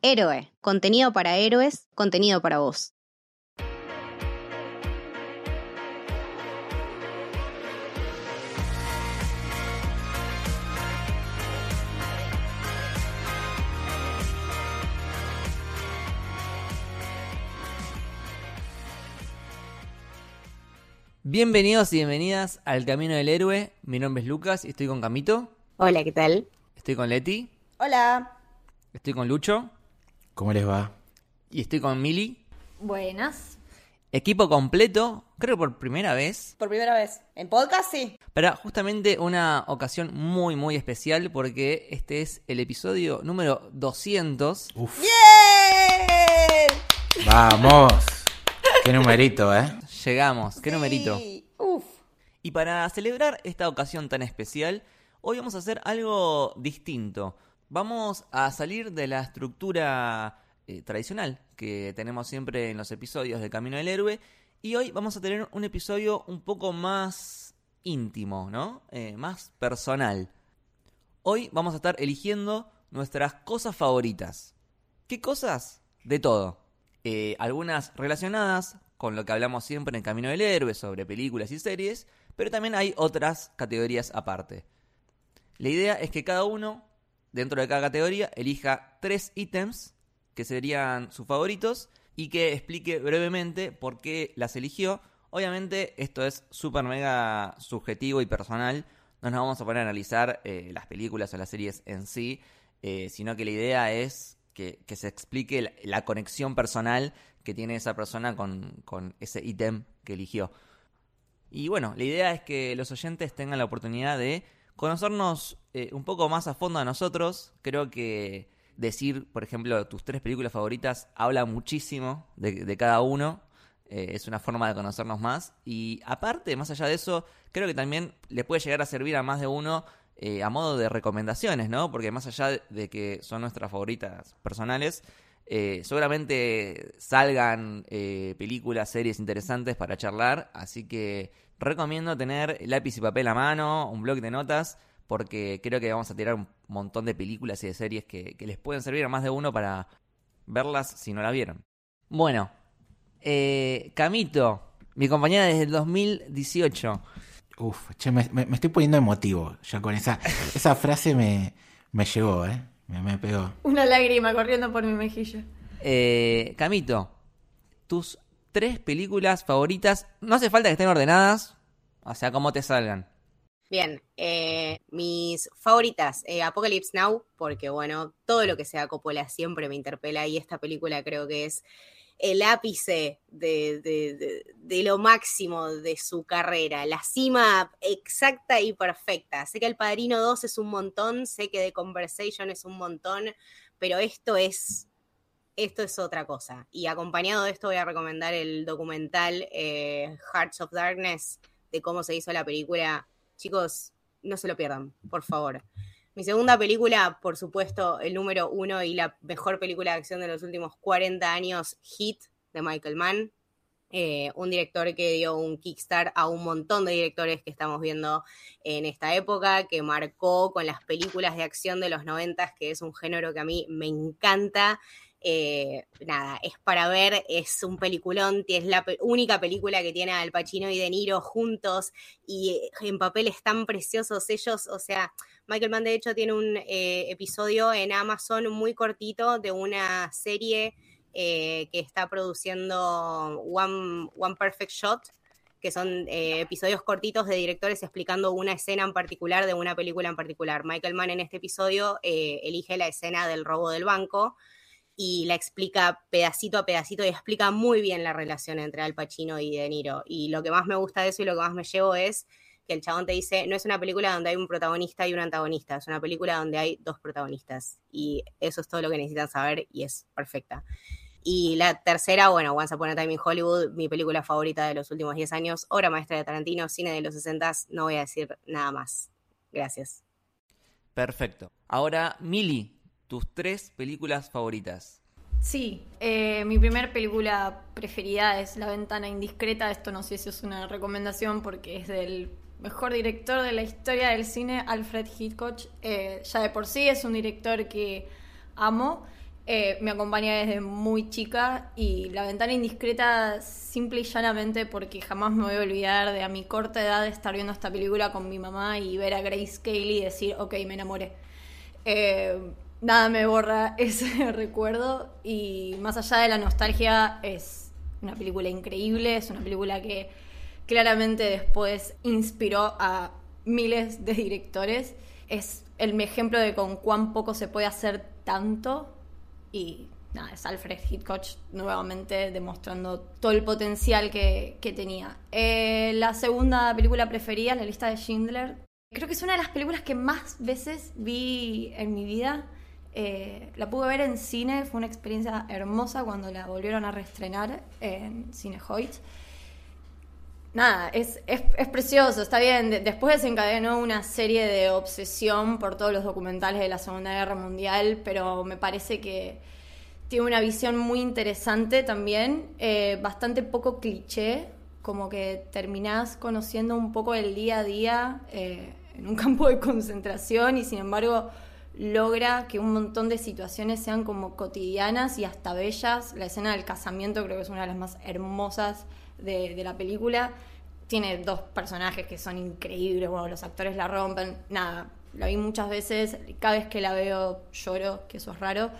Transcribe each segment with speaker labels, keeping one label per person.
Speaker 1: Héroe, contenido para héroes, contenido para vos.
Speaker 2: Bienvenidos y bienvenidas al Camino del Héroe. Mi nombre es Lucas y estoy con Camito.
Speaker 1: Hola, ¿qué tal?
Speaker 2: Estoy con Leti.
Speaker 3: Hola.
Speaker 2: Estoy con Lucho.
Speaker 4: ¿Cómo les va?
Speaker 2: Y estoy con Mili.
Speaker 3: Buenas.
Speaker 2: Equipo completo, creo que por primera vez.
Speaker 3: Por primera vez. ¿En podcast sí?
Speaker 2: Para justamente una ocasión muy, muy especial porque este es el episodio número 200.
Speaker 4: Uf,
Speaker 3: ¡Bien!
Speaker 4: vamos. Qué numerito, ¿eh?
Speaker 2: Llegamos, qué
Speaker 3: Sí.
Speaker 2: numerito.
Speaker 3: Uf.
Speaker 2: Y para celebrar esta ocasión tan especial, hoy vamos a hacer algo distinto. Vamos a salir de la estructura eh, tradicional que tenemos siempre en los episodios de Camino del Héroe y hoy vamos a tener un episodio un poco más íntimo, ¿no? Eh, más personal. Hoy vamos a estar eligiendo nuestras cosas favoritas. ¿Qué cosas? De todo. Eh, algunas relacionadas con lo que hablamos siempre en Camino del Héroe sobre películas y series, pero también hay otras categorías aparte. La idea es que cada uno, dentro de cada categoría, elija tres ítems que serían sus favoritos y que explique brevemente por qué las eligió. Obviamente esto es súper mega subjetivo y personal. No nos vamos a poner a analizar eh, las películas o las series en sí, eh, sino que la idea es que, se explique la, la conexión personal que tiene esa persona con, con ese ítem que eligió. Y bueno, la idea es que los oyentes tengan la oportunidad de conocernos eh, un poco más a fondo a nosotros. Creo que decir, por ejemplo, tus tres películas favoritas habla muchísimo de, de cada uno. Eh, es una forma de conocernos más. Y aparte, más allá de eso, creo que también le puede llegar a servir a más de uno eh, a modo de recomendaciones, ¿no? Porque más allá de- que son nuestras favoritas personales, eh, seguramente salgan eh, películas, series interesantes para charlar, así que recomiendo tener lápiz y papel a mano, un blog de notas, porque creo que vamos a tirar un montón de películas y de series que, que les pueden servir a más de uno para verlas si no la vieron. Bueno, eh, Camito, mi compañera desde el 2018.
Speaker 4: Uf, che, me, me- me estoy poniendo emotivo ya con esa. Esa frase me, me llegó, ¿eh? Me, me pegó.
Speaker 3: Una lágrima corriendo por mi mejilla.
Speaker 2: Eh, Camito, tus tres películas favoritas, no hace falta que estén ordenadas, o sea, como te salgan.
Speaker 1: Bien, eh, mis favoritas, eh, Apocalypse Now, porque bueno, todo lo que sea Coppola siempre me interpela y esta película creo que es el ápice de, de- de- de lo máximo de su carrera, la cima exacta y perfecta. Sé que El Padrino 2 es un montón, sé que The Conversation es un montón, pero esto es, esto es otra cosa. Y acompañado de esto voy a recomendar el documental eh, Hearts of Darkness, de cómo se hizo la película. Chicos, no se lo pierdan, por favor. Mi segunda película, por supuesto, el número uno y la mejor película de acción de los últimos 40 años, Hit, de Michael Mann. Eh, un director que dio un kickstart a un montón de directores que estamos viendo en esta época, que marcó con las películas de acción de los 90, que es un género que a mí me encanta. Eh, nada, es para ver, es un peliculón, es la única película que tiene Al Pacino y De Niro juntos y eh, en papeles tan preciosos ellos, o sea, Michael Mann de hecho tiene un eh, episodio en Amazon muy cortito de una serie que está produciendo One, One Perfect Shot, que son episodios cortitos de directores explicando una escena en particular de una película en particular. Michael Mann en este episodio elige la escena del robo del banco y la explica pedacito a pedacito y explica muy bien la relación entre Al Pacino y De Niro. Y lo que más me gusta de eso y lo que más me llevo es que el chabón te dice, no es una película donde hay un protagonista y un antagonista, es una película donde hay dos protagonistas. Y eso es todo lo que necesitan saber y es perfecta. Y la tercera, bueno, Once Upon a Time in Hollywood, mi película favorita de los últimos 10 años, obra maestra de Tarantino, cine de los 60, no voy a decir nada más. Gracias.
Speaker 2: Perfecto. Ahora, Mili, tus tres películas favoritas.
Speaker 3: Sí, eh, mi primer película preferida es La ventana indiscreta. Esto no sé si es una recomendación porque es del mejor director de la historia del cine, Alfred Hitchcock. Eh, ya de por sí es un director que amo. eh, me acompaña desde muy chica y La ventana indiscreta simple y llanamente porque jamás me voy a olvidar de a mi corta edad estar viendo esta película con mi mamá y ver a Grace Kelly y decir, ok, me enamoré. Nada me borra ese recuerdo y más allá de la nostalgia es una película increíble, es una película que claramente después inspiró a miles de directores. Es el ejemplo de con cuán poco se puede hacer tanto y nada, es Alfred Hitchcock nuevamente demostrando todo el potencial que, tenía. Eh, la segunda película preferida, La lista de Schindler, creo que es una de las películas que más veces vi en mi vida. Eh, la pude ver en cine, fue una experiencia hermosa cuando la volvieron a reestrenar en Cine Hoyt nada, es, es, precioso, está bien. después desencadenó una serie de obsesión por todos los documentales de la Segunda Guerra Mundial, pero me parece que tiene una visión muy interesante también, eh, bastante poco cliché, como que terminás conociendo un poco el día a día eh, en un campo de concentración y sin embargo logra que un montón de situaciones sean como cotidianas y hasta bellas. La escena del casamiento creo que es una de las más hermosas de, la película. Tiene dos personajes que son increíbles, bueno, los actores la rompen, nada, la vi muchas veces, cada vez que la veo lloro, que eso es raro,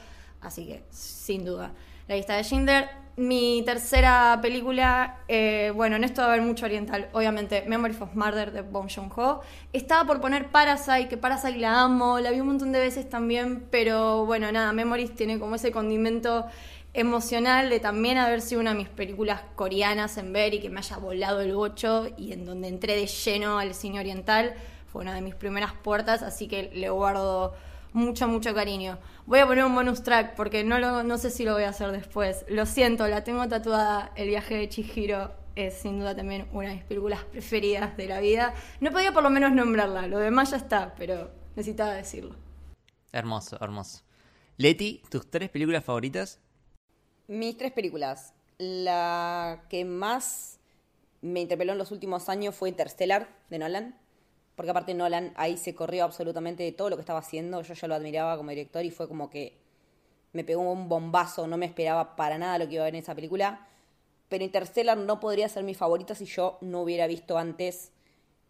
Speaker 3: así que sin duda. La lista de Schindler. Mi tercera película, eh, bueno, en esto va a haber mucho oriental, obviamente, Memory of Murder de Bong Joon-ho. Estaba por poner Parasite, que Parasite la amo, la vi un montón de veces también, pero bueno, nada, Memories tiene como ese condimento emocional de también haber sido una de mis películas coreanas en ver y que me haya volado el bocho y en donde entré de lleno al cine oriental. Fue una de mis primeras puertas, así que le guardo mucho, mucho cariño. Voy a poner un bonus track porque no, lo, no sé si lo voy a hacer después. Lo siento, la tengo tatuada. El viaje de Chihiro es sin duda también una de mis películas preferidas de la vida. No podía por lo menos nombrarla, lo demás ya está, pero necesitaba decirlo.
Speaker 2: Hermoso, hermoso. Leti, ¿tus tres películas favoritas?
Speaker 5: Mis tres películas. La que más me interpeló en los últimos años fue Interstellar de Nolan. Porque aparte Nolan ahí se corrió absolutamente de todo lo que estaba haciendo. Yo ya lo admiraba como director y fue como que me pegó un bombazo. No me esperaba para nada lo que iba a ver en esa película. Pero Interstellar no podría ser mi favorita si yo no hubiera visto antes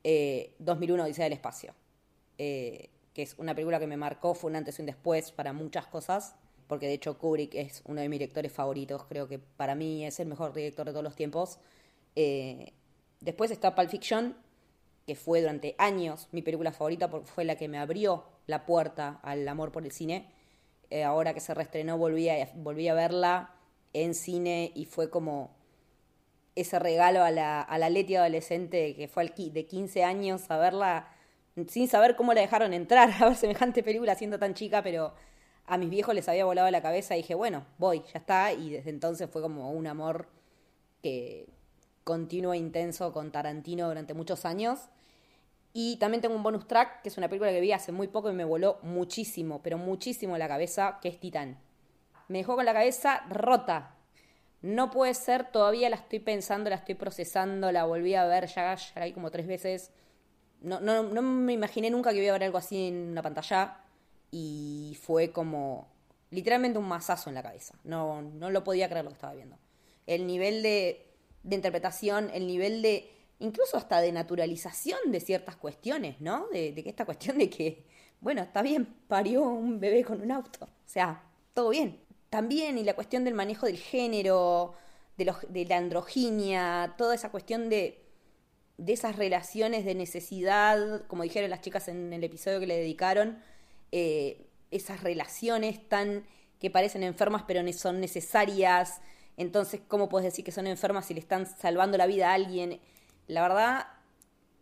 Speaker 5: 2001 eh, Odisea del Espacio. Eh, que es una película que me marcó, fue un antes y un después para muchas cosas porque de hecho Kubrick es uno de mis directores favoritos, creo que para mí es el mejor director de todos los tiempos. Eh, después está Pulp Fiction, que fue durante años mi película favorita porque fue la que me abrió la puerta al amor por el cine. Eh, ahora que se reestrenó volví a, volví a verla en cine y fue como ese regalo a la, a la Leti adolescente que fue de 15 años a verla sin saber cómo la dejaron entrar a ver semejante película siendo tan chica, pero a mis viejos les había volado la cabeza y dije, bueno, voy, ya está. Y desde entonces fue como un amor que continuo e intenso con Tarantino durante muchos años. Y también tengo un bonus track, que es una película que vi hace muy poco y me voló muchísimo, pero muchísimo la cabeza, que es Titán. Me dejó con la cabeza rota. No puede ser, todavía la estoy pensando, la estoy procesando, la volví a ver ya, ya como tres veces. No, no, no me imaginé nunca que iba a ver algo así en una pantalla y fue como literalmente un masazo en la cabeza. No, no lo podía creer lo que estaba viendo. El nivel de, de interpretación, el nivel de incluso hasta de naturalización de ciertas cuestiones, ¿no? De, de, esta cuestión de que, bueno, está bien, parió un bebé con un auto. O sea, todo bien. También, y la cuestión del manejo del género, de, los, de la androginia, toda esa cuestión de, de esas relaciones de necesidad, como dijeron las chicas en el episodio que le dedicaron, eh, esas relaciones tan que parecen enfermas pero son necesarias. Entonces, ¿cómo puedes decir que son enfermas si le están salvando la vida a alguien? La verdad,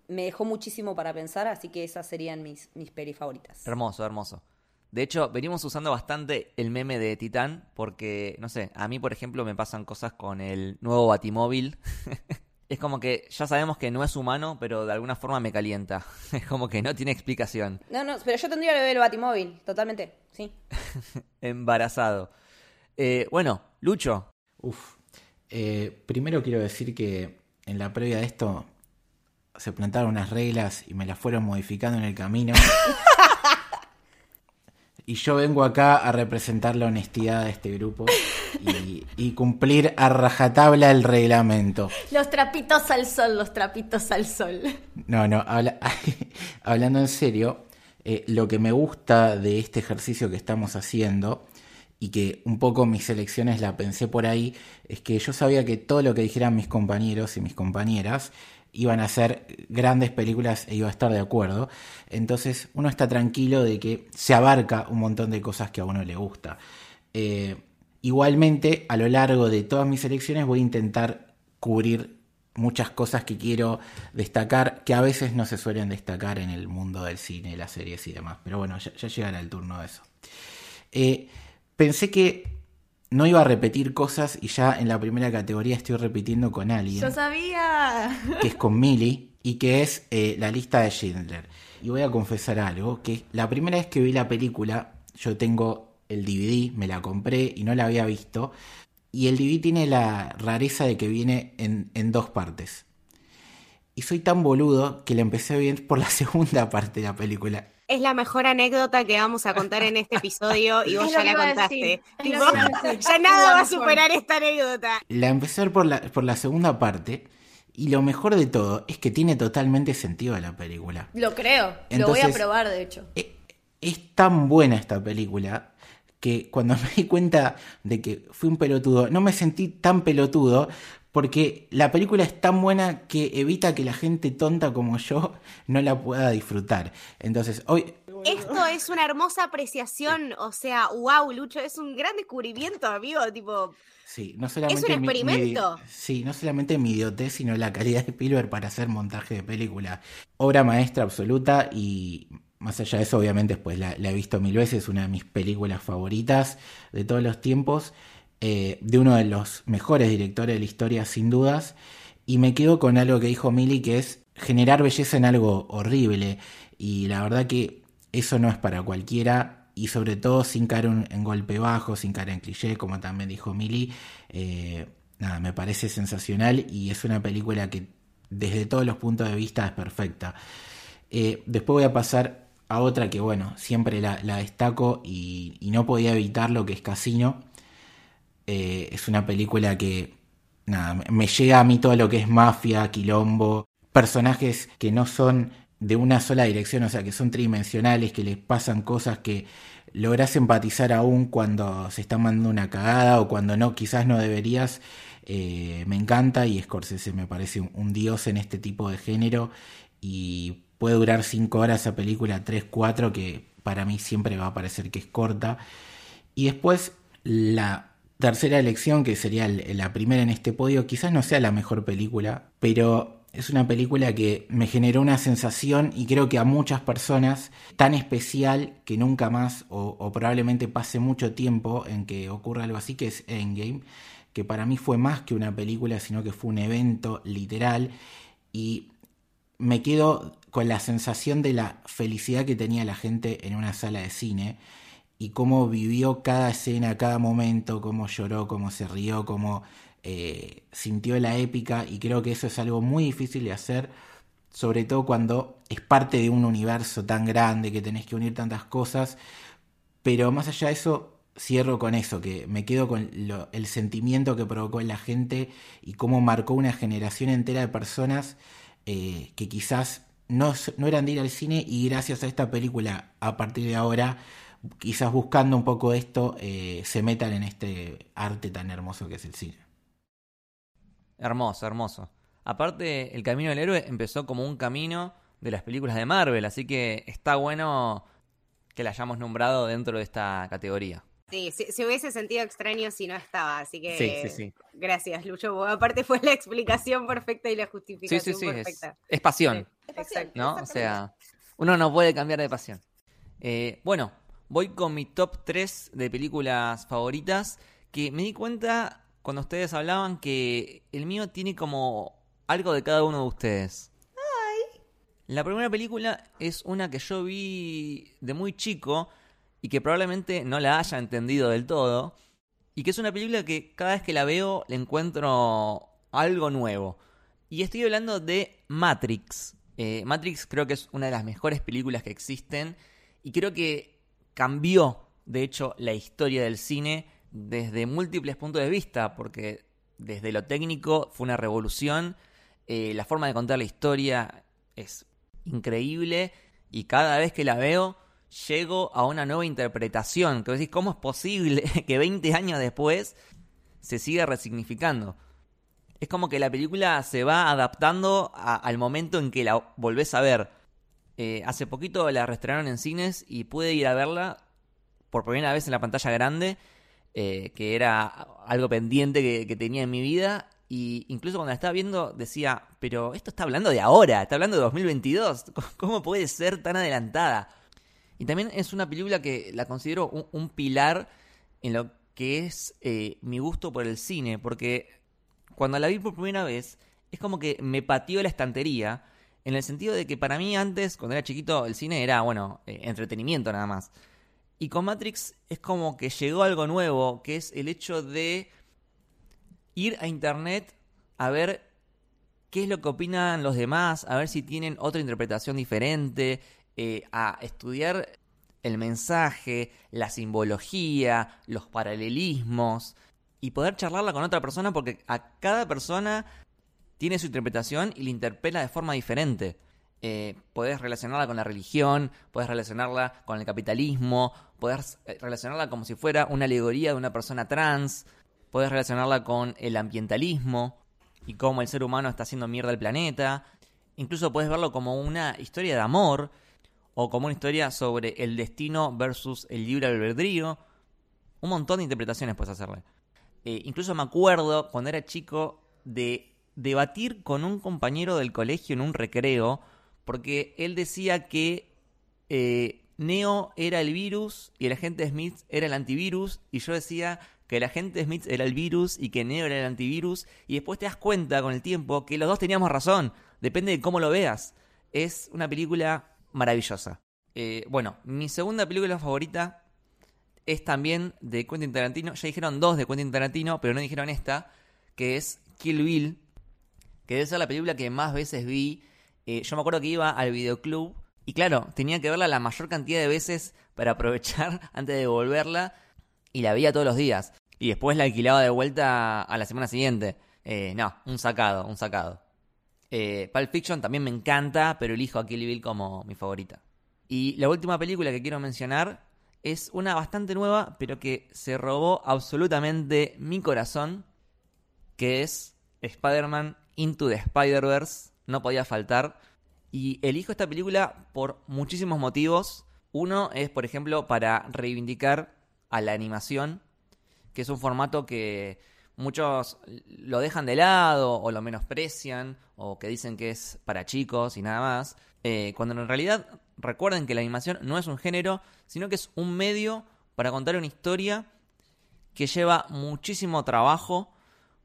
Speaker 5: me dejó muchísimo para pensar, así que esas serían mis, mis pelis favoritas.
Speaker 2: Hermoso, hermoso. De hecho, venimos usando bastante el meme de Titán, porque, no sé, a mí, por ejemplo, me pasan cosas con el nuevo Batimóvil. es como que ya sabemos que no es humano, pero de alguna forma me calienta. Es como que no tiene explicación.
Speaker 5: No, no, pero yo tendría que ver el Batimóvil, totalmente, sí.
Speaker 2: Embarazado. Eh, bueno, Lucho.
Speaker 4: Uf. Eh, primero quiero decir que en la previa de esto se plantaron unas reglas y me las fueron modificando en el camino. Y yo vengo acá a representar la honestidad de este grupo y, y cumplir a rajatabla el reglamento.
Speaker 3: Los trapitos al sol, los trapitos al sol.
Speaker 4: No, no, habla- hablando en serio, eh, lo que me gusta de este ejercicio que estamos haciendo y que un poco mis elecciones la pensé por ahí, es que yo sabía que todo lo que dijeran mis compañeros y mis compañeras iban a ser grandes películas e iba a estar de acuerdo. Entonces uno está tranquilo de que se abarca un montón de cosas que a uno le gusta. Eh, igualmente, a lo largo de todas mis elecciones voy a intentar cubrir muchas cosas que quiero destacar, que a veces no se suelen destacar en el mundo del cine, las series y demás. Pero bueno, ya, ya llegará el turno de eso. Eh, pensé que no iba a repetir cosas y ya en la primera categoría estoy repitiendo con alguien
Speaker 3: Yo sabía.
Speaker 4: que es con Millie y que es eh, la lista de Schindler. Y voy a confesar algo, que la primera vez que vi la película, yo tengo el DVD, me la compré y no la había visto, y el DVD tiene la rareza de que viene en, en dos partes. Y soy tan boludo que la empecé a ver por la segunda parte de la película.
Speaker 1: Es la mejor anécdota que vamos a contar en este episodio y vos
Speaker 3: Es
Speaker 1: ya la contaste.
Speaker 3: es
Speaker 1: Tipo, ya
Speaker 3: Es
Speaker 1: nada va a superar esta anécdota.
Speaker 4: La empecé a ver por la, por la segunda parte, y lo mejor de todo es que tiene totalmente sentido la película.
Speaker 3: Lo creo. lo voy a probar, de hecho.
Speaker 4: E- Es tan buena esta película que cuando me di cuenta de que fui un pelotudo, no me sentí tan pelotudo porque la película es tan buena que evita que la gente tonta como yo no la pueda disfrutar. Entonces, hoy
Speaker 1: Esto es una hermosa apreciación, o sea, wow, Lucho, es un gran descubrimiento, amigo, tipo,
Speaker 4: sí, no solamente
Speaker 1: un
Speaker 4: mi- mi-
Speaker 1: experimento.
Speaker 4: sí, no solamente mi idiotez, sino la calidad de Spielberg para hacer montaje de película. Obra maestra absoluta y más allá de eso, obviamente, pues la, la he visto mil veces, una de mis películas favoritas de todos los tiempos, eh, de uno de los mejores directores de la historia, sin dudas. Y me quedo con algo que dijo Milly, que es generar belleza en algo horrible. Y la verdad que eso no es para cualquiera. Y sobre todo sin caer en golpe bajo, sin caer en cliché, como también dijo Milly. Eh, nada, me parece sensacional y es una película que desde todos los puntos de vista es perfecta. Eh, después voy a pasar a otra que, bueno, siempre la, la destaco y, y no podía evitarlo, que es Casino. Eh, es una película que, nada, me- llega a mí todo lo que es mafia, quilombo, personajes que no son de una sola dirección, o sea, que son tridimensionales, que les pasan cosas que logras empatizar aún cuando se está mandando una cagada o cuando no, quizás no deberías. Eh, me encanta y Scorsese me parece un, un dios en este tipo de género y puede durar 5 horas esa película, 3, 4, que para mí siempre va a parecer que es corta. Y después la tercera elección, que sería la primera en este podio, quizás no sea la mejor película, pero es una película que me generó una sensación y creo que a muchas personas tan especial que nunca más o, o probablemente pase mucho tiempo en que ocurra algo así, que es Endgame, que para mí fue más que una película, sino que fue un evento literal. Y me quedo con la sensación de la felicidad que tenía la gente en una sala de cine y cómo vivió cada escena, cada momento, cómo lloró, cómo se rió, cómo eh, sintió la épica y creo que eso es algo muy difícil de hacer, sobre todo cuando es parte de un universo tan grande que tenés que unir tantas cosas, pero más allá de eso, cierro con eso, que me quedo con lo- el sentimiento que provocó en la gente y cómo marcó una generación entera de personas eh, que quizás no, no eran de ir al cine y gracias a esta película, a partir de ahora, quizás buscando un poco esto, eh, se metan en este arte tan hermoso que es el cine.
Speaker 2: Hermoso, hermoso. Aparte, el camino del héroe empezó como un camino de las películas de Marvel, así que está bueno que la hayamos nombrado dentro de esta categoría.
Speaker 1: Sí, se, se hubiese sentido extraño si no estaba, así que
Speaker 2: Sí, sí, sí.
Speaker 1: gracias, Lucho. Aparte fue la explicación perfecta y la justificación
Speaker 2: sí, sí, es,
Speaker 1: perfecta.
Speaker 2: es pasión,
Speaker 1: Exacto.
Speaker 2: ¿no? O sea, uno no puede cambiar de pasión. Eh, bueno, voy con mi top 3 de películas favoritas, que me di cuenta cuando ustedes hablaban que el mío tiene como algo de cada uno de ustedes. La primera película es una que yo vi de muy chico y que probablemente no la haya entendido del todo. Y que es una película que cada vez que la veo le encuentro algo nuevo. Y estoy hablando de Matrix. Eh, Matrix creo que es una de las mejores películas que existen. Y creo que cambió, de hecho, la historia del cine desde múltiples puntos de vista, porque desde lo técnico fue una revolución, eh, la forma de contar la historia es increíble y cada vez que la veo llego a una nueva interpretación, que ¿cómo es posible que 20 años después se siga resignificando? Es como que la película se va adaptando al momento en que la volvés a ver. Eh, hace poquito la restrenaron en cines y pude ir a verla por primera vez en la pantalla grande, eh, que era algo pendiente que, que, tenía en mi vida. Y incluso cuando la estaba viendo decía, pero esto está hablando de ahora, está hablando de 2022. ¿Cómo puede ser tan adelantada? Y también es una película que la considero un, pilar en lo que es eh, mi gusto por el cine, porque cuando la vi por primera vez es como que me pateó la estantería, en el sentido de que para mí antes, cuando era chiquito, el cine era, bueno, eh, entretenimiento nada más. Y con Matrix es como que llegó algo nuevo, que es el hecho de ir a internet a ver qué es lo que opinan los demás, a ver si tienen otra interpretación diferente, eh, a estudiar el mensaje, la simbología, los paralelismos y poder charlarla con otra persona porque a cada persona tiene su interpretación y la interpela de forma diferente. Eh, podés relacionarla con la religión, podés relacionarla con el capitalismo, podés eh, relacionarla como si fuera una alegoría de una persona trans, podés relacionarla con el ambientalismo y cómo el ser humano está haciendo mierda al planeta. Incluso puedes verlo como una historia de amor o como una historia sobre el destino versus el libre albedrío. Un montón de interpretaciones puedes hacerle. Eh, incluso me acuerdo cuando era chico de debatir con un compañero del colegio en un recreo, porque él decía que eh, Neo era el virus y el agente Smith era el antivirus, y yo decía que el agente Smith era el virus y que Neo era el antivirus, y después te das cuenta con el tiempo que los dos teníamos razón, depende de cómo lo veas. Es una película maravillosa. Eh, bueno, mi segunda película favorita es también de Quentin Tarantino. Ya dijeron dos de Quentin Tarantino, pero no dijeron esta, que es Kill Bill, que debe ser la película que más veces vi. Eh, yo me acuerdo que iba al videoclub y claro, tenía que verla la mayor cantidad de veces para aprovechar antes de devolverla y la veía todos los días. Y después la alquilaba de vuelta a la semana siguiente. Eh, no, un sacado, un sacado. Eh, Pulp Fiction también me encanta, pero elijo a Kill Bill como mi favorita. Y la última película que quiero mencionar es una bastante nueva, pero que se robó absolutamente mi corazón, que es Spider-Man Into the Spider-Verse. No podía faltar. Y elijo esta película por muchísimos motivos. Uno es, por ejemplo, para reivindicar a la animación, que es un formato que muchos lo dejan de lado o lo menosprecian o que dicen que es para chicos y nada más, eh, cuando en realidad recuerden que la animación no es un género, sino que es un medio para contar una historia que lleva muchísimo trabajo,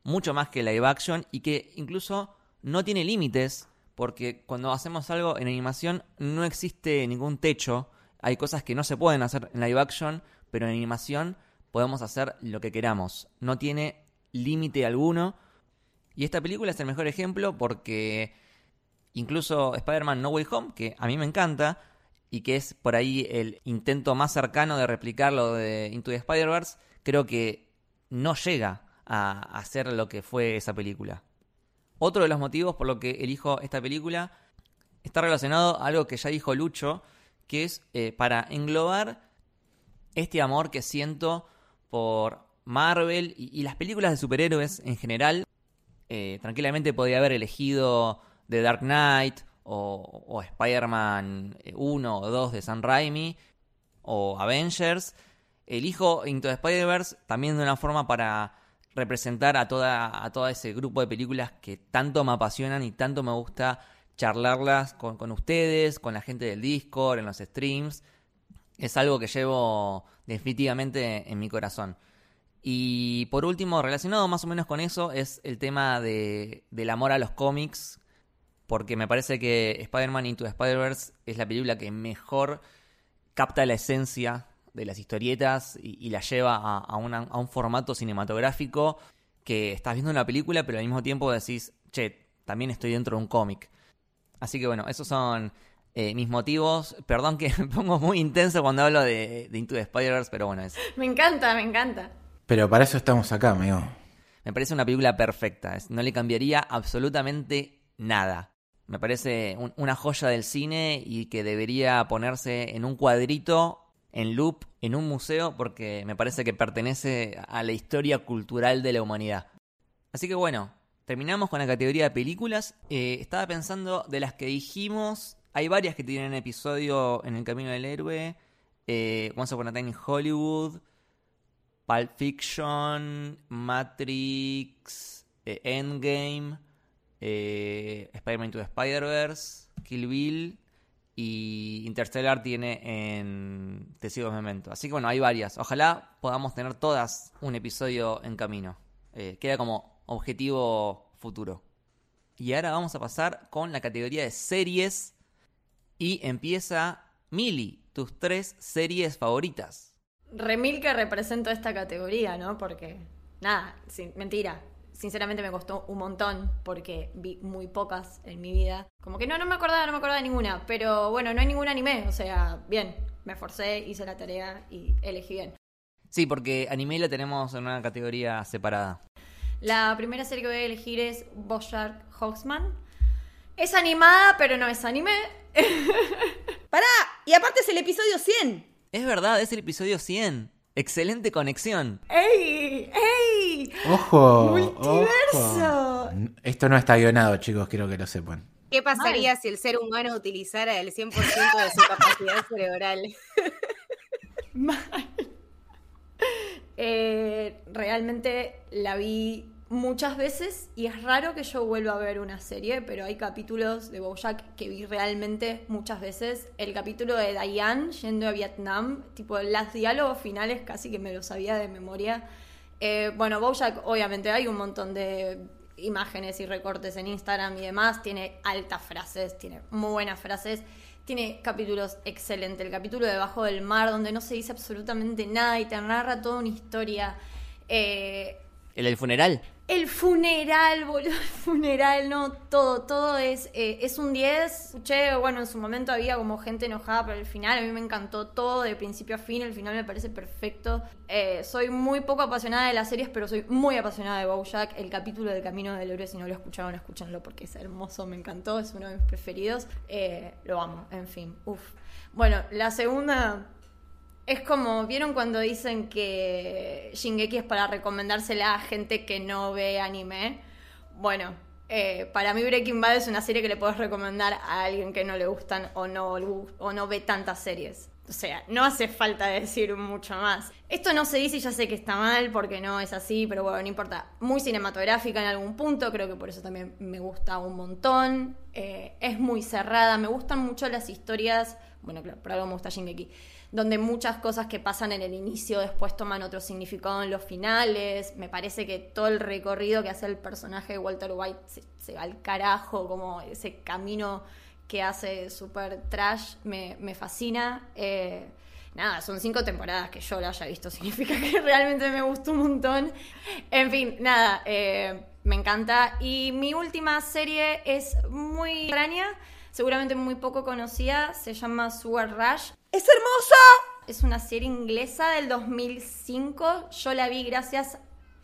Speaker 2: mucho más que live action y que incluso no tiene límites, porque cuando hacemos algo en animación no existe ningún techo, hay cosas que no se pueden hacer en live action, pero en animación podemos hacer lo que queramos, no tiene límite alguno. Y esta película es el mejor ejemplo porque incluso Spider-Man No Way Home, que a mí me encanta y que es por ahí el intento más cercano de replicar lo de Into the Spider-Verse, creo que no llega a hacer lo que fue esa película. Otro de los motivos por lo que elijo esta película está relacionado a algo que ya dijo Lucho, que es eh, para englobar este amor que siento por Marvel y, las películas de superhéroes en general. Eh, tranquilamente podría haber elegido The Dark Knight o, Spider-Man 1 o 2 de Sam Raimi o Avengers. Elijo Into the Spider-Verse también de una forma para representar a toda a todo ese grupo de películas que tanto me apasionan y tanto me gusta charlarlas con, con ustedes, con la gente del Discord, en los streams. Es algo que llevo definitivamente en mi corazón. Y por último, relacionado más o menos con eso, es el tema de, del amor a los cómics, porque me parece que Spider-Man Into Spider-Verse es la película que mejor capta la esencia de las historietas y, la lleva a, a, un formato cinematográfico que estás viendo una película, pero al mismo tiempo decís, che, también estoy dentro de un cómic. Así que bueno, esos son Eh, mis motivos, perdón que me pongo muy intenso cuando hablo de, de Into the Spider-Verse, pero bueno, es,
Speaker 3: Me encanta, me encanta.
Speaker 4: Pero para eso estamos acá, amigo.
Speaker 2: me parece una película perfecta. no le cambiaría absolutamente nada. Me parece un- una joya del cine y que debería ponerse en un cuadrito, en loop, en un museo, porque me parece que pertenece a la historia cultural de la humanidad. Así que bueno, terminamos con la categoría de películas. Eh, estaba pensando de las que dijimos, hay varias que tienen episodio en el Camino del Héroe, eh, Once Upon a Time in Hollywood, Pulp Fiction, Matrix, eh, Endgame, Spider-Man to Spider-Verse, Kill Bill y Interstellar tiene en Testigos Memento. Así que bueno, hay varias. Ojalá podamos tener todas un episodio en camino. Eh, queda como objetivo futuro. Y ahora vamos a pasar con la categoría de series. Y empieza Mili, tus tres series favoritas.
Speaker 3: Remil que represento esta categoría, ¿no? Porque, nada, sin- mentira. Sinceramente me costó un montón porque vi muy pocas en mi vida. Como que no, no me acordaba, no me acordaba de ninguna. Pero bueno, no hay ningún anime. O sea, bien, me esforcé, hice la tarea y elegí bien.
Speaker 2: Sí, porque anime la tenemos en una categoría separada.
Speaker 3: La primera serie que voy a elegir es Bojack Horseman. Es animada, pero no es anime.
Speaker 5: ¡Pará! Y aparte es el episodio 100.
Speaker 2: Es verdad, es el episodio 100. Excelente conexión.
Speaker 3: ¡Ey! ¡Ey!
Speaker 4: Ojo.
Speaker 3: ¡Multiverso!
Speaker 4: ojo. Esto no está guionado, chicos, quiero que lo sepan.
Speaker 1: ¿Qué pasaría si el ser humano utilizara el 100% de su capacidad cerebral?
Speaker 3: Mal. Eh, realmente la vi muchas veces y es raro que yo vuelva a ver una serie, pero hay capítulos de Bojack que vi realmente muchas veces. El capítulo de Diane yendo a Vietnam, tipo los diálogos finales casi que me los sabía de memoria. Eh, bueno, Bojack obviamente hay un montón de imágenes y recortes en Instagram y demás, tiene altas frases, tiene muy buenas frases. Tiene capítulos excelentes. El capítulo de Debajo del Mar, donde no se dice absolutamente nada y te narra toda una historia. Eh,
Speaker 2: ¿El funeral?
Speaker 3: el funeral, boludo, el funeral, no, todo, todo es, eh, es un 10. Escuché, bueno, en su momento había como gente enojada por el final, a mí me encantó todo de principio a fin, el final me parece perfecto. Eh, soy muy poco apasionada de las series, pero soy muy apasionada de Bojack. El capítulo del Camino del Héroe, si no lo escucharon, escúchenlo porque es hermoso, me encantó, es uno de mis preferidos. Eh, lo amo, en fin, uff. Bueno, la segunda es como, ¿vieron cuando dicen que Shingeki es para recomendársela a gente que no ve anime? Bueno, eh, para mí Breaking Bad es una serie que le puedes recomendar a alguien que no le gustan o no, o no ve tantas series. O sea, no hace falta decir mucho más. Esto no se dice y ya sé que está mal porque no es así, pero bueno, no importa. Muy cinematográfica en algún punto, creo que por eso también me gusta un montón. Eh, es muy cerrada, me gustan mucho las historias. Bueno, claro, por algo me gusta Shingeki donde muchas cosas que pasan en el inicio después toman otro significado en los finales. Me parece que todo el recorrido que hace el personaje de Walter White se, va al carajo, como ese camino que hace super trash, me, me fascina. Eh, nada, son cinco temporadas que yo la haya visto, significa que realmente me gustó un montón. En fin, nada, eh, me encanta. Y mi última serie es muy extraña, seguramente muy poco conocida, se llama Sugar Rush.
Speaker 5: ¡Es hermosa!
Speaker 3: Es una serie inglesa del 2005. Yo la vi gracias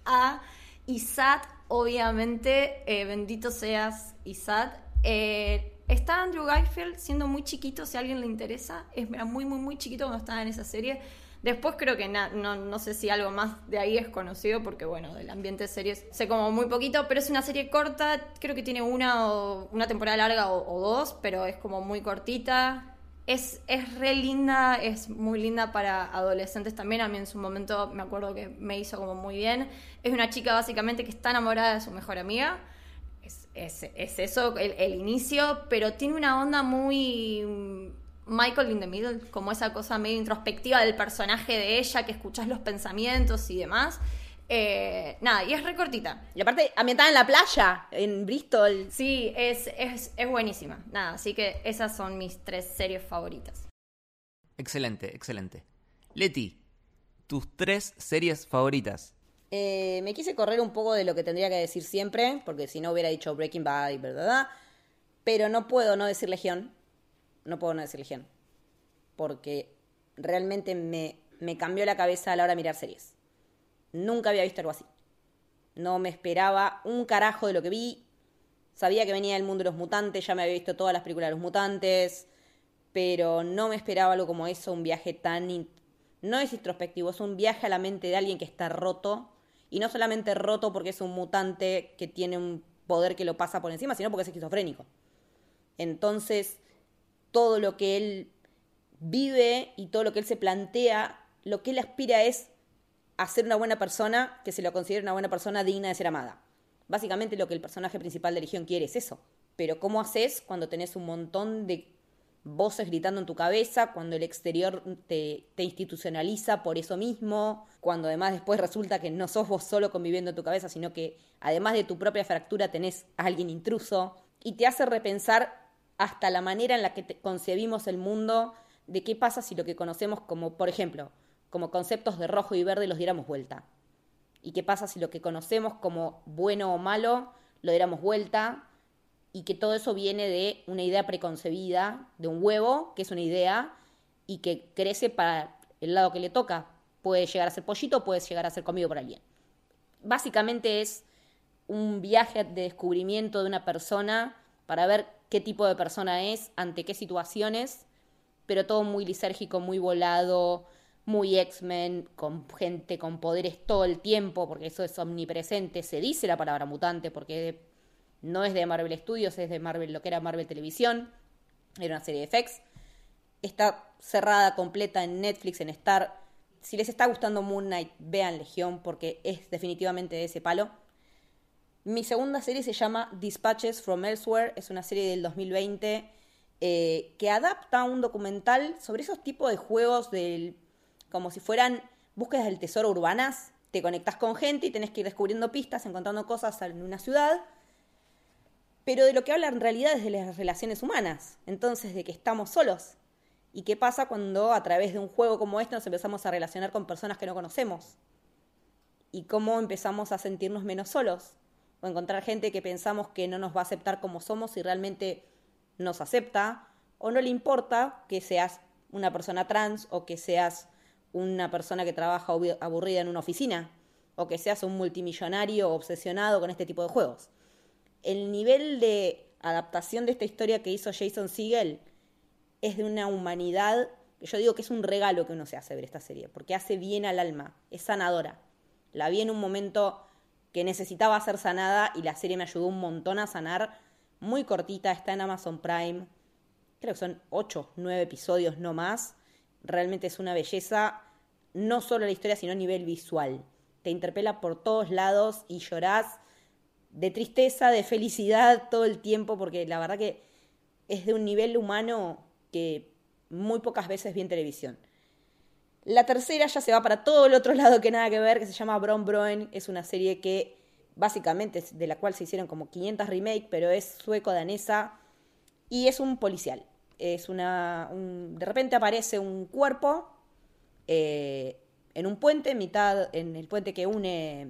Speaker 3: a Isat, obviamente. Eh, bendito seas, Isat. Eh, está Andrew Garfield siendo muy chiquito, si a alguien le interesa. Es- Era muy, muy, muy chiquito cuando estaba en esa serie. Después creo que no, no sé si algo más de ahí es conocido, porque bueno, del ambiente de series sé como muy poquito, pero es una serie corta, creo que tiene una, o- una temporada larga o dos, pero es como muy cortita. Es, es re linda, es muy linda para adolescentes también. A mí en su momento me acuerdo que me hizo como muy bien. Es una chica básicamente que está enamorada de su mejor amiga. Es, es- es eso, el, el inicio, pero tiene una onda muy mm, Michael in the Middle, como esa cosa medio introspectiva del personaje de ella, que escuchas los pensamientos y demás. Eh, nada, y es re cortita.
Speaker 5: Y aparte, ambientada en la playa, en Bristol.
Speaker 3: Sí, es, es, es buenísima. Nada, así que esas son mis tres series favoritas.
Speaker 2: Excelente, excelente. Leti, tus tres series favoritas.
Speaker 5: Eh, me quise correr un poco de lo que tendría que decir siempre, porque si no hubiera dicho Breaking Bad y verdad. Pero no puedo no decir Legión. no puedo no decir Legión. Porque realmente me, me cambió la cabeza a la hora de mirar series. Nunca había visto algo así. No me esperaba un carajo de lo que vi. Sabía que venía del mundo de los mutantes, ya me había visto todas las películas de los mutantes, pero no me esperaba algo como eso, un viaje tan... in- No es introspectivo, es un viaje a la mente de alguien que está roto, y no solamente roto porque es un mutante que tiene un poder que lo pasa por encima, sino porque es esquizofrénico. Entonces, todo lo que él vive y todo lo que él se plantea, lo que él aspira es a ser una buena persona, que se lo considere una buena persona digna de ser amada. Básicamente lo que el personaje principal de Legión quiere es eso. Pero ¿cómo haces cuando tenés un montón de voces gritando en tu cabeza, cuando el exterior te, te institucionaliza por eso mismo, cuando además después resulta que no sos vos solo conviviendo en tu cabeza, sino que además de tu propia fractura tenés a alguien intruso, y te hace repensar hasta la manera en la que te- concebimos el mundo, de qué pasa si lo que conocemos como, por ejemplo, como conceptos de rojo y verde los diéramos vuelta. ¿Y qué pasa si lo que conocemos como bueno o malo lo diéramos vuelta? Y que todo eso viene de una idea preconcebida, de un huevo, que es una idea, y que crece para el lado que le toca. Puede llegar a ser pollito, puede llegar a ser comido por alguien. Básicamente es un viaje de descubrimiento de una persona para ver qué tipo de persona es, ante qué situaciones, pero todo muy lisérgico, muy volado, muy X-Men, con gente con poderes todo el tiempo, porque eso es omnipresente. Se dice la palabra mutante, porque no es de Marvel Studios, es de Marvel, lo que era Marvel Televisión, era una serie de FX. Está cerrada completa en Netflix, en Star. Si les está gustando Moon Knight, vean Legión, porque es definitivamente de ese palo. Mi segunda serie se llama Dispatches from Elsewhere, es una serie del 2020 eh, que adapta un documental sobre esos tipos de juegos del, como si fueran búsquedas del tesoro urbanas. Te conectas con gente y tenés que ir descubriendo pistas, encontrando cosas en una ciudad. Pero de lo que habla en realidad es de las relaciones humanas. Entonces, de que estamos solos. ¿Y qué pasa cuando a través de un juego como este nos empezamos a relacionar con personas que no conocemos? ¿Y cómo empezamos a sentirnos menos solos? O encontrar gente que pensamos que no nos va a aceptar como somos y realmente nos acepta. O no le importa que seas una persona trans o que seas una persona que trabaja abu- aburrida en una oficina. O que seas un multimillonario obsesionado con este tipo de juegos. El nivel de adaptación de esta historia que hizo Jason Segel es de una humanidad que yo digo que es un regalo que uno se hace ver esta serie, porque hace bien al alma, es sanadora. La vi en un momento que necesitaba ser sanada y la serie me ayudó un montón a sanar. Muy cortita, está en Amazon Prime. Creo que son 8, 9 episodios, no más. Realmente es una belleza, no solo la historia, sino a nivel visual. Te interpela por todos lados y llorás de tristeza, de felicidad todo el tiempo, porque la verdad que es de un nivel humano que muy pocas veces vi en televisión. La tercera ya se va para todo el otro lado que nada que ver, que se llama Bron Broen. Es una serie que básicamente de la cual se hicieron como 500 remake, pero es sueco-danesa y es un policial. Es una. un- de repente aparece un cuerpo eh, en un puente, mitad en el puente que une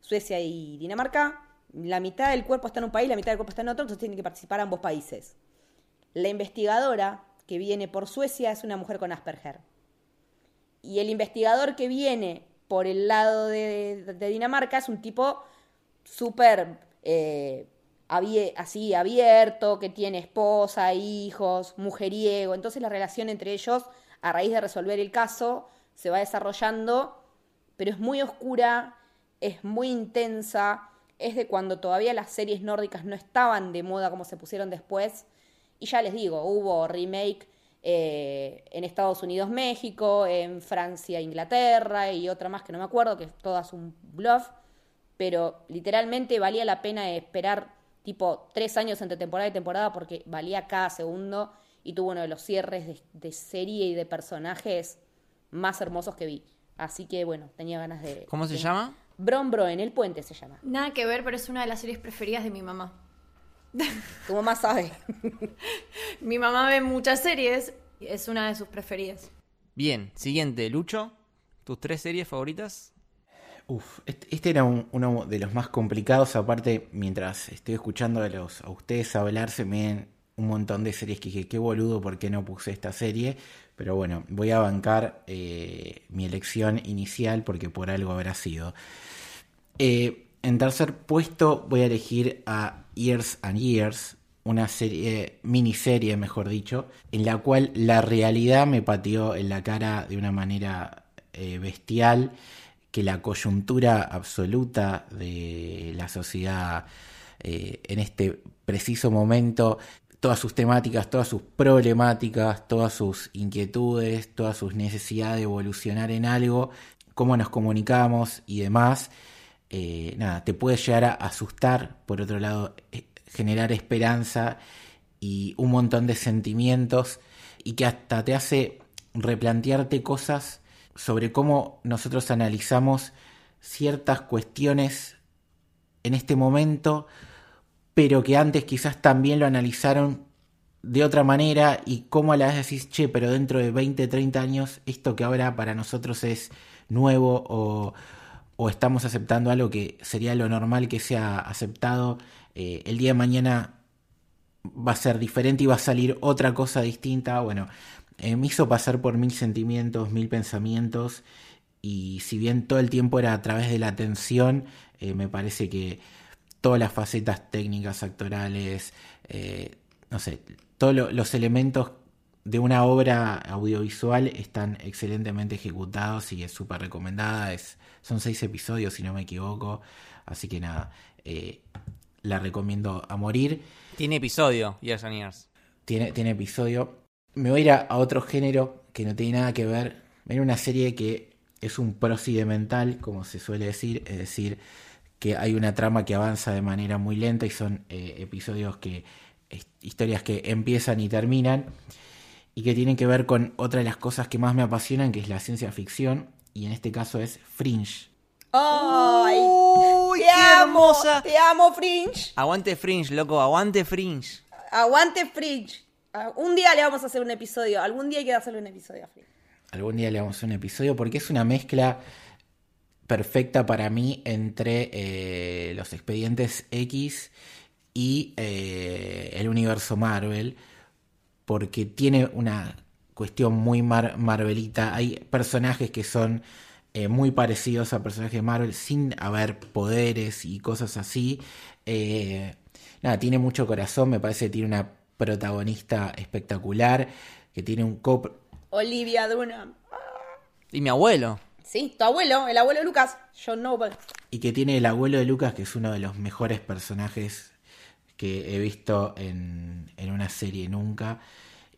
Speaker 5: Suecia y Dinamarca. La mitad del cuerpo está en un país, la mitad del cuerpo está en otro, entonces tienen que participar ambos países. La investigadora que viene por Suecia es una mujer con Asperger. Y el investigador que viene por el lado de, Dinamarca es un tipo súper eh, así abierto, que tiene esposa, hijos, mujeriego. Entonces la relación entre ellos, a raíz de resolver el caso, se va desarrollando, pero es muy oscura, es muy intensa, es de cuando todavía las series nórdicas no estaban de moda como se pusieron después. Y ya les digo, hubo remake eh, en Estados Unidos, México, en Francia, Inglaterra y otra más que no me acuerdo, que es todas un bluff. Pero literalmente valía la pena esperar tipo tres años entre temporada y temporada porque valía cada segundo y tuvo uno de los cierres de, de serie y de personajes más hermosos que vi. Así que bueno, tenía ganas de...
Speaker 2: ¿Cómo se
Speaker 5: de-
Speaker 2: llama?
Speaker 5: Bron Bro, en el puente se llama.
Speaker 3: Nada que ver, pero es una de las series preferidas de mi mamá.
Speaker 5: Tu mamá sabe.
Speaker 3: Mi mamá ve muchas series, y es una de sus preferidas.
Speaker 2: Bien, siguiente, Lucho. ¿Tus tres series favoritas?
Speaker 4: Uf, este, este era un- uno de los más complicados. Aparte, mientras estoy escuchando a, ustedes hablar, se me vienen un montón de series que dije, qué boludo, ¿por qué no puse esta serie? Pero bueno, voy a bancar eh, mi elección inicial porque por algo habrá sido. Eh, en tercer puesto voy a elegir a Years and Years, una serie, miniserie mejor dicho, en la cual la realidad me pateó en la cara de una manera eh, bestial, que la coyuntura absoluta de la sociedad en este preciso momento todas sus temáticas, todas sus problemáticas, todas sus inquietudes, todas sus necesidades de evolucionar en algo, cómo nos comunicamos y demás. Eh, nada, te puede llegar a asustar, por otro lado, eh, generar esperanza y un montón de sentimientos y que hasta te hace replantearte cosas sobre cómo nosotros analizamos ciertas cuestiones en este momento pero que antes quizás también lo analizaron de otra manera y cómo a la vez decís, che, pero dentro de 20, 30 años, esto que ahora para nosotros es nuevo o, estamos aceptando algo que sería lo normal que sea aceptado, eh, el día de mañana va a ser diferente y va a salir otra cosa distinta. Bueno, eh, me hizo pasar por mil sentimientos, mil pensamientos y si bien todo el tiempo era a través de la atención, eh, me parece que todas las facetas técnicas, actorales, eh, no sé, todos los elementos de una obra audiovisual están excelentemente ejecutados y es súper recomendada. Es, son seis episodios, si no me equivoco. Así que nada, eh, la recomiendo a morir.
Speaker 2: Tiene episodio, Years and Years.
Speaker 4: Tiene, tiene episodio. Me voy a ir a, otro género que no tiene nada que ver. Viene una serie que es un procedimental, como se suele decir, es decir, que hay una trama que avanza de manera muy lenta y son eh, episodios que, historias que empiezan y terminan y que tienen que ver con otra de las cosas que más me apasionan, que es la ciencia ficción, y en este caso es Fringe.
Speaker 5: ¡Ay!
Speaker 2: ¡Uy,
Speaker 5: te
Speaker 2: qué
Speaker 5: amo,
Speaker 2: hermosa!
Speaker 5: Te amo, Fringe.
Speaker 2: Aguante Fringe, loco, aguante Fringe.
Speaker 5: Aguante Fringe. Ah, Un día le vamos a hacer un episodio. Algún día hay que hacerle un episodio a.
Speaker 4: Algún día le vamos a hacer un episodio porque es una mezcla perfecta para mí entre eh, los expedientes X y eh, el universo Marvel, porque tiene una cuestión muy marvelita. Hay personajes que son eh, muy parecidos a personajes de Marvel sin haber poderes y cosas así. nada, tiene mucho corazón, me parece que tiene una protagonista espectacular, que tiene un cop...
Speaker 5: Olivia Dunham.
Speaker 2: Y mi abuelo.
Speaker 5: Sí, tu abuelo, el abuelo de Lucas, John Noble.
Speaker 4: Y que tiene el abuelo de Lucas, que es uno de los mejores personajes que he visto en, una serie nunca.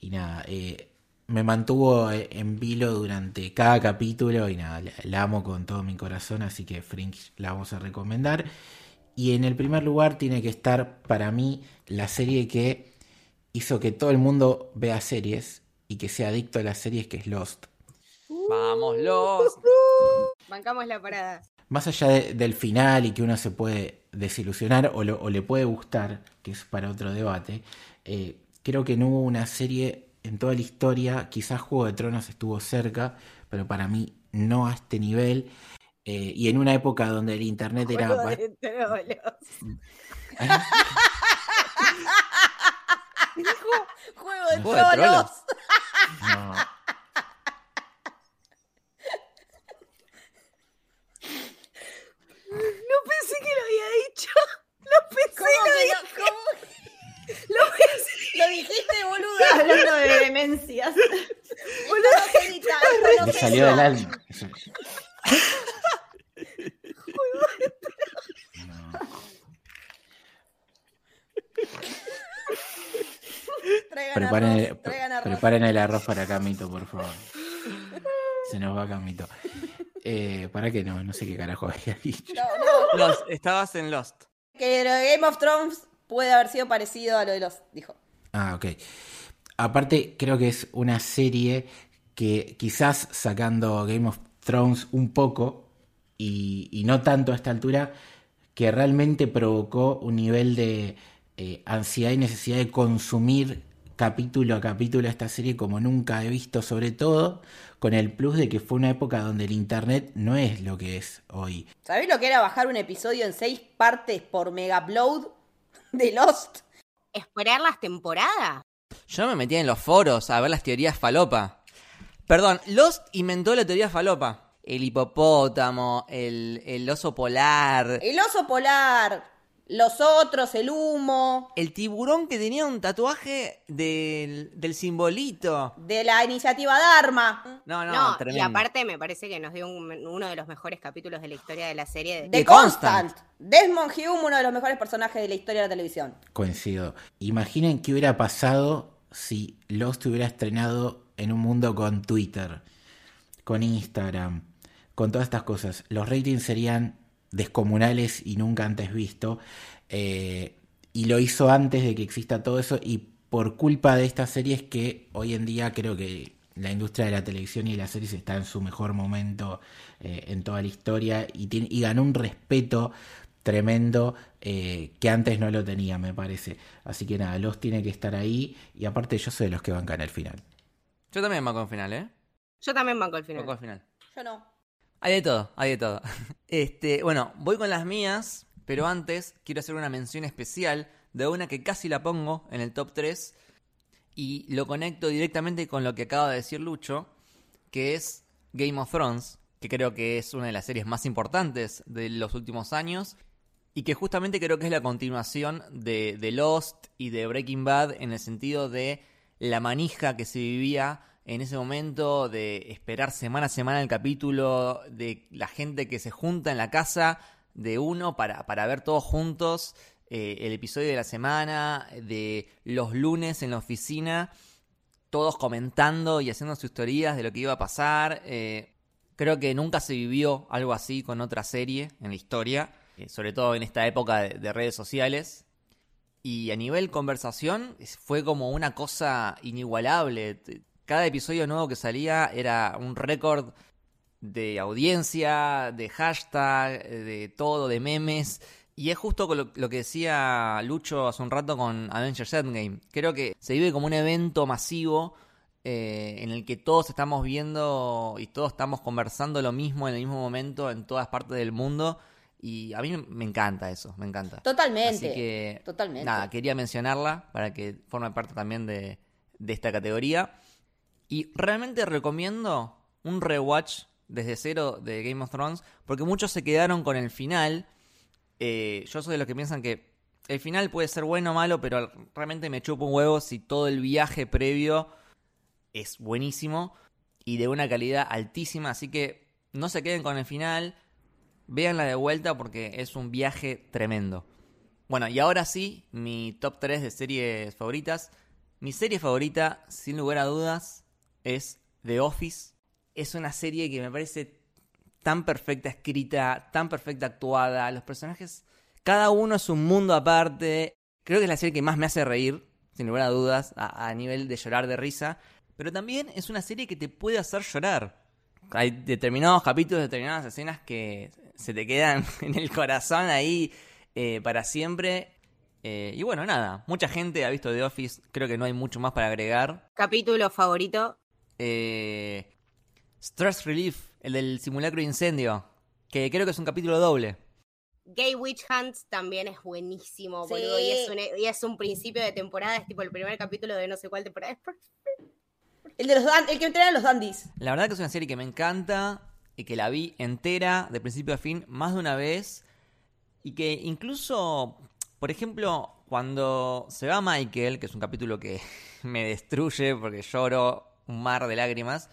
Speaker 4: Y nada, eh, me mantuvo en vilo durante cada capítulo y nada, la, amo con todo mi corazón, así que Fringe la vamos a recomendar. Y en el primer lugar tiene que estar para mí la serie que hizo que todo el mundo vea series y que sea adicto a las series, que es Lost.
Speaker 2: Vamos, Lost.
Speaker 1: Bancamos la parada.
Speaker 4: Más allá del final y que uno se puede desilusionar o, le puede gustar, que es para otro debate, eh, creo que no hubo una serie en toda la historia, quizás Juego de Tronos estuvo cerca, pero para mí no a este nivel. Eh, y en una época donde el internet era.
Speaker 1: Juego de Tronos.
Speaker 5: Juego de Tronos.
Speaker 4: No.
Speaker 1: No pensé que lo había dicho. Lo pensé
Speaker 5: ¿Cómo
Speaker 1: lo
Speaker 5: que
Speaker 1: dije.
Speaker 5: no? ¿Cómo?
Speaker 1: Lo pensé.
Speaker 5: Lo dijiste, boluda.
Speaker 3: Hablando de demencias.
Speaker 5: Boludo, se
Speaker 4: salió del alma. Eso. No.
Speaker 5: Traigan
Speaker 4: Preparen,
Speaker 5: arroz,
Speaker 4: el,
Speaker 5: traigan arroz.
Speaker 4: preparen el arroz para Camito, por favor. Se nos va Camito. Eh, ¿Para qué no? No sé qué carajo había dicho.
Speaker 5: No, no.
Speaker 2: Lost, estabas en Lost.
Speaker 5: Que lo de Game of Thrones puede haber sido parecido a lo de los. Dijo.
Speaker 4: Ah, ok. Aparte, creo que es una serie que quizás sacando Game of Thrones un poco y, y no tanto a esta altura, que realmente provocó un nivel de eh, ansiedad y necesidad de consumir capítulo a capítulo esta serie como nunca he visto, sobre todo con el plus de que fue una época donde el internet no es lo que es hoy.
Speaker 5: ¿Sabés lo que era bajar un episodio en seis partes por Megaupload de Lost?
Speaker 1: esperar las temporadas.
Speaker 2: Yo me metía en los foros a ver las teorías falopa. Perdón, Lost inventó la teoría falopa. El hipopótamo, el, el oso polar,
Speaker 5: El oso polar, los otros, el humo,
Speaker 2: el tiburón que tenía un tatuaje del, del simbolito.
Speaker 5: de la iniciativa Dharma.
Speaker 2: No, no,
Speaker 1: No, y aparte me parece que nos dio un- uno de los mejores capítulos de la historia de la serie.
Speaker 5: De Constant.
Speaker 2: Constant.
Speaker 5: Desmond Hume, uno de los mejores personajes de la historia de la televisión.
Speaker 4: Coincido. Imaginen qué hubiera pasado si Lost hubiera estrenado en un mundo con Twitter, con Instagram, con todas estas cosas. Los ratings serían descomunales y nunca antes visto. Eh, y lo hizo antes de que exista todo eso. Y por culpa de estas series que hoy en día creo que la industria de la televisión y las series está en su mejor momento eh, en toda la historia y, tiene- y ganó un respeto tremendo eh, que antes no lo tenía, me parece. Así que nada, los tiene que estar ahí y aparte yo soy de los que bancan el final.
Speaker 2: Yo también me al final, ¿eh?
Speaker 1: Yo también banco el final.
Speaker 2: Banco al final.
Speaker 5: Yo no.
Speaker 2: Hay de todo, hay de todo. Este, bueno, voy con las mías, pero antes quiero hacer una mención especial de una que casi la pongo en el top 3 y lo conecto directamente con lo que acaba de decir Lucho, que es Game of Thrones, que creo que es una de las series más importantes de los últimos años y que justamente creo que es la continuación de, de Lost y de Breaking Bad en el sentido de la manija que se vivía en ese momento, de esperar semana a semana el capítulo, de la gente que se junta en la casa de uno para, para ver todos juntos eh, el episodio de la semana, de los lunes en la oficina, todos comentando y haciendo sus teorías de lo que iba a pasar. eh, creo que nunca se vivió algo así con otra serie en la historia, eh, sobre todo en esta época de, de redes sociales. Y a nivel conversación fue como una cosa inigualable. Cada episodio nuevo que salía era un récord de audiencia, de hashtag, de todo, de memes. Y es justo lo, lo que decía Lucho hace un rato con Avengers Endgame. Creo que se vive como un evento masivo eh, en el que todos estamos viendo y todos estamos conversando lo mismo en el mismo momento en todas partes del mundo. Y a mí me encanta eso, me encanta.
Speaker 5: Totalmente.
Speaker 2: Así que,
Speaker 5: Totalmente.
Speaker 2: nada, quería mencionarla para que forme parte también de, de esta categoría. Y realmente recomiendo un rewatch desde cero de Game of Thrones, porque muchos se quedaron con el final. Eh, yo soy de los que piensan que el final puede ser bueno o malo, pero realmente me chupo un huevo si todo el viaje previo es buenísimo y de una calidad altísima. Así que no se queden con el final, véanla de vuelta porque es un viaje tremendo. Bueno, y ahora sí, mi top 3 de series favoritas. Mi serie favorita, sin lugar a dudas, es The Office. Es una serie que me parece tan perfecta escrita, tan perfecta actuada. Los personajes, cada uno es un mundo aparte. Creo que es la serie que más me hace reír, sin lugar a dudas, a, nivel de llorar de risa. Pero también es una serie que te puede hacer llorar. Hay determinados capítulos, determinadas escenas que se te quedan en el corazón ahí eh, para siempre. Eh, y bueno, nada, mucha gente ha visto The Office, creo que no hay mucho más para agregar.
Speaker 1: Capítulo favorito.
Speaker 2: Eh, Stress Relief, el del simulacro de incendio, que creo que es un capítulo doble.
Speaker 1: Gay Witch Hunt también es buenísimo,
Speaker 5: Sí.
Speaker 1: boludo. Y es, un, y es un principio de temporada, es tipo el primer capítulo de no sé cuál temporada.
Speaker 5: El, de los dan- el que entrena a los dandies.
Speaker 2: La verdad que es una serie que me encanta y que la vi entera, de principio a fin, más de una vez. Y que incluso, por ejemplo, cuando se va Michael, que es un capítulo que me destruye porque lloro un mar de lágrimas,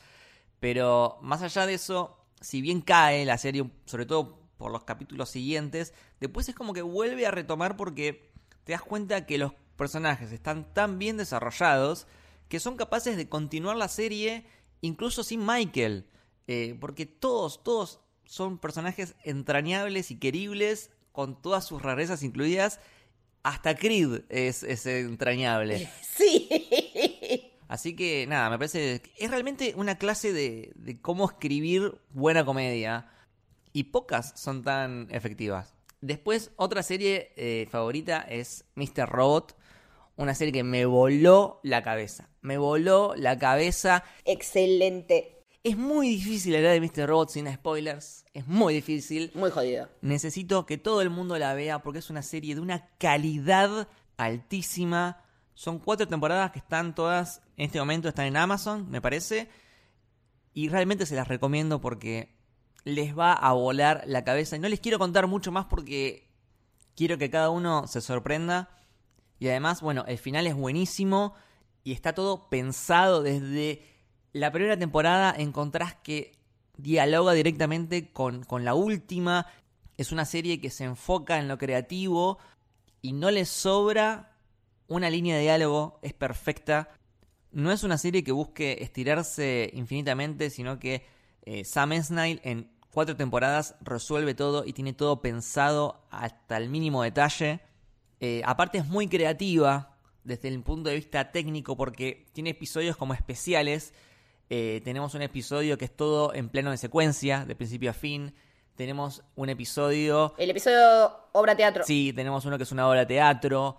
Speaker 2: pero más allá de eso, si bien cae la serie, sobre todo por los capítulos siguientes, después es como que vuelve a retomar porque te das cuenta que los personajes están tan bien desarrollados que son capaces de continuar la serie incluso sin Michael. Eh, porque todos, todos son personajes entrañables y queribles, con todas sus rarezas incluidas. Hasta Creed es, es entrañable.
Speaker 5: Sí.
Speaker 2: Así que nada, me parece es realmente una clase de, de cómo escribir buena comedia. Y pocas son tan efectivas. Después, otra serie eh, favorita es Mr. Robot. Una serie que me voló la cabeza. Me voló la cabeza.
Speaker 5: Excelente.
Speaker 2: Es muy difícil hablar de Mr. Robot sin spoilers. Es muy difícil.
Speaker 5: Muy jodido.
Speaker 2: Necesito que todo el mundo la vea porque es una serie de una calidad altísima. Son cuatro temporadas que están todas, en este momento están en Amazon, me parece. Y realmente se las recomiendo porque les va a volar la cabeza. Y no les quiero contar mucho más porque quiero que cada uno se sorprenda. Y además, bueno, el final es buenísimo y está todo pensado desde la primera temporada. Encontrás que dialoga directamente con, con la última. Es una serie que se enfoca en lo creativo y no le sobra una línea de diálogo. Es perfecta. No es una serie que busque estirarse infinitamente, sino que eh, Sam Esmail en cuatro temporadas resuelve todo y tiene todo pensado hasta el mínimo detalle. Eh, aparte es muy creativa desde el punto de vista técnico porque tiene episodios como especiales. Eh, tenemos un episodio que es todo en pleno de secuencia, de principio a fin. Tenemos un episodio...
Speaker 5: El episodio obra teatro.
Speaker 2: Sí, tenemos uno que es una obra teatro.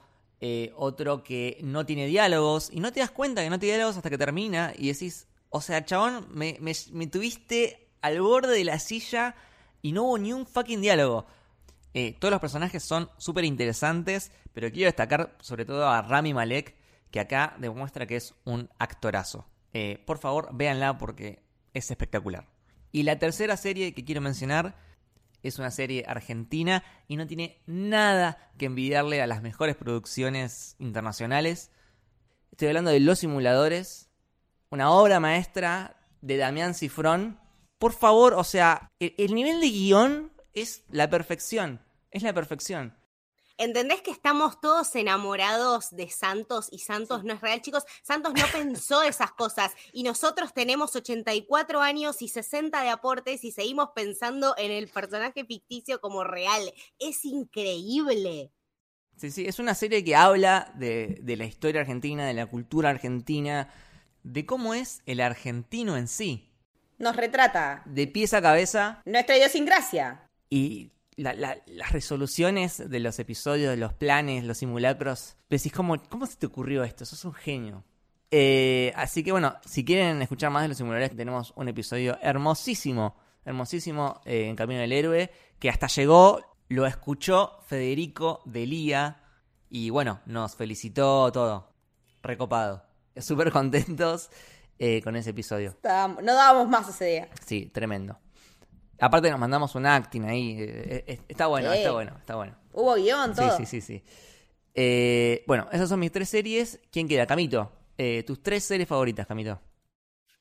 Speaker 2: Otro que no tiene diálogos. Y no te das cuenta que no tiene diálogos hasta que termina. Y decís, o sea, chabón, me, me, tuviste al borde de la silla y no hubo ni un fucking diálogo. Eh, todos los personajes son súper interesantes, pero quiero destacar sobre todo a Rami Malek, que acá demuestra que es un actorazo. Eh, por favor, véanla porque es espectacular. Y la tercera serie que quiero mencionar es una serie argentina y no tiene nada que envidiarle a las mejores producciones internacionales. Estoy hablando de Los Simuladores, una obra maestra de Damián Cifrón. Por favor, o sea, el, nivel de guion es la perfección. Es la perfección.
Speaker 1: ¿Entendés que estamos todos enamorados de Santos y Santos no es real? Chicos, Santos no pensó esas cosas y nosotros tenemos 84 años y 60 de aportes y seguimos pensando en el personaje ficticio como real. Es increíble.
Speaker 2: Sí, sí, es una serie que habla de, de la historia argentina, de la cultura argentina, de cómo es el argentino en sí.
Speaker 5: Nos retrata.
Speaker 2: De pies a cabeza.
Speaker 5: Nuestra idiosincrasia.
Speaker 2: Y las resoluciones de los episodios, de los planes, los simulacros. Decís, ¿cómo, cómo se te ocurrió esto? Sos un genio. Eh, así que bueno, si quieren escuchar más de los simuladores, tenemos un episodio hermosísimo, hermosísimo eh, en Camino del Héroe, que hasta llegó, lo escuchó Federico Delía y bueno, nos felicitó todo. Recopado súper contentos eh, con ese episodio.
Speaker 5: no dábamos más ese día.
Speaker 2: Sí, tremendo. Aparte nos mandamos un acting ahí. Eh, eh, está bueno, está bueno, está bueno.
Speaker 5: Hubo guion, todo.
Speaker 2: Sí, sí, sí, sí. bueno, esas son mis tres series. ¿Quién queda? Camito. tus tres series favoritas, Camito.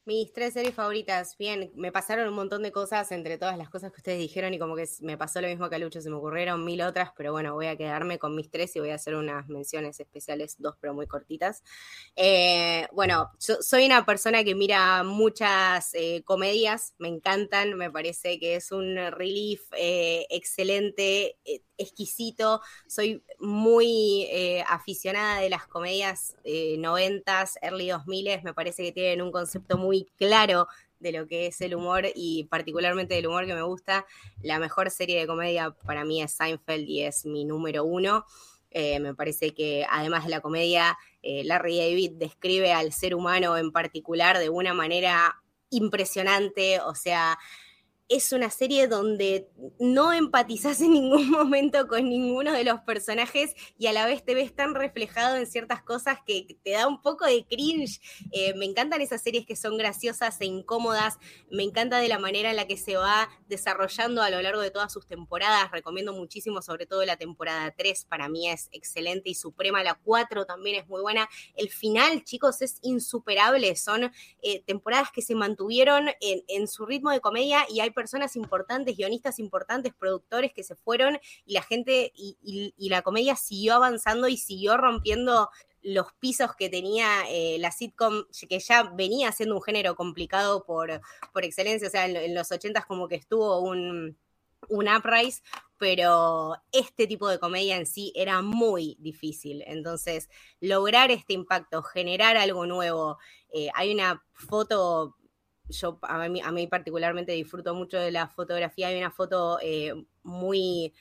Speaker 1: Mis tres series favoritas, bien, me pasaron un montón de cosas entre todas las cosas que ustedes dijeron y como que me pasó lo mismo que a Lucho, se me ocurrieron mil otras, pero bueno, voy a quedarme con mis tres y voy a hacer unas menciones especiales, dos pero muy cortitas. Eh, bueno, yo soy una persona que mira muchas eh, comedias, me encantan, me parece que es un relief eh, excelente, exquisito, soy muy aficionada de las comedias noventas, early 2000, me parece que tienen un concepto muy claro de lo que es el humor y particularmente del humor que me gusta. La mejor serie de comedia para mí es Seinfeld y es mi número uno. Eh, me parece que además de la comedia, eh, Larry David describe al ser humano en particular de una manera impresionante, o sea, es una serie donde no empatizas en ningún momento con ninguno de los personajes y a la vez te ves tan reflejado en ciertas cosas que te da un poco de cringe. Eh, me encantan esas series que son graciosas e incómodas. Me encanta de la manera en la que se va desarrollando a lo largo de todas sus temporadas. Recomiendo muchísimo, sobre todo la temporada 3, para mí es excelente y suprema. La 4 también es muy buena. El final, chicos, es insuperable. Son eh, temporadas que se mantuvieron en, en su ritmo de comedia y hay personas importantes, guionistas importantes, productores que se fueron y la gente y, la comedia siguió avanzando y siguió rompiendo los pisos que tenía eh, la sitcom, que ya venía siendo un género complicado por, por excelencia, o sea, en, los ochentas como que estuvo un, un uprise, pero este tipo de comedia en sí era muy difícil. Entonces, lograr este impacto, generar algo nuevo. Eh, hay una foto yo a mí, particularmente disfruto mucho de la fotografía. Hay una foto eh, muy,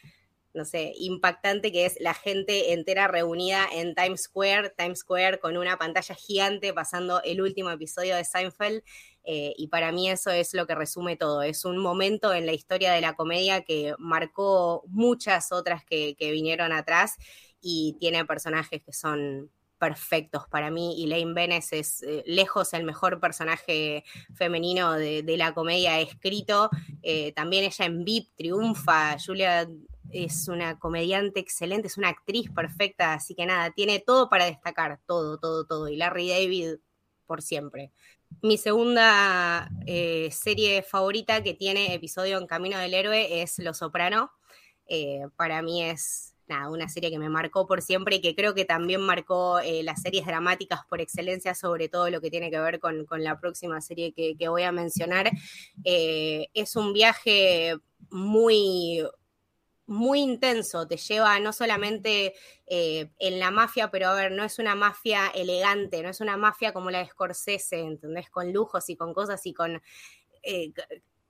Speaker 1: no sé, impactante que es la gente entera reunida en Times Square, Times Square con una pantalla gigante pasando el último episodio de Seinfeld. Eh, y para mí eso es lo que resume todo. Es un momento en la historia de la comedia que marcó muchas otras que, que vinieron atrás y tiene personajes que son perfectos para mí y Lane Benes es eh, lejos el mejor personaje femenino de, la comedia escrito. Eh, también ella en VIP triunfa, Julia es una comediante excelente, es una actriz perfecta, así que nada, tiene todo para destacar, todo, todo, todo. Y Larry David por siempre. Mi segunda eh, serie favorita que tiene episodio en Camino del Héroe es Los Soprano. para mí es una serie que me marcó por siempre y que creo que también marcó eh, las series dramáticas por excelencia, sobre todo lo que tiene que ver con, la próxima serie que, voy a mencionar. Eh, es un viaje muy muy intenso, te lleva no solamente eh, en la mafia, pero a ver, no es una mafia elegante, no es una mafia como la de Scorsese, ¿entendés? Con lujos y con cosas y con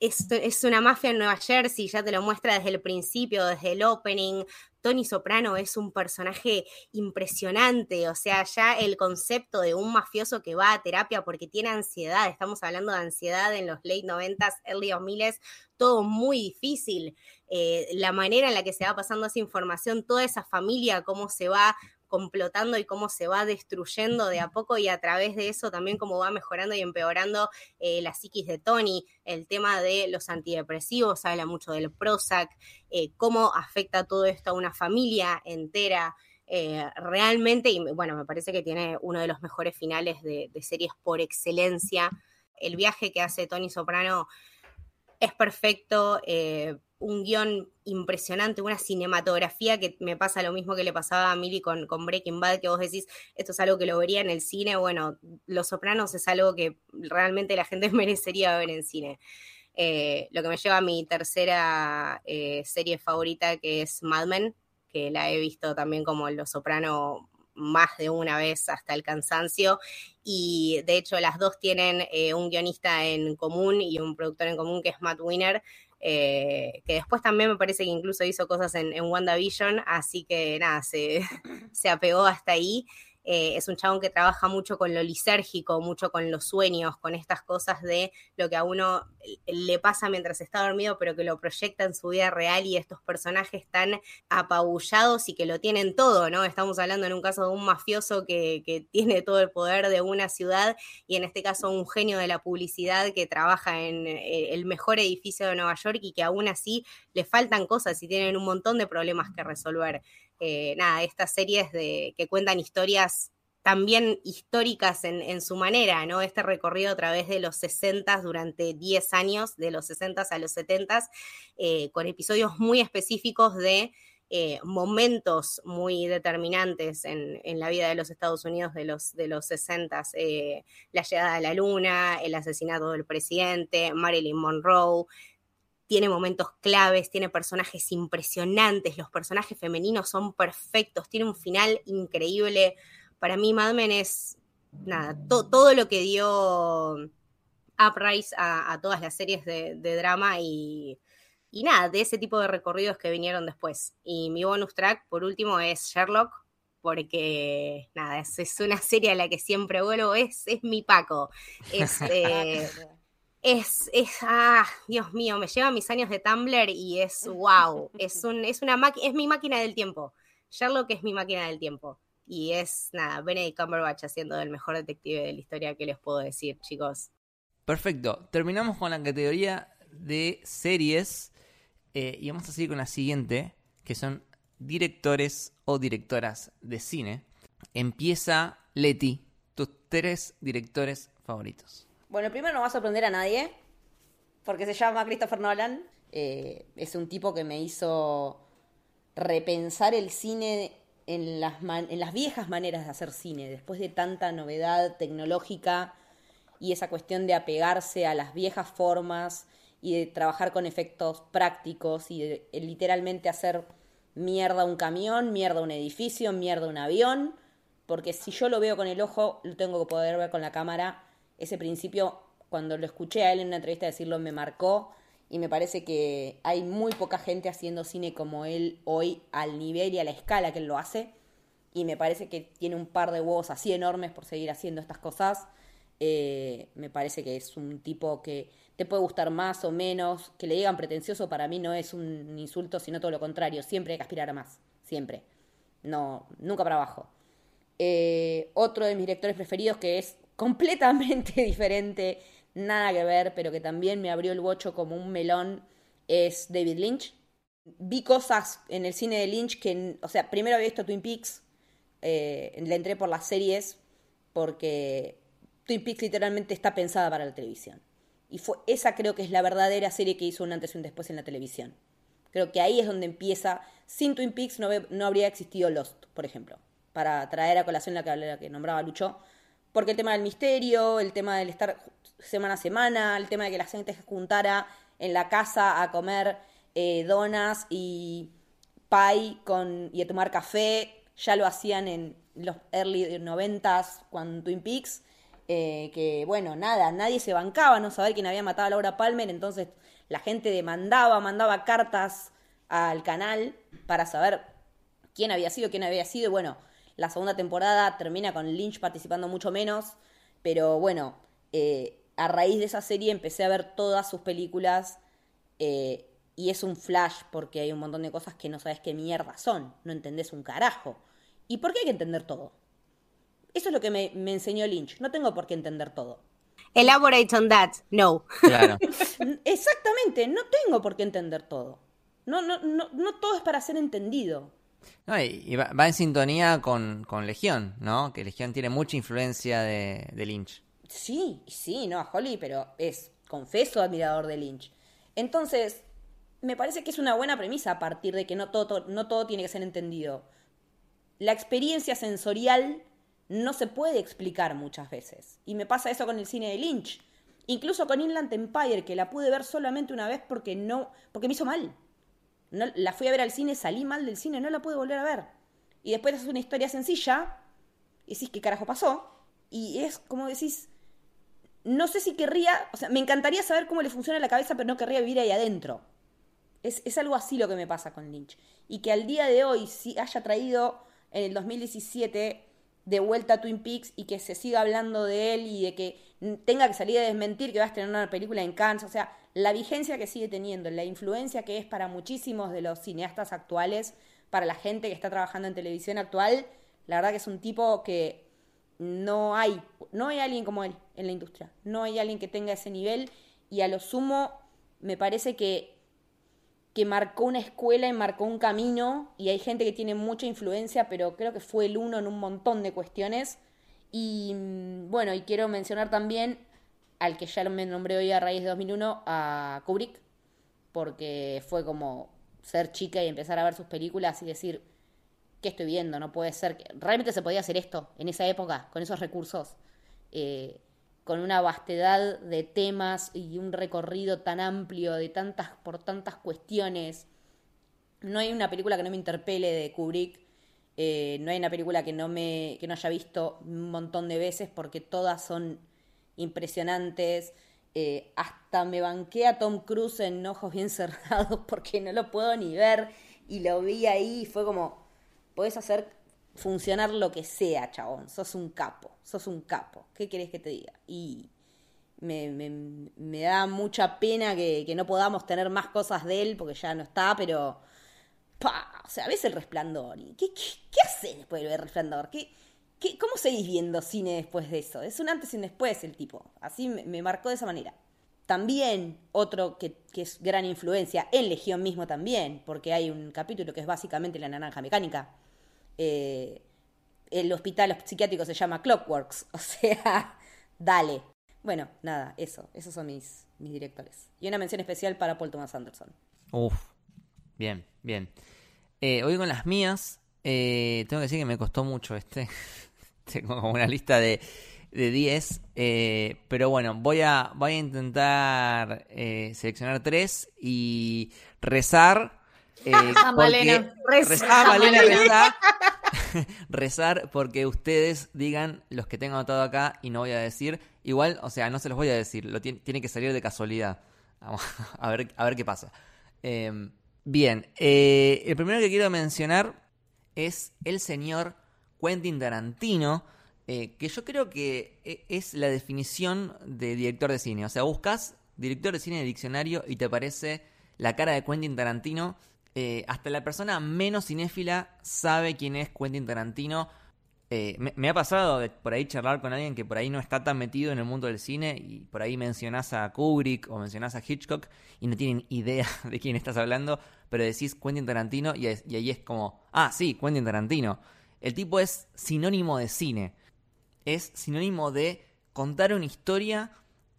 Speaker 1: es, una mafia en Nueva Jersey, ya te lo muestra desde el principio, desde el opening. Tony Soprano es un personaje impresionante, o sea, ya el concepto de un mafioso que va a terapia porque tiene ansiedad, estamos hablando de ansiedad en los late 90s, early 2000s, todo muy difícil. Eh, la manera en la que se va pasando esa información, toda esa familia, cómo se va complotando y cómo se va destruyendo de a poco y a través de eso también cómo va mejorando y empeorando eh, la psiquis de Tony, el tema de los antidepresivos, habla mucho del Prozac, eh, cómo afecta todo esto a una familia entera. Eh, realmente, y bueno, me parece que tiene uno de los mejores finales de, de series por excelencia. El viaje que hace Tony Soprano es perfecto un guion impresionante, una cinematografía que me pasa lo mismo que le pasaba a Milly con, con, Breaking Bad, que vos decís, esto es algo que lo vería en el cine, bueno, Los Sopranos es algo que realmente la gente merecería ver en cine. Eh, lo que me lleva a mi tercera eh, serie favorita, que es Mad Men, que la he visto también como Los Sopranos más de una vez hasta el cansancio y de hecho las dos tienen eh, un guionista en común y un productor en común que es Matt Winner, eh, que después también me parece que incluso hizo cosas en, en WandaVision, así que nada, se, se apegó hasta ahí. Eh, es un chabón que trabaja mucho con lo lisérgico, mucho con los sueños, con estas cosas de lo que a uno le pasa mientras está dormido, pero que lo proyecta en su vida real y estos personajes tan apabullados y que lo tienen todo, ¿no? Estamos hablando en un caso de un mafioso que, que tiene todo el poder de una ciudad y en este caso un genio de la publicidad que trabaja en eh, el mejor edificio de Nueva York y que aún así le faltan cosas y tienen un montón de problemas que resolver. Eh, nada, estas series de, que cuentan historias también históricas en, su manera, ¿no? Este recorrido a través de los 60 durante 10 años, de los 60 a los 70, eh, con episodios muy específicos de eh, momentos muy determinantes en, la vida de los Estados Unidos de los, de los 60, la llegada a la luna, el asesinato del presidente, Marilyn Monroe, tiene momentos claves, tiene personajes impresionantes, los personajes femeninos son perfectos, tiene un final increíble. Para mí Mad Men es, nada, todo lo que dio Uprise a, todas las series de, drama y, y, nada, de ese tipo de recorridos que vinieron después. Y mi bonus track, por último, es Sherlock, porque nada, es, una serie a la que siempre vuelvo, es, es mi Paco. Es, eh, es, es, ah, Dios mío, me lleva mis años de Tumblr y es wow, es, un, es, una es mi máquina del tiempo. Sherlock es mi máquina del tiempo. Y es, nada, Benedict Cumberbatch haciendo el mejor detective de la historia que les puedo decir, chicos.
Speaker 2: Perfecto, terminamos con la categoría de series eh, y vamos a seguir con la siguiente, que son directores o directoras de cine. Empieza Leti, tus tres directores favoritos.
Speaker 5: Bueno, primero no va a sorprender a nadie, porque se llama Christopher Nolan. Eh, es un tipo que me hizo repensar el cine en las, en las viejas maneras de hacer cine, después de tanta novedad tecnológica y esa cuestión de apegarse a las viejas formas y de trabajar con efectos prácticos y de, literalmente hacer mierda un camión, mierda un edificio, mierda un avión, porque si yo lo veo con el ojo, lo tengo que poder ver con la cámara ese principio, cuando lo escuché a él en una entrevista decirlo, me marcó y me parece que hay muy poca gente haciendo cine como él hoy al nivel y a la escala que él lo hace. Y me parece que tiene un par de huevos así enormes por seguir haciendo estas cosas. Eh, me parece que es un tipo que te puede gustar más o menos. Que le digan pretencioso para mí no es un insulto, sino todo lo contrario. Siempre hay que aspirar a más. Siempre. No, nunca para abajo. Eh, otro de mis directores preferidos que es completamente diferente, nada que ver, pero que también me abrió el bocho como un melón, es David Lynch. Vi cosas en el cine de Lynch que, o sea, primero había visto Twin Peaks, eh, le entré por las series porque Twin Peaks literalmente está pensada para la televisión. Y fue, esa creo que es la verdadera serie que hizo un antes y un después en la televisión. Creo que ahí es donde empieza. Sin Twin Peaks no, no habría existido Lost, por ejemplo, para traer a colación la que, la que nombraba Lucho. Porque el tema del misterio, el tema del estar semana a semana, el tema de que la gente se juntara en la casa a comer eh, donas y pie con, y a tomar café, ya lo hacían en los early 90s con Twin Peaks. Eh, que bueno, nada, nadie se bancaba no saber quién había matado a Laura Palmer, entonces la gente demandaba, mandaba cartas al canal para saber quién había sido, quién había sido, y bueno, la segunda temporada termina con Lynch participando mucho menos, pero bueno, eh, a raíz de esa serie empecé a ver todas sus películas eh, y es un flash porque hay un montón de cosas que no sabes qué mierda son, no entendés un carajo. ¿Y por qué hay que entender todo? Eso es lo que me, enseñó Lynch. No tengo por qué entender todo.
Speaker 1: Elaborate on that. No.
Speaker 2: Claro.
Speaker 5: Exactamente, no tengo por qué entender todo. No, no, no, no todo es para ser entendido.
Speaker 2: No, y, va, en sintonía con, Legión, ¿no? Que Legión tiene mucha influencia de, Lynch.
Speaker 5: Sí, sí, no, Holly, pero es, confeso, admirador de Lynch. Entonces, me parece que es una buena premisa a partir de que no todo, no todo tiene que ser entendido. La experiencia sensorial no se puede explicar muchas veces. Y me pasa eso con el cine de Lynch. Incluso con Inland Empire, que la pude ver solamente una vez porque no. porque me hizo mal. La fui a ver al cine, salí mal del cine, no la pude volver a ver. Y después es una historia sencilla, y decís, ¿qué carajo pasó? Y es como decís, no sé si querría, o sea, me encantaría saber cómo le funciona la cabeza, pero no querría vivir ahí adentro. Es, es algo así lo que me pasa con Lynch. Y que al día de hoy, si haya traído en el 2017 de vuelta a Twin Peaks y que se siga hablando de él y de que tenga que salir a desmentir que va a estrenar una película en Cannes. O sea, la vigencia que sigue teniendo, la influencia que es para muchísimos de los cineastas actuales, para la gente que está trabajando en televisión actual, la verdad que es un tipo que no hay, no hay alguien como él en la industria, no hay alguien que tenga ese nivel y a lo sumo me parece que que marcó una escuela y marcó un camino, y hay gente que tiene mucha influencia, pero creo que fue el uno en un montón de cuestiones. Y mm, bueno, y quiero mencionar también al que ya me nombré hoy a raíz de 2001, a Kubrick, porque fue como ser chica y empezar a ver sus películas y decir, ¿qué estoy viendo? No puede ser. que Realmente se podía hacer esto en esa época, con esos recursos. Eh, con una vastedad de temas y un recorrido tan amplio de tantas por tantas cuestiones. No hay una película que no me interpele de Kubrick. Eh, no hay una película que no me que no haya visto un montón de veces porque todas son impresionantes. Eh, hasta me banqué a Tom Cruise en ojos bien cerrados porque no lo puedo ni ver y lo vi ahí y fue como, puedes hacer funcionar lo que sea, chabón. Sos un capo, sos un capo. ¿Qué querés que te diga? Y me, me, da mucha pena que, no podamos tener más cosas de él, porque ya no está, pero... Pa, o sea, ves el resplandor. ¿Y qué, qué, haces después de el resplandor? ¿Qué, qué, ¿Cómo seguís viendo cine después de eso? Es un antes y un después el tipo. Así me, marcó de esa manera. También otro que, que, es gran influencia, en Legión mismo también, porque hay un capítulo que es básicamente la naranja mecánica, eh, el hospital psiquiátrico se llama Clockworks, o sea, dale. Bueno, nada, eso, esos son mis, mis directores. Y una mención especial para Paul Thomas Anderson.
Speaker 2: Uf, bien, bien. Eh, hoy con las mías, eh, tengo que decir que me costó mucho este. tengo como una lista de, de 10, pero bueno, voy a, voy a intentar seleccionar tres y rezar
Speaker 3: eh, ah, Malena,
Speaker 2: rezar, rezar porque ustedes digan los que tengo anotado acá y no voy a decir. Igual, o sea, no se los voy a decir, lo tiene, que salir de casualidad. Vamos a ver, a ver qué pasa. Em, bien, eh, el primero que quiero mencionar es el señor Quentin Tarantino, eh, que yo creo que e, es la definición de director de cine. O sea, buscas director de cine de diccionario y te aparece la cara de Quentin Tarantino eh, hasta la persona menos cinéfila sabe quién es Quentin Tarantino. Eh, me, ha pasado de por ahí charlar con alguien que por ahí no está tan metido en el mundo del cine y por ahí mencionás a Kubrick o mencionás a Hitchcock y no tienen idea de quién estás hablando, pero decís Quentin Tarantino y, ahí es como, ah, sí, Quentin Tarantino. El tipo es sinónimo de cine, es sinónimo de contar una historia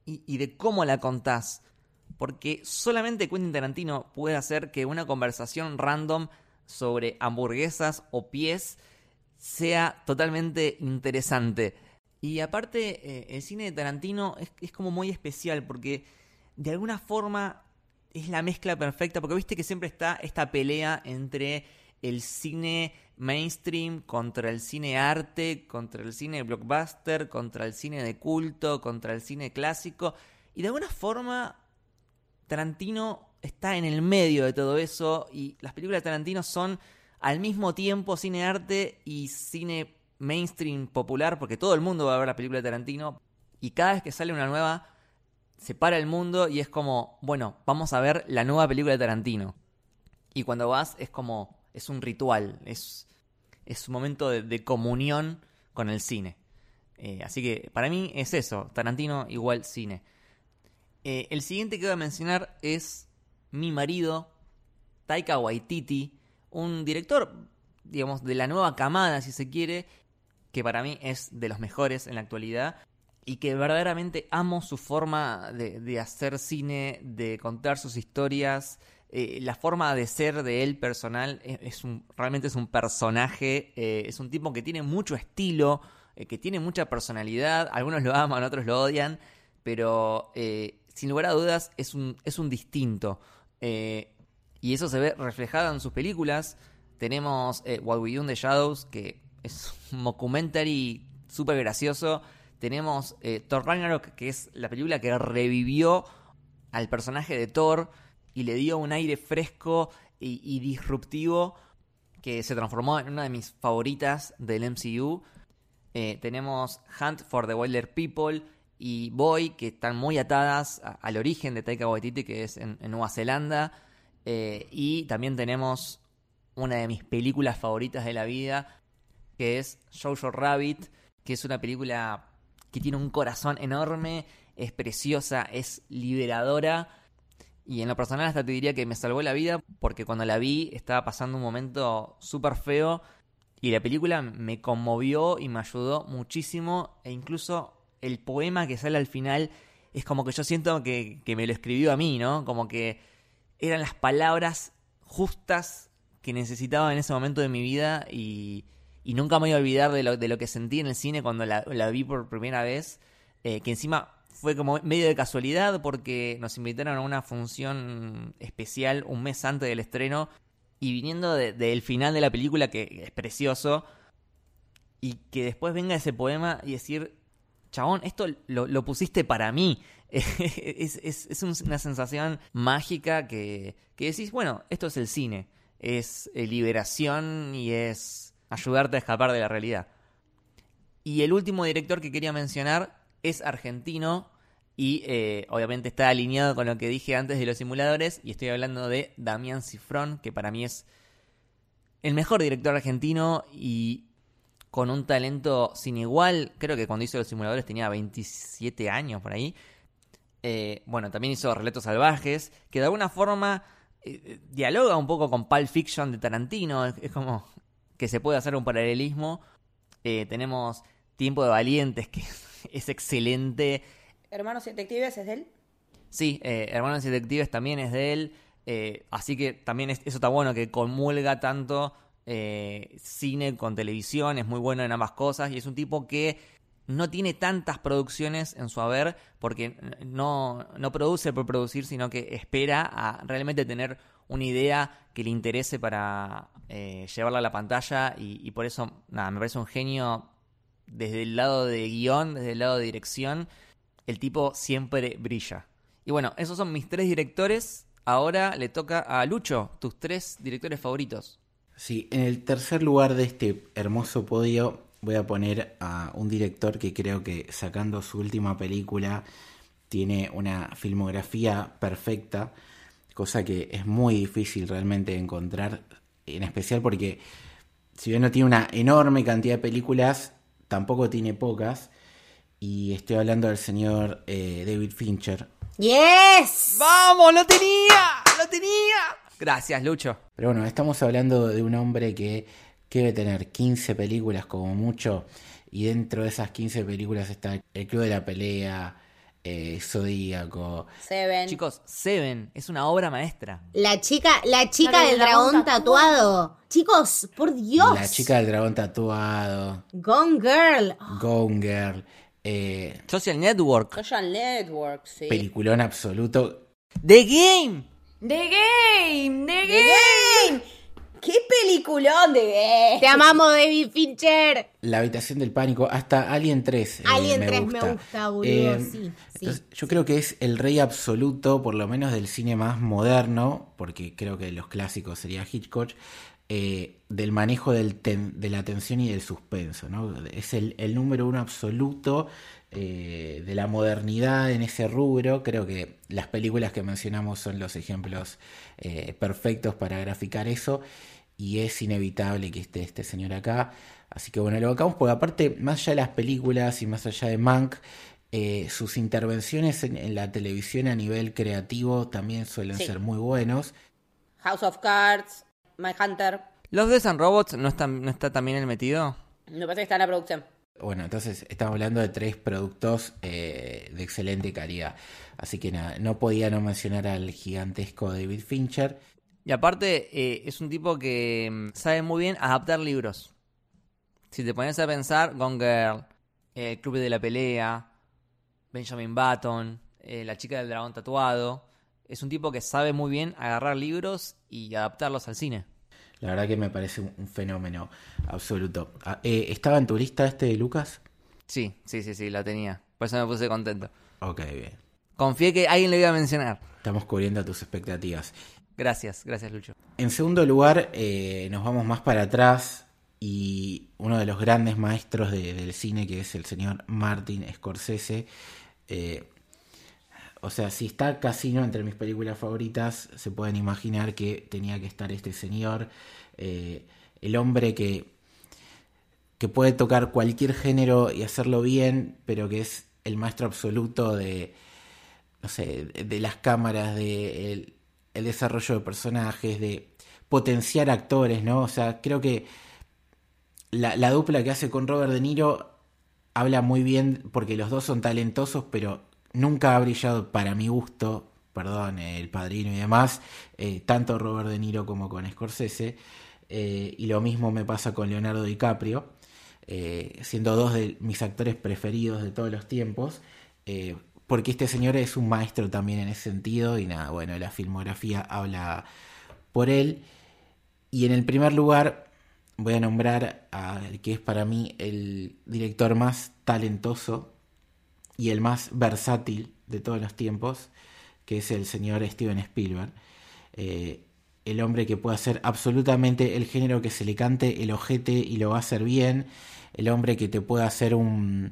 Speaker 2: y, y de cómo la contás porque solamente Quentin Tarantino puede hacer que una conversación random sobre hamburguesas o pies sea totalmente interesante. Y aparte, eh, el cine de Tarantino es, como muy especial porque de alguna forma es la mezcla perfecta, porque viste que siempre está esta pelea entre el cine mainstream contra el cine arte, contra el cine blockbuster, contra el cine de culto, contra el cine clásico. Y de alguna forma Tarantino está en el medio de todo eso y las películas de Tarantino son al mismo tiempo cine arte y cine mainstream popular, porque todo el mundo va a ver la película de Tarantino y cada vez que sale una nueva se para el mundo y es como, bueno, vamos a ver la nueva película de Tarantino. Y cuando vas es como, es un ritual, es, es un momento de, comunión con el cine. Eh, así que para mí es eso, Tarantino igual cine. Eh, el siguiente que voy a mencionar es mi marido, Taika Waititi, un director, digamos, de la nueva camada, si se quiere, que para mí es de los mejores en la actualidad y que verdaderamente amo su forma de, hacer cine, de contar sus historias. Eh, la forma de ser de él personal es, un, realmente es un personaje, eh, es un tipo que tiene mucho estilo, que tiene mucha personalidad, algunos lo aman, otros lo odian, pero sin lugar a dudas, es un, es un distinto. Eh, y eso se ve reflejado en sus películas. Tenemos eh, What We Do in the Shadows, que es un documentary súper gracioso. Tenemos eh, Thor Ragnarok, que es la película que revivió al personaje de Thor y le dio un aire fresco y, disruptivo que se transformó en una de mis favoritas del MCU. tenemos Hunt for the Wilder People, y Boy, que están muy atadas al origen de Taika Waititi, que es en, Nueva Zelanda. Eh, y también tenemos una de mis películas favoritas de la vida, que es Jojo Rabbit, que es una película que tiene un corazón enorme, es preciosa, es liberadora. Y en lo personal hasta te diría que me salvó la vida porque cuando la vi estaba pasando un momento súper feo y la película me conmovió y me ayudó muchísimo e incluso el poema que sale al final es como que yo siento que, me lo escribió a mí, ¿no? Como que eran las palabras justas que necesitaba en ese momento de mi vida y, nunca me voy a olvidar de lo, de lo que sentí en el cine cuando la, vi por primera vez, eh, que encima fue como medio de casualidad porque nos invitaron a una función especial un mes antes del estreno y viniendo del final de la película que es precioso y que después venga ese poema y decir chabón, esto lo, pusiste para mí. es, una sensación mágica que, decís, bueno, esto es el cine. Es eh, liberación y es ayudarte a escapar de la realidad. Y el último director que quería mencionar es argentino y eh, obviamente está alineado con lo que dije antes de los simuladores y estoy hablando de Damián Cifrón, que para mí es el mejor director argentino y con un talento sin igual. Creo que cuando hizo los simuladores tenía 27 años por ahí. Eh, bueno, también hizo Relatos Salvajes, que de alguna forma eh, dialoga un poco con Pulp Fiction de Tarantino. Es, como que se puede hacer un paralelismo. Eh, tenemos Tiempo de Valientes, que es excelente.
Speaker 5: Hermanos Detectives es de él.
Speaker 2: Sí, Hermanos Detectives también es de él. así que también eso está bueno que comulga tanto eh, cine con televisión, es muy bueno en ambas cosas y es un tipo que no tiene tantas producciones en su haber porque no, no produce por producir, sino que espera a realmente tener una idea que le interese para eh, llevarla a la pantalla y, por eso, nada, me parece un genio desde el lado de guion, desde el lado de dirección, el tipo siempre brilla. Y bueno, esos son mis tres directores. Ahora le toca a Lucho, tus tres directores favoritos.
Speaker 4: Sí, en el tercer lugar de este hermoso podio voy a poner a un director que creo que sacando su última película tiene una filmografía perfecta. cosa que es muy difícil realmente encontrar, en especial porque si bien no tiene una enorme cantidad de películas, tampoco tiene pocas. Y estoy hablando del señor eh, David Fincher.
Speaker 1: ¡Yes!
Speaker 2: ¡Vamos! ¡Lo tenía! ¡Lo tenía! Gracias, Lucho.
Speaker 4: Pero bueno, estamos hablando de un hombre que, que debe tener 15 películas como mucho. Y dentro de esas 15 películas está El Club de la Pelea, eh, Zodíaco.
Speaker 5: Seven.
Speaker 2: Chicos, Seven es una obra maestra.
Speaker 1: La chica, la chica del dragón
Speaker 3: dragón
Speaker 1: tatuado. Chicos, por Dios.
Speaker 4: La chica del dragón tatuado.
Speaker 1: Gone Girl.
Speaker 4: Gone Girl. eh,
Speaker 2: Social Network.
Speaker 5: Social Network, sí.
Speaker 4: peliculón absoluto.
Speaker 2: The Game.
Speaker 3: The Game, The
Speaker 5: The
Speaker 3: Game.
Speaker 5: ¡Qué peliculón de!
Speaker 1: Te amamos, David Fincher.
Speaker 4: La habitación del pánico, hasta Alien 3. eh,
Speaker 1: Alien
Speaker 4: me
Speaker 1: 3
Speaker 4: gusta.
Speaker 1: me gusta, boludo.
Speaker 4: Eh,
Speaker 1: sí,
Speaker 4: yo creo que es el rey absoluto, por lo menos del cine más moderno, porque creo que de los clásicos sería Hitchcock, eh, del manejo del ten- de la tensión y del suspenso. ¿no? Es el, el número uno absoluto eh, de la modernidad en ese rubro. Creo que las películas que mencionamos son los ejemplos eh, perfectos para graficar eso. Y es inevitable que esté este señor acá. Así que bueno, lo vacamos porque aparte, más allá de las películas y más allá de Mank, eh, sus intervenciones en, en la televisión a nivel creativo también suelen
Speaker 5: Sí.
Speaker 4: ser muy buenos.
Speaker 5: House of Cards, My Hunter.
Speaker 2: ¿Los de San Robots no, están, no está también el metido?
Speaker 5: Me parece que está en la producción.
Speaker 4: Bueno, entonces estamos hablando de tres productos eh, de excelente calidad. Así que nada, no podía no mencionar al gigantesco David Fincher.
Speaker 2: Y aparte, eh, es un tipo que mm, sabe muy bien adaptar libros. Si te pones a pensar, Gone Girl, El Club de la Pelea, Benjamin Button, eh, La Chica del Dragón Tatuado. Es un tipo que sabe muy bien agarrar libros y adaptarlos al cine.
Speaker 4: La verdad que me parece un, fenómeno absoluto. Ah, eh, ¿Estaba en tu lista este de Lucas?
Speaker 2: Sí, sí, sí, sí, la tenía. Por eso me puse contento.
Speaker 4: Ok, bien.
Speaker 2: Confié que alguien lo iba a mencionar.
Speaker 4: Estamos cubriendo tus expectativas.
Speaker 2: Gracias, gracias Lucho.
Speaker 4: En segundo lugar, eh, nos vamos más para atrás y uno de los grandes maestros de- del cine, que es el señor Martin Scorsese. eh, o sea, si está Casino entre mis películas favoritas, se pueden imaginar que tenía que estar este señor, eh, el hombre que, que puede tocar cualquier género y hacerlo bien, pero que es el maestro absoluto de, no sé, de, las cámaras, de el desarrollo de personajes, de potenciar actores, ¿no? O sea, creo que la, la dupla que hace con Robert De Niro habla muy bien porque los dos son talentosos, pero nunca ha brillado para mi gusto, perdón, el padrino y demás, eh, tanto Robert De Niro como con Scorsese. eh, y lo mismo me pasa con Leonardo DiCaprio, eh, siendo dos de mis actores preferidos de todos los tiempos. Porque este señor es un maestro también en ese sentido y nada, bueno, la filmografía habla por él. Y en el primer lugar voy a nombrar al que es para mí el director más talentoso y el más versátil de todos los tiempos, que es el señor Steven Spielberg. Eh, el hombre que puede hacer absolutamente el género que se le cante el ojete y lo va a hacer bien. El hombre que te puede hacer un,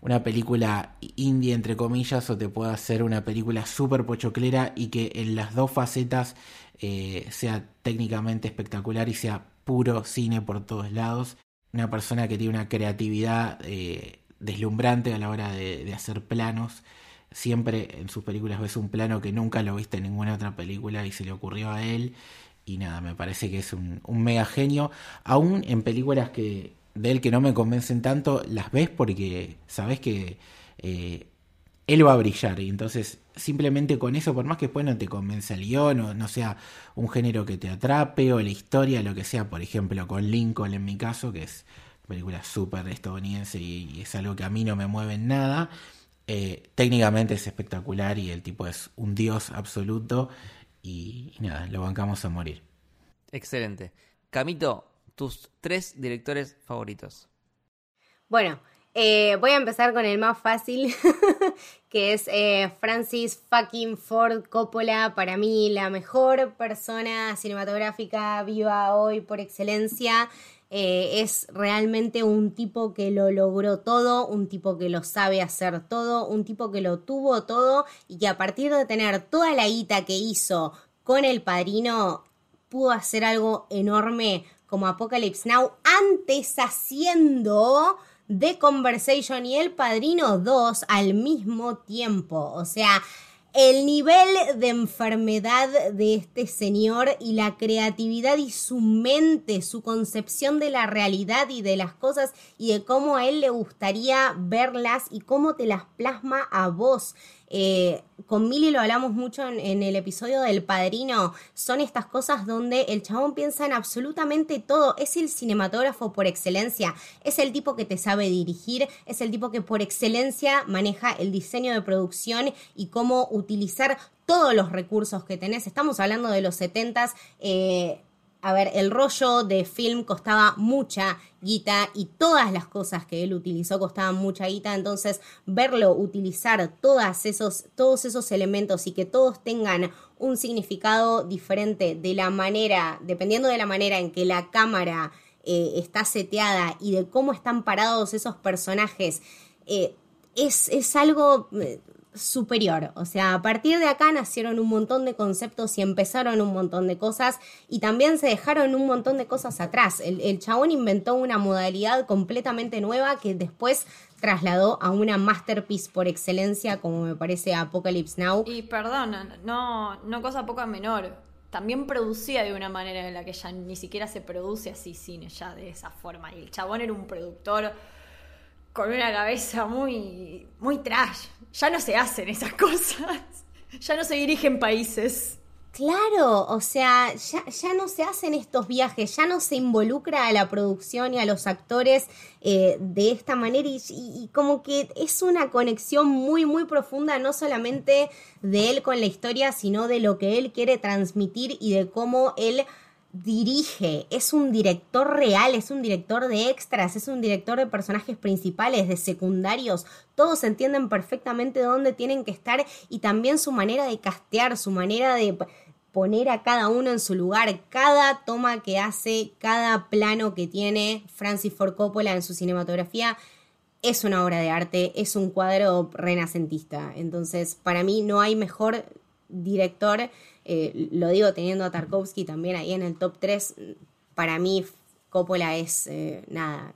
Speaker 4: una película indie, entre comillas, o te puede hacer una película súper pochoclera y que en las dos facetas eh, sea técnicamente espectacular y sea puro cine por todos lados. Una persona que tiene una creatividad eh, deslumbrante a la hora de, hacer planos. Siempre en sus películas ves un plano que nunca lo viste en ninguna otra película y se le ocurrió a él. Y nada, me parece que es un, un mega genio. Aún en películas que de él que no me convencen tanto, las ves porque sabes que eh, él va a brillar. Y entonces, simplemente con eso, por más que después no te convence el guion, o no sea un género que te atrape, o la historia, lo que sea, por ejemplo, con Lincoln en mi caso, que es una película súper estadounidense y, es algo que a mí no me mueve en nada. Eh, técnicamente es espectacular y el tipo es un dios absoluto. Y, y nada, lo bancamos a morir.
Speaker 2: Excelente. Camito, tus tres directores favoritos.
Speaker 1: Bueno, eh, voy a empezar con el más fácil, que es eh, Francis fucking Ford Coppola. Para mí, la mejor persona cinematográfica viva hoy por excelencia. Eh, es realmente un tipo que lo logró todo, un tipo que lo sabe hacer todo, un tipo que lo tuvo todo y que a partir de tener toda la guita que hizo con El Padrino pudo hacer algo enorme como Apocalypse Now, antes haciendo The Conversation y El Padrino 2 al mismo tiempo. O sea, el nivel de enfermedad de este señor y la creatividad y su mente, su concepción de la realidad y de las cosas y de cómo a él le gustaría verlas y cómo te las plasma a vos. Eh, con Milly lo hablamos mucho en, el episodio del Padrino, son estas cosas donde el chabón piensa en absolutamente todo, es el cinematógrafo por excelencia, es el tipo que te sabe dirigir, es el tipo que por excelencia maneja el diseño de producción y cómo utilizar todos los recursos que tenés. Estamos hablando de los 70s. Eh, a ver, el rollo de film costaba mucha guita y todas las cosas que él utilizó costaban mucha guita, entonces verlo utilizar esos, todos esos elementos y que todos tengan un significado diferente de la manera, dependiendo de la manera en que la cámara eh, está seteada y de cómo están parados esos personajes, eh, es, es, algo eh, superior. O sea, a partir de acá nacieron un montón de conceptos y empezaron un montón de cosas y también se dejaron un montón de cosas atrás. El, chabón inventó una modalidad completamente nueva que después trasladó a una masterpiece por excelencia como me parece Apocalypse Now.
Speaker 3: Y perdón, no, no cosa poca menor. También producía de una manera en la que ya ni siquiera se produce así cine ya de esa forma. Y el chabón era un productor con una cabeza muy, muy trash. Ya no se hacen esas cosas. Ya no se dirigen países.
Speaker 1: Claro, o sea, ya, ya, no se hacen estos viajes, ya no se involucra a la producción y a los actores eh, de esta manera y, y, como que es una conexión muy, muy profunda, no solamente de él con la historia, sino de lo que él quiere transmitir y de cómo él dirige, es un director real, es un director de extras, es un director de personajes principales, de secundarios, todos entienden perfectamente dónde tienen que estar y también su manera de castear, su manera de poner a cada uno en su lugar, cada toma que hace, cada plano que tiene Francis Ford Coppola en su cinematografía es una obra de arte, es un cuadro renacentista. Entonces, para mí no hay mejor director eh, lo digo teniendo a Tarkovsky también ahí en el top 3. Para mí, Coppola es eh, nada,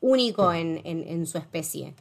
Speaker 1: único en, su especie.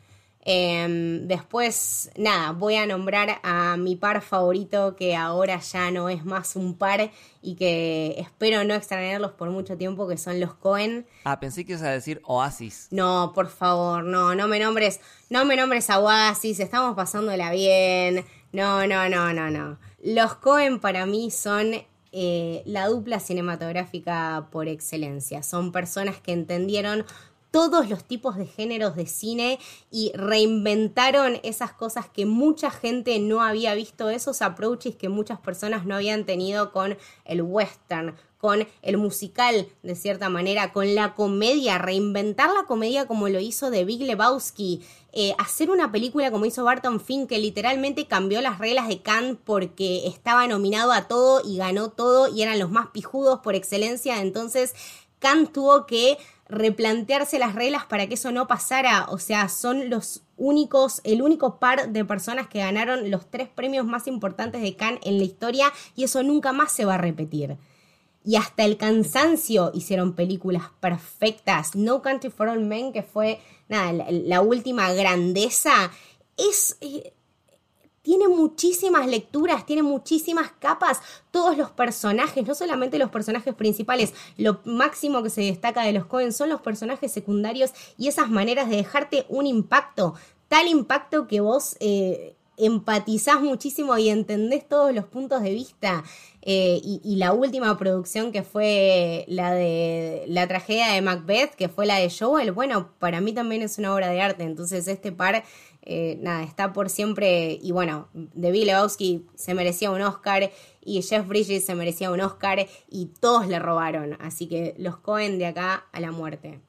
Speaker 1: Em, después, nada, voy a nombrar a mi par favorito que ahora ya no es más un par y que espero no extrañarlos por mucho tiempo, que son los Cohen.
Speaker 2: Ah, pensé que ibas a decir Oasis.
Speaker 1: No, por favor, no, no me nombres, no me nombres a Oasis, estamos pasándola bien. No, no, no, no, no. Los Cohen para mí son eh, la dupla cinematográfica por excelencia. Son personas que entendieron todos los tipos de géneros de cine y reinventaron esas cosas que mucha gente no había visto, esos approaches que muchas personas no habían tenido con el western, con el musical, de cierta manera, con la comedia, reinventar la comedia como lo hizo de Big Lebowski, eh, hacer una película como hizo Barton Fink, que literalmente cambió las reglas de Cannes porque estaba nominado a todo y ganó todo y eran los más pijudos por excelencia, entonces Cannes tuvo que replantearse las reglas para que eso no pasara, o sea, son los únicos, el único par de personas que ganaron los tres premios más importantes de Cannes en la historia y eso nunca más se va a repetir y hasta el cansancio hicieron películas perfectas. No Country for All Men, que fue nada, la, última grandeza, es... Eh, tiene muchísimas lecturas, tiene muchísimas capas, todos los personajes, no solamente los personajes principales, lo máximo que se destaca de los Cohen son los personajes secundarios y esas maneras de dejarte un impacto, tal impacto que vos eh, empatizás muchísimo y entendés todos los puntos de vista. Eh, y, la última producción que fue la de la tragedia de Macbeth, que fue la de Joel, bueno, para mí también es una obra de arte. Entonces este par, eh, nada, está por siempre. Y bueno, Bill Lebowski se merecía un Oscar y Jeff Bridges se merecía un Oscar y todos le robaron. Así que los Cohen de acá a la muerte.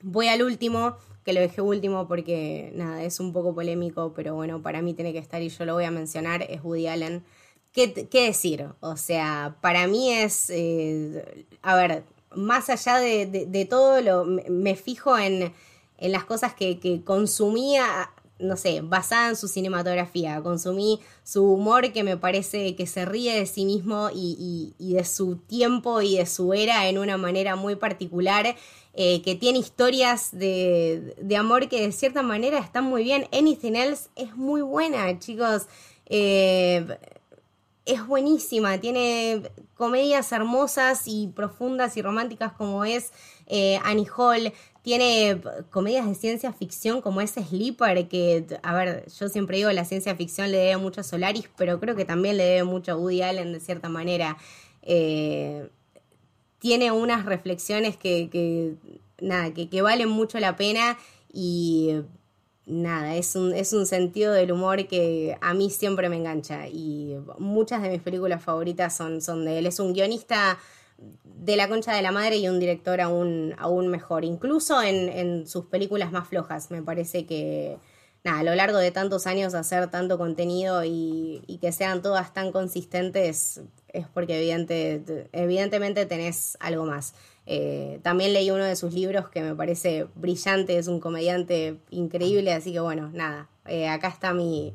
Speaker 1: Voy al último, que lo dejé último porque, nada, es un poco polémico, pero bueno, para mí tiene que estar y yo lo voy a mencionar, es Woody Allen. ¿Qué, decir? O sea, para mí es, eh, a ver, más allá de, todo, lo, me, fijo en, las cosas que, consumía no sé, basada en su cinematografía. Consumí su humor que me parece que se ríe de sí mismo y, de su tiempo y de su era en una manera muy particular. Eh, que tiene historias de, amor que de cierta manera están muy bien. Anything Else es muy buena, chicos. Eh, es buenísima, tiene comedias hermosas y profundas y románticas como es eh, Annie Hall, tiene comedias de ciencia ficción como es Sleeper, que, a ver, yo siempre digo la ciencia ficción le debe mucho a Solaris, pero creo que también le debe mucho a Woody Allen de cierta manera. Tiene unas reflexiones que, nada, que, valen mucho la pena y nada, es un, es un sentido del humor que a mí siempre me engancha y muchas de mis películas favoritas son, son de él. Es un guionista de la concha de la madre y un director aún, aún mejor, incluso en, sus películas más flojas. Me parece que nada, a lo largo de tantos años hacer tanto contenido y, que sean todas tan consistentes es porque evidente, evidentemente tenés algo más. Eh, también leí uno de sus libros que me parece brillante, es un comediante increíble, así que bueno, nada, eh, acá está mi,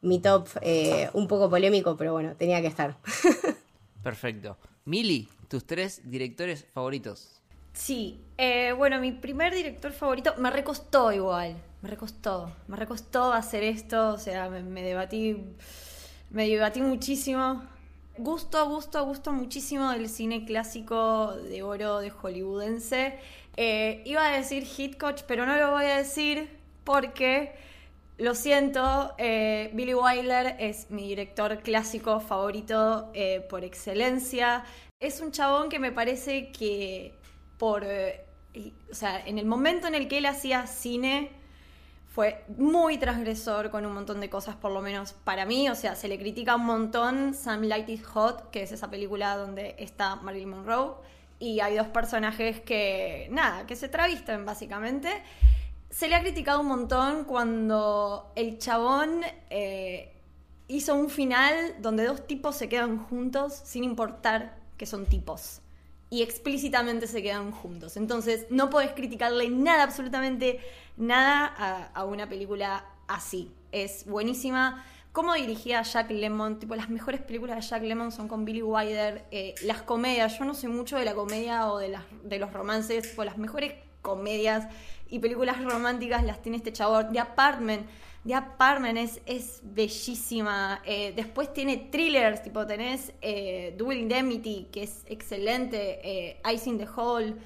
Speaker 1: mi top, eh, un poco polémico, pero bueno, tenía que estar.
Speaker 2: Perfecto. Mili, tus tres directores favoritos.
Speaker 3: Sí, eh, bueno, mi primer director favorito me recostó igual, me recostó, me recostó hacer esto, o sea, me, debatí, me debatí muchísimo. Gusto, gusto, gusto muchísimo del cine clásico de oro de hollywoodense. Eh, iba a decir Hitchcock, pero no lo voy a decir porque lo siento, eh, Billy Wilder es mi director clásico favorito eh, por excelencia. Es un chabón que me parece que por... O sea, en el momento en el que él hacía cine fue muy transgresor con un montón de cosas, por lo menos para mí. O sea, se le critica un montón Some Light is Hot, que es esa película donde está Marilyn Monroe. Y hay dos personajes que, nada, que se travisten básicamente. Se le ha criticado un montón cuando el chabón eh, hizo un final donde dos tipos se quedan juntos sin importar que son tipos. Y explícitamente se quedan juntos. Entonces no podés criticarle nada, absolutamente nada a, una película así. Es buenísima. Cómo dirigía Jack Lemmon, tipo las mejores películas de Jack Lemmon son con Billy Wilder, eh, las comedias, yo no sé mucho de la comedia o de, de los romances, tipo las mejores comedias y películas románticas las tiene este chabón. The Apartment. The Apartment es, es bellísima. Eh, después tiene thrillers, tipo tenés eh, Dual Indemnity, que es excelente. Eh, Ice in the Hole.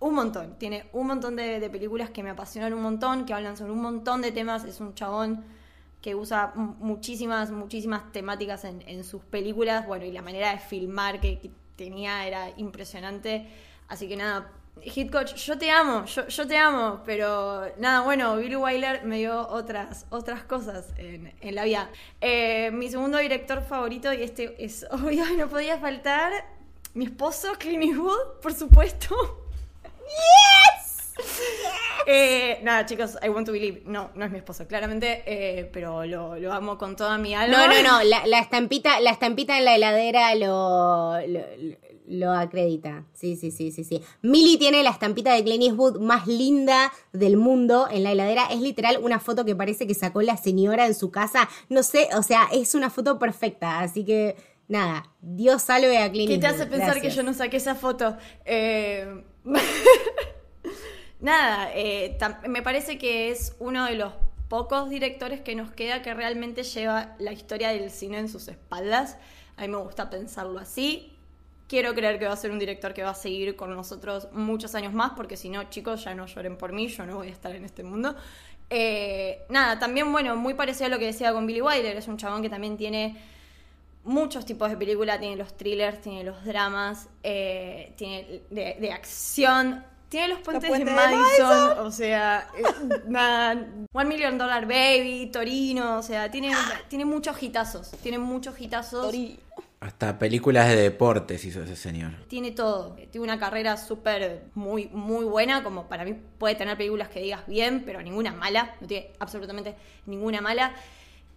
Speaker 3: Un montón. Tiene un montón de, películas que me apasionan un montón, que hablan sobre un montón de temas. Es un chabón que usa muchísimas, muchísimas temáticas en, sus películas. Bueno, y la manera de filmar que tenía era impresionante. Así que nada, Hitcoach, yo te amo, yo, te amo, pero nada, bueno, Billy Wilder me dio otras, otras cosas en, la vida. Eh, mi segundo director favorito, y este es obvio, no podía faltar, mi esposo, Clint Eastwood, por supuesto. ¡Yes! Eh, nada, chicos, I want to believe. No, no es mi esposo, claramente, eh, pero lo, amo con toda mi alma.
Speaker 1: No, no, no, la, estampita, la estampita en la heladera lo lo acredita. Sí, sí, sí, sí, sí. Millie tiene la estampita de Clint Eastwood más linda del mundo en la heladera. Es literal una foto que parece que sacó la señora en su casa. No sé, o sea, es una foto perfecta. Así que, nada, Dios salve a Clint
Speaker 3: ¿Qué te hace pensar que yo no saqué esa foto? Eh... nada, eh, me parece que es uno de los pocos directores que nos queda que realmente lleva la historia del cine en sus espaldas. A mí me gusta pensarlo así. Quiero creer que va a ser un director que va a seguir con nosotros muchos años más, porque si no, chicos, ya no lloren por mí, yo no voy a estar en este mundo. Eh, nada, también, bueno, muy parecido a lo que decía con Billy Wilder, es un chabón que también tiene muchos tipos de película, tiene los thrillers, tiene los dramas, eh, tiene de, acción, tiene los puentes de, Madison, o sea, eh, nada, One Million Dollar Baby, Torino, o sea, tiene, tiene muchos hitazos, tiene muchos hitazos.
Speaker 4: Hasta películas de deportes hizo ese señor.
Speaker 3: Tiene todo. Tiene una carrera súper, muy, muy buena. Como para mí puede tener películas que digas bien, pero ninguna mala. No tiene absolutamente ninguna mala.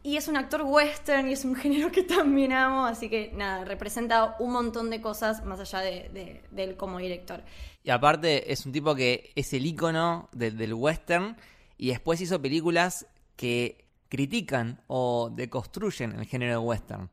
Speaker 3: Y es un actor western y es un género que también amo. Así que nada, representa un montón de cosas más allá de, él como director.
Speaker 2: Y aparte es un tipo que es el icono del western y después hizo películas que critican o deconstruyen el género western.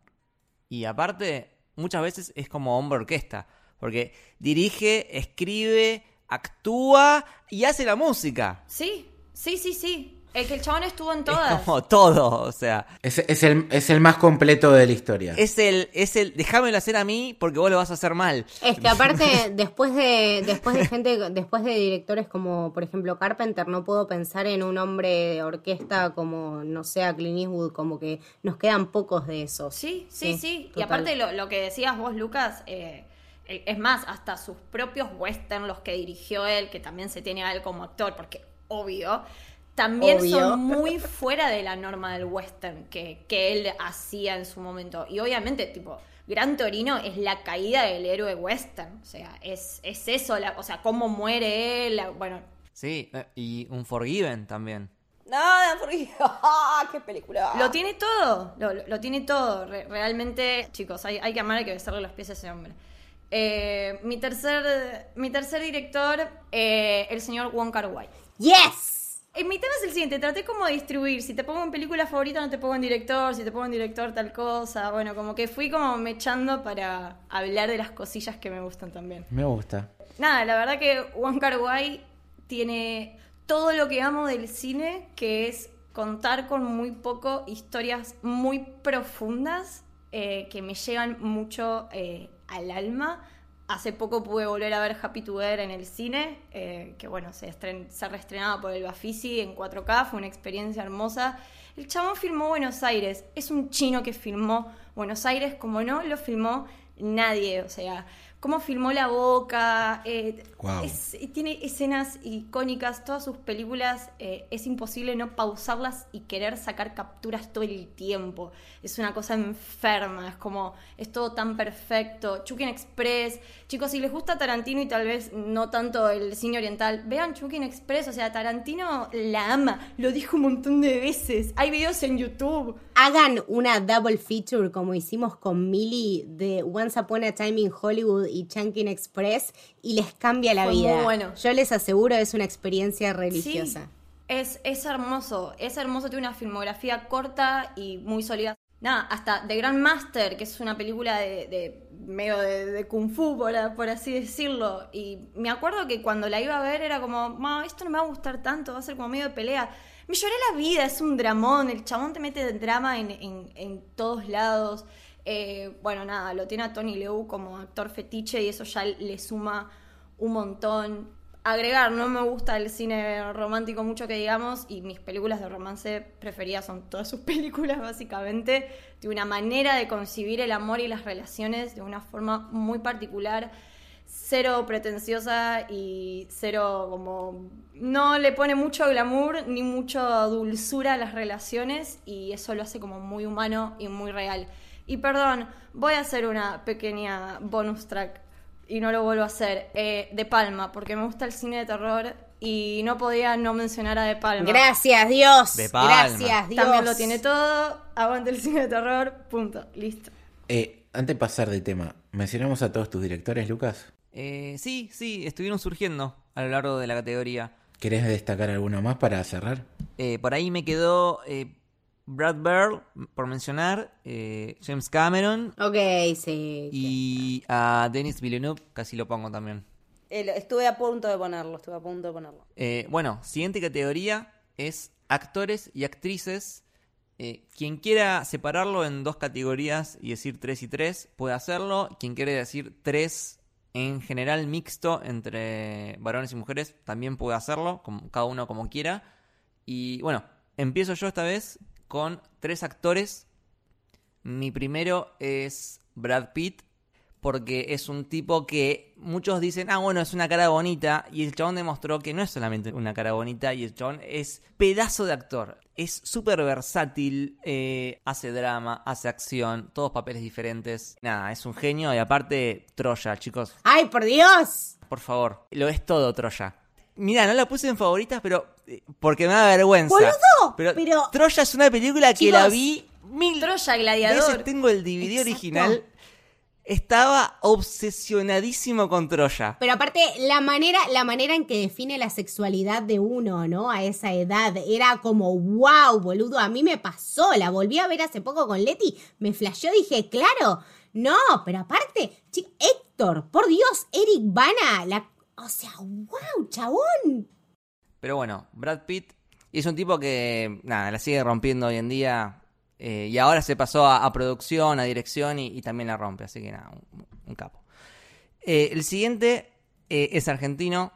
Speaker 2: Y aparte, muchas veces es como hombre orquesta, porque dirige, escribe, actúa y hace la música.
Speaker 3: Sí, sí, sí, sí. El que el chabón estuvo en
Speaker 2: Es
Speaker 3: todas.
Speaker 2: como todo, o sea,
Speaker 4: Es, es el, es el más completo de la historia.
Speaker 2: es el, es el, déjamelo hacer a mí porque vos lo vas a hacer mal.
Speaker 1: Es que aparte, después de, después de gente, después de directores como, por ejemplo, Carpenter, no puedo pensar en un hombre de orquesta como, no sé, a Clint Eastwood, como que nos quedan pocos de esos.
Speaker 3: Sí, sí,
Speaker 1: Sí,
Speaker 3: sí. Y aparte lo, lo que decías vos, Lucas, eh, es más, hasta sus propios western, los que dirigió él, que también se tiene a él como actor, porque obvio, también
Speaker 1: Obvio.
Speaker 3: son muy fuera de la norma del western que, que él hacía en su momento. Y obviamente, tipo, Gran Torino es la caída del héroe western. O sea, es, es eso, la, o sea, cómo muere él, la- bueno,
Speaker 2: Sí, eh, y un Forgiven también.
Speaker 5: Nada, porque. ¡Ah, ¡Qué película!
Speaker 3: Lo tiene todo, lo, lo- lo tiene todo. Re- realmente, chicos, hay, hay que amar, hay que besarle los pies a ese hombre. Eh, mi, tercer, mi tercer director, eh, el señor Wong Kar Wai.
Speaker 1: ¡Yes!
Speaker 3: Eh, mi tema es el siguiente, traté como de distribuir, si te pongo en película favorita no te pongo en director, si te pongo en director tal cosa, bueno, como que fui como mechando para hablar de las cosillas que me gustan también.
Speaker 4: Me gusta.
Speaker 3: Nada, la verdad que Kar Wai tiene todo lo que amo del cine, que es contar con muy poco historias muy profundas eh, que me llegan mucho eh, al alma. Hace poco pude volver a ver Happy Together en el cine, eh, que bueno, se, estren- se reestrenaba por el Bafisi en 4K, fue una experiencia hermosa. El chabón filmó Buenos Aires, es un chino que filmó Buenos Aires como no lo filmó nadie, o sea, cómo filmó la boca, eh, es- tiene escenas icónicas, todas sus películas eh, es imposible no pausarlas y querer sacar capturas todo el tiempo. Es una cosa enferma, es como, es todo tan perfecto. Chukin Express, chicos, si les gusta Tarantino y tal vez no tanto el cine oriental, vean Chukin Express, o sea, Tarantino la ama, lo dijo un montón de veces. Hay videos en YouTube.
Speaker 1: Hagan una double feature como hicimos con Millie de Once Upon a Time in Hollywood y Chunkin Express y les cambia la
Speaker 3: Fue
Speaker 1: vida.
Speaker 3: muy bueno.
Speaker 1: Yo les aseguro es una experiencia religiosa.
Speaker 3: Sí, es, es hermoso, es hermoso, tiene una filmografía corta y muy sólida. Nada, hasta The Grandmaster, que es una película de, de medio de, kung fu, por, así decirlo. Y me acuerdo que cuando la iba a ver era como, ma, esto no me va a gustar tanto, va a ser como medio de pelea. Me lloré la vida, es un dramón, el chabón te mete drama en, en- todos lados. Eh, bueno, nada, lo tiene a Tony Lew como actor fetiche y eso ya le suma un montón. Agregar, no me gusta el cine romántico mucho que digamos y mis películas de romance preferidas son todas sus películas básicamente, de una manera de concebir el amor y las relaciones de una forma muy particular, cero pretenciosa y cero como... No le pone mucho glamour ni mucha dulzura a las relaciones y eso lo hace como muy humano y muy real. Y perdón, voy a hacer una pequeña bonus track y no lo vuelvo a hacer. Eh, de Palma, porque me gusta el cine de terror y no podía no mencionar a De Palma.
Speaker 1: Gracias Dios.
Speaker 2: De Palma.
Speaker 1: Gracias Dios.
Speaker 3: También lo tiene todo. Aguante el cine de terror. Punto. Listo.
Speaker 4: Eh, antes de pasar de tema, ¿mencionamos a todos tus directores, Lucas?
Speaker 2: Eh, sí, sí, estuvieron surgiendo a lo largo de la categoría.
Speaker 4: ¿Querés destacar alguno más para cerrar?
Speaker 2: Eh, por ahí me quedó eh, Brad Bird, por mencionar, eh, James Cameron
Speaker 1: Ok, sí.
Speaker 2: y a Denis Villeneuve, casi lo pongo también.
Speaker 5: Eh, estuve a punto de ponerlo, estuve a punto de ponerlo.
Speaker 2: Eh, bueno, siguiente categoría es actores y actrices. Quien quiera separarlo en dos categorías y decir tres y tres, puede hacerlo. Quien quiere decir tres en general mixto entre varones y mujeres, también puede hacerlo, como, cada uno como quiera. Y bueno, empiezo yo esta vez con tres actores. Mi primero es Brad Pitt, porque es un tipo que muchos dicen, ah, bueno, es una cara bonita, y el chabón demostró que no es solamente una cara bonita, y el chabón es pedazo de actor. Es súper versátil, eh, hace drama, hace acción, todos papeles diferentes. Nada, es un genio, y aparte, Troya, chicos,
Speaker 1: ¡Ay, por Dios!
Speaker 2: por favor, lo es todo Troya. Mira, no la puse en favoritas, pero eh, porque me da vergüenza.
Speaker 1: ¡Boludo!
Speaker 2: Pero,
Speaker 1: Pero-
Speaker 2: Troya es una película que
Speaker 1: Chicos,
Speaker 2: la vi mil
Speaker 3: Troya
Speaker 2: veces.
Speaker 3: Gladiador.
Speaker 2: Tengo el DVD
Speaker 1: Exacto.
Speaker 2: original. estaba obsesionadísimo con Troya.
Speaker 1: Pero aparte, la manera, la manera en que define la sexualidad de uno, ¿no? A esa edad, era como, wow, boludo, a mí me pasó, la volví a ver hace poco con Leti, me flasheó, dije, claro, no, pero aparte, chico, Héctor, por Dios, Eric Bana, la, o sea, wow, chabón.
Speaker 2: Pero bueno, Brad Pitt es un tipo que, nada, la sigue rompiendo hoy en día. eh, y ahora se pasó a, a producción, a dirección y, y también la rompe. Así que nada, un, un capo. Eh, el siguiente eh, es argentino.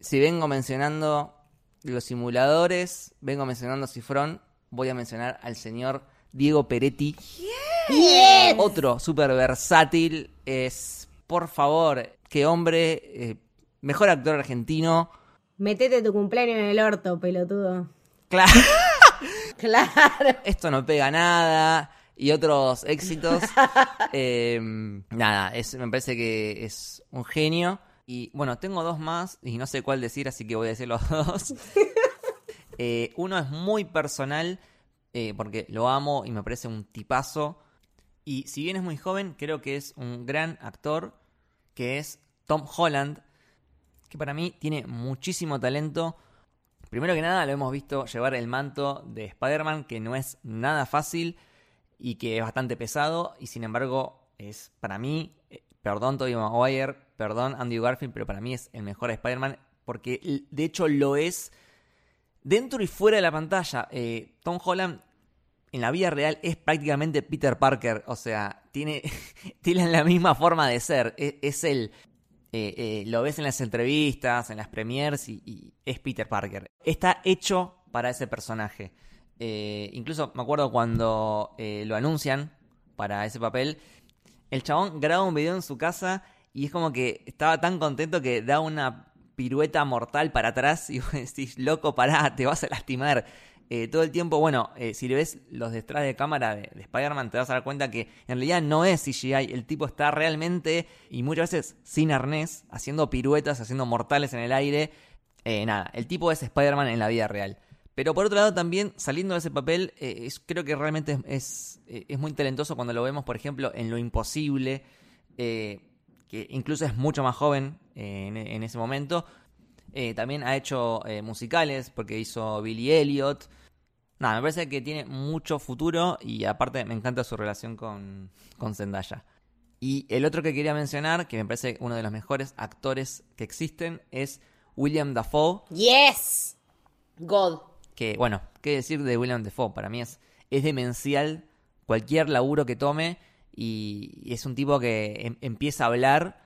Speaker 2: Si vengo mencionando los simuladores, vengo mencionando Cifrón, voy a mencionar al señor Diego Peretti.
Speaker 1: Yes.
Speaker 2: Otro súper versátil. Es, por favor, qué hombre. eh, mejor actor argentino.
Speaker 1: Metete tu cumpleaños en el orto, pelotudo.
Speaker 2: Claro.
Speaker 5: Claro.
Speaker 2: Esto no pega nada. Y otros éxitos. Eh, nada, es, me parece que es un genio. Y bueno, tengo dos más y no sé cuál decir, así que voy a decir los dos. Eh, uno es muy personal eh, porque lo amo y me parece un tipazo. Y si bien es muy joven, creo que es un gran actor, que es Tom Holland, que para mí tiene muchísimo talento. Primero que nada, lo hemos visto llevar el manto de Spider-Man, que no es nada fácil y que es bastante pesado, y sin embargo es para mí, eh, perdón Tobey Maguire, perdón Andrew Garfield, pero para mí es el mejor Spider-Man, porque de hecho lo es dentro y fuera de la pantalla. Eh, Tom Holland en la vida real es prácticamente Peter Parker, o sea, tiene, tiene la misma forma de ser, es, es él. Eh, eh, lo ves en las entrevistas, en las premiers y, y es Peter Parker. Está hecho para ese personaje. Eh, incluso me acuerdo cuando eh, lo anuncian para ese papel, el chabón graba un video en su casa y es como que estaba tan contento que da una pirueta mortal para atrás y vos decís, loco, pará, te vas a lastimar. Eh, todo el tiempo, bueno, eh, si le ves los detrás de cámara de, de Spider-Man, te vas a dar cuenta que en realidad no es CGI, el tipo está realmente, y muchas veces sin arnés, haciendo piruetas, haciendo mortales en el aire. Eh, nada, el tipo es Spider-Man en la vida real. Pero por otro lado también, saliendo de ese papel, eh, es- creo que realmente es, es, muy talentoso cuando lo vemos, por ejemplo, en Lo Imposible, que incluso es mucho más joven en, en ese momento. Eh, también ha hecho eh, musicales, porque hizo Billy Elliot. Nada, me parece que tiene mucho futuro y aparte me encanta su relación con, con Zendaya. Y el otro que quería mencionar, que me parece uno de los mejores actores que existen, es William Dafoe.
Speaker 1: Yes.
Speaker 5: God.
Speaker 2: Que, bueno, qué decir de William Dafoe, para mí es, es demencial cualquier laburo que tome y es un tipo que em- empieza a hablar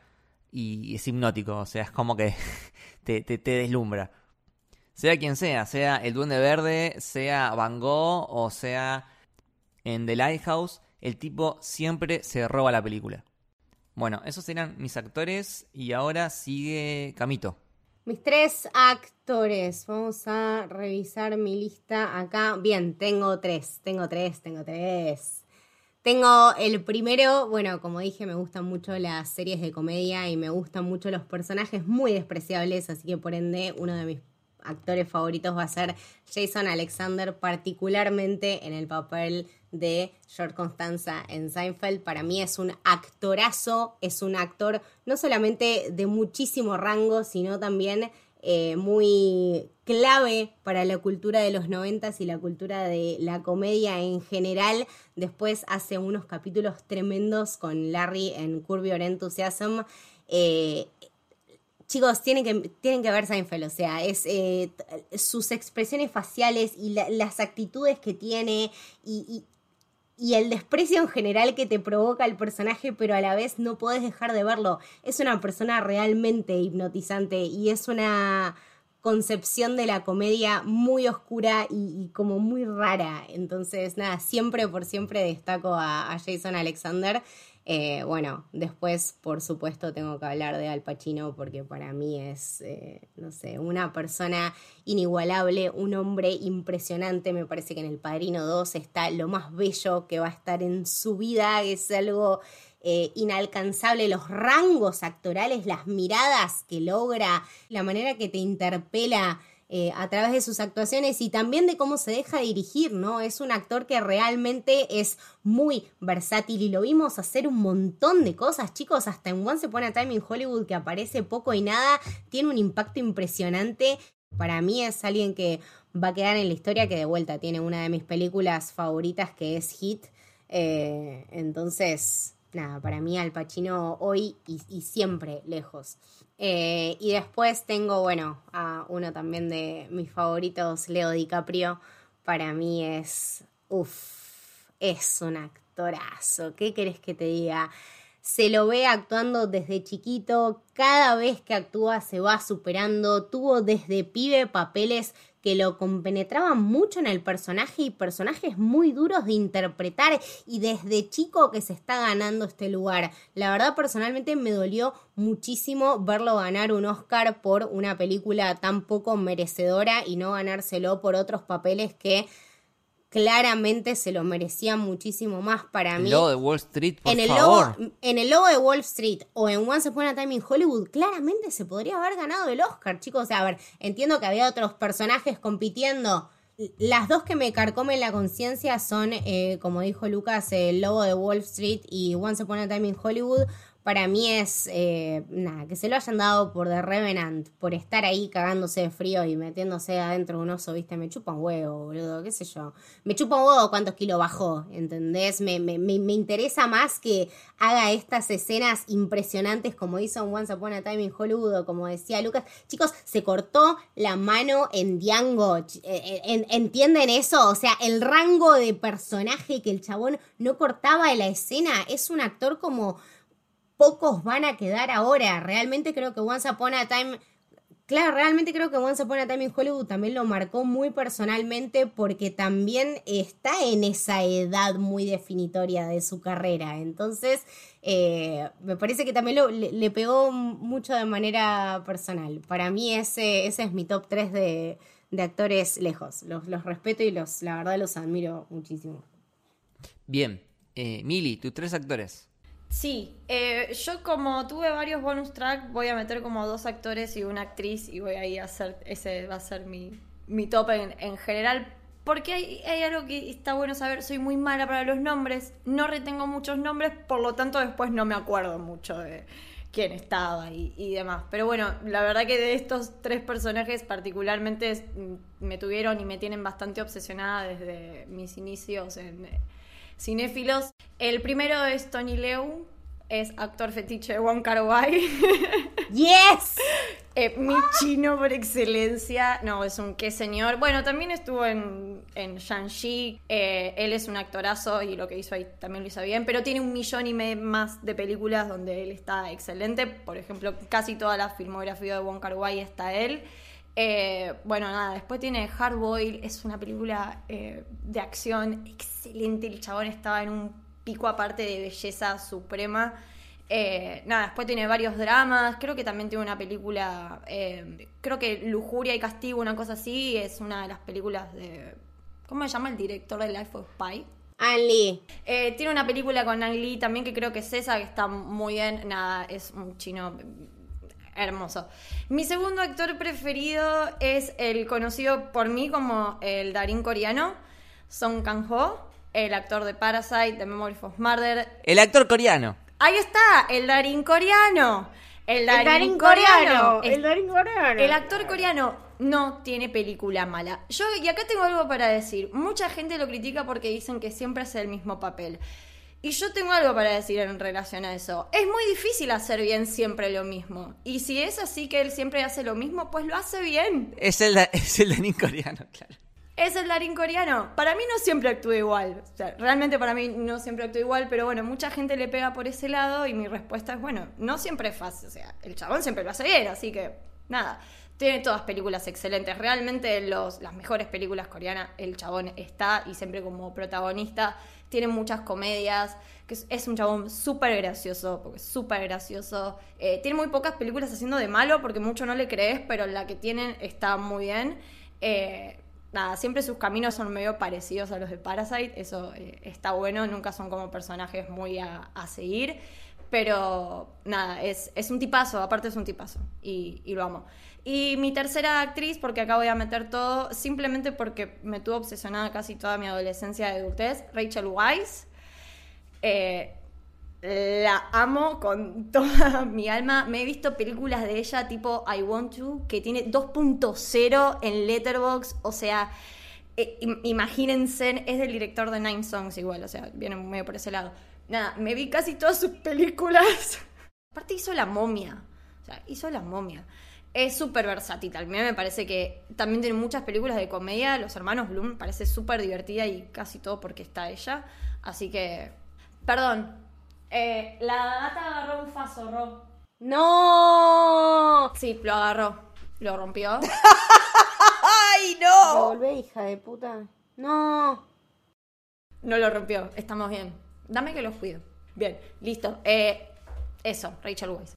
Speaker 2: y es hipnótico, o sea, es como que te, te, te deslumbra. Sea quien sea, sea el Duende Verde, sea Van Gogh o sea en The Lighthouse, el tipo siempre se roba la película. Bueno, esos eran mis actores y ahora sigue Camito.
Speaker 1: Mis tres actores. Vamos a revisar mi lista acá. Bien, tengo tres, tengo tres, tengo tres. Tengo el primero, bueno, como dije, me gustan mucho las series de comedia y me gustan mucho los personajes muy despreciables, así que por ende uno de mis actores favoritos va a ser Jason Alexander, particularmente en el papel de George Constanza en Seinfeld. Para mí es un actorazo, es un actor no solamente de muchísimo rango, sino también eh, muy clave para la cultura de los noventas y la cultura de la comedia en general. Después hace unos capítulos tremendos con Larry en Curb Your Enthusiasm. Eh, chicos, tienen que, tienen que ver Seinfeld, o sea, es eh, sus expresiones faciales y la- las actitudes que tiene y, y- el desprecio en general que te provoca el personaje, pero a la vez no podés dejar de verlo. Es una persona realmente hipnotizante y es una concepción de la comedia muy oscura y, como muy rara. Entonces, nada, siempre por siempre destaco a Jason Alexander. Eh, bueno, después, por supuesto, tengo que hablar de Al Pacino porque para mí es, eh, no sé, una persona inigualable, un hombre impresionante. Me parece que en El Padrino 2 está lo más bello que va a estar en su vida. Es algo eh, inalcanzable, los rangos actorales, las miradas que logra, la manera que te interpela. Eh, a través de sus actuaciones y también de cómo se deja dirigir, ¿no? Es un actor que realmente es muy versátil y lo vimos hacer un montón de cosas, chicos, hasta en Once Upon a Time in Hollywood que aparece poco y nada, tiene un impacto impresionante. Para mí es alguien que va a quedar en la historia que de vuelta tiene una de mis películas favoritas que es Hit. Eh, entonces, nada, para mí Al Pacino hoy y, siempre lejos. Eh, y después tengo, bueno, a uno también de mis favoritos, Leo DiCaprio. Para mí es, uff, es un actorazo. ¿Qué querés que te diga? Se lo ve actuando desde chiquito, cada vez que actúa se va superando, tuvo desde pibe papeles que lo compenetraban mucho en el personaje y personajes muy duros de interpretar y desde chico que se está ganando este lugar. La verdad personalmente me dolió muchísimo verlo ganar un Oscar por una película tan poco merecedora y no ganárselo por otros papeles que claramente se lo merecía muchísimo más para mí.
Speaker 2: El logo de Wall Street, por
Speaker 1: en el
Speaker 2: favor.
Speaker 1: Logo, en el logo de Wall Street o en Once Upon a Time in Hollywood, claramente se podría haber ganado el Oscar, chicos. O sea, a ver, entiendo que había otros personajes compitiendo. Las dos que me carcomen la conciencia son, eh, como dijo Lucas, el logo de Wall Street y Once Upon a Time in Hollywood, para mí es, eh, nada, que se lo hayan dado por The Revenant, por estar ahí cagándose de frío y metiéndose adentro de un oso, viste, me chupa un huevo, boludo, qué sé yo. Me chupa un huevo cuántos kilos bajó, ¿entendés? Me, me, me, interesa más que haga estas escenas impresionantes como hizo en Once Upon a Time in Hollywood, como decía Lucas. Chicos, se cortó la mano en Django, eh, eh, ¿entienden eso? O sea, el rango de personaje que el chabón no cortaba en la escena, es un actor como pocos van a quedar ahora. Realmente creo que Once Upon a Time... Claro, realmente creo que Once Upon a Time in Hollywood también lo marcó muy personalmente porque también está en esa edad muy definitoria de su carrera. Entonces, eh, me parece que también le, pegó mucho de manera personal. Para mí ese, ese es mi top 3 de, actores lejos. Los, los, respeto y los, la verdad los admiro muchísimo.
Speaker 2: Bien, eh, Mili, tus tres actores.
Speaker 3: Sí, eh, yo como tuve varios bonus track, voy a meter como dos actores y una actriz y voy a a hacer, ese va a ser mi, mi top en, general. Porque hay, hay, algo que está bueno saber, soy muy mala para los nombres, no retengo muchos nombres, por lo tanto después no me acuerdo mucho de quién estaba y, y demás. Pero bueno, la verdad que de estos tres personajes particularmente mm, me tuvieron y me tienen bastante obsesionada desde mis inicios en cinéfilos. El primero es Tony Leu, es actor fetiche de Wong Kar Wai.
Speaker 1: ¡Yes!
Speaker 3: Eh, mi chino por excelencia. No, es un qué señor. Bueno, también estuvo en, en Shang-Chi. Eh, él es un actorazo y lo que hizo ahí también lo hizo bien. Pero tiene un millón y medio más de películas donde él está excelente. Por ejemplo, casi toda la filmografía de Wong Kar Wai está él. Eh, bueno, nada, después tiene Hard Boil, es una película eh, de acción excelente. El chabón estaba en un pico aparte de belleza suprema. Eh, nada, después tiene varios dramas. Creo que también tiene una película, creo que Lujuria y Castigo, una cosa así. Es una de las películas de. ¿Cómo se llama el director de Life of Pi?
Speaker 1: Ang Lee.
Speaker 3: tiene una película con Ang Lee también que creo que es esa, que está muy bien. Nada, es un chino hermoso. Mi segundo actor preferido es el conocido por mí como el Darín coreano, Song Kang-ho, el actor de Parasite, de Memory of Murder.
Speaker 2: El actor coreano.
Speaker 3: Ahí está, el Darín coreano. El Darín, coreano.
Speaker 1: El Darín coreano.
Speaker 3: El actor coreano no tiene película mala. Yo, y acá tengo algo para decir. Mucha gente lo critica porque dicen que siempre hace el mismo papel. Y yo tengo algo para decir en relación a eso. Es muy difícil hacer bien siempre lo mismo. Y si es así que él siempre hace lo mismo, pues lo hace bien.
Speaker 2: Es el, es el Darín coreano, claro.
Speaker 3: Es el Darín coreano. Para mí no siempre actúa igual. O sea, realmente para mí no siempre actúa igual, pero bueno, mucha gente le pega por ese lado y mi respuesta es, bueno, no siempre es fácil. O sea, el chabón siempre lo hace bien, así que nada. Tiene todas películas excelentes. Realmente los, las mejores películas coreanas, el chabón está y siempre como protagonista tiene muchas comedias, que es, un chabón súper gracioso, porque súper gracioso. Eh, tiene muy pocas películas haciendo de malo, porque mucho no le crees, pero la que tienen está muy bien. Eh, nada, siempre sus caminos son medio parecidos a los de Parasite, eso eh, está bueno, nunca son como personajes muy a, seguir. Pero nada, es, es un tipazo, aparte es un tipazo. Y, lo amo. Y mi tercera actriz, porque acá voy a meter todo, simplemente porque me tuvo obsesionada casi toda mi adolescencia de adultez, Rachel Weisz. Eh, la amo con toda mi alma. Me he visto películas de ella tipo I Want To, que tiene 2.0 en Letterboxd. O sea, eh, im- imagínense, es del director de Nine Songs igual, o sea, viene medio por ese lado. Nada, me vi casi todas sus películas. Aparte hizo La Momia. O sea, hizo La Momia. Es súper versátil. A mí me parece que también tiene muchas películas de comedia. Los hermanos Bloom me parece súper divertida y casi todo porque está ella. Así que, perdón. Eh, la gata agarró un faso, Ro.
Speaker 1: ¡No!
Speaker 3: Sí, lo agarró. Lo rompió.
Speaker 5: ¡Ay, no!
Speaker 1: Volvé, hija de puta. No.
Speaker 3: No lo rompió. Estamos bien. Dame que los cuido. Bien, listo. Eh, eso, Rachel Weisz.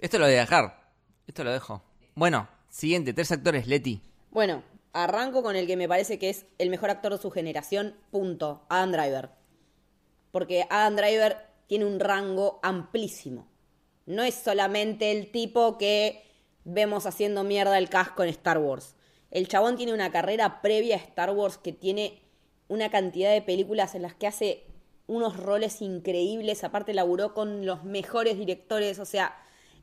Speaker 2: Esto lo voy a dejar. Esto lo dejo. Bueno, siguiente, tres actores, Leti.
Speaker 5: Bueno, arranco con el que me parece que es el mejor actor de su generación, punto. Adam Driver. Porque Adam Driver tiene un rango amplísimo. No es solamente el tipo que vemos haciendo mierda el casco en Star Wars. El chabón tiene una carrera previa a Star Wars que tiene una cantidad de películas en las que hace unos roles increíbles. Aparte, laburó con los mejores directores. O sea,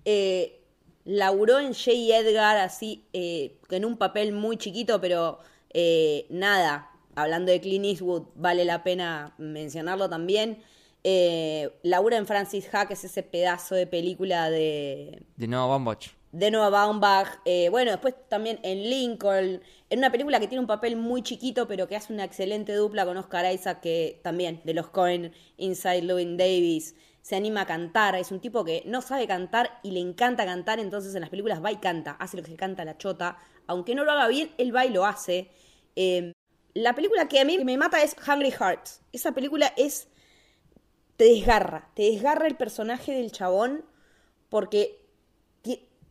Speaker 5: eh, laburó en J. Edgar, así, eh, en un papel muy chiquito, pero eh, nada. Hablando de Clint Eastwood, vale la pena mencionarlo también. Eh, labura en Francis Ha, que es ese pedazo de película de,
Speaker 2: De nuevo Baumbach.
Speaker 5: De Noah Baumbach. Eh, bueno, después también en Lincoln, en una película que tiene un papel muy chiquito, pero que hace una excelente dupla con Oscar Isaac, que también de los Cohen, Inside Llewyn Davis, se anima a cantar. Es un tipo que no sabe cantar y le encanta cantar, entonces en las películas va y canta, hace lo que se canta la chota. Aunque no lo haga bien, él va y lo hace. Eh, la película que a mí me mata es Hungry Hearts. Esa película es te desgarra, te desgarra el personaje del chabón porque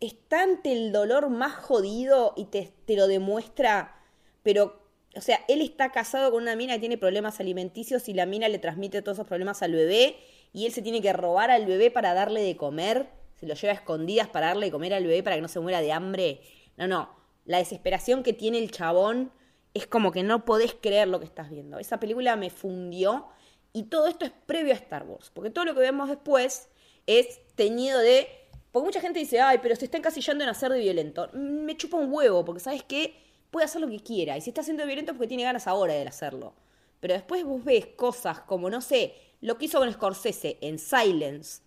Speaker 5: está ante el dolor más jodido y te, te lo demuestra, pero, o sea, él está casado con una mina que tiene problemas alimenticios y la mina le transmite todos esos problemas al bebé y él se tiene que robar al bebé para darle de comer, se lo lleva a escondidas para darle de comer al bebé para que no se muera de hambre. No, no, la desesperación que tiene el chabón es como que no podés creer lo que estás viendo. Esa película me fundió y todo esto es previo a Star Wars, porque todo lo que vemos después es teñido de... Porque mucha gente dice, ay, pero se está encasillando en hacer de violento. Me chupa un huevo, porque sabes qué, puede hacer lo que quiera. Y si está haciendo violento es porque tiene ganas ahora de hacerlo. Pero después vos ves cosas como, no sé, lo que hizo con Scorsese en Silence,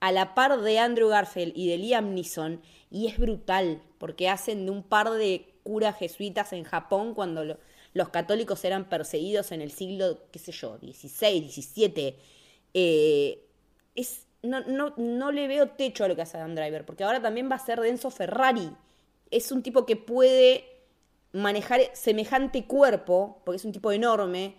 Speaker 5: a la par de Andrew Garfield y de Liam Neeson, y es brutal, porque hacen de un par de curas jesuitas en Japón cuando lo- los católicos eran perseguidos en el siglo, qué sé yo, 16, 17. Eh, es, no, no, no le veo techo a lo que hace Adam Driver, porque ahora también va a ser Denso Ferrari. Es un tipo que puede manejar semejante cuerpo, porque es un tipo enorme,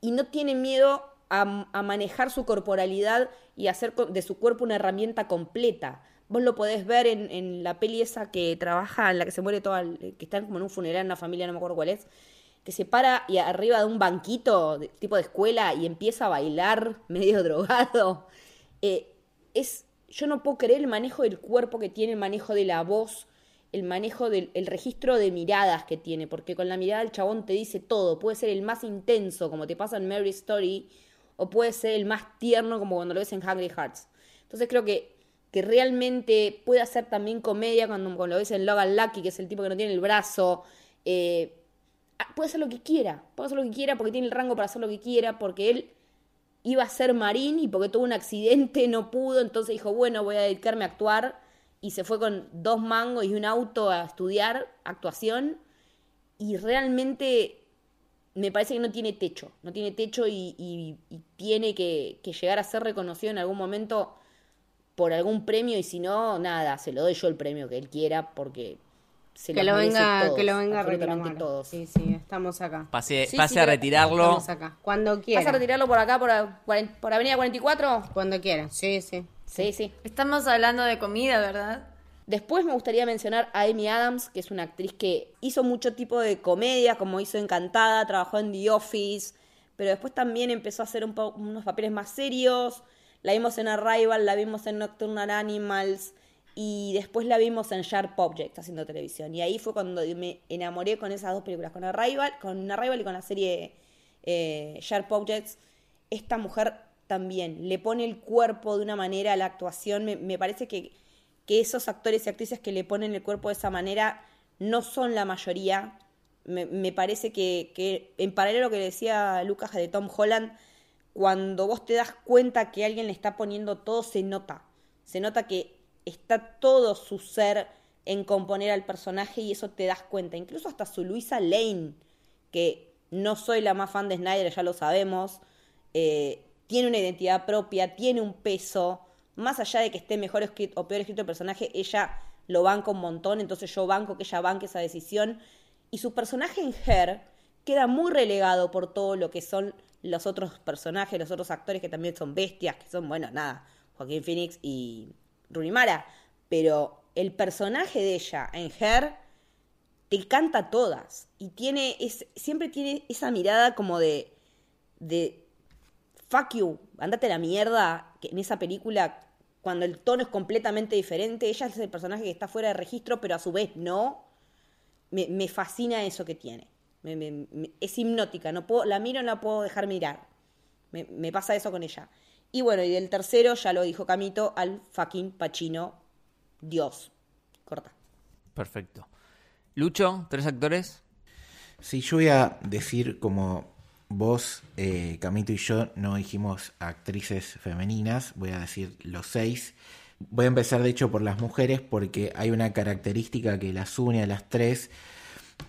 Speaker 5: y no tiene miedo a, a manejar su corporalidad y hacer de su cuerpo una herramienta completa. Vos lo podés ver en, en la peli esa que trabaja, en la que se muere toda, que están como en un funeral en una familia, no me acuerdo cuál es, que se para y arriba de un banquito, tipo de escuela, y empieza a bailar medio drogado. Eh, es, yo no puedo creer el manejo del cuerpo que tiene, el manejo de la voz, el manejo del el registro de miradas que tiene, porque con la mirada el chabón te dice todo. Puede ser el más intenso, como te pasa en Mary Story, o puede ser el más tierno, como cuando lo ves en Hungry Hearts. Entonces creo que, que realmente puede hacer también comedia cuando, cuando lo ves en Logan Lucky, que es el tipo que no tiene el brazo. Eh, ah, puede hacer lo que quiera, puede hacer lo que quiera porque tiene el rango para hacer lo que quiera, porque él iba a ser marín y porque tuvo un accidente no pudo, entonces dijo, bueno, voy a dedicarme a actuar. Y se fue con dos mangos y un auto a estudiar actuación. Y realmente me parece que no tiene techo, no tiene techo y, tiene que llegar a ser reconocido en algún momento por algún premio. Y si no, nada, se lo doy yo el premio que él quiera porque se
Speaker 1: Que lo venga,
Speaker 5: todos,
Speaker 1: que lo venga a reclamar.
Speaker 5: todos.
Speaker 1: Sí, sí, estamos acá.
Speaker 2: Pase,
Speaker 5: Sí,
Speaker 2: pase
Speaker 5: sí,
Speaker 2: a retirarlo.
Speaker 1: Estamos acá. Cuando quiera.
Speaker 5: ¿Vas a retirarlo por acá, por, por Avenida 44?
Speaker 1: Cuando quiera. Sí, sí.
Speaker 5: Sí, sí.
Speaker 3: Estamos hablando de comida, ¿verdad?
Speaker 5: Después me gustaría mencionar a Amy Adams, que es una actriz que hizo mucho tipo de comedia, como hizo Encantada, trabajó en The Office, pero después también empezó a hacer un unos papeles más serios. La vimos en Arrival, la vimos en Nocturnal Animals y después la vimos en Sharp Objects haciendo televisión. Y ahí fue cuando me enamoré con esas dos películas, con Arrival, con Arrival y con la serie eh, Sharp Objects. Esta mujer también le pone el cuerpo de una manera a la actuación. Me, parece que, que, esos actores y actrices que le ponen el cuerpo de esa manera no son la mayoría. Me, parece que, que, en paralelo a lo que decía Lucas de Tom Holland, cuando vos te das cuenta que alguien le está poniendo todo, se nota. Se nota que está todo su ser en componer al personaje y eso te das cuenta. Incluso hasta su Luisa Lane, que no soy la más fan de Snyder, ya lo sabemos, eh, tiene una identidad propia, tiene un peso. Más allá de que esté mejor escrito o peor escrito el personaje, ella lo banca un montón, entonces yo banco que ella banque esa decisión. Y su personaje en Her queda muy relegado por todo lo que son los otros personajes, los otros actores que también son bestias, que son, bueno, nada, Joaquín Phoenix y Rooney Mara. Pero el personaje de ella en Her te canta todas. Y tiene, es, siempre tiene esa mirada como de, de, fuck you, andate a la mierda, que en esa película, cuando el tono es completamente diferente, ella es el personaje que está fuera de registro, pero a su vez no. Me, me fascina eso que tiene es hipnótica, no puedo, la miro, no la puedo dejar mirar. Me, pasa eso con ella. Y bueno, y del tercero, ya lo dijo Camito, al fucking Pachino, Dios. Corta.
Speaker 2: Perfecto. Lucho, tres actores.
Speaker 4: Sí, yo voy a decir como vos, eh, Camito y yo no dijimos actrices femeninas, voy a decir los seis. Voy a empezar de hecho por las mujeres porque hay una característica que las une a las tres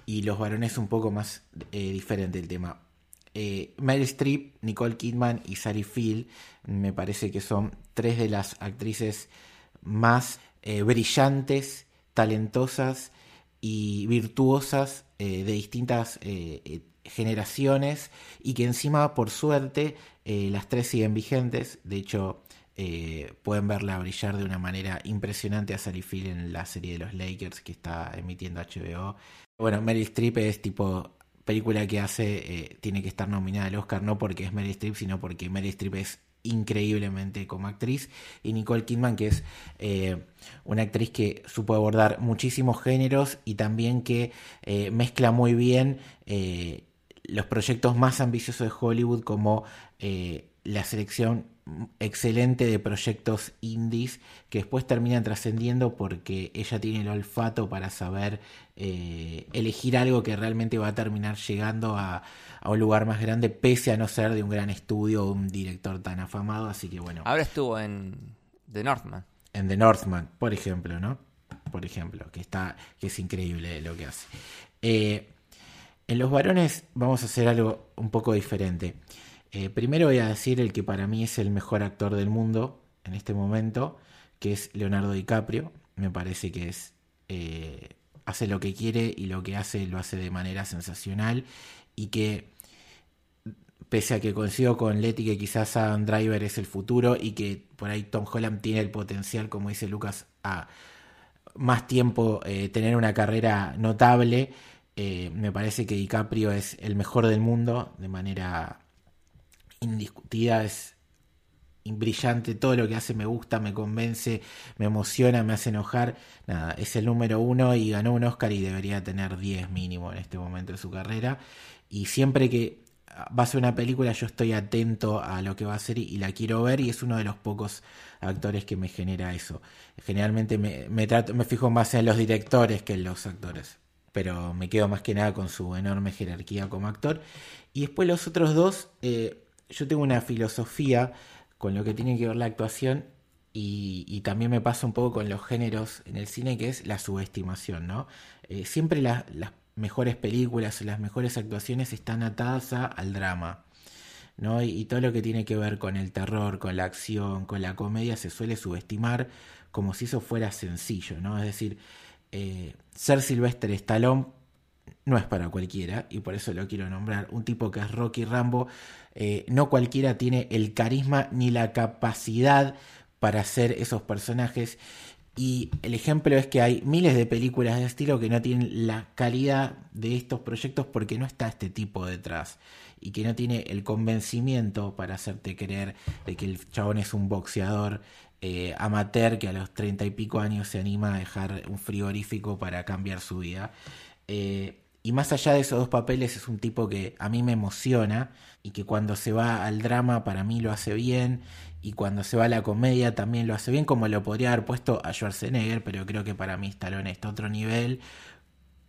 Speaker 4: y los varones un poco más eh, diferente el tema. Eh, Meryl Streep, Nicole Kidman y Sally Field me parece que son tres de las actrices más eh, brillantes, talentosas y virtuosas de distintas generaciones y que encima por suerte las tres siguen vigentes. De hecho, pueden verla brillar de una manera impresionante a Sally Field en la serie de los Lakers que está emitiendo HBO. Bueno, Meryl Streep es tipo película que hace, eh, tiene que estar nominada al Oscar, no porque es Meryl Streep, sino porque Meryl Streep es increíblemente como actriz. Y Nicole Kidman, que es eh, una actriz que supo abordar muchísimos géneros y también que eh, mezcla muy bien los proyectos más ambiciosos de Hollywood como la selección excelente de proyectos indies que después terminan trascendiendo porque ella tiene el olfato para saber eh, elegir algo que realmente va a terminar llegando a, un lugar más grande pese a no ser de un gran estudio o un director tan afamado así que bueno.
Speaker 2: Ahora estuvo en The Northman.
Speaker 4: En The Northman por ejemplo no por ejemplo que está que es increíble lo que hace. Eh, en los varones vamos a hacer algo un poco diferente. Eh, primero voy a decir el que para mí es el mejor actor del mundo en este momento, que es Leonardo DiCaprio. Me parece que es eh, hace lo que quiere y lo que hace lo hace de manera sensacional y que pese a que coincido con Letty que quizás Adam Driver es el futuro y que por ahí Tom Holland tiene el potencial, como dice Lucas, a más tiempo eh, tener una carrera notable, me parece que DiCaprio es el mejor del mundo de manera indiscutida, es brillante, todo lo que hace me gusta, me convence, me emociona, me hace enojar. Nada, es el número uno y ganó un Oscar y debería tener 10 mínimo en este momento de su carrera. Y siempre que va a ser una película yo estoy atento a lo que va a ser y, la quiero ver y es uno de los pocos actores que me genera eso. Generalmente me, me, trato, me fijo más en los directores que en los actores, pero me quedo más que nada con su enorme jerarquía como actor. Y después los otros dos... Eh, yo tengo una filosofía con lo que tiene que ver la actuación y, también me pasa un poco con los géneros en el cine que es la subestimación, ¿no? Eh, siempre las mejores películas o las mejores actuaciones están atadas al drama, ¿no? Y, todo lo que tiene que ver con el terror, con la acción, con la comedia se suele subestimar como si eso fuera sencillo, ¿no? Es decir, eh, ser Sylvester Stallone no es para cualquiera y por eso lo quiero nombrar. Un tipo que es Rocky Rambo, eh, no cualquiera tiene el carisma ni la capacidad para hacer esos personajes. Y el ejemplo es que hay miles de películas de estilo que no tienen la calidad de estos proyectos porque no está este tipo detrás y que no tiene el convencimiento para hacerte creer de que el chabón es un boxeador eh, amateur que a los treinta y pico años se anima a dejar un frigorífico para cambiar su vida. Eh, y más allá de esos dos papeles es un tipo que a mí me emociona y que cuando se va al drama para mí lo hace bien y cuando se va a la comedia también lo hace bien como lo podría haber puesto a Schwarzenegger, pero creo que para mí Stallone está a otro nivel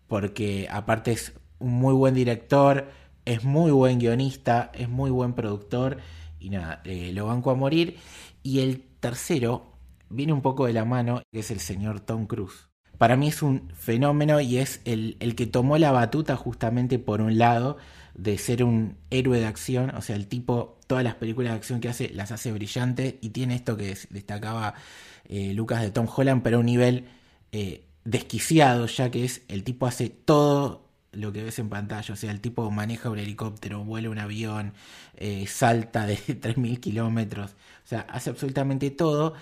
Speaker 4: porque aparte es un muy buen director, es muy buen guionista, es muy buen productor y nada, eh, lo banco a morir. Y el tercero viene un poco de la mano, que es el señor Tom Cruise para mí es un fenómeno y es el, que tomó la batuta justamente por un lado de ser un héroe de acción, o sea, el tipo, todas las películas de acción que hace las hace brillantes y tiene esto que destacaba eh, Lucas de Tom Holland, pero a un nivel eh, desquiciado, ya que es el tipo hace todo lo que ves en pantalla, o sea, el tipo maneja un helicóptero, vuela un avión, eh, salta de 3.000 kilómetros, o sea, hace absolutamente todo.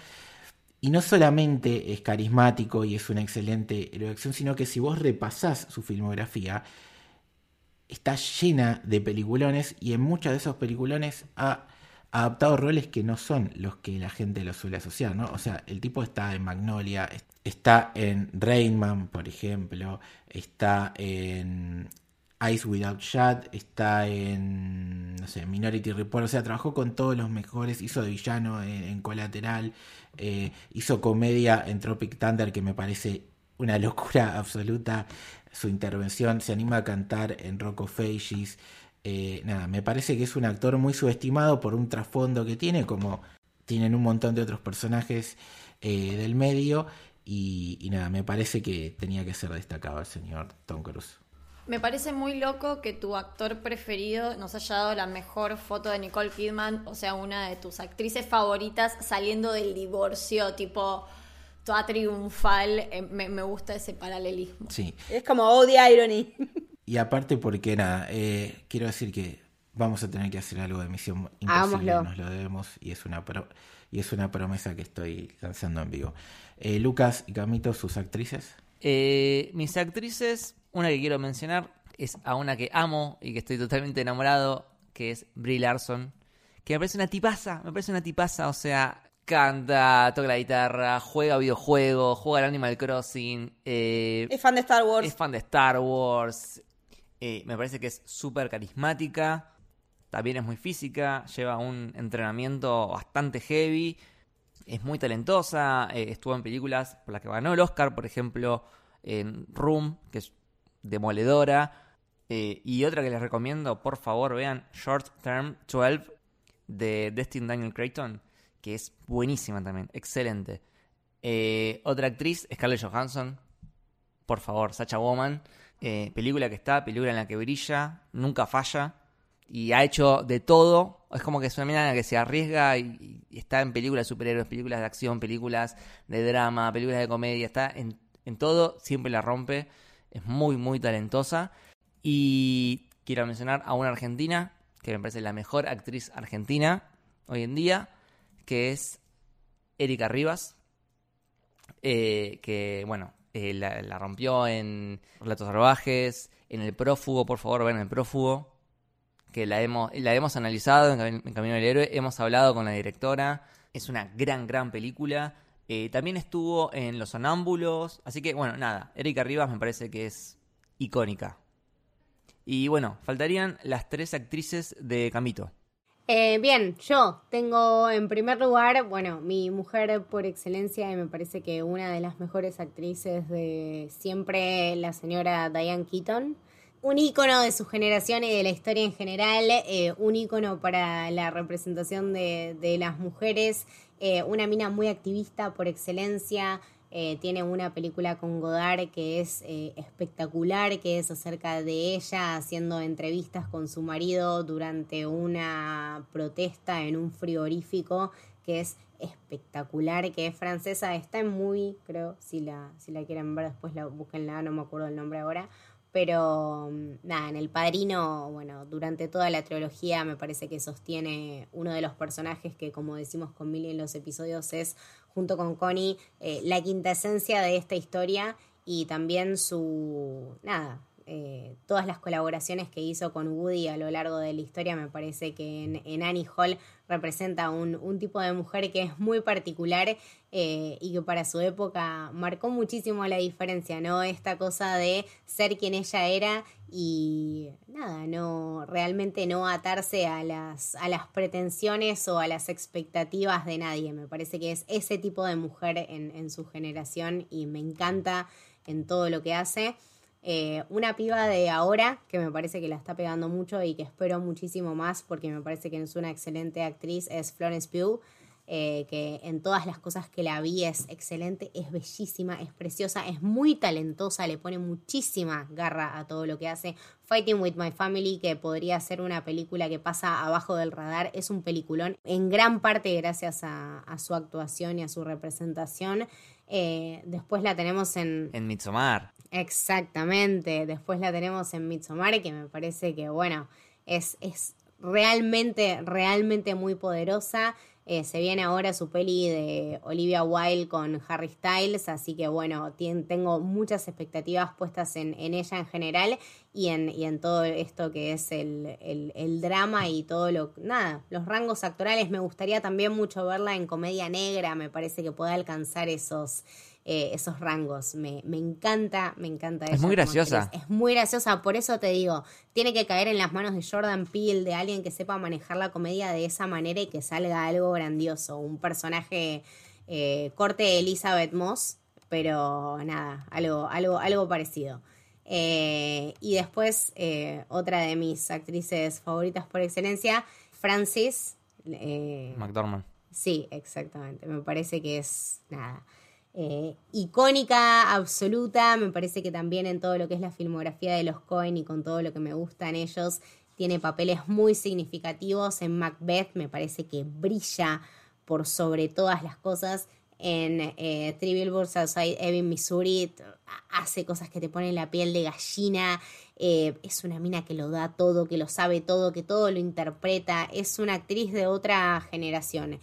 Speaker 4: Y no solamente es carismático y es una excelente héroe sino que si vos repasás su filmografía, está llena de peliculones y en muchos de esos peliculones ha adaptado roles que no son los que la gente lo suele asociar, ¿no? O sea, el tipo está en Magnolia, está en Rainman, por ejemplo, está en Ice Without Shut, está en, no sé, Minority Report, o sea, trabajó con todos los mejores, hizo de villano en, Colateral, eh, hizo comedia en Tropic Thunder, que me parece una locura absoluta, su intervención, se anima a cantar en Rocco Fages, eh, nada, me parece que es un actor muy subestimado por un trasfondo que tiene, como tienen un montón de otros personajes eh, del medio, y nada, me parece que tenía que ser destacado el señor Tom Cruise.
Speaker 3: Me parece muy loco que tu actor preferido nos haya dado la mejor foto de Nicole Kidman, o sea, una de tus actrices favoritas saliendo del divorcio, tipo toda triunfal. Eh, me, gusta ese paralelismo.
Speaker 4: Sí.
Speaker 5: Es como oh the irony.
Speaker 4: Y aparte porque nada, eh, quiero decir que vamos a tener que hacer algo de Misión Imposible, nos lo debemos y es una y es una promesa que estoy lanzando en vivo. Eh, Lucas y Camito, sus actrices.
Speaker 2: mis actrices una que quiero mencionar es a una que amo y que estoy totalmente enamorado, que es Brie Larson, que me parece una tipaza, me parece una tipaza, o sea, canta, toca la guitarra, juega videojuegos, juega al Animal Crossing.
Speaker 5: Eh, es fan de Star Wars.
Speaker 2: Es fan de Star Wars. Eh, me parece que es súper carismática. También es muy física. Lleva un entrenamiento bastante heavy. Es muy talentosa. Eh, estuvo en películas por las que ganó el Oscar, por ejemplo, en Room, que es demoledora. Eh, y otra que les recomiendo, por favor, vean Short Term 12 de Destin Daniel Creighton, que es buenísima también, excelente. Eh, otra actriz, Scarlett Johansson, por favor, Sacha Woman. Eh, película que está, película en la que brilla, nunca falla y ha hecho de todo. Es como que es una mina que se arriesga y, está en películas de superhéroes, películas de acción, películas de drama, películas de comedia, está en, en todo, siempre la rompe es muy, muy talentosa. Y quiero mencionar a una argentina, que me parece la mejor actriz argentina hoy en día, que es Erika Rivas, eh, que, bueno, eh, la, rompió en Relatos Salvajes, en El Prófugo, por favor, ven El Prófugo, que la hemos, la hemos analizado en, Camino del Héroe, hemos hablado con la directora, es una gran, gran película eh, también estuvo en Los Sonámbulos. Así que, bueno, nada. Erika Rivas me parece que es icónica. Y bueno, faltarían las tres actrices de Camito.
Speaker 1: Eh, bien, yo tengo en primer lugar, bueno, mi mujer por excelencia y me parece que una de las mejores actrices de siempre, la señora Diane Keaton. Un ícono de su generación y de la historia en general, eh, un ícono para la representación de, de las mujeres eh, una mina muy activista por excelencia. Eh, tiene una película con Godard que es eh, espectacular, que es acerca de ella haciendo entrevistas con su marido durante una protesta en un frigorífico, que es espectacular, que es francesa. Está muy, creo, si la, si la quieren ver después la búsquenla, no me acuerdo el nombre ahora Pero mm, nada, en El Padrino, bueno, durante toda la trilogía me parece que sostiene uno de los personajes que, como decimos con Millie en los episodios, es, junto con Connie, eh, la quinta esencia de esta historia y también su, nada, eh, todas las colaboraciones que hizo con Woody a lo largo de la historia, me parece que en, Annie Hall representa un, tipo de mujer que es muy particular eh, y que para su época marcó muchísimo la diferencia, ¿no? Esta cosa de ser quien ella era y nada, no realmente no atarse a las, a las pretensiones o a las expectativas de nadie. Me parece que es ese tipo de mujer en, su generación y me encanta en todo lo que hace. Eh, una piba de ahora que me parece que la está pegando mucho y que espero muchísimo más porque me parece que es una excelente actriz es Florence Pugh. Eh, que en todas las cosas que la vi es excelente, es bellísima, es preciosa, es muy talentosa, le pone muchísima garra a todo lo que hace. Fighting with My Family, que podría ser una película que pasa abajo del radar, es un peliculón, en gran parte gracias a, su actuación y a su representación. Eh, después la tenemos en...
Speaker 2: En Midsommar.
Speaker 1: Exactamente, después la tenemos en Midsommar, que me parece que, bueno, es, es realmente, realmente muy poderosa. Eh, se viene ahora su peli de Olivia Wilde con Harry Styles, así que bueno, tengo muchas expectativas puestas en, ella en general y en, y en todo esto que es el, el, drama y todo lo... Nada, los rangos actorales. Me gustaría también mucho verla en comedia negra, me parece que puede alcanzar esos eh, esos rangos. Me, me, encanta, me encanta.
Speaker 2: Es muy graciosa.
Speaker 1: Es muy graciosa, por eso te digo, tiene que caer en las manos de Jordan Peele, de alguien que sepa manejar la comedia de esa manera y que salga algo grandioso. Un personaje eh, corte Elizabeth Moss, pero nada, algo, algo, algo parecido. Eh, y después, otra de mis actrices favoritas por excelencia, Francis.
Speaker 2: McDormand.
Speaker 1: Sí, exactamente. Me parece que es nada eh, icónica, absoluta. Me parece que también en todo lo que es la filmografía de los Cohen y con todo lo que me gustan ellos, tiene papeles muy significativos. En Macbeth me parece que brilla por sobre todas las cosas. En eh, Three Outside Ebbing, Missouri, hace cosas que te ponen la piel de gallina. Eh, es una mina que lo da todo, que lo sabe todo, que todo lo interpreta. Es una actriz de otra generación.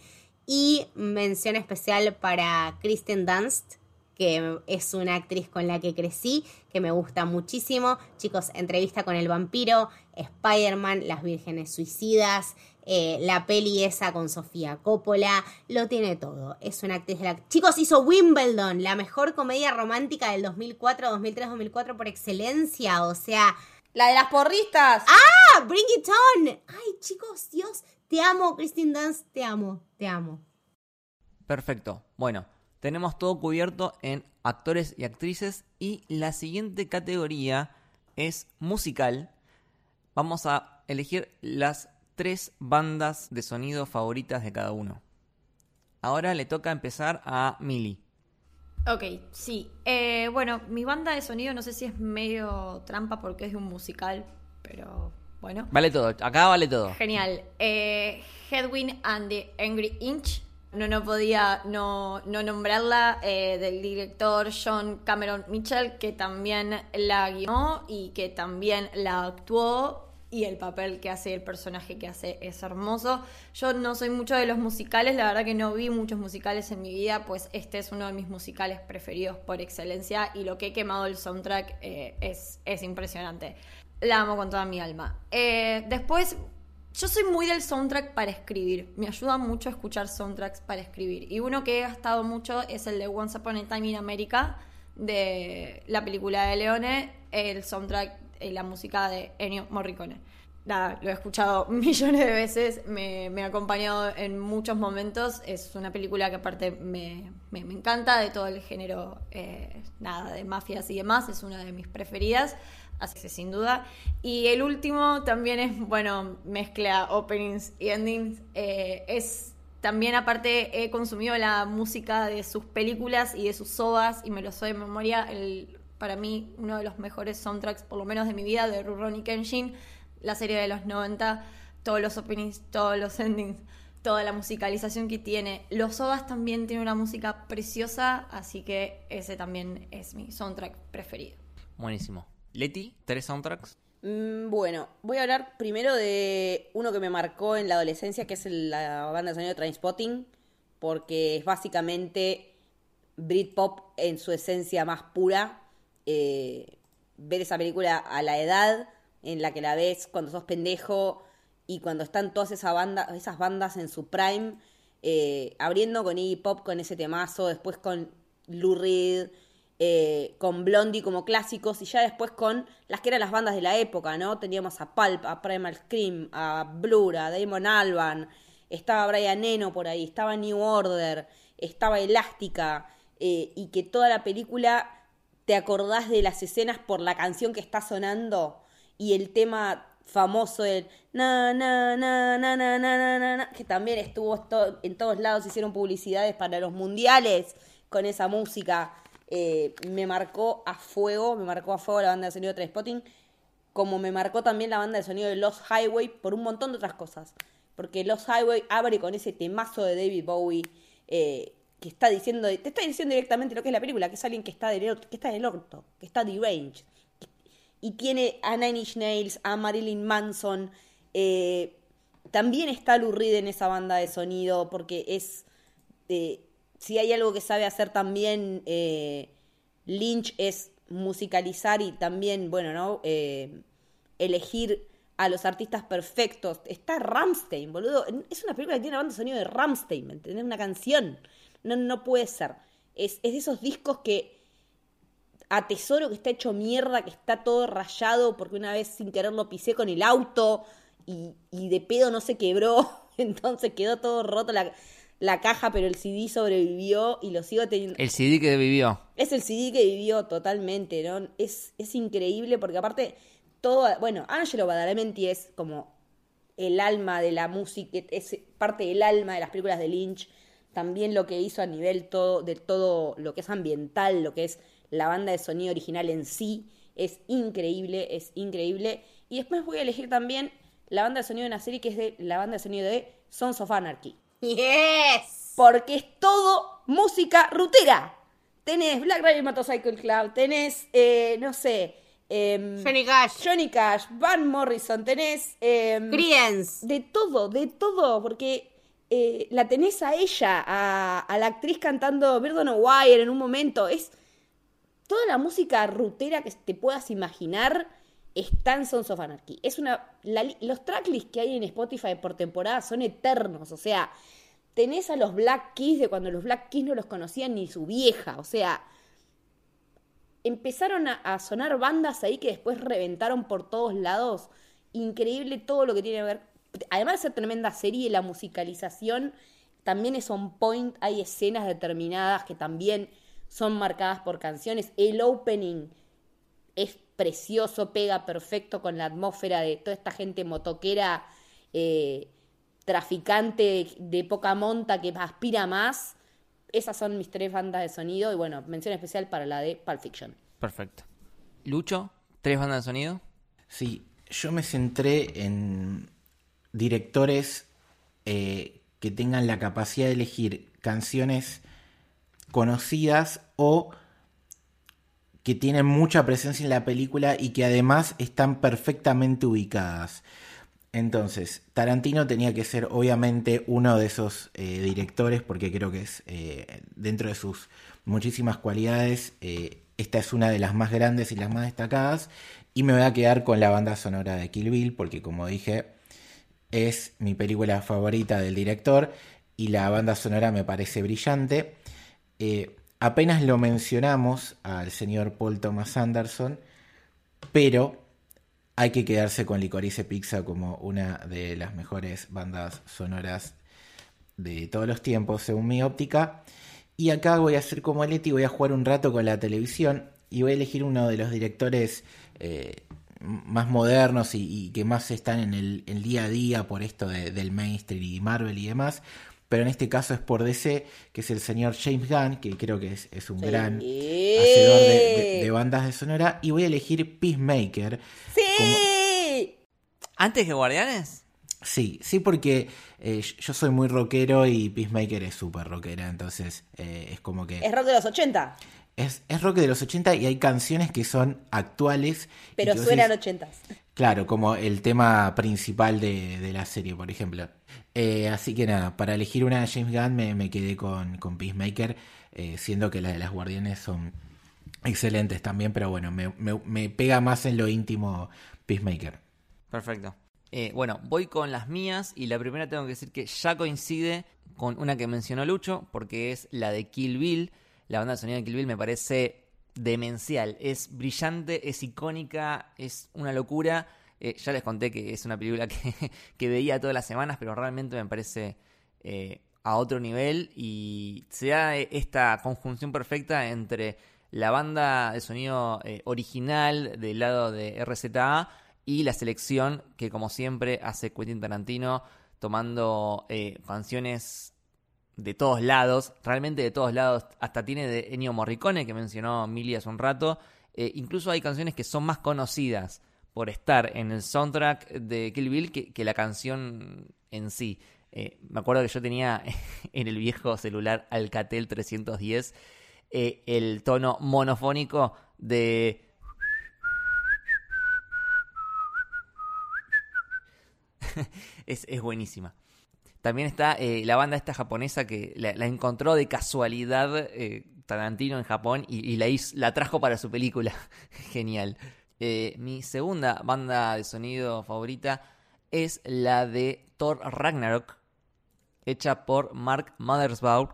Speaker 1: Y mención especial para Kristen Dunst, que es una actriz con la que crecí, que me gusta muchísimo. Chicos, entrevista con el vampiro, Spider-Man, Las Vírgenes Suicidas, eh, la peli esa con Sofía Coppola, lo tiene todo. Es una actriz de la... Chicos, hizo Wimbledon, la mejor comedia romántica del 2004, 2003, 2004 por excelencia, o sea...
Speaker 5: La de las porristas.
Speaker 1: ¡Ah! ¡Bring it on! Ay, chicos, Dios, te amo, Christine Dance, te amo, te amo.
Speaker 2: Perfecto. Bueno, tenemos todo cubierto en actores y actrices y la siguiente categoría es musical. Vamos a elegir las tres bandas de sonido favoritas de cada uno. Ahora le toca empezar a Mili.
Speaker 3: Ok, sí. Eh, bueno, mi banda de sonido no sé si es medio trampa porque es de un musical, pero bueno.
Speaker 2: Vale todo, acá vale todo.
Speaker 3: Genial. Eh, Headwind and the Angry Inch. No, no podía no, no nombrarla, eh, del director John Cameron Mitchell, que también la guió y que también la actuó. Y el papel que hace, el personaje que hace es hermoso. Yo no soy mucho de los musicales, la verdad que no vi muchos musicales en mi vida, pues este es uno de mis musicales preferidos por excelencia y lo que he quemado el soundtrack eh, es, es impresionante. La amo con toda mi alma. Eh, después, yo soy muy del soundtrack para escribir. Me ayuda mucho escuchar soundtracks para escribir. Y uno que he gastado mucho es el de Once Upon a Time in America, de la película de Leone, el soundtrack, la música de Ennio Morricone. Nada, lo he escuchado millones de veces, me, ha acompañado en muchos momentos. Es una película que aparte me, encanta, de todo el género, eh, nada, de mafias y demás, es una de mis preferidas. Así que sin duda. Y el último también es, bueno, mezcla openings y endings. Eh, es también, aparte, he consumido la música de sus películas y de sus sodas y me lo soy de memoria. El, para mí, uno de los mejores soundtracks, por lo menos de mi vida, de Rurouni Kenshin, la serie de los 90, todos los openings, todos los endings, toda la musicalización que tiene. Los sodas también tienen una música preciosa, así que ese también es mi soundtrack preferido.
Speaker 2: Buenísimo. Leti, tres soundtracks.
Speaker 5: Mm, Bueno, voy a hablar primero de uno que me marcó en la adolescencia, que es la banda de sonido de Trainspotting, porque es básicamente Britpop en su esencia más pura. Eh, ver esa película a la edad en la que la ves cuando sos pendejo y cuando están todas esa banda, esas bandas en su prime, eh, abriendo con Iggy Pop con ese temazo, después con Lou Reed, eh, con Blondie como clásicos y ya después con las que eran las bandas de la época, ¿no? Teníamos a Pulp, a Primal Scream, a Blur, a Damon Alban, estaba Brian Eno por ahí, estaba New Order, estaba Elástica, eh, y que toda la película te acordás de las escenas por la canción que está sonando y el tema famoso del na na na na na na na, na que también estuvo en todos lados hicieron publicidades para los mundiales con esa música eh, me marcó a fuego me marcó a fuego la banda de sonido de Spotting como me marcó también la banda de sonido de Los Highway por un montón de otras cosas porque Los Highway abre con ese temazo de David Bowie eh, que está diciendo, te está diciendo directamente lo que es la película, que es alguien que está, del, que está en el orto, que está deranged. Y tiene a Nine Inch Nails, a Marilyn Manson. eh, también está Lou Reed en esa banda de sonido porque es... si hay algo que sabe hacer también eh, Lynch es musicalizar y también, bueno, ¿no? Eh, elegir a los artistas perfectos. Está Ramstein, boludo. Es una película que tiene una banda de sonido de Ramstein, ¿me entendés? Una canción. No, no puede ser. Es, es de esos discos que atesoro que está hecho mierda, que está todo rayado porque una vez sin querer lo pisé con el auto y, y de pedo no se quebró, entonces quedó todo roto la, la caja, pero el CD sobrevivió y lo sigo teniendo.
Speaker 2: El CD que vivió.
Speaker 5: Es el CD que vivió totalmente, ¿no? Es, es increíble porque aparte todo, bueno, Angelo Badalamenti es como el alma de la música, es parte del alma de las películas de Lynch. También lo que hizo a nivel todo, de todo lo que es ambiental, lo que es la banda de sonido original en sí, es increíble, es increíble. Y después voy a elegir también la banda de sonido de una serie que es de la banda de sonido de Sons of Anarchy.
Speaker 1: Yes.
Speaker 5: Porque es todo música rutera. Tenés Black Raven Motorcycle Club, tenés, eh, no sé, em,
Speaker 1: Johnny Cash.
Speaker 5: Johnny Cash, Van Morrison, tenés
Speaker 1: Creedence.
Speaker 5: de todo, de todo, porque eh, la tenés a ella, a, la actriz cantando Bird on a Wire en un momento. Es toda la música rutera que te puedas imaginar está en Sons of Anarchy. Es una, la los tracklists que hay en Spotify por temporada son eternos, o sea, tenés a los Black Keys de cuando los Black Keys no los conocían ni su vieja, o sea, empezaron a, a sonar bandas ahí que después reventaron por todos lados. Increíble todo lo que tiene que ver. Además de ser tremenda serie, la musicalización también es on point. Hay escenas determinadas que también son marcadas por canciones. El opening es precioso, pega perfecto con la atmósfera de toda esta gente motoquera, eh, traficante de, de poca monta que aspira más. Esas son mis tres bandas de sonido y bueno, mención especial para la de Pulp Fiction.
Speaker 2: Perfecto. Lucho, tres bandas de sonido.
Speaker 4: Sí, yo me centré en directores eh, que tengan la capacidad de elegir canciones conocidas o que tienen mucha presencia en la película y que además están perfectamente ubicadas. Entonces, Tarantino tenía que ser obviamente uno de esos eh, directores porque creo que es eh, dentro de sus muchísimas cualidades, esta es una de las más grandes y las más destacadas y me voy a quedar con la banda sonora de Kill Bill porque como dije es mi película favorita del director y la banda sonora me parece brillante. Eh, apenas lo mencionamos al señor Paul Thomas Anderson, pero hay que quedarse con Licorice Pizza como una de las mejores bandas sonoras de todos los tiempos, según mi óptica. Y acá voy a hacer como Leti, voy a jugar un rato con la televisión y voy a elegir uno de los directores eh, más modernos y, y que más están en el, el día a día por esto de- del mainstream y Marvel y demás. Pero en este caso es por DC, que es el señor James Gunn, que creo que es, es un
Speaker 5: Sí.
Speaker 4: gran hacedor de, de- de bandas de sonora. Y voy a elegir Peacemaker.
Speaker 5: ¡Sí!
Speaker 2: ¿Antes que Guardianes?
Speaker 4: Sí, sí, porque eh, yo soy muy rockero y Peacemaker es súper rockera, entonces eh, es como que...
Speaker 5: Es rock de los 80.
Speaker 4: Es, es rock de los 80 y hay canciones que son actuales.
Speaker 5: Pero suenan
Speaker 4: decís-
Speaker 5: ochentas.
Speaker 4: Claro, como el tema principal de, de la serie, por ejemplo. Eh, así que nada, para elegir una de James Gunn me, me quedé con, con Peacemaker, eh, siendo que las de las Guardianes son excelentes también, pero bueno, me, me- me pega más en lo íntimo Peacemaker.
Speaker 2: Perfecto. Eh, bueno, voy con las mías y la primera tengo que decir que ya coincide con una que mencionó Lucho, porque es la de Kill Bill. La banda de sonido de Kill Bill me parece demencial, es brillante, es icónica, es una locura. Eh, ya les conté que es una película que, veía todas las semanas, pero realmente me parece eh, a otro nivel y se da esta conjunción perfecta entre la banda de sonido eh, original del lado de RZA y la selección que como siempre hace Quentin Tarantino tomando eh, canciones de todos lados, realmente de todos lados, hasta tiene de Ennio Morricone que mencionó Mili hace un rato, Eh, incluso hay canciones que son más conocidas por estar en el soundtrack de Kill Bill que, la canción en sí. Eh, me acuerdo que yo tenía en el viejo celular Alcatel 310 eh, el tono monofónico de es, es buenísima. También está eh, la banda esta japonesa que la, la encontró de casualidad eh, Tarantino en Japón y, y la, hizo- la trajo para su película. Genial. Eh, mi segunda banda de sonido favorita es la de Thor Ragnarok, hecha por Mark Mothersbaugh,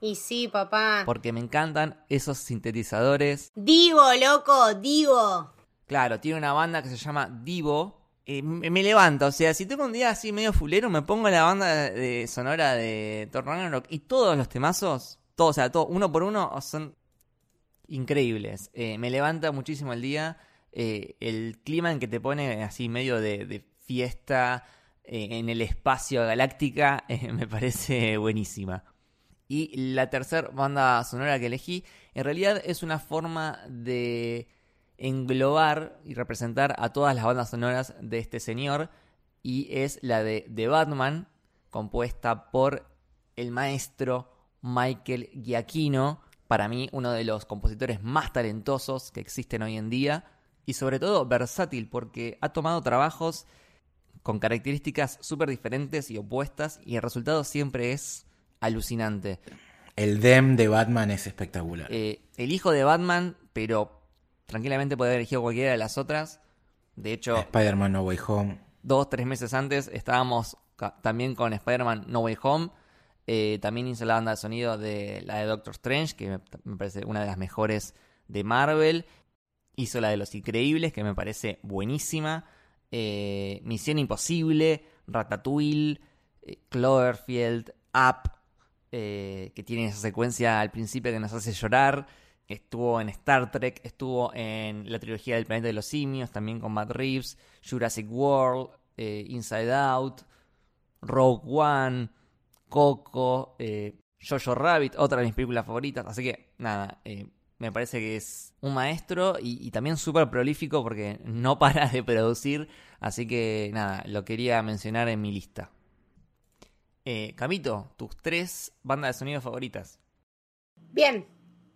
Speaker 1: Y sí, papá.
Speaker 2: porque me encantan esos sintetizadores.
Speaker 1: Divo, loco, Divo.
Speaker 2: Claro, tiene una banda que se llama Divo. Me levanta, o sea, si tengo un día así medio fulero, me pongo la banda de sonora de Thor Ragnarok y todos los temazos, todos, o sea, todo, uno por uno, son increíbles. Eh, me levanta muchísimo el día. eh, el clima en que te pone así medio de, de fiesta eh, en el espacio galáctica me parece buenísima. Y la tercera banda sonora que elegí, en realidad es una forma de englobar y representar a todas las bandas sonoras de este señor. Y es la de The Batman, compuesta por el maestro Michael Giacchino. Para mí, uno de los compositores más talentosos que existen hoy en día. Y sobre todo versátil, porque ha tomado trabajos con características súper diferentes y opuestas. Y el resultado siempre es alucinante.
Speaker 4: El dem de Batman es espectacular.
Speaker 2: Eh, el hijo de Batman, pero tranquilamente puede haber elegido cualquiera de las otras. De hecho,
Speaker 4: Spider-Man No Way Home.
Speaker 2: dos, tres meses antes estábamos también con Spider-Man No Way Home. Eh, también hizo la banda de sonido de la de Doctor Strange, que me, me parece una de las mejores de Marvel. Hizo la de Los Increíbles, que me parece buenísima. Eh, Misión Imposible, Ratatouille, eh, Cloverfield, Up, eh, que tiene esa secuencia al principio que nos hace llorar. Estuvo en Star Trek, estuvo en la trilogía del planeta de los simios, también con Matt Reeves, Jurassic World, eh, Inside Out, Rogue One, Coco, eh, Jojo Rabbit, otra de mis películas favoritas. Así que, nada, eh, me parece que es un maestro y, y también súper prolífico porque no para de producir. Así que, nada, lo quería mencionar en mi lista. Camito, tus tres bandas de sonido favoritas.
Speaker 1: Bien.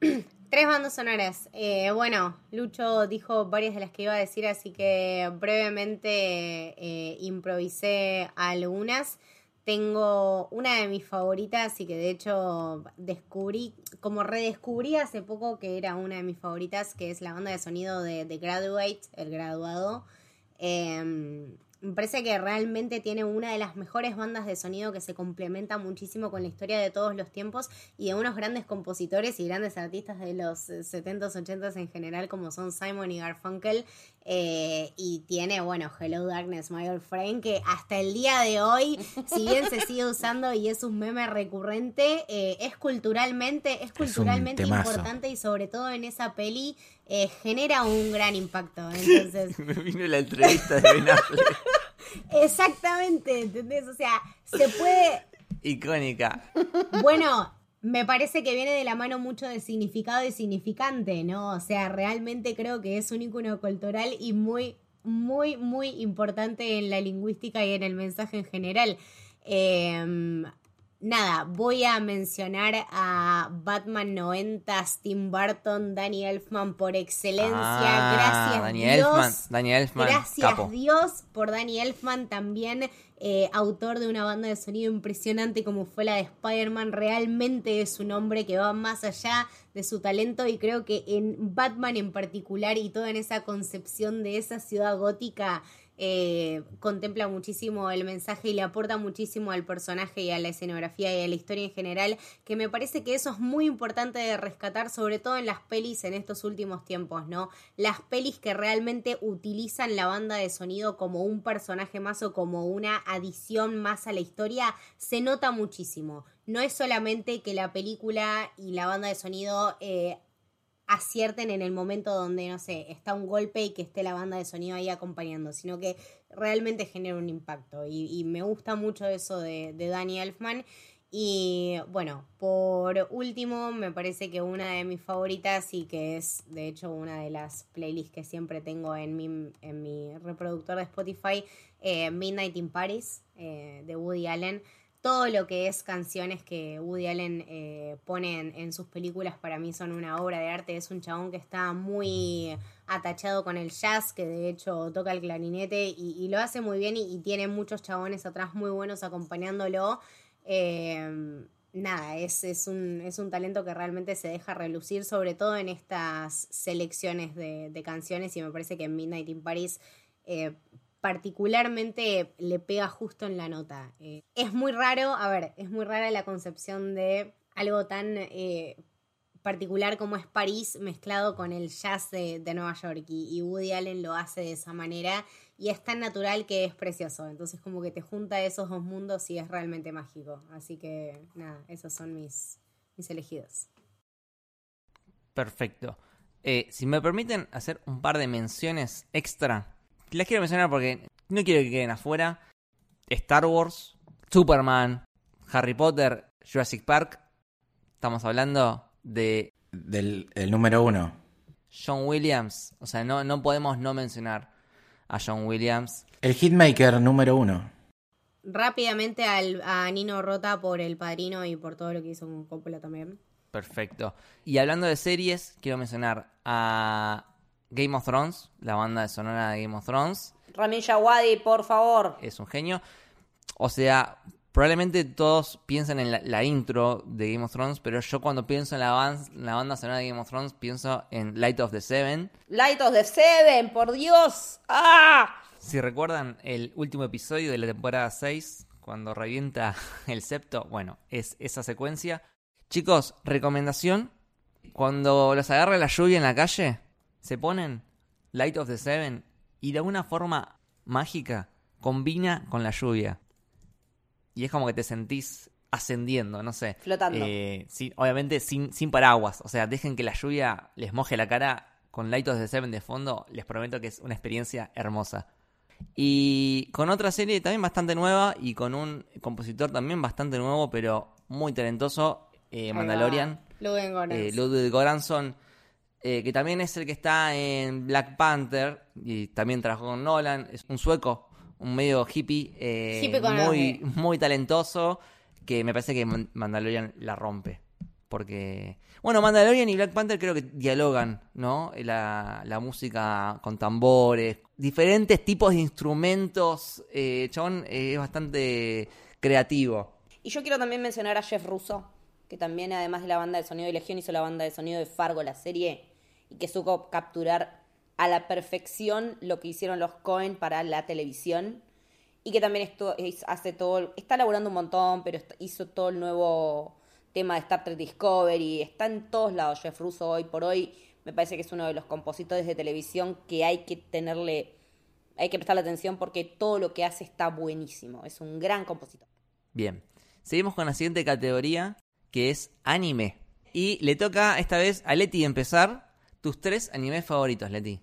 Speaker 1: Tres bandas sonoras. Eh, bueno, Lucho dijo varias de las que iba a decir, así que brevemente eh, improvisé algunas. Tengo una de mis favoritas y que de hecho descubrí, como redescubrí hace poco que era una de mis favoritas, que es la banda de sonido de The Graduate, el graduado. Eh, me parece que realmente tiene una de las mejores bandas de sonido que se complementa muchísimo con la historia de todos los tiempos y de unos grandes compositores y grandes artistas de los eh, 70s, 80s en general, como son Simon y Garfunkel. Eh, y tiene, bueno, Hello Darkness, My Old Friend, que hasta el día de hoy, si bien se sigue usando y es un meme recurrente, eh, es culturalmente, es culturalmente importante y sobre todo en esa peli eh, genera un gran impacto. Entonces,
Speaker 2: Me vino la entrevista de Ben Affleck.
Speaker 1: Exactamente, ¿entendés? O sea, se puede,
Speaker 2: Icónica.
Speaker 1: Bueno, me parece que viene de la mano mucho de significado y significante, ¿no? O sea, realmente creo que es un ícono cultural y muy, muy, muy importante en la lingüística y en el mensaje en general. Eh, nada, voy a mencionar a Batman 90, Tim Burton, Danny Elfman por excelencia.
Speaker 2: Ah,
Speaker 1: gracias
Speaker 2: Danny
Speaker 1: Dios.
Speaker 2: Elfman, Danny Elfman,
Speaker 1: gracias
Speaker 2: capo.
Speaker 1: Dios por Danny Elfman, también eh, autor de una banda de sonido impresionante como fue la de Spider-Man. Realmente es un hombre que va más allá de su talento y creo que en Batman en particular y toda en esa concepción de esa ciudad gótica eh, contempla muchísimo el mensaje y le aporta muchísimo al personaje y a la escenografía y a la historia en general, que me parece que eso es muy importante de rescatar, sobre todo en las pelis en estos últimos tiempos, ¿no? Las pelis que realmente utilizan la banda de sonido como un personaje más o como una adición más a la historia, se nota muchísimo. No es solamente que la película y la banda de sonido eh, acierten en el momento donde, no sé, está un golpe y que esté la banda de sonido ahí acompañando, sino que realmente genera un impacto. Y, y me gusta mucho eso de, de Danny Elfman. Y bueno, por último, me parece que una de mis favoritas y que es de hecho una de las playlists que siempre tengo en mi, en mi reproductor de Spotify, eh, Midnight in Paris, eh, de Woody Allen todo lo que es canciones que Woody Allen eh, pone en, sus películas para mí son una obra de arte. Es un chabón que está muy atachado con el jazz, que de hecho toca el clarinete y, lo hace muy bien y, tiene muchos chabones atrás muy buenos acompañándolo. Eh, nada, es, es, un, es un talento que realmente se deja relucir, sobre todo en estas selecciones de, de canciones y me parece que en Midnight in Paris... Eh, particularmente le pega justo en la nota. Eh, es muy raro, a ver, es muy rara la concepción de algo tan eh, particular como es París mezclado con el jazz de, Nueva York y, y, Woody Allen lo hace de esa manera y es tan natural que es precioso. Entonces como que te junta esos dos mundos y es realmente mágico. Así que nada, esos son mis, mis elegidos.
Speaker 2: Perfecto. Eh, si me permiten hacer un par de menciones extra las quiero mencionar porque no quiero que queden afuera. Star Wars, Superman, Harry Potter, Jurassic Park. Estamos hablando de...
Speaker 4: Del el número uno.
Speaker 2: John Williams. O sea, no, no podemos no mencionar a John Williams.
Speaker 4: El hitmaker número uno.
Speaker 1: Rápidamente al, a Nino Rota por El Padrino y por todo lo que hizo con Coppola también.
Speaker 2: Perfecto. Y hablando de series, quiero mencionar a Game of Thrones, la banda de sonora de Game of Thrones.
Speaker 5: Ramin Djawadi, por favor.
Speaker 2: Es un genio. O sea, probablemente todos piensan en la, la, intro de Game of Thrones, pero yo cuando pienso en la, band, la banda sonora de Game of Thrones pienso en Light of the Seven.
Speaker 5: Light of the Seven, por Dios. ¡Ah!
Speaker 2: Si recuerdan el último episodio de la temporada 6, cuando revienta el septo, bueno, es esa secuencia. Chicos, recomendación, cuando los agarra la lluvia en la calle, se ponen Light of the Seven y de alguna forma mágica combina con la lluvia. Y es como que te sentís ascendiendo, no sé.
Speaker 5: Flotando.
Speaker 2: Eh, sí, obviamente sin, sin paraguas. O sea, dejen que la lluvia les moje la cara con Light of the Seven de fondo. Les prometo que es una experiencia hermosa. Y con otra serie también bastante nueva y con un compositor también bastante nuevo, pero muy talentoso, eh, Mandalorian.
Speaker 1: Ludwig Göransson.
Speaker 2: Eh, Ludwig Göransson eh, que también es el que está en Black Panther y también trabajó con Nolan, es un sueco, un medio hippie, eh,
Speaker 1: hippie
Speaker 2: muy, muy talentoso, que me parece que Mandalorian la rompe. Porque, bueno, Mandalorian y Black Panther creo que dialogan, ¿no? La, la música con tambores, diferentes tipos de instrumentos. Eh, Chabón es bastante creativo.
Speaker 5: Y yo quiero también mencionar a Jeff Russo, que también además de la banda de sonido de Legión hizo la banda de sonido de Fargo, la serie, y que supo capturar a la perfección lo que hicieron los Cohen para la televisión. Y que también esto, hace todo, está laburando un montón, pero hizo todo el nuevo tema de Star Trek Discovery, está en todos lados Jeff Russo hoy por hoy, me parece que es uno de los compositores de televisión que hay que tenerle, hay que prestarle atención porque todo lo que hace está buenísimo, es un gran compositor.
Speaker 2: Bien, seguimos con la siguiente categoría, que es anime. Y le toca esta vez a Leti empezar tus tres animes favoritos, Leti.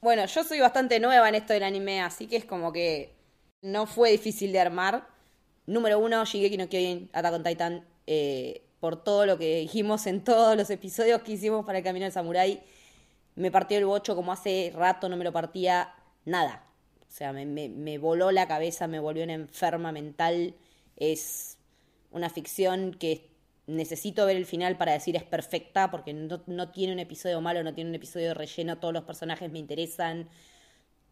Speaker 5: Bueno, yo soy bastante nueva en esto del anime, así que es como que no fue difícil de armar. Número uno, Shigeki no Kyojin, Attack on Titan, eh, por todo lo que dijimos en todos los episodios que hicimos para el Camino del Samurai. Me partió el bocho como hace rato no me lo partía nada. O sea, me, me, me voló la cabeza, me volvió una enferma mental. Es una ficción que necesito ver el final para decir es perfecta, porque no, no tiene un episodio malo, no tiene un episodio relleno, todos los personajes me interesan,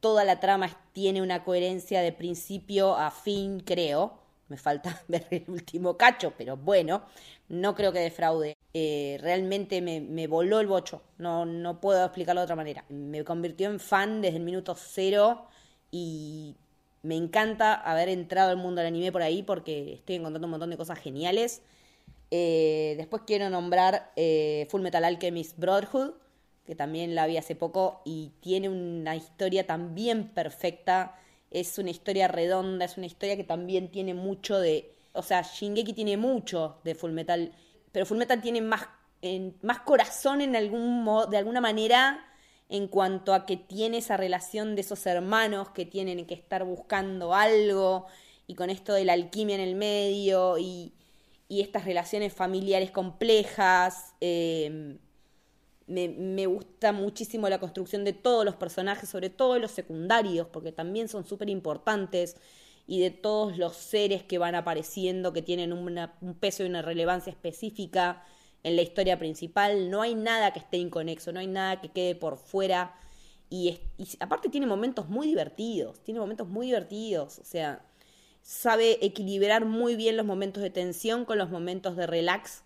Speaker 5: toda la trama tiene una coherencia de principio a fin, creo. Me falta ver el último cacho, pero bueno, no creo que defraude. Eh, realmente me, me, voló el bocho, no, no puedo explicarlo de otra manera. Me convirtió en fan desde el minuto cero y me encanta haber entrado al mundo del anime por ahí porque estoy encontrando un montón de cosas geniales. Eh, después quiero nombrar eh, Full Metal Alchemist Brotherhood, que también la vi hace poco y tiene una historia también perfecta. Es una historia redonda, es una historia que también tiene mucho de. O sea, Shingeki tiene mucho de Full Metal, pero Full Metal tiene más, más corazón en algún modo, de alguna manera en cuanto a que tiene esa relación de esos hermanos que tienen que estar buscando algo y con esto de la alquimia en el medio y, y estas relaciones familiares complejas. Eh, me, gusta muchísimo la construcción de todos los personajes, sobre todo los secundarios, porque también son súper importantes, y de todos los seres que van apareciendo, que tienen un peso y una relevancia específica en la historia principal. No hay nada que esté inconexo, no hay nada que quede por fuera. Y, y aparte tiene momentos muy divertidos, tiene momentos muy divertidos, o sea, sabe equilibrar muy bien los momentos de tensión con los momentos de relax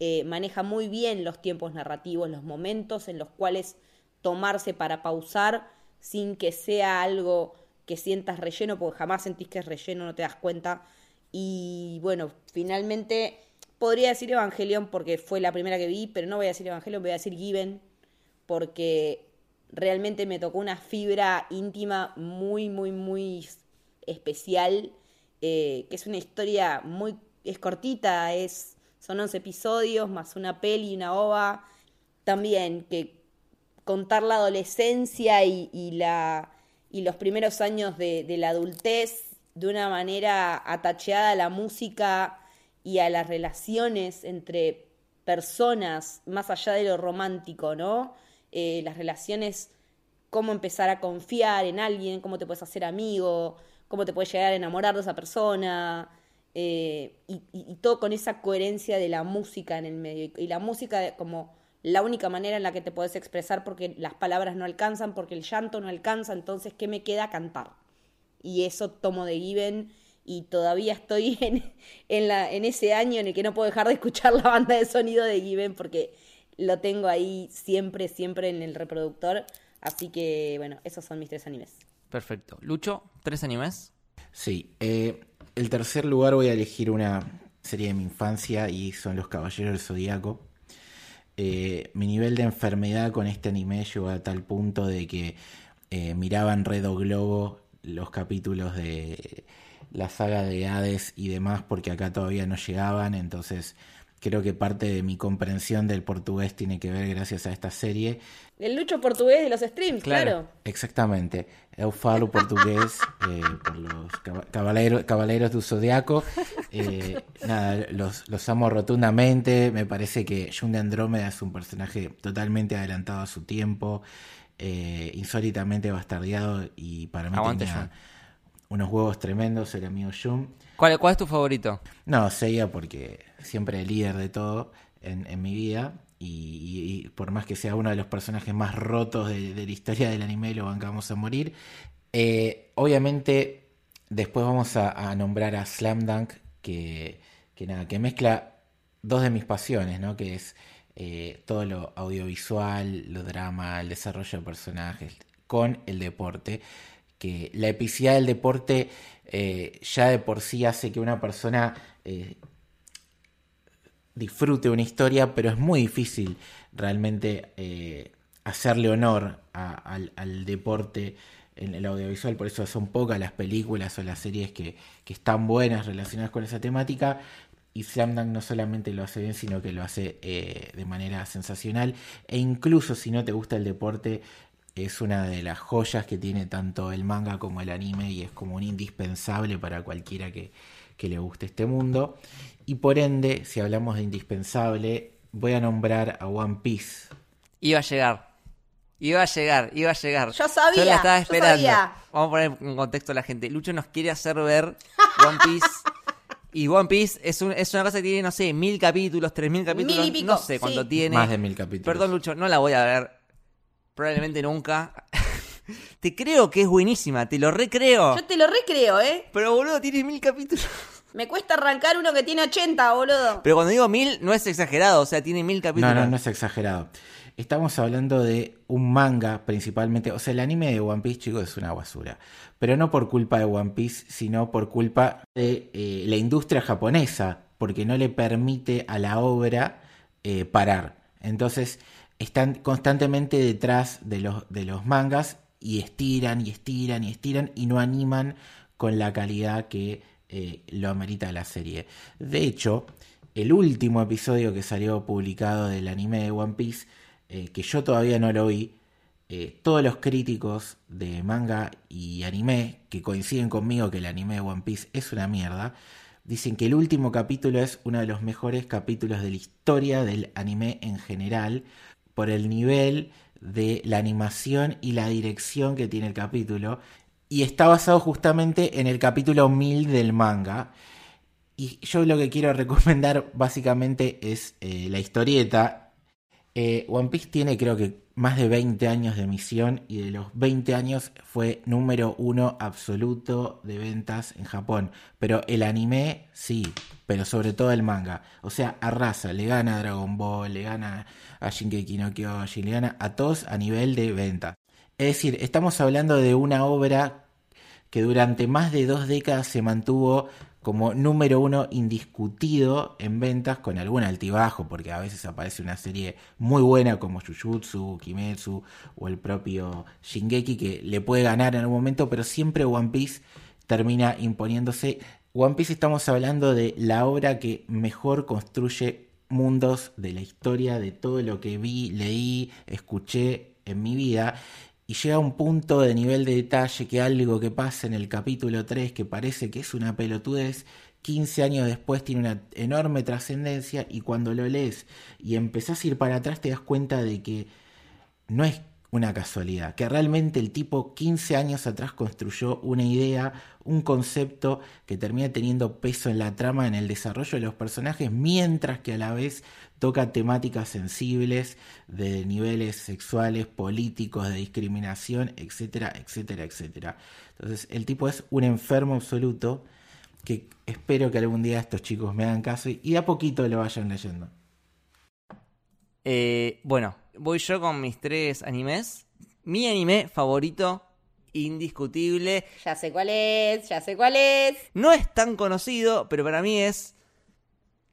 Speaker 5: eh, maneja muy bien los tiempos narrativos, los momentos en los cuales tomarse para pausar sin que sea algo que sientas relleno, porque jamás sentís que es relleno, no te das cuenta. Y bueno, finalmente podría decir Evangelion porque fue la primera que vi, pero no voy a decir Evangelion, voy a decir Given, porque realmente me tocó una fibra íntima muy, muy, muy especial, eh, que es una historia muy, es cortita, es son 11 episodios, más una peli y una ova. También que contar la adolescencia y, la, y los primeros años de, la adultez de una manera atacheada a la música y a las relaciones entre personas, más allá de lo romántico, ¿no? Eh, las relaciones, cómo empezar a confiar en alguien, cómo te puedes hacer amigo, cómo te puedes llegar a enamorar de esa persona, eh, y, todo con esa coherencia de la música en el medio. Y, la música como la única manera en la que te puedes expresar porque las palabras no alcanzan, porque el llanto no alcanza, entonces, ¿qué me queda? Cantar. Y eso tomo de Given y todavía estoy en, en, la, en ese año en el que no puedo dejar de escuchar la banda de sonido de Given porque lo tengo ahí siempre, siempre en el reproductor. Así que, bueno, esos son mis tres animes.
Speaker 2: Perfecto. Lucho, ¿tres animes?
Speaker 4: Sí. Eh, el tercer lugar voy a elegir una serie de mi infancia y son Los Caballeros del Zodíaco. Eh, mi nivel de enfermedad con este anime llegó a tal punto de que eh, miraba en Red Globo los capítulos de la saga de Hades y demás porque acá todavía no llegaban, entonces creo que parte de mi comprensión del portugués tiene que ver gracias a esta serie.
Speaker 5: El lucho portugués de los streams, claro.
Speaker 4: Exactamente. Eu falo portugués eh, por los caballeros, caballeros del Zodiaco. Eh, nada, los, los amo rotundamente. Me parece que Jun de Andrómeda es un personaje totalmente adelantado a su tiempo, eh, insólitamente bastardeado y para mí tenía unos huevos tremendos el amigo Jun.
Speaker 2: ¿Cuál, ¿Cuál es tu favorito?
Speaker 4: No, Seiya porque siempre el líder de todo en, mi vida. Y, por más que sea uno de los personajes más rotos de, la historia del anime, lo bancamos a morir. Eh, obviamente, después vamos a, nombrar a Slam Dunk, que, que, nada, que mezcla dos de mis pasiones, ¿no? Que es eh, todo lo audiovisual, lo drama, el desarrollo de personajes, con el deporte. Que la epicidad del deporte eh, ya de por sí hace que una persona disfrute una historia, pero es muy difícil realmente eh, hacerle honor al, deporte en el audiovisual, por eso son pocas las películas o las series que, están buenas relacionadas con esa temática. Y Slam no solamente lo hace bien, sino que lo hace eh, de manera sensacional. E incluso si no te gusta el deporte, es una de las joyas que tiene tanto el manga como el anime y es como un indispensable para cualquiera que, que le guste este mundo. Y por ende, si hablamos de indispensable, voy a nombrar a One Piece.
Speaker 2: Iba a llegar. Iba a llegar, iba a llegar.
Speaker 5: Yo sabía. Yo
Speaker 2: la estaba esperando. Vamos a poner en contexto a la gente. Lucho nos quiere hacer ver One Piece Y One Piece es, un- es una cosa que tiene, no sé, mil capítulos, tres mil capítulos.
Speaker 5: Mil y pico,
Speaker 2: no sé cuánto
Speaker 5: sí.
Speaker 2: tiene.
Speaker 4: Más de mil capítulos.
Speaker 2: Perdón, Lucho, no la voy a ver. Probablemente nunca. te creo que es buenísima, te lo recreo.
Speaker 5: Yo te lo recreo, ¿eh?
Speaker 2: Pero boludo, tiene mil capítulos.
Speaker 5: Me cuesta arrancar uno que tiene 80, boludo.
Speaker 2: Pero cuando digo mil, no es exagerado, o sea, tiene mil capítulos.
Speaker 4: No, no, no es exagerado. Estamos hablando de un manga principalmente. O sea, el anime de One Piece, chicos, es una basura. Pero no por culpa de One Piece, sino por culpa de eh, la industria japonesa, porque no le permite a la obra eh, parar. Entonces, están constantemente detrás de los, de los mangas y estiran y estiran y estiran y no animan con la calidad que eh, lo amerita la serie. De hecho, el último episodio que salió publicado del anime de One Piece, eh, que yo todavía no lo vi, eh, todos los críticos de manga y anime que coinciden conmigo que el anime de One Piece es una mierda, dicen que el último capítulo es uno de los mejores capítulos de la historia del anime en general, por el nivel de la animación y la dirección que tiene el capítulo, y está basado justamente en el capítulo 1000 del manga. Y yo lo que quiero recomendar básicamente es eh, la historieta. Eh, One Piece tiene creo que más de 20 años de emisión y de los 20 años fue número uno absoluto de ventas en Japón. Pero el anime sí, pero sobre todo el manga. O sea, arrasa, le gana a Dragon Ball, le gana a Shingeki no Kyojin, le gana a todos a nivel de venta. Es decir, estamos hablando de una obra que durante más de dos décadas se mantuvo como número uno indiscutido en ventas con algún altibajo, porque a veces aparece una serie muy buena como Jujutsu, Kimetsu o el propio Shingeki que le puede ganar en algún momento, pero siempre One Piece termina imponiéndose. One Piece estamos hablando de la obra que mejor construye mundos de la historia, de todo lo que vi, leí, escuché en mi vida y llega a un punto de nivel de detalle que algo que pasa en el capítulo 3 que parece que es una pelotudez, 15 años después tiene una enorme trascendencia y cuando lo lees y empezás a ir para atrás te das cuenta de que no es una casualidad, que realmente el tipo 15 años atrás construyó una idea, un concepto que termina teniendo peso en la trama, en el desarrollo de los personajes, mientras que a la vez toca temáticas sensibles de niveles sexuales, políticos, de discriminación, etcétera, etcétera, etcétera. Entonces el tipo es un enfermo absoluto que espero que algún día estos chicos me hagan caso y de a poquito lo vayan leyendo.
Speaker 2: Eh, bueno, voy yo con mis tres animes. Mi anime favorito, indiscutible.
Speaker 5: Ya sé cuál es, ya sé cuál es.
Speaker 2: No es tan conocido, pero para mí es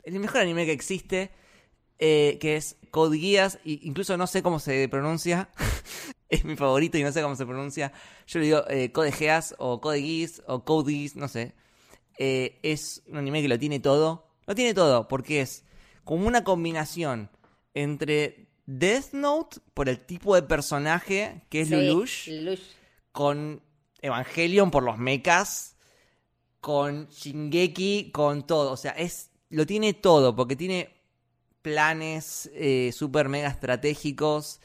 Speaker 2: el mejor anime que existe, eh, que es Code Geass. Y incluso no sé cómo se pronuncia. es mi favorito y no sé cómo se pronuncia. Yo le digo eh, Code Geass o Code Geass o Code Geass, no sé. Eh, es un anime que lo tiene todo. Lo tiene todo porque es como una combinación entre Death Note por el tipo de personaje que es
Speaker 5: Sí,
Speaker 2: Lelouch
Speaker 5: Lelouch.
Speaker 2: con Evangelion por los mechas, con Shingeki, con todo. O sea, es lo tiene todo, porque tiene planes eh, super mega estratégicos,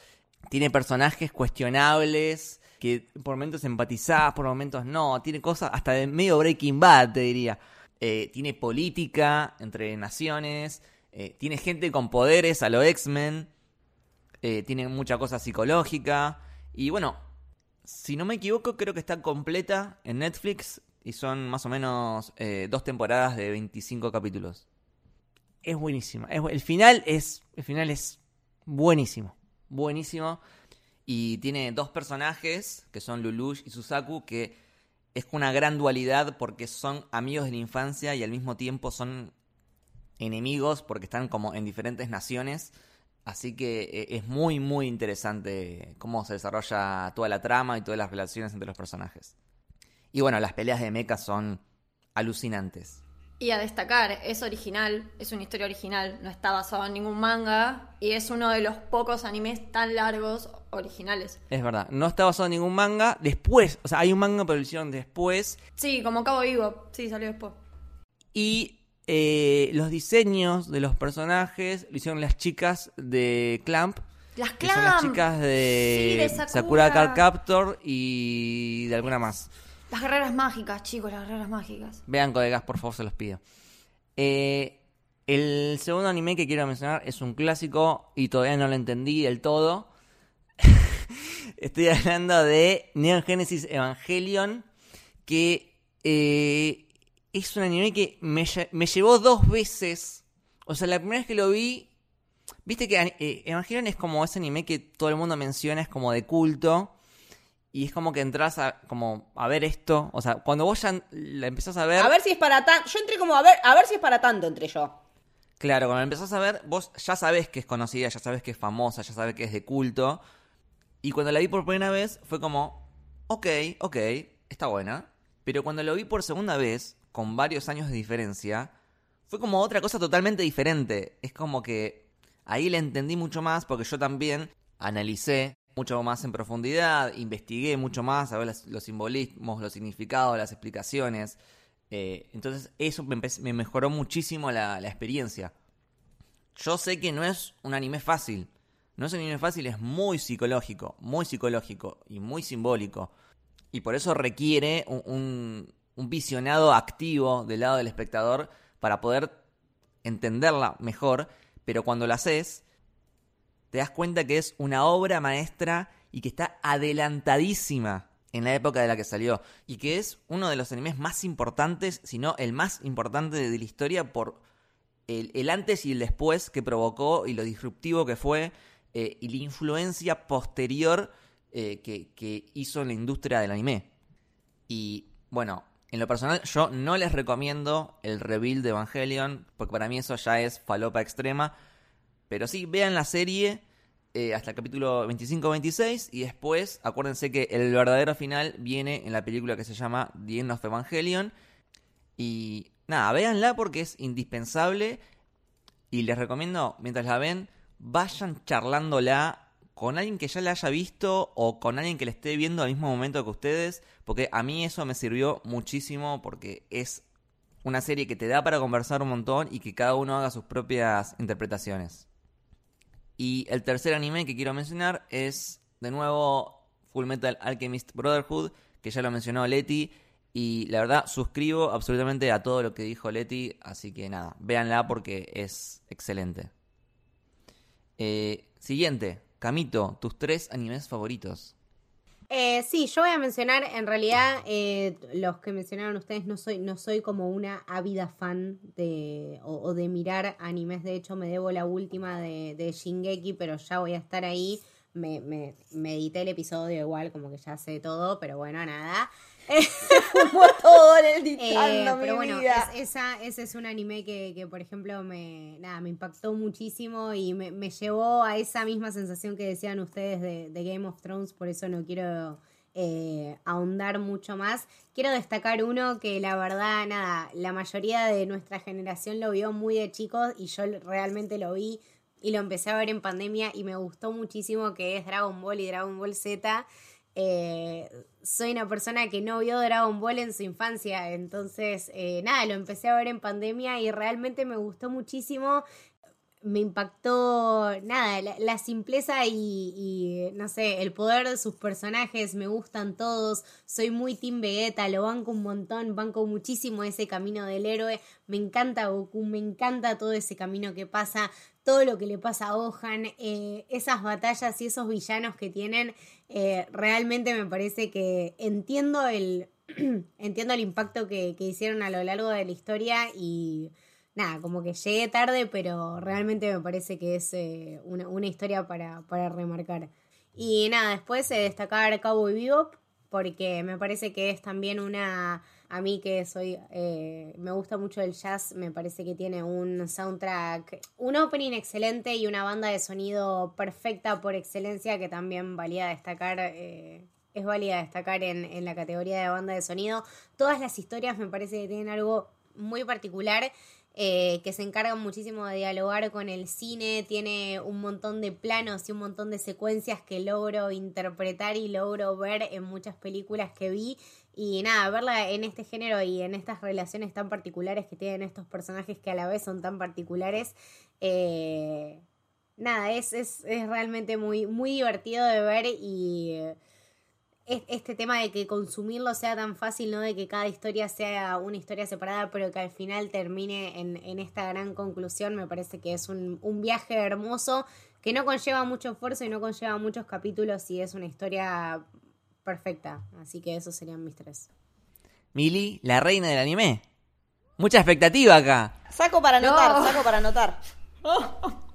Speaker 2: tiene personajes cuestionables, que por momentos empatizás, por momentos no, tiene cosas hasta de medio Breaking Bad, te diría. Eh, tiene política entre naciones, eh, tiene gente con poderes a lo X-Men, eh, tiene mucha cosa psicológica, y bueno, si no me equivoco, creo que está completa en Netflix y son más o menos eh, dos temporadas de 25 capítulos. Es buenísima. El final es el final es buenísimo, buenísimo y tiene dos personajes que son Lelouch y Susaku que es una gran dualidad porque son amigos de la infancia y al mismo tiempo son enemigos porque están como en diferentes naciones. Así que eh, es muy, muy interesante cómo se desarrolla toda la trama y todas las relaciones entre los personajes. Y bueno, las peleas de mecha son alucinantes.
Speaker 3: Y a destacar, es original, es una historia original, no está basado en ningún manga y es uno de los pocos animes tan largos originales.
Speaker 2: Es verdad, no está basado en ningún manga. Después, o sea, hay un manga, pero lo hicieron después.
Speaker 3: Sí, como Cabo Vivo, sí, salió después.
Speaker 2: Y eh, los diseños de los personajes lo hicieron las chicas de Clamp.
Speaker 3: Las
Speaker 2: Que son las
Speaker 3: Clamp.
Speaker 2: chicas de,
Speaker 3: Sí, de
Speaker 2: Sakura.
Speaker 3: Sakura.
Speaker 2: Card Captor y de alguna más.
Speaker 3: Las guerreras mágicas, chicos, las guerreras mágicas.
Speaker 2: Vean Codegas, por favor, se los pido. Eh, el segundo anime que quiero mencionar es un clásico y todavía no lo entendí del todo. Estoy hablando de Neon Genesis Evangelion, que eh, es un anime que me, me, llevó dos veces. O sea, la primera vez que lo vi, viste que eh, Evangelion es como ese anime que todo el mundo menciona, es como de culto. Y es como que entras a, como, a ver esto. O sea, cuando vos ya la empezás a ver.
Speaker 5: A ver si es para tanto. Yo entré como a ver, a ver si es para tanto, entre yo.
Speaker 2: Claro, cuando la empezás a ver, vos ya sabés que es conocida, ya sabés que es famosa, ya sabés que es de culto. Y cuando la vi por primera vez, fue como, ok, ok, está buena. Pero cuando lo vi por segunda vez, con varios años de diferencia, fue como otra cosa totalmente diferente. Es como que ahí le entendí mucho más porque yo también analicé mucho más en profundidad, investigué mucho más a ver los, simbolismos, los significados, las explicaciones. Eh, entonces eso me, mejoró muchísimo la, experiencia. Yo sé que no es un anime fácil. No es un anime fácil, es muy psicológico, muy psicológico y muy simbólico. Y por eso requiere un visionado activo del lado del espectador para poder entenderla mejor. Pero cuando la haces, te das cuenta que es una obra maestra y que está adelantadísima en la época de la que salió. Y que es uno de los animes más importantes, si no el más importante de la historia por el, antes y el después que provocó y lo disruptivo que fue eh, y la influencia posterior eh, que, que hizo en la industria del anime. Y bueno, en lo personal, yo no les recomiendo el reveal de Evangelion, porque para mí eso ya es falopa extrema. Pero sí, vean la serie eh, hasta el capítulo 25-26 y después acuérdense que el verdadero final viene en la película que se llama The End of Evangelion. Y nada, véanla porque es indispensable y les recomiendo, mientras la ven, vayan charlándola con alguien que ya la haya visto o con alguien que la esté viendo al mismo momento que ustedes, porque a mí eso me sirvió muchísimo porque es una serie que te da para conversar un montón y que cada uno haga sus propias interpretaciones. Y el tercer anime que quiero mencionar es, de nuevo, Full Metal Alchemist Brotherhood, que ya lo mencionó Leti. Y la verdad, suscribo absolutamente a todo lo que dijo Leti. Así que nada, véanla porque es excelente. Eh, siguiente, Camito, tus tres animes favoritos.
Speaker 1: Eh, sí, yo voy a mencionar, en realidad, eh, los que mencionaron ustedes, no soy, no soy como una ávida fan de, o, de mirar animes. De hecho, me debo la última de, de Shingeki, pero ya voy a estar ahí. Me, me, me edité el episodio igual, como que ya sé todo, pero bueno, nada.
Speaker 5: fumó todo en el
Speaker 1: eh, Pero bueno, esa, ese es un anime que, por ejemplo, me, nada, me impactó muchísimo y me, me llevó a esa misma sensación que decían ustedes de, Game of Thrones, por eso no quiero eh, ahondar mucho más. Quiero destacar uno que la verdad, nada, la mayoría de nuestra generación lo vio muy de chicos y yo realmente lo vi y lo empecé a ver en pandemia y me gustó muchísimo que es Dragon Ball y Dragon Ball Z. Eh, soy una persona que no vio Dragon Ball en su infancia, entonces eh, nada, lo empecé a ver en pandemia y realmente me gustó muchísimo. Me impactó, nada, la, simpleza y, no sé, el poder de sus personajes, me gustan todos, soy muy Team Vegeta, lo banco un montón, banco muchísimo ese camino del héroe, me encanta Goku, me encanta todo ese camino que pasa, todo lo que le pasa a Gohan, eh, esas batallas y esos villanos que tienen, eh, realmente me parece que entiendo el, entiendo el impacto que, hicieron a lo largo de la historia y nada, como que llegué tarde, pero realmente me parece que es eh, una, historia para, para, remarcar. Y nada, después destacar Cowboy Bebop, porque me parece que es también una a mí que soy, eh, me gusta mucho el jazz, me parece que tiene un soundtrack, un opening excelente y una banda de sonido perfecta por excelencia que también valía destacar. Eh, es válida destacar en, en la categoría de banda de sonido. Todas las historias me parece que tienen algo muy particular eh, que se encarga muchísimo de dialogar con el cine, tiene un montón de planos y un montón de secuencias que logro interpretar y logro ver en muchas películas que vi. Y nada, verla en este género y en estas relaciones tan particulares que tienen estos personajes que a la vez son tan particulares, eh, nada, es, es, es realmente muy, muy divertido de ver y este tema de que consumirlo sea tan fácil, ¿no? De que cada historia sea una historia separada, pero que al final termine en, esta gran conclusión, me parece que es un, viaje hermoso que no conlleva mucho esfuerzo y no conlleva muchos capítulos y es una historia perfecta. Así que esos serían mis tres.
Speaker 2: Mili, la reina del anime. Mucha expectativa acá.
Speaker 5: Saco para anotar, saco para anotar.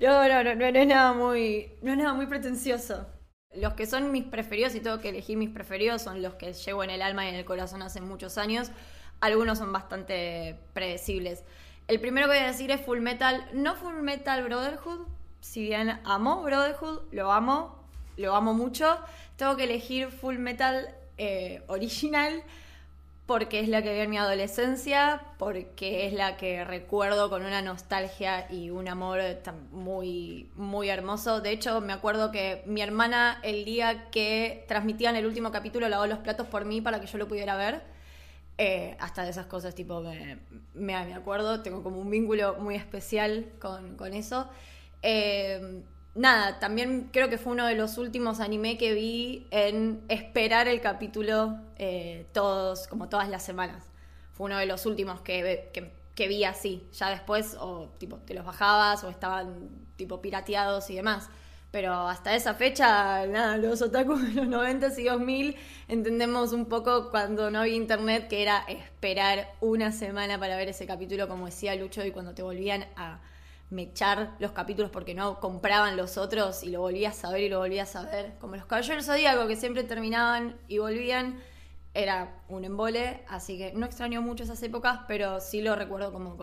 Speaker 3: No, no, no, no, es nada muy, no es nada muy pretencioso. Los que son mis preferidos, y tengo que elegir mis preferidos, son los que llevo en el alma y en el corazón hace muchos años. Algunos son bastante predecibles. El primero que voy a decir es Full Metal, no Full Metal Brotherhood, si bien amo Brotherhood, lo amo, lo amo mucho. Tengo que elegir Full Metal eh, original porque es la que vi en mi adolescencia, porque es la que recuerdo con una nostalgia y un amor muy, muy hermoso. De hecho, me acuerdo que mi hermana el día que transmitían el último capítulo lavó los platos por mí para que yo lo pudiera ver. Eh, hasta de esas cosas, tipo, me, me, acuerdo, tengo como un vínculo muy especial con, con eso. Eh, nada, también creo que fue uno de los últimos anime que vi en esperar el capítulo eh, todos, como todas las semanas. Fue uno de los últimos que, que, vi así. Ya después, o tipo, te los bajabas o estaban tipo pirateados y demás. Pero hasta esa fecha, nada, los otakus de los 90 y 2000 entendemos un poco cuando no había internet que era esperar una semana para ver ese capítulo, como decía Lucho, y cuando te volvían a mechar los capítulos porque no compraban los otros y lo volvías a ver y lo volvías a ver. Como los Caballeros Zodíaco que siempre terminaban y volvían, era un embole, así que no extraño mucho esas épocas, pero sí lo recuerdo como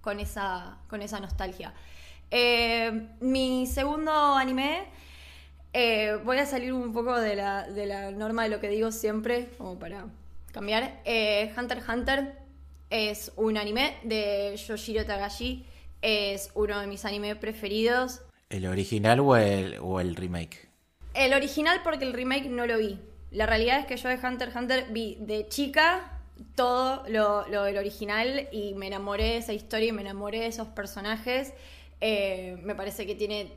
Speaker 3: con, esa, con esa nostalgia. Eh, mi segundo anime, eh, voy a salir un poco de la, de la, norma de lo que digo siempre, como para cambiar. Eh, Hunter x Hunter es un anime de Yoshiro Tagashi es uno de mis animes preferidos.
Speaker 4: ¿El original o el, o el remake?
Speaker 3: El original porque el remake no lo vi. La realidad es que yo de Hunter x Hunter vi de chica todo lo, del original y me enamoré de esa historia y me enamoré de esos personajes. Eh, me parece que tiene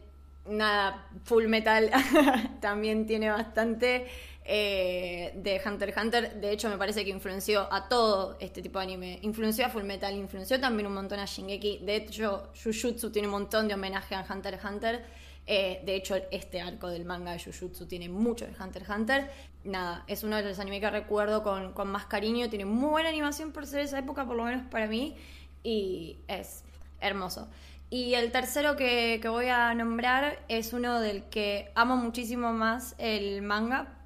Speaker 3: nada, Full Metal también tiene bastante. Eh, de Hunter x Hunter. De hecho, me parece que influenció a todo este tipo de anime. Influenció a Full Metal, influenció también un montón a Shingeki. De hecho, Jujutsu tiene un montón de homenaje a Hunter x Hunter. Eh, de hecho, este arco del manga de Jujutsu tiene mucho de Hunter x Hunter. Nada, es uno de los animes que recuerdo con, más cariño. Tiene muy buena animación por ser esa época, por lo menos para mí. Y es hermoso. Y el tercero que, que, voy a nombrar es uno del que amo muchísimo más el manga,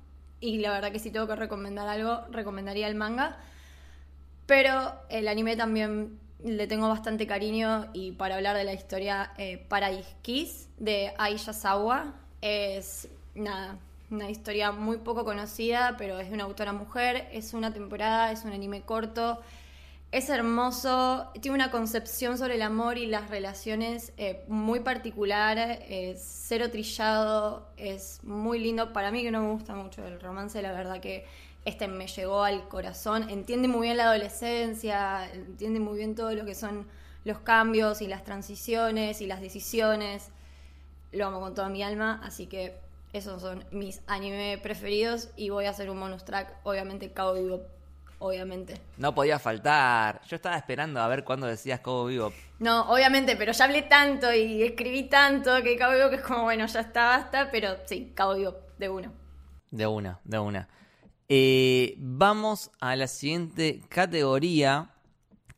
Speaker 3: y la verdad que si tengo que recomendar algo, recomendaría el manga. Pero el anime también le tengo bastante cariño y para hablar de la historia, eh, Paradise Kiss de Aisha Sawa es nada, una historia muy poco conocida, pero es de una autora mujer, es una temporada, es un anime corto, es hermoso, tiene una concepción sobre el amor y las relaciones eh, muy particular, es cero trillado, es muy lindo. Para mí que no me gusta mucho el romance, la verdad que este me llegó al corazón. Entiende muy bien la adolescencia, entiende muy bien todo lo que son los cambios y las transiciones y las decisiones. Lo amo con toda mi alma, así que esos son mis anime preferidos y voy a hacer un bonus track, obviamente Vivo obviamente.
Speaker 2: No podía faltar. Yo estaba esperando a ver cuándo decías Cabo Vivo.
Speaker 3: No, obviamente, pero ya hablé tanto y escribí tanto que Cabo Vivo que es como, bueno, ya está, basta, pero sí, Cabo Vivo, de una.
Speaker 2: De una, de una. Eh, vamos a la siguiente categoría,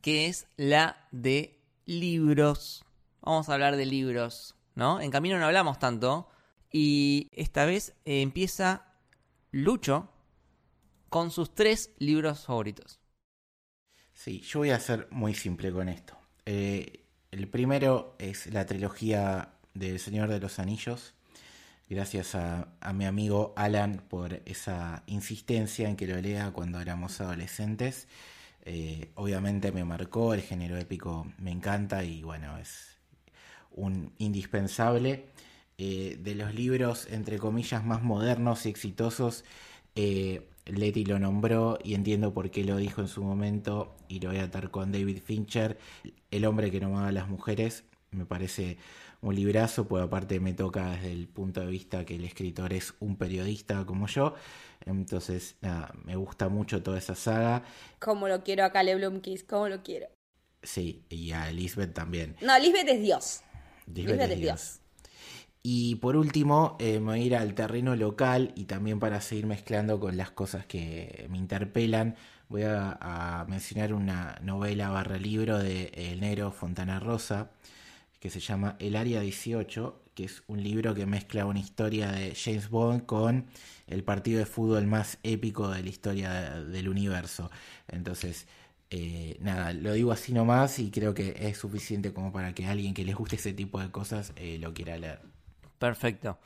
Speaker 2: que es la de libros. Vamos a hablar de libros, ¿no? En camino no hablamos tanto. Y esta vez eh, empieza Lucho con sus tres libros favoritos.
Speaker 4: Sí, yo voy a ser muy simple con esto. Eh, el primero es la trilogía del Señor de los Anillos. Gracias a, mi amigo Alan por esa insistencia en que lo lea cuando éramos adolescentes. Eh, obviamente me marcó, el género épico me encanta y bueno, es un indispensable. Eh, de los libros, entre comillas, más modernos y exitosos, Letty lo nombró y entiendo por qué lo dijo en su momento y lo voy a atar con David Fincher, el hombre que no amaba a las mujeres, me parece un librazo, pues aparte me toca desde el punto de vista que el escritor es un periodista como yo. Entonces, nada, me gusta mucho toda esa saga.
Speaker 5: Como lo quiero a Caleb Blumkis, como lo quiero.
Speaker 4: Sí, y a Elizabeth también.
Speaker 5: No, Lisbeth es Dios.
Speaker 4: Lisbeth
Speaker 5: Lisbeth
Speaker 4: es
Speaker 5: es Dios.
Speaker 4: Y por último, eh, me voy a ir al terreno local y también para seguir mezclando con las cosas que me interpelan, voy a, mencionar una novela barra libro de El Negro Fontana Rosa que se llama El Área 18, que es un libro que mezcla una historia de James Bond con el partido de fútbol más épico de la historia de- del universo. Entonces, eh, nada, lo digo así nomás y creo que es suficiente como para que alguien que les guste ese tipo de cosas eh, lo quiera leer.
Speaker 2: Perfecto.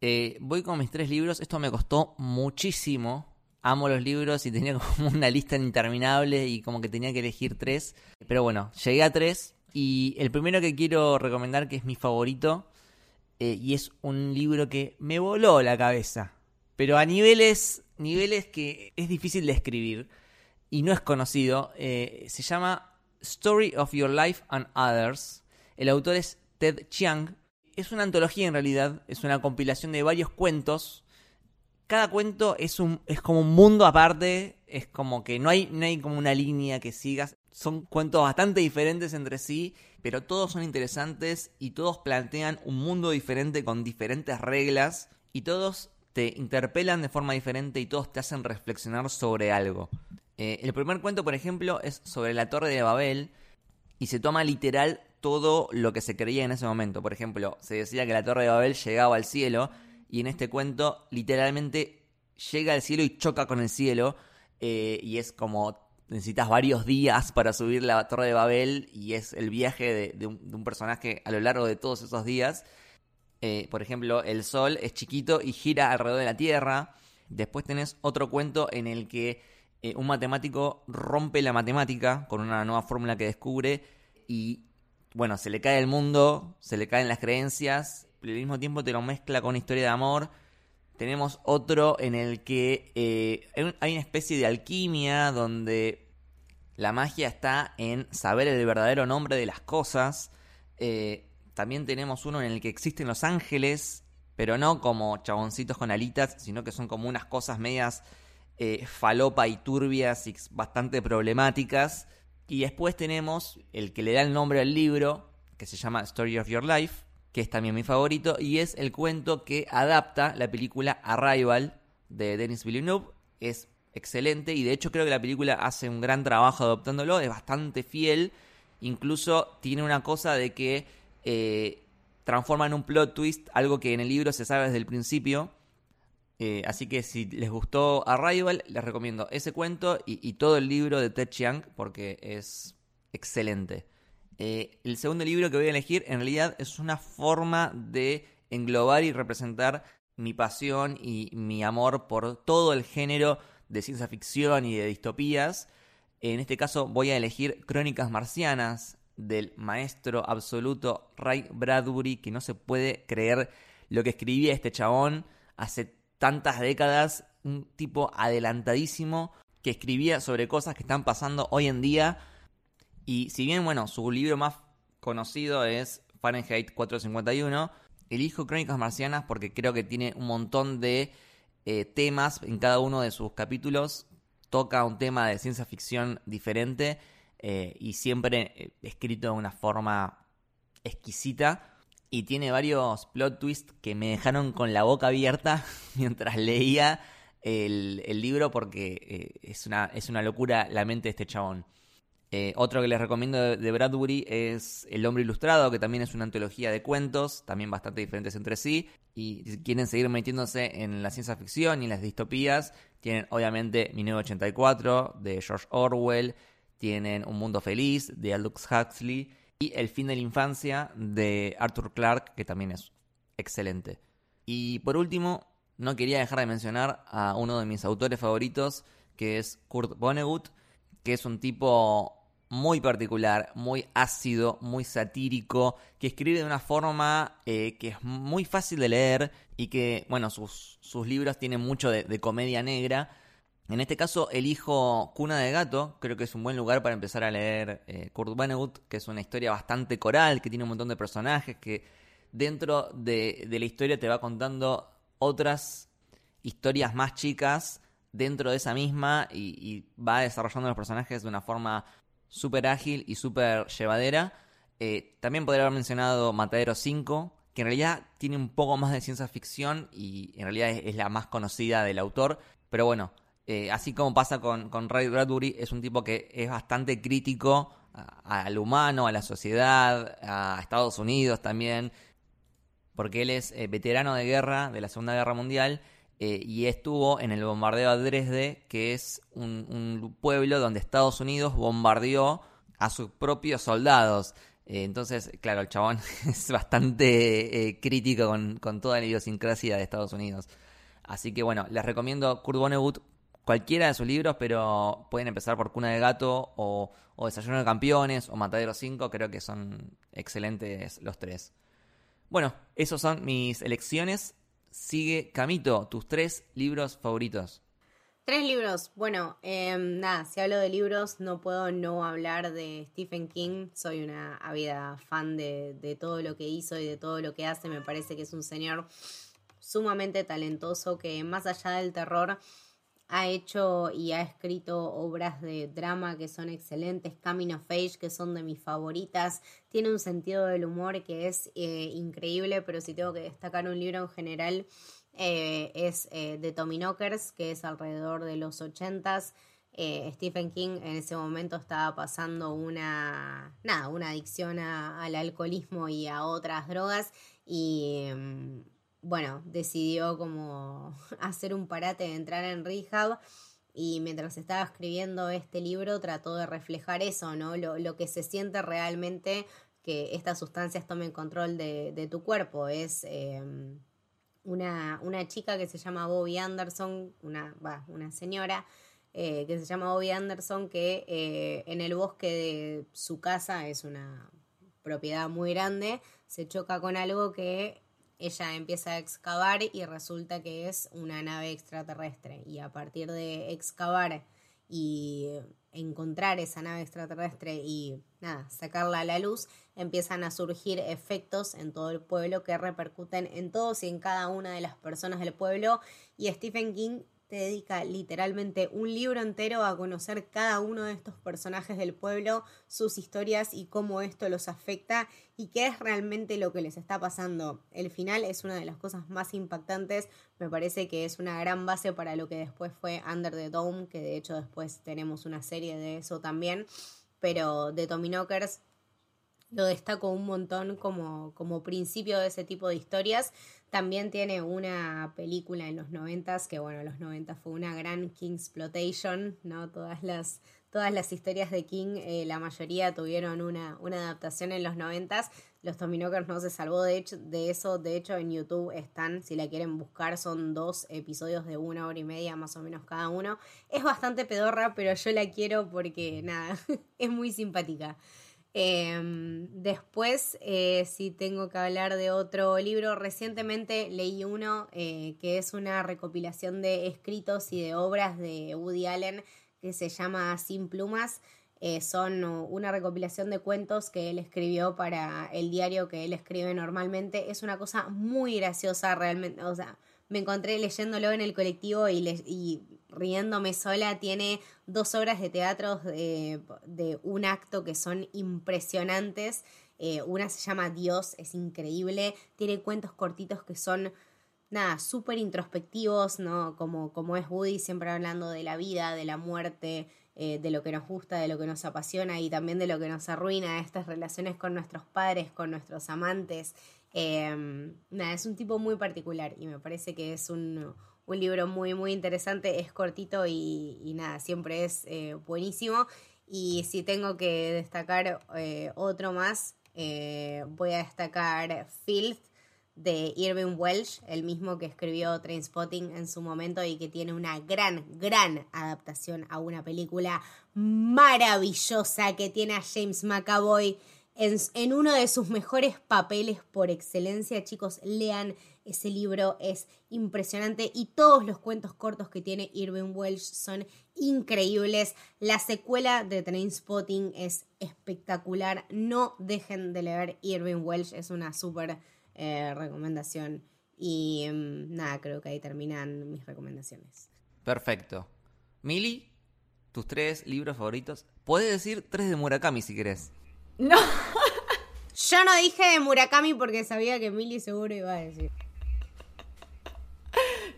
Speaker 2: Eh, voy con mis tres libros. Esto me costó muchísimo. Amo los libros y tenía como una lista interminable y como que tenía que elegir tres. Pero bueno, llegué a tres. Y el primero que quiero recomendar, que es mi favorito, eh, y es un libro que me voló la cabeza. Pero a niveles, niveles que es difícil de escribir y no es conocido. eh, se llama Story of Your Life and Others. El autor es Ted Chiang. Es una antología en realidad, es una compilación de varios cuentos. Cada cuento es un es como un mundo aparte, es como que no hay no hay como una línea que sigas. Son cuentos bastante diferentes entre sí, pero todos son interesantes y todos plantean un mundo diferente con diferentes reglas y todos te interpelan de forma diferente y todos te hacen reflexionar sobre algo. Eh, el primer cuento, por ejemplo, es sobre la Torre de Babel y se toma literal todo lo que se creía en ese momento. Por ejemplo, se decía que la Torre de Babel llegaba al cielo y en este cuento literalmente llega al cielo y choca con el cielo eh, y es como necesitas varios días para subir la Torre de Babel y es el viaje de, un personaje a lo largo de todos esos días. Eh, por ejemplo, el Sol es chiquito y gira alrededor de la Tierra. Después tenés otro cuento en el que eh, un matemático rompe la matemática con una nueva fórmula que descubre y, bueno, se le cae el mundo, se le caen las creencias, pero al mismo tiempo te lo mezcla con una historia de amor. Tenemos otro en el que eh, hay un- hay una especie de alquimia donde la magia está en saber el verdadero nombre de las cosas. Eh, también tenemos uno en el que existen los ángeles, pero no como chaboncitos con alitas, sino que son como unas cosas medias eh, falopa y turbias y bastante problemáticas. Y después tenemos el que le da el nombre al libro, que se llama Story of Your Life, que es también mi favorito, y es el cuento que adapta la película Arrival de Denis Villeneuve. Es excelente y de hecho creo que la película hace un gran trabajo adoptándolo, es bastante fiel, incluso tiene una cosa de que eh, transforma en un plot twist algo que en el libro se sabe desde el principio. Eh, así que si les gustó Arrival, les recomiendo ese cuento y, todo el libro de Ted Chiang porque es excelente. Eh, el segundo libro que voy a elegir en realidad es una forma de englobar y representar mi pasión y mi amor por todo el género de ciencia ficción y de distopías. En este caso voy a elegir Crónicas Marcianas del maestro absoluto Ray Bradbury, que no se puede creer lo que escribía este chabón hace tantas décadas, un tipo adelantadísimo que escribía sobre cosas que están pasando hoy en día. Y si bien, bueno, su libro más conocido es Fahrenheit 451, elijo Crónicas Marcianas porque creo que tiene un montón de eh, temas en cada uno de sus capítulos. Toca un tema de ciencia ficción diferente eh, y siempre eh, escrito de una forma exquisita. Y tiene varios plot twists que me dejaron con la boca abierta mientras leía el, el libro porque eh, es, una, es una locura la mente de este chabón. Eh, otro que les recomiendo de, Bradbury es El hombre ilustrado, que también es una antología de cuentos, también bastante diferentes entre sí. Y si quieren seguir metiéndose en la ciencia ficción y en las distopías, tienen obviamente 1984 de George Orwell, tienen Un Mundo Feliz de Aldous Huxley y El fin de la infancia de Arthur Clarke, que también es excelente. Y por último, no quería dejar de mencionar a uno de mis autores favoritos, que es Kurt Vonnegut, que es un tipo muy particular, muy ácido, muy satírico, que escribe de una forma eh, que es muy fácil de leer y que, bueno, sus, sus libros tienen mucho de, de comedia negra. En este caso elijo Cuna de Gato, creo que es un buen lugar para empezar a leer eh, Kurt Vonnegut, que es una historia bastante coral, que tiene un montón de personajes, que dentro de, de la historia te va contando otras historias más chicas dentro de esa misma y, va desarrollando los personajes de una forma súper ágil y súper llevadera. Eh, también podría haber mencionado Matadero 5, que en realidad tiene un poco más de ciencia ficción y en realidad es la más conocida del autor. Pero bueno, eh, así como pasa con, con Ray Bradbury, es un tipo que es bastante crítico al humano, a la sociedad, a Estados Unidos también, porque él es eh, veterano de guerra de la Segunda Guerra Mundial eh, y estuvo en el bombardeo a Dresde, que es un, pueblo donde Estados Unidos bombardeó a sus propios soldados. Entonces, claro, el chabón es bastante crítico con, con toda la idiosincrasia de Estados Unidos. Así que bueno, les recomiendo Kurt Vonnegut, cualquiera de sus libros, pero pueden empezar por Cuna de Gato o, Desayuno de Campeones o Matadero 5, creo que son excelentes los tres. Bueno, esos son mis elecciones. Sigue Camito, tus tres libros favoritos.
Speaker 1: Tres libros. Bueno, em, nada, si hablo de libros no puedo no hablar de Stephen King. Soy una ávida fan de, de todo lo que hizo y de todo lo que hace. Me parece que es un señor sumamente talentoso que más allá del terror ha hecho y ha escrito obras de drama que son excelentes, Coming of Age que son de mis favoritas, tiene un sentido del humor que es eh, increíble, pero si tengo que destacar un libro en general eh, es eh, de Tommy Knockers, que es alrededor de los ochentas. Eh, Stephen King en ese momento estaba pasando una, nada, una adicción al alcoholismo y a otras drogas y mm, bueno, decidió como hacer un parate de entrar en rehab y mientras estaba escribiendo este libro trató de reflejar eso, ¿no? Lo, lo que se siente realmente que estas sustancias tomen control de, de tu cuerpo. Es eh, una, una chica que se llama Bobby Anderson, una, una señora eh, que se llama Bobby Anderson que eh, en el bosque de su casa es una propiedad muy grande, se choca con algo que ella empieza a excavar y resulta que es una nave extraterrestre. Y a partir de excavar y encontrar esa nave extraterrestre y nada, sacarla a la luz, empiezan a surgir efectos en todo el pueblo que repercuten en todos y en cada una de las personas del pueblo. Y Stephen King te dedica literalmente un libro entero a conocer cada uno de estos personajes del pueblo, sus historias y cómo esto los afecta y qué es realmente lo que les está pasando. El final es una de las cosas más impactantes, me parece que es una gran base para lo que después fue Under the Dome, que de hecho después tenemos una serie de eso también, pero de Tommy Knockers lo destaco un montón como, como principio de ese tipo de historias. También tiene una película en los noventas, que bueno, los noventas fue una gran Kingsploitation, ¿no? Todas las, todas las historias de King, eh, la mayoría tuvieron una, una adaptación en los noventas. Los Tominokers no se salvó de, hecho, de eso, de hecho en YouTube están, si la quieren buscar, son dos episodios de una hora y media más o menos cada uno. Es bastante pedorra, pero yo la quiero porque nada, es muy simpática. Eh, después, eh, si tengo que hablar de otro libro, recientemente leí uno eh, que es una recopilación de escritos y de obras de Woody Allen que se llama Sin Plumas. Eh, son una recopilación de cuentos que él escribió para el diario que él escribe normalmente. Es una cosa muy graciosa realmente. O sea, me encontré leyéndolo en el colectivo y, le- y riéndome sola. Tiene dos obras de teatro de, de un acto que son impresionantes. Eh, una se llama Dios, es increíble. Tiene cuentos cortitos que son, nada, súper introspectivos, ¿no? Como, como es Woody, siempre hablando de la vida, de la muerte, eh, de lo que nos gusta, de lo que nos apasiona y también de lo que nos arruina, estas relaciones con nuestros padres, con nuestros amantes. Eh, nada, es un tipo muy particular y me parece que es un, un libro muy, muy interesante, es cortito y, nada, siempre es eh, buenísimo. Y si tengo que destacar eh, otro más, eh, voy a destacar Filth de Irving Welsh, el mismo que escribió Trainspotting en su momento y que tiene una gran, gran adaptación a una película maravillosa que tiene a James McAvoy en, en uno de sus mejores papeles por excelencia. Chicos, lean ese libro, es impresionante y todos los cuentos cortos que tiene Irving Welsh son increíbles. La secuela de Trainspotting es espectacular. No dejen de leer Irving Welsh, es una súper eh, recomendación. Y em, nada, creo que ahí terminan mis recomendaciones.
Speaker 2: Perfecto. Mili, tus tres libros favoritos. Puedes decir tres de Murakami si querés.
Speaker 3: No,
Speaker 1: Yo no dije de Murakami porque sabía que Milly seguro iba a decir.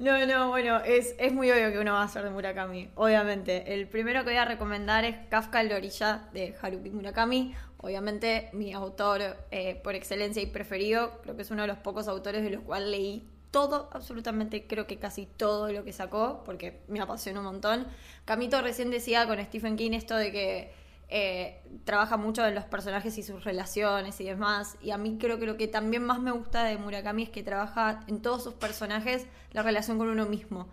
Speaker 3: No, no, bueno, es, es muy obvio que uno va a ser de Murakami, obviamente. El primero que voy a recomendar es Kafka en la orilla de Haruki Murakami. Obviamente mi autor eh, por excelencia y preferido, creo que es uno de los pocos autores de los cuales leí todo, absolutamente creo que casi todo lo que sacó, porque me apasionó un montón. Camito recién decía con Stephen King esto de que eh, trabaja mucho en los personajes y sus relaciones y demás. Y a mí creo que lo que también más me gusta de Murakami es que trabaja en todos sus personajes la relación con uno mismo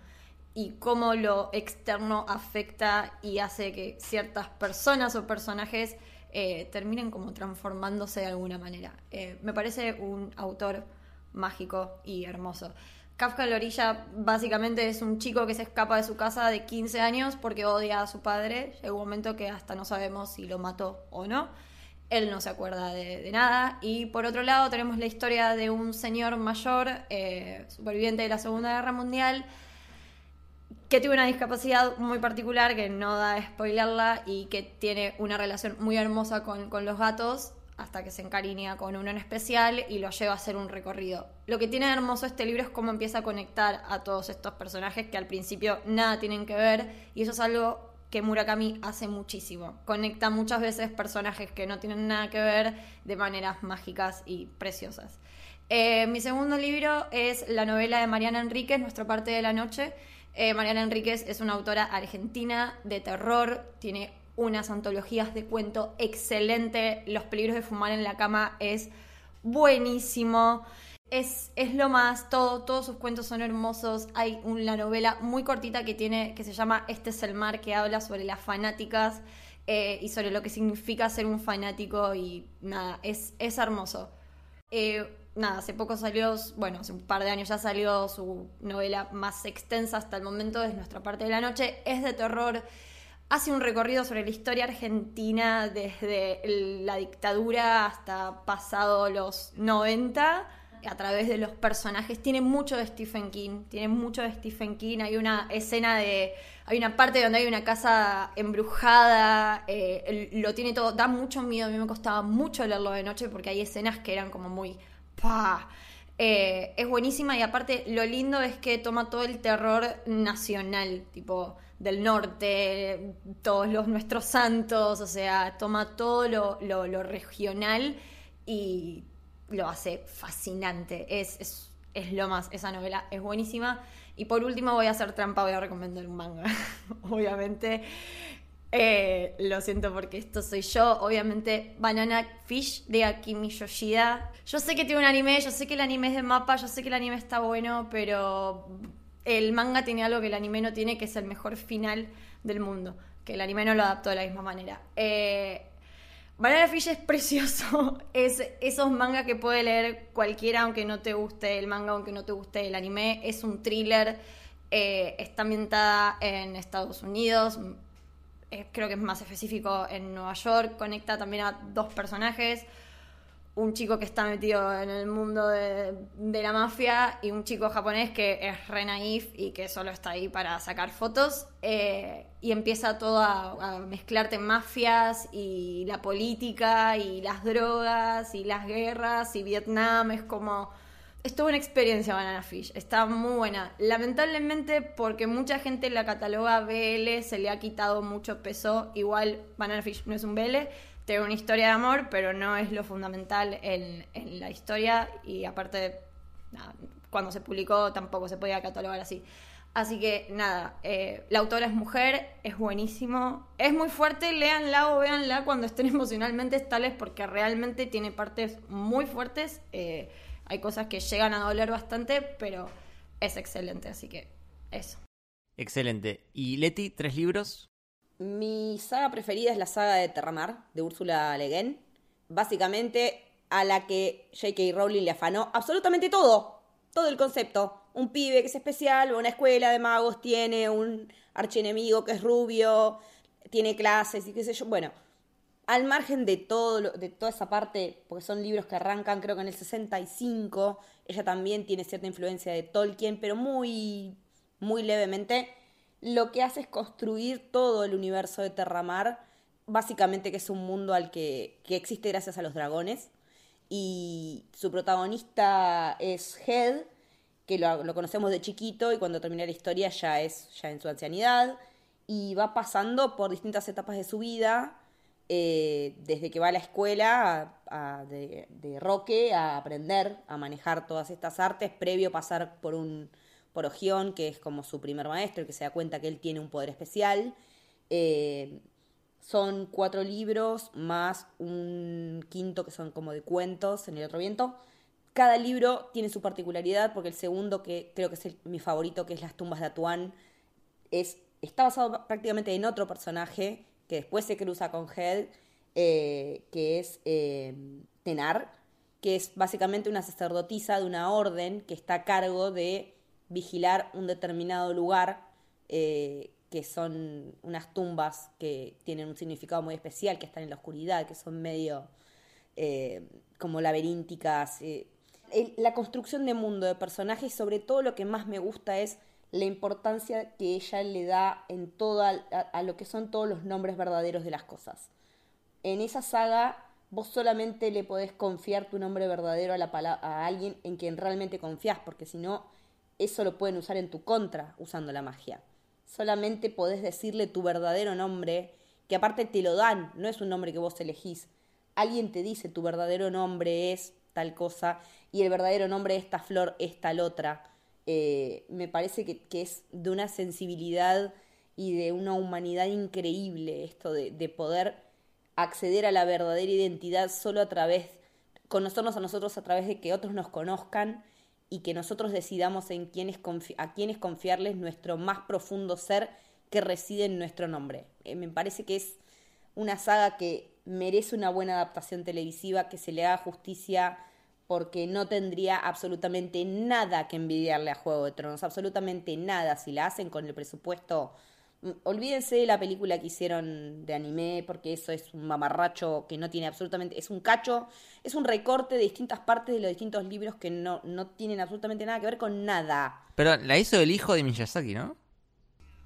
Speaker 3: y cómo lo externo afecta y hace que ciertas personas o personajes eh, terminen como transformándose de alguna manera. Eh, me parece un autor mágico y hermoso. Kafka en la orilla básicamente es un chico que se escapa de su casa de 15 años porque odia a su padre. Llega un momento que hasta no sabemos si lo mató o no. Él no se acuerda de, nada. Y por otro lado tenemos la historia de un señor mayor, eh, superviviente de la Segunda Guerra Mundial, que tiene una discapacidad muy particular, que no da a spoilerla, y que tiene una relación muy hermosa con, con los gatos, hasta que se encariña con uno en especial y lo lleva a hacer un recorrido. Lo que tiene de hermoso este libro es cómo empieza a conectar a todos estos personajes que al principio nada tienen que ver, y eso es algo que Murakami hace muchísimo. Conecta muchas veces personajes que no tienen nada que ver de maneras mágicas y preciosas. Eh, mi segundo libro es la novela de Mariana Enríquez, Nuestra parte de la noche. Eh, Mariana Enríquez es una autora argentina de terror, tiene unas antologías de cuento excelente. Los peligros de fumar en la cama es buenísimo. Es, es lo más, todo, todos sus cuentos son hermosos. Hay una novela muy cortita que tiene, que se llama Este es el mar, que habla sobre las fanáticas eh, y sobre lo que significa ser un fanático y nada, es, es hermoso. Eh, nada, hace poco salió, bueno, hace un par de años ya salió su novela más extensa hasta el momento, es Nuestra parte de la noche, es de terror, hace un recorrido sobre la historia argentina desde la dictadura hasta pasado los 90 a través de los personajes. Tiene mucho de Stephen King, tiene mucho de Stephen King. Hay una escena de, hay una parte donde hay una casa embrujada, eh, lo tiene todo, da mucho miedo. A mí me costaba mucho leerlo de noche porque hay escenas que eran como muy, ¡pah! Eh, es buenísima y aparte lo lindo es que toma todo el terror nacional, tipo del norte, todos los nuestros santos, o sea, toma todo lo, lo- regional y lo hace fascinante. Es, es, es lo más, esa novela es buenísima. Y por último voy a hacer trampa, voy a recomendar un manga, obviamente. Eh, lo siento porque esto soy yo. Obviamente, Banana Fish de Akimi Yoshida. Yo sé que tiene un anime, yo sé que el anime es de mapa, yo sé que el anime está bueno, pero el manga tiene algo que el anime no tiene, que es el mejor final del mundo. Que el anime no lo adaptó de la misma manera. Eh, Banana Fish es precioso. Es esos mangas que puede leer cualquiera, aunque no te guste el manga, aunque no te guste el anime. Es un thriller. eh, está ambientada en Estados Unidos. creo que es más específico en Nueva York. Conecta también a dos personajes. Un chico que está metido en el mundo de, la mafia y un chico japonés que es re naif y que solo está ahí para sacar fotos. eh, y empieza todo a, a mezclarte mafias y la política y las drogas y las guerras y Vietnam. Es como... Es toda una experiencia Banana Fish, está muy buena. Lamentablemente, porque mucha gente la cataloga BL, se le ha quitado mucho peso. Igual Banana Fish no es un BL, tiene una historia de amor, pero no es lo fundamental en, la historia. Y aparte, cuando se publicó tampoco se podía catalogar así. Así que nada, eh, la autora es mujer, es buenísimo, es muy fuerte, léanla o véanla cuando estén emocionalmente estables porque realmente tiene partes muy fuertes. eh, hay cosas que llegan a doler bastante, pero es excelente, así que eso.
Speaker 2: Excelente. ¿Y Leti, tres libros?
Speaker 5: Mi saga preferida es la saga de Terramar, de Úrsula Le Guin. Básicamente, a la que J.K. Rowling le afanó absolutamente todo. Todo el concepto. Un pibe que es especial, una escuela de magos, tiene un archienemigo que es rubio, tiene clases y qué sé yo. Bueno, al margen de todo de toda esa parte, porque son libros que arrancan creo que en el 65, ella también tiene cierta influencia de Tolkien, pero muy muy levemente, lo que hace es construir todo el universo de Terramar, básicamente que es un mundo al que, que existe gracias a los dragones, y su protagonista es Head, que lo, lo conocemos de chiquito y cuando termina la historia ya es ya en su ancianidad, y va pasando por distintas etapas de su vida, eh, desde que va a la escuela de, de Roque a aprender a manejar todas estas artes, previo a pasar por un por Ogión, que es como su primer maestro, el que se da cuenta que él tiene un poder especial. Eh, son cuatro libros más un quinto que son como de cuentos en el otro viento. Cada libro tiene su particularidad porque el segundo, que creo que es mi favorito, que es Las tumbas de Atuán, es, está basado prácticamente en otro personaje que después se cruza con Head, eh, que es eh, Tenar, que es básicamente una sacerdotisa de una orden que está a cargo de vigilar un determinado lugar, eh, que son unas tumbas que tienen un significado muy especial, que están en la oscuridad, que son medio eh, como laberínticas. eh. La construcción de mundo, de personajes, sobre todo lo que más me gusta es la importancia que ella le da en toda a, lo que son todos los nombres verdaderos de las cosas. En esa saga vos solamente le podés confiar tu nombre verdadero a, la a alguien en quien realmente confías, porque si no, eso lo pueden usar en tu contra usando la magia. Solamente podés decirle tu verdadero nombre, que aparte te lo dan, no es un nombre que vos elegís. Alguien te dice tu verdadero nombre es tal cosa y el verdadero nombre de esta flor es tal otra. Eh, me parece que, que es de una sensibilidad y de una humanidad increíble esto de, de poder acceder a la verdadera identidad solo a través, conocernos a nosotros a través de que otros nos conozcan y que nosotros decidamos en quiénes a quiénes confiarles nuestro más profundo ser que reside en nuestro nombre. Eh, me parece que es una saga que merece una buena adaptación televisiva, que se le haga justicia porque no tendría absolutamente nada que envidiarle a Juego de Tronos, absolutamente nada. Si la hacen con el presupuesto, olvídense de la película que hicieron de anime, porque eso es un mamarracho que no tiene absolutamente, es un cacho, es un recorte de distintas partes de los distintos libros que no, no tienen absolutamente nada que ver con nada.
Speaker 2: Pero la hizo el hijo de Miyazaki, ¿no?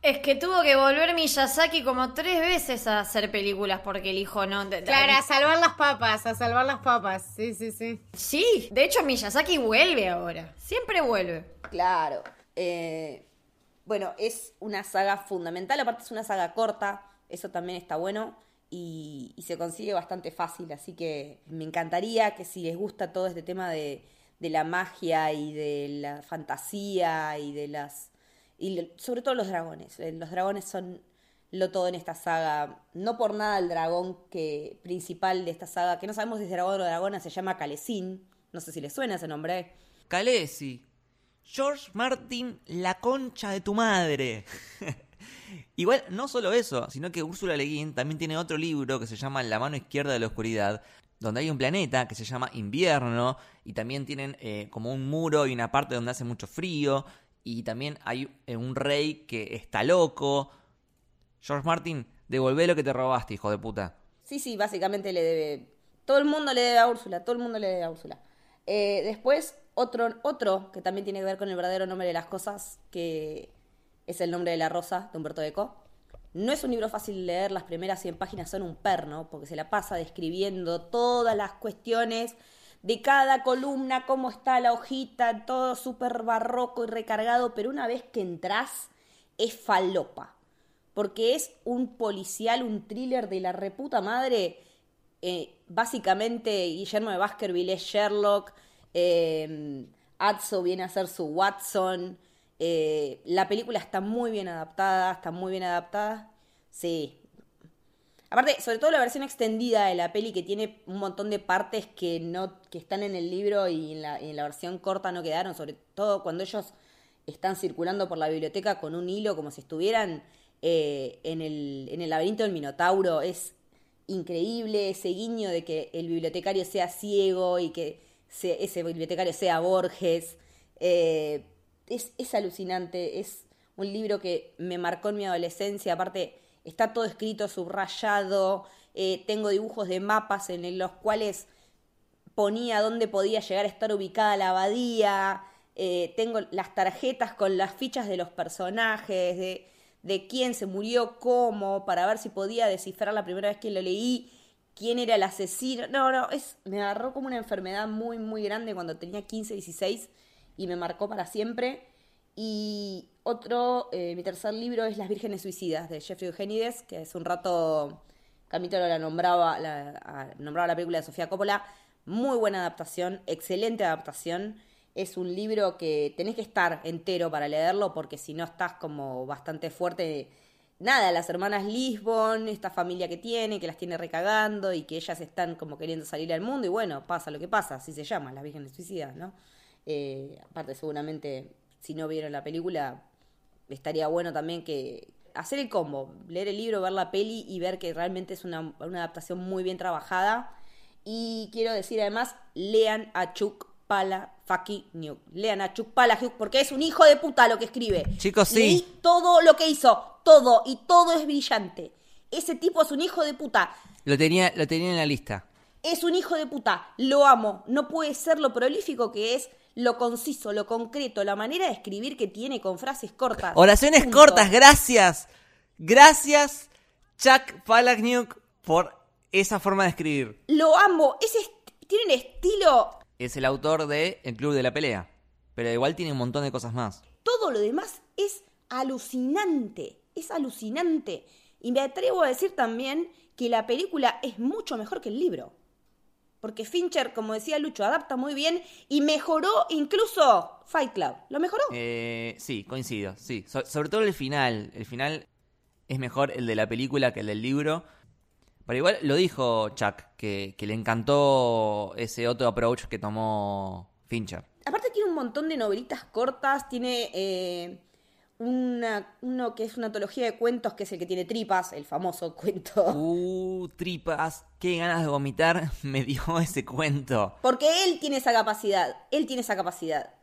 Speaker 3: Es que tuvo que volver Miyazaki como tres veces a hacer películas porque el hijo no.
Speaker 1: Claro, a salvar las papas, a salvar las papas. Sí, sí, sí.
Speaker 3: Sí, de hecho Miyazaki vuelve ahora. Siempre vuelve.
Speaker 5: Claro. Eh, bueno, es una saga fundamental, aparte es una saga corta, eso también está bueno y, se consigue bastante fácil, así que me encantaría que si les gusta todo este tema de, la magia y de la fantasía y de las... y sobre todo los dragones, eh, los dragones son lo todo en esta saga, no por nada el dragón que principal de esta saga, que no sabemos si es dragón o dragona, se llama Calesín, no sé si les suena ese nombre.
Speaker 2: Calesi. George Martin, la concha de tu madre. Igual, no solo eso, sino que Úrsula Le Guin también tiene otro libro que se llama La mano izquierda de la oscuridad, donde hay un planeta que se llama Invierno, y también tienen eh, como un muro y una parte donde hace mucho frío, y también hay eh, un rey que está loco. George Martin, devolvé lo que te robaste, hijo de puta.
Speaker 5: Sí, sí, básicamente le debe. Todo el mundo le debe a Úrsula, todo el mundo le debe a Úrsula. Eh, después, otro, otro que también tiene que ver con el verdadero nombre de las cosas, que es el nombre de la rosa de Humberto Eco. No es un libro fácil de leer, las primeras 100 páginas son un perno, porque se la pasa describiendo todas las cuestiones de cada columna, cómo está la hojita, todo súper barroco y recargado, pero una vez que entras, es falopa porque es un policial, un thriller de la reputa madre. Eh, básicamente, Guillermo de Baskerville es Sherlock, eh, viene a ser su Watson. eh, la película está muy bien adaptada, está muy bien adaptada. Sí. Aparte, sobre todo la versión extendida de la peli que tiene un montón de partes que no que están en el libro y en la, y en la versión corta no quedaron, sobre todo cuando ellos están circulando por la biblioteca con un hilo como si estuvieran eh, en, el, en el laberinto del Minotauro. Es increíble ese guiño de que el bibliotecario sea ciego y que se- ese bibliotecario sea Borges. Eh, es, alucinante, es un libro que me marcó en mi adolescencia, aparte está todo escrito, subrayado, eh, tengo dibujos de mapas en los cuales ponía dónde podía llegar a estar ubicada la abadía, eh, tengo las tarjetas con las fichas de los personajes, de quién se murió, cómo, para ver si podía descifrar la primera vez que lo leí, quién era el asesino. No, no, es, me agarró como una enfermedad muy, muy grande cuando tenía 15, 16 y me marcó para siempre. Y otro, eh, mi tercer libro es Las Vírgenes Suicidas de Jeffrey Eugenides, que hace un rato Camito la nombraba, la, nombraba la película de Sofía Coppola. Muy buena adaptación, excelente adaptación. Es un libro que tenés que estar entero para leerlo porque si no estás como bastante fuerte. Nada, las hermanas Lisbon, esta familia que tiene, que las tiene recagando y que ellas están como queriendo salir al mundo y bueno, pasa lo que pasa, así se llama, las vírgenes suicidas, ¿no? Eh, aparte seguramente si no vieron la película estaría bueno también que hacer el combo, leer el libro, ver la peli y ver que realmente es una, una adaptación muy bien trabajada. Y quiero decir además, lean a Chuck Pala fucking New. Lean a Chuck Palahniuk porque es un hijo de puta lo que escribe.
Speaker 2: Chicos, sí.
Speaker 5: Leí todo lo que hizo, todo, y todo es brillante. Ese tipo es un hijo de puta.
Speaker 2: Lo tenía, lo tenía en la lista.
Speaker 5: Es un hijo de puta. Lo amo. No puede ser lo prolífico que es, lo conciso, lo concreto, la manera de escribir que tiene con frases cortas.
Speaker 2: Oraciones
Speaker 5: Punto.
Speaker 2: cortas, gracias. Gracias, Chuck Palahniuk, por esa forma de escribir.
Speaker 5: Lo amo. Ese est- tiene un estilo.
Speaker 2: Es el autor de El Club de la Pelea. Pero igual tiene un montón de cosas más.
Speaker 5: Todo lo demás es alucinante. Es alucinante. Y me atrevo a decir también que la película es mucho mejor que el libro. Porque Fincher, como decía Lucho, adapta muy bien y mejoró incluso Fight Club. Lo mejoró.
Speaker 2: Eh, sí, coincido, sí. So- sobre todo el final. El final es mejor el de la película que el del libro. Pero igual lo dijo Chuck, que, que le encantó ese otro approach que tomó Fincher.
Speaker 5: Aparte tiene un montón de novelitas cortas, tiene eh, una, uno que es una antología de cuentos, que es el que tiene tripas, el famoso cuento.
Speaker 2: Uh, tripas, qué ganas de vomitar me dio ese cuento.
Speaker 5: Porque él tiene esa capacidad, él tiene esa capacidad.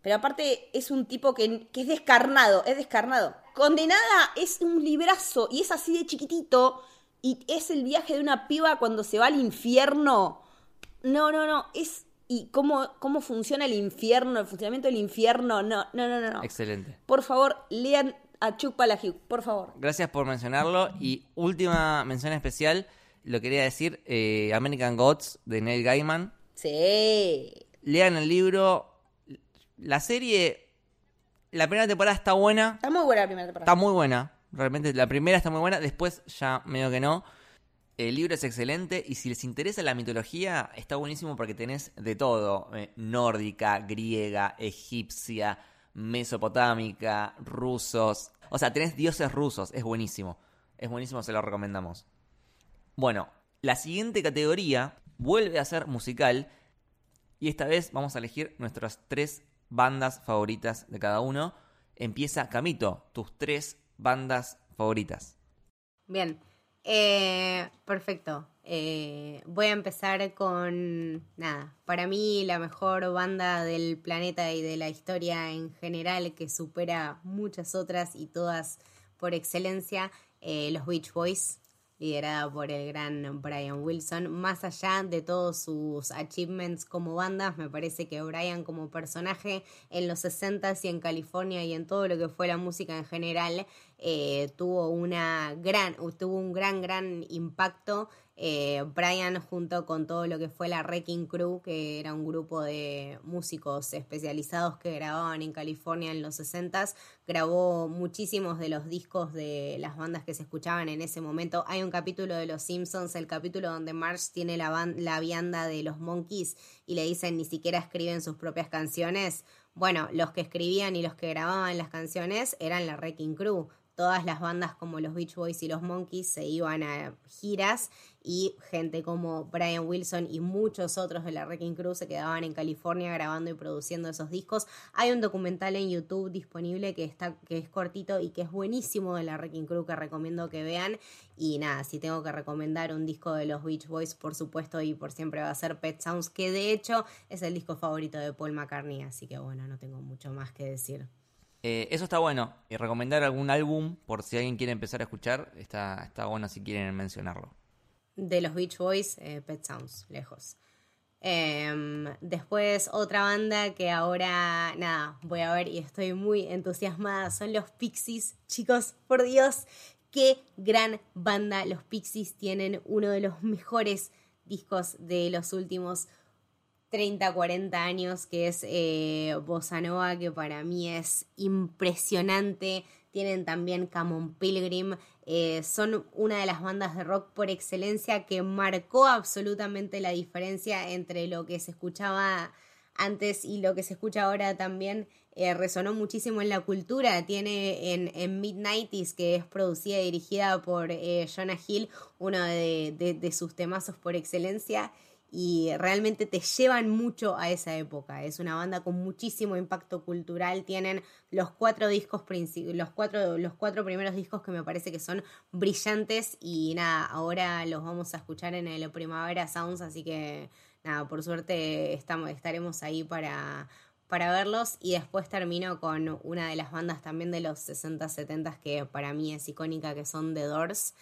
Speaker 5: Pero aparte es un tipo que, que es descarnado, es descarnado. Condenada es un librazo y es así de chiquitito y es el viaje de una piba cuando se va al infierno. No, no, no, es... Y cómo, cómo funciona el infierno, el funcionamiento del infierno. No, no, no, no. no.
Speaker 2: Excelente.
Speaker 5: Por favor, lean a Chuck Palahniuk, por favor.
Speaker 2: Gracias por mencionarlo. Y última mención especial, lo quería decir, eh, American Gods de Neil Gaiman.
Speaker 5: Sí.
Speaker 2: Lean el libro. La serie, la primera temporada está buena.
Speaker 5: Está muy buena la primera temporada.
Speaker 2: Está muy buena. Realmente la primera está muy buena. Después ya medio que no. El libro es excelente y si les interesa la mitología, está buenísimo porque tenés de todo. eh, nórdica, griega, egipcia, mesopotámica, rusos. O sea, tenés dioses rusos. Es buenísimo. Es buenísimo, se lo recomendamos. Bueno, la siguiente categoría vuelve a ser musical. Y esta vez vamos a elegir nuestras tres bandas favoritas de cada uno. Empieza Camito, tus tres bandas favoritas.
Speaker 1: Bien, eh, perfecto. Eh, voy a empezar con nada. Para mí la mejor banda del planeta y de la historia en general que supera muchas otras y todas por excelencia, eh, los Beach Boys, liderada por el gran Brian Wilson. Más allá de todos sus achievements como bandas, me parece que Brian como personaje en los 60s y en California y en todo lo que fue la música en general, eh, tuvo una gran, tuvo un gran, gran impacto. Eh, Brian junto con todo lo que fue la Wrecking Crew, que era un grupo de músicos especializados que grababan en California en los 60s, grabó muchísimos de los discos de las bandas que se escuchaban en ese momento. Hay un capítulo de Los Simpsons, el capítulo donde Marge tiene la, la vianda de los Monkeys y le dicen ni siquiera escriben sus propias canciones. Bueno, los que escribían y los que grababan las canciones eran la Wrecking Crew. Todas las bandas como los Beach Boys y los Monkeys se iban a giras y gente como Brian Wilson y muchos otros de la Wrecking Crew se quedaban en California grabando y produciendo esos discos. Hay un documental en YouTube disponible que está que es cortito y que es buenísimo de la Wrecking Crew que recomiendo que vean. Y nada, si tengo que recomendar un disco de los Beach Boys, por supuesto y por siempre va a ser Pet Sounds, que de hecho es el disco favorito de Paul McCartney, así que bueno, no tengo mucho más que decir.
Speaker 2: Eh, eso está bueno. Y recomendar algún álbum, por si alguien quiere empezar a escuchar, está, está bueno si quieren mencionarlo.
Speaker 1: de los Beach Boys, eh, Pet Sounds, lejos. Em, después otra banda que ahora, nada, voy a ver y estoy muy entusiasmada son los Pixies. Chicos, por Dios, qué gran banda. Los Pixies tienen uno de los mejores discos de los últimos 30, 40 años, que es eh, Bossa Nova, que para mí es impresionante. Tienen también Camon Pilgrim. Eh, son una de las bandas de rock por excelencia que marcó absolutamente la diferencia entre lo que se escuchaba antes y lo que se escucha ahora también. Eh, resonó muchísimo en la cultura. Tiene en, en Mid-90s, que es producida y dirigida por eh, Jonah Hill, uno de, de sus temazos por excelencia y realmente te llevan mucho a esa época. Es una banda con muchísimo impacto cultural. Tienen los cuatro discos, los cuatro, los cuatro primeros discos que me parece que son brillantes y nada, ahora los vamos a escuchar en el Primavera Sounds, así que nada, por suerte estamos, estaremos ahí para, para verlos y después termino con una de las bandas también de los 60, 70 que para mí es icónica, que son The Doors.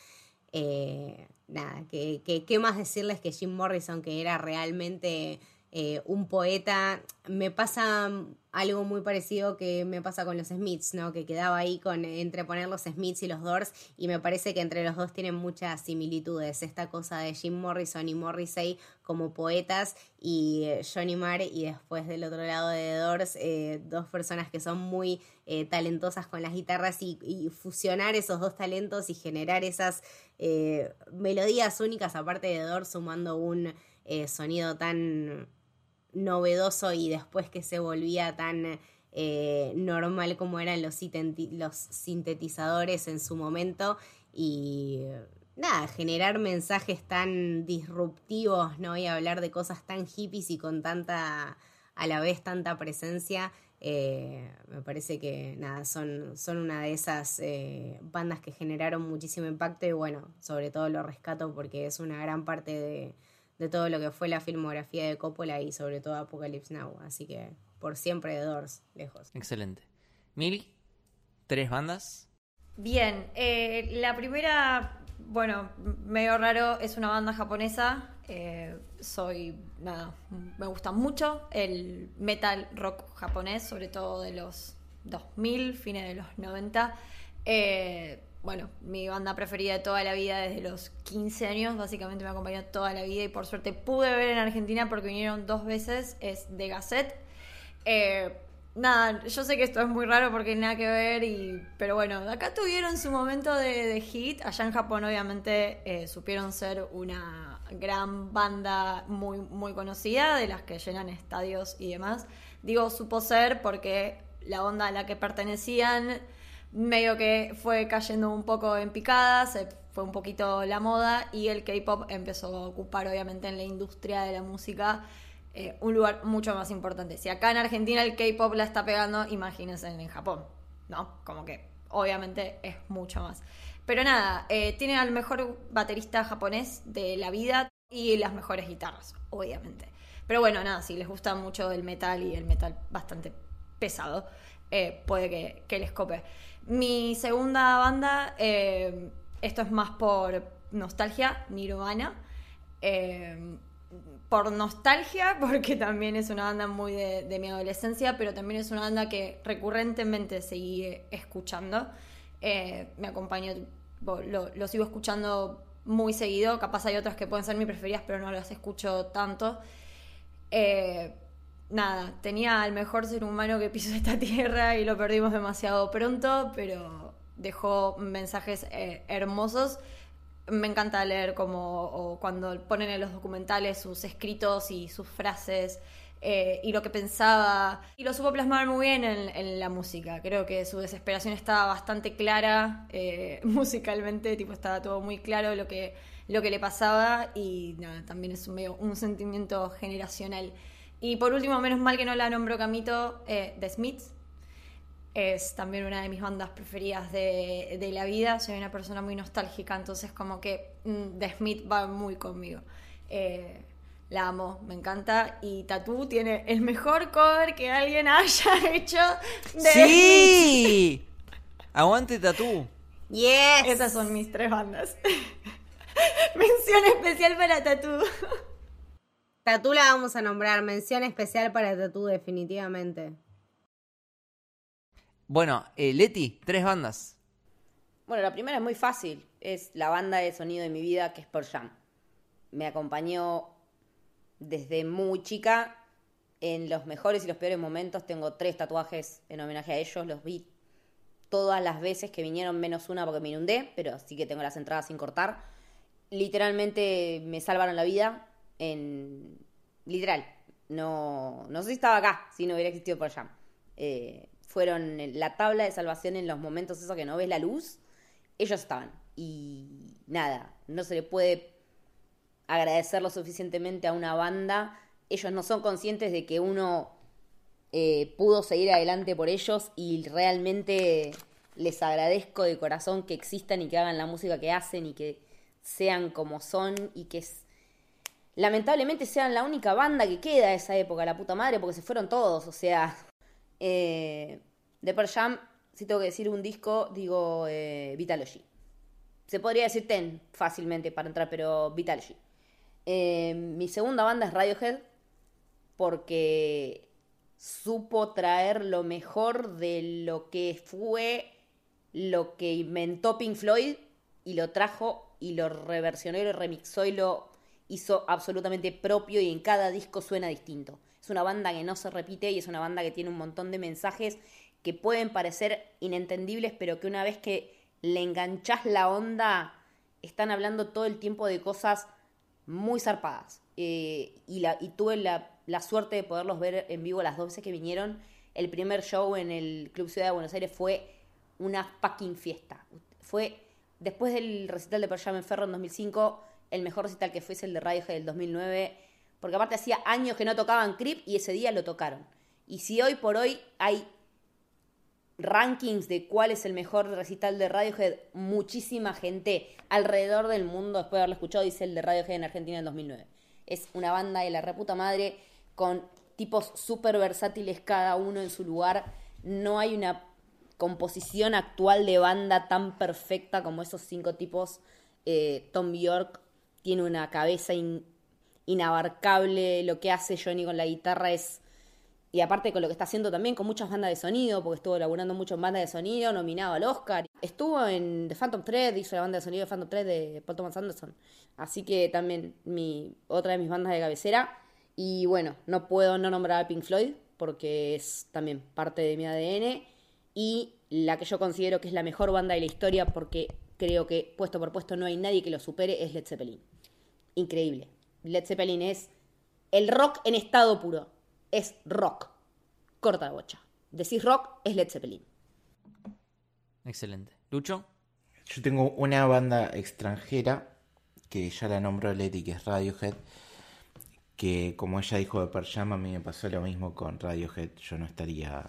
Speaker 1: Eh, nada, que, qué más decirles que Jim Morrison, que era realmente eh, un poeta, me pasa algo muy parecido que me pasa con los Smiths, ¿no? Que quedaba ahí con entre poner los Smiths y los Doors y me parece que entre los dos tienen muchas similitudes. Esta cosa de Jim Morrison y Morrissey como poetas y eh, Johnny Marr y después del otro lado de Doors, eh, dos personas que son muy talentosas con las guitarras y, fusionar esos dos talentos y generar esas melodías únicas aparte de Doors sumando un sonido tan novedoso y después que se volvía tan eh, normal como eran los, los sintetizadores en su momento y nada, generar mensajes tan disruptivos, ¿no? Y hablar de cosas tan hippies y con tanta, a la vez tanta presencia, eh, me parece que nada, son, son una de esas eh, bandas que generaron muchísimo impacto y bueno, sobre todo lo rescato porque es una gran parte de, de todo lo que fue la filmografía de Coppola y sobre todo Apocalypse Now. Así que por siempre de Doors, lejos.
Speaker 2: Excelente. Mil, tres bandas.
Speaker 3: Bien, eh, la primera, bueno, medio raro, es una banda japonesa. Eh, soy, nada, me gusta mucho el metal rock japonés, sobre todo de los 2000, fines de los 90. Eh, bueno, mi banda preferida de toda la vida desde los 15 años, básicamente me acompañó toda la vida y por suerte pude ver en Argentina porque vinieron dos veces, es de Gazette. Eh, nada, yo sé que esto es muy raro porque nada que ver, y, pero bueno, acá tuvieron su momento de, hit, allá en Japón obviamente eh, supieron ser una gran banda muy, muy conocida, de las que llenan estadios y demás. Digo supo ser porque la onda a la que pertenecían medio que fue cayendo un poco en picada, se fue un poquito la moda y el K-pop empezó a ocupar obviamente en la industria de la música eh, un lugar mucho más importante. Si acá en Argentina el K-pop la está pegando, imagínense en Japón, ¿no? Como que obviamente es mucho más. Pero nada, eh, tiene al mejor baterista japonés de la vida y las mejores guitarras, obviamente. Pero bueno, nada, si les gusta mucho el metal y el metal bastante pesado, eh, puede que, que les cope. Mi segunda banda, eh, esto es más por nostalgia, Nirvana. Eh, por nostalgia, porque también es una banda muy de, mi adolescencia, pero también es una banda que recurrentemente seguí escuchando. Me acompañó, lo, sigo escuchando muy seguido. Capaz hay otras que pueden ser mis preferidas, pero no las escucho tanto nada, tenía al mejor ser humano que pisó esta tierra y lo perdimos demasiado pronto, pero dejó mensajes eh, hermosos. Me encanta leer como cuando ponen en los documentales sus escritos y sus frases eh, y lo que pensaba. Y lo supo plasmar muy bien en, la música. Creo que su desesperación estaba bastante clara eh, musicalmente, tipo estaba todo muy claro lo que, lo que le pasaba y nada, también es un, medio, un sentimiento generacional. Y por último, menos mal que no la nombro Camito, eh, The Smiths. Es también una de mis bandas preferidas de, la vida. Soy una persona muy nostálgica, entonces como que mm, The Smith va muy conmigo. Eh, la amo, me encanta. Y Tatú tiene el mejor cover que alguien haya hecho de
Speaker 2: ¡Sí! Aguante Tatú.
Speaker 3: Yes. Esas son mis tres bandas. Mención especial para Tatú.
Speaker 1: Tatú la vamos a nombrar. Mención especial para Tatú, definitivamente.
Speaker 2: Bueno, eh, Leti, tres bandas.
Speaker 5: Bueno, la primera es muy fácil. Es la banda de sonido de mi vida, que es Pearl Jam. Me acompañó desde muy chica en los mejores y los peores momentos. Tengo tres tatuajes en homenaje a ellos. Los vi todas las veces que vinieron, menos una porque me inundé, pero sí que tengo las entradas sin cortar. Literalmente me salvaron la vida. En. Literal. No, no sé si estaba acá si no hubiera existido Pearl Jam. Eh, fueron la tabla de salvación en los momentos esos que no ves la luz. Ellos estaban. Y nada, no se le puede agradecer lo suficientemente a una banda. Ellos no son conscientes de que uno eh, pudo seguir adelante por ellos y realmente les agradezco de corazón que existan y que hagan la música que hacen y que sean como son y que lamentablemente sean la única banda que queda de esa época, la puta madre, porque se fueron todos, o sea, eh, de Pearl Jam, si tengo que decir un disco, digo eh, Vitalogy. Se podría decir Ten fácilmente para entrar, pero Vitalogy. Eh, mi segunda banda es Radiohead porque supo traer lo mejor de lo que fue lo que inventó Pink Floyd y lo trajo y lo reversionó y lo remixó y lo hizo absolutamente propio y en cada disco suena distinto. Es una banda que no se repite y es una banda que tiene un montón de mensajes que pueden parecer inentendibles, pero que una vez que le enganchás la onda, están hablando todo el tiempo de cosas muy zarpadas. Eh, y, tuve la, suerte de poderlos ver en vivo las dos veces que vinieron. El primer show en el Club Ciudad de Buenos Aires fue una fucking fiesta. Fue, después del recital de Pearl Ferro en 2005, el mejor recital que fue el de Radiohead del 2009, porque aparte hacía años que no tocaban Creep y ese día lo tocaron. Y si hoy por hoy hay rankings de cuál es el mejor recital de Radiohead, muchísima gente alrededor del mundo, después de haberlo escuchado, dice el de Radiohead en Argentina en 2009. Es una banda de la reputa madre con tipos súper versátiles cada uno en su lugar. No hay una composición actual de banda tan perfecta como esos cinco tipos. Eh, Tom Bjork tiene una cabeza inabarcable. Lo que hace Johnny con la guitarra es y aparte con lo que está haciendo también con muchas bandas de sonido, porque estuvo laburando mucho en bandas de sonido, nominado al Oscar. Estuvo en The Phantom Thread, hizo la banda de sonido de Phantom Thread de Paul Thomas Anderson. Así que también mi, otra de mis bandas de cabecera. Y bueno, no puedo no nombrar a Pink Floyd, porque es también parte de mi ADN. Y la que yo considero que es la mejor banda de la historia, porque creo que puesto por puesto no hay nadie que lo supere, es Led Zeppelin. Increíble. Led Zeppelin es el rock en estado puro es rock. Corta la bocha. Decís rock, es Led Zeppelin.
Speaker 2: Excelente. ¿Lucho?
Speaker 4: Yo tengo una banda extranjera que ya la nombró Leti, que es Radiohead. Que como ella dijo de Jam, a mí me pasó lo mismo con Radiohead. Yo no estaría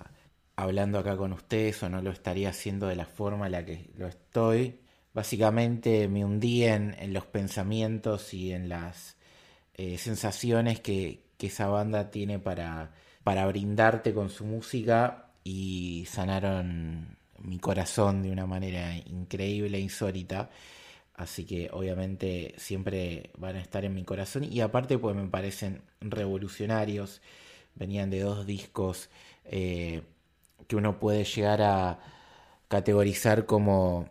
Speaker 4: hablando acá con ustedes o no lo estaría haciendo de la forma en la que lo estoy. Básicamente me hundí en, los pensamientos y en las eh, sensaciones que, que esa banda tiene para, para brindarte con su música y sanaron mi corazón de una manera increíble, e insólita. Así que obviamente siempre van a estar en mi corazón y aparte pues me parecen revolucionarios. Venían de dos discos eh, que uno puede llegar a categorizar como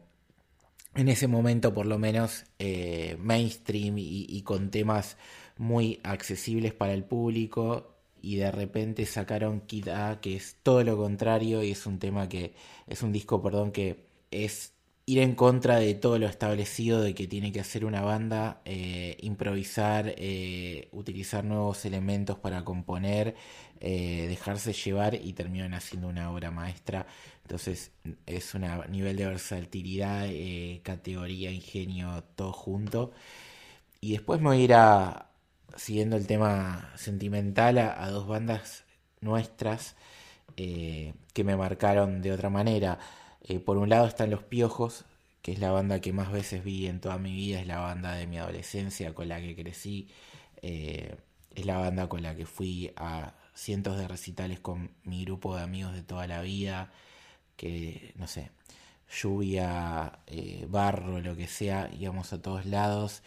Speaker 4: en ese momento por lo menos eh, mainstream y, con temas muy accesibles para el público y de repente sacaron Kid A que es todo lo contrario y es un tema que es un disco perdón que es ir en contra de todo lo establecido de que tiene que hacer una banda eh, improvisar eh, utilizar nuevos elementos para componer eh, dejarse llevar y terminan haciendo una obra maestra entonces es un nivel de versatilidad categoría ingenio todo junto y después me voy a ir a, siguiendo el tema sentimental, a, dos bandas nuestras que me marcaron de otra manera. Eh, por un lado están Los Piojos, que es la banda que más veces vi en toda mi vida, es la banda de mi adolescencia con la que crecí, eh, es la banda con la que fui a cientos de recitales con mi grupo de amigos de toda la vida, que no sé, lluvia, barro, lo que sea, íbamos a todos lados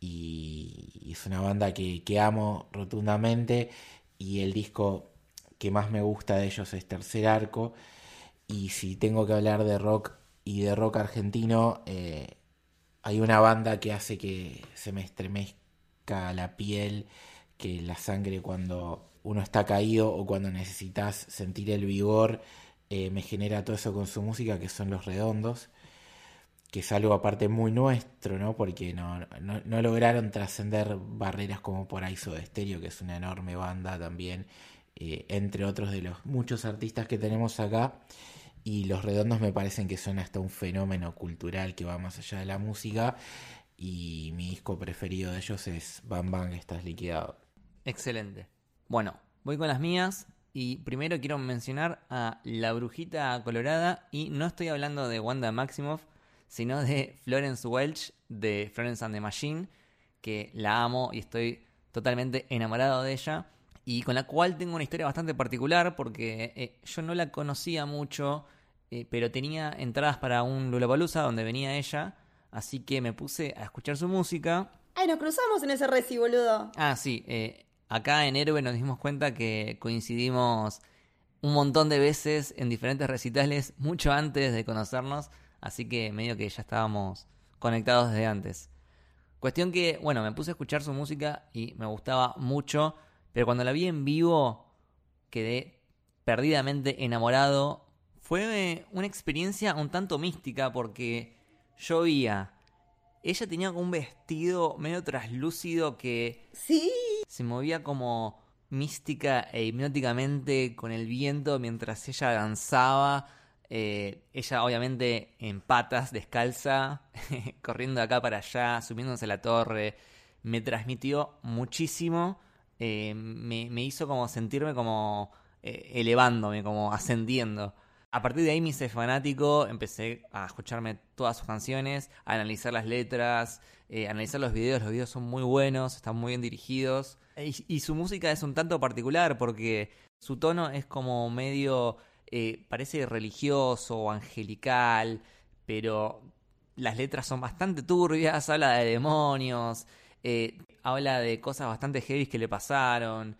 Speaker 4: y es una banda que, que amo rotundamente y el disco que más me gusta de ellos es Tercer Arco y si tengo que hablar de rock y de rock argentino, eh, hay una banda que hace que se me estremezca la piel, que la sangre cuando uno está caído o cuando necesitas sentir el vigor, eh, me genera todo eso con su música, que son Los Redondos, que es algo aparte muy nuestro, ¿no? Porque no, no, lograron trascender barreras como por ahí de Estéreo, que es una enorme banda también, eh, entre otros de los muchos artistas que tenemos acá. Y Los Redondos me parecen que son hasta un fenómeno cultural que va más allá de la música. Y mi disco preferido de ellos es Bam Bang, estás liquidado.
Speaker 2: Excelente. Bueno, voy con las mías. Y primero quiero mencionar a La Brujita Colorada. Y no estoy hablando de Wanda Maximoff, sino de Florence Welch de Florence and the Machine, que la amo y estoy totalmente enamorado de ella. Y con la cual tengo una historia bastante particular porque eh, yo no la conocía mucho eh, pero tenía entradas para un Lollapalooza donde venía ella, así que me puse a escuchar su música.
Speaker 5: Ay, nos cruzamos en ese reci, boludo.
Speaker 2: Ah, sí, eh, acá en Héroe nos dimos cuenta que coincidimos un montón de veces en diferentes recitales mucho antes de conocernos, así que medio que ya estábamos conectados desde antes. Cuestión que, bueno, me puse a escuchar su música y me gustaba mucho, pero cuando la vi en vivo quedé perdidamente enamorado fue una experiencia un tanto mística porque llovía. Ella tenía un vestido medio traslúcido que
Speaker 5: sí.
Speaker 2: se movía como mística e hipnóticamente con el viento mientras ella danzaba. Eh, ella obviamente en patas, descalza, corriendo de acá para allá, subiéndose a la torre. Me transmitió muchísimo. Eh, me, hizo como sentirme como eh, elevándome, como ascendiendo. A partir de ahí me hice fanático, empecé a escucharme todas sus canciones, a analizar las letras, eh, analizar los videos. Los videos son muy buenos, están muy bien dirigidos. Y, su música es un tanto particular porque su tono es como medio, eh, parece religioso o angelical, pero las letras son bastante turbias, habla de demonios, eh, habla de cosas bastante heavy que le pasaron,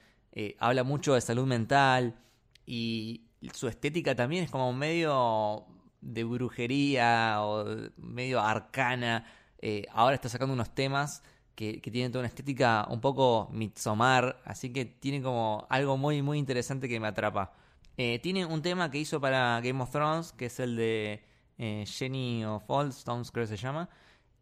Speaker 2: habla mucho de salud mental y, su estética también es como medio de brujería o medio arcana. Eh, ahora está sacando unos temas que, tienen toda una estética un poco mitzomar, así que tiene como algo muy, muy interesante que me atrapa. Eh, tiene un tema que hizo para Game of Thrones, que es el de eh, Jenny of All Stones, creo que se llama.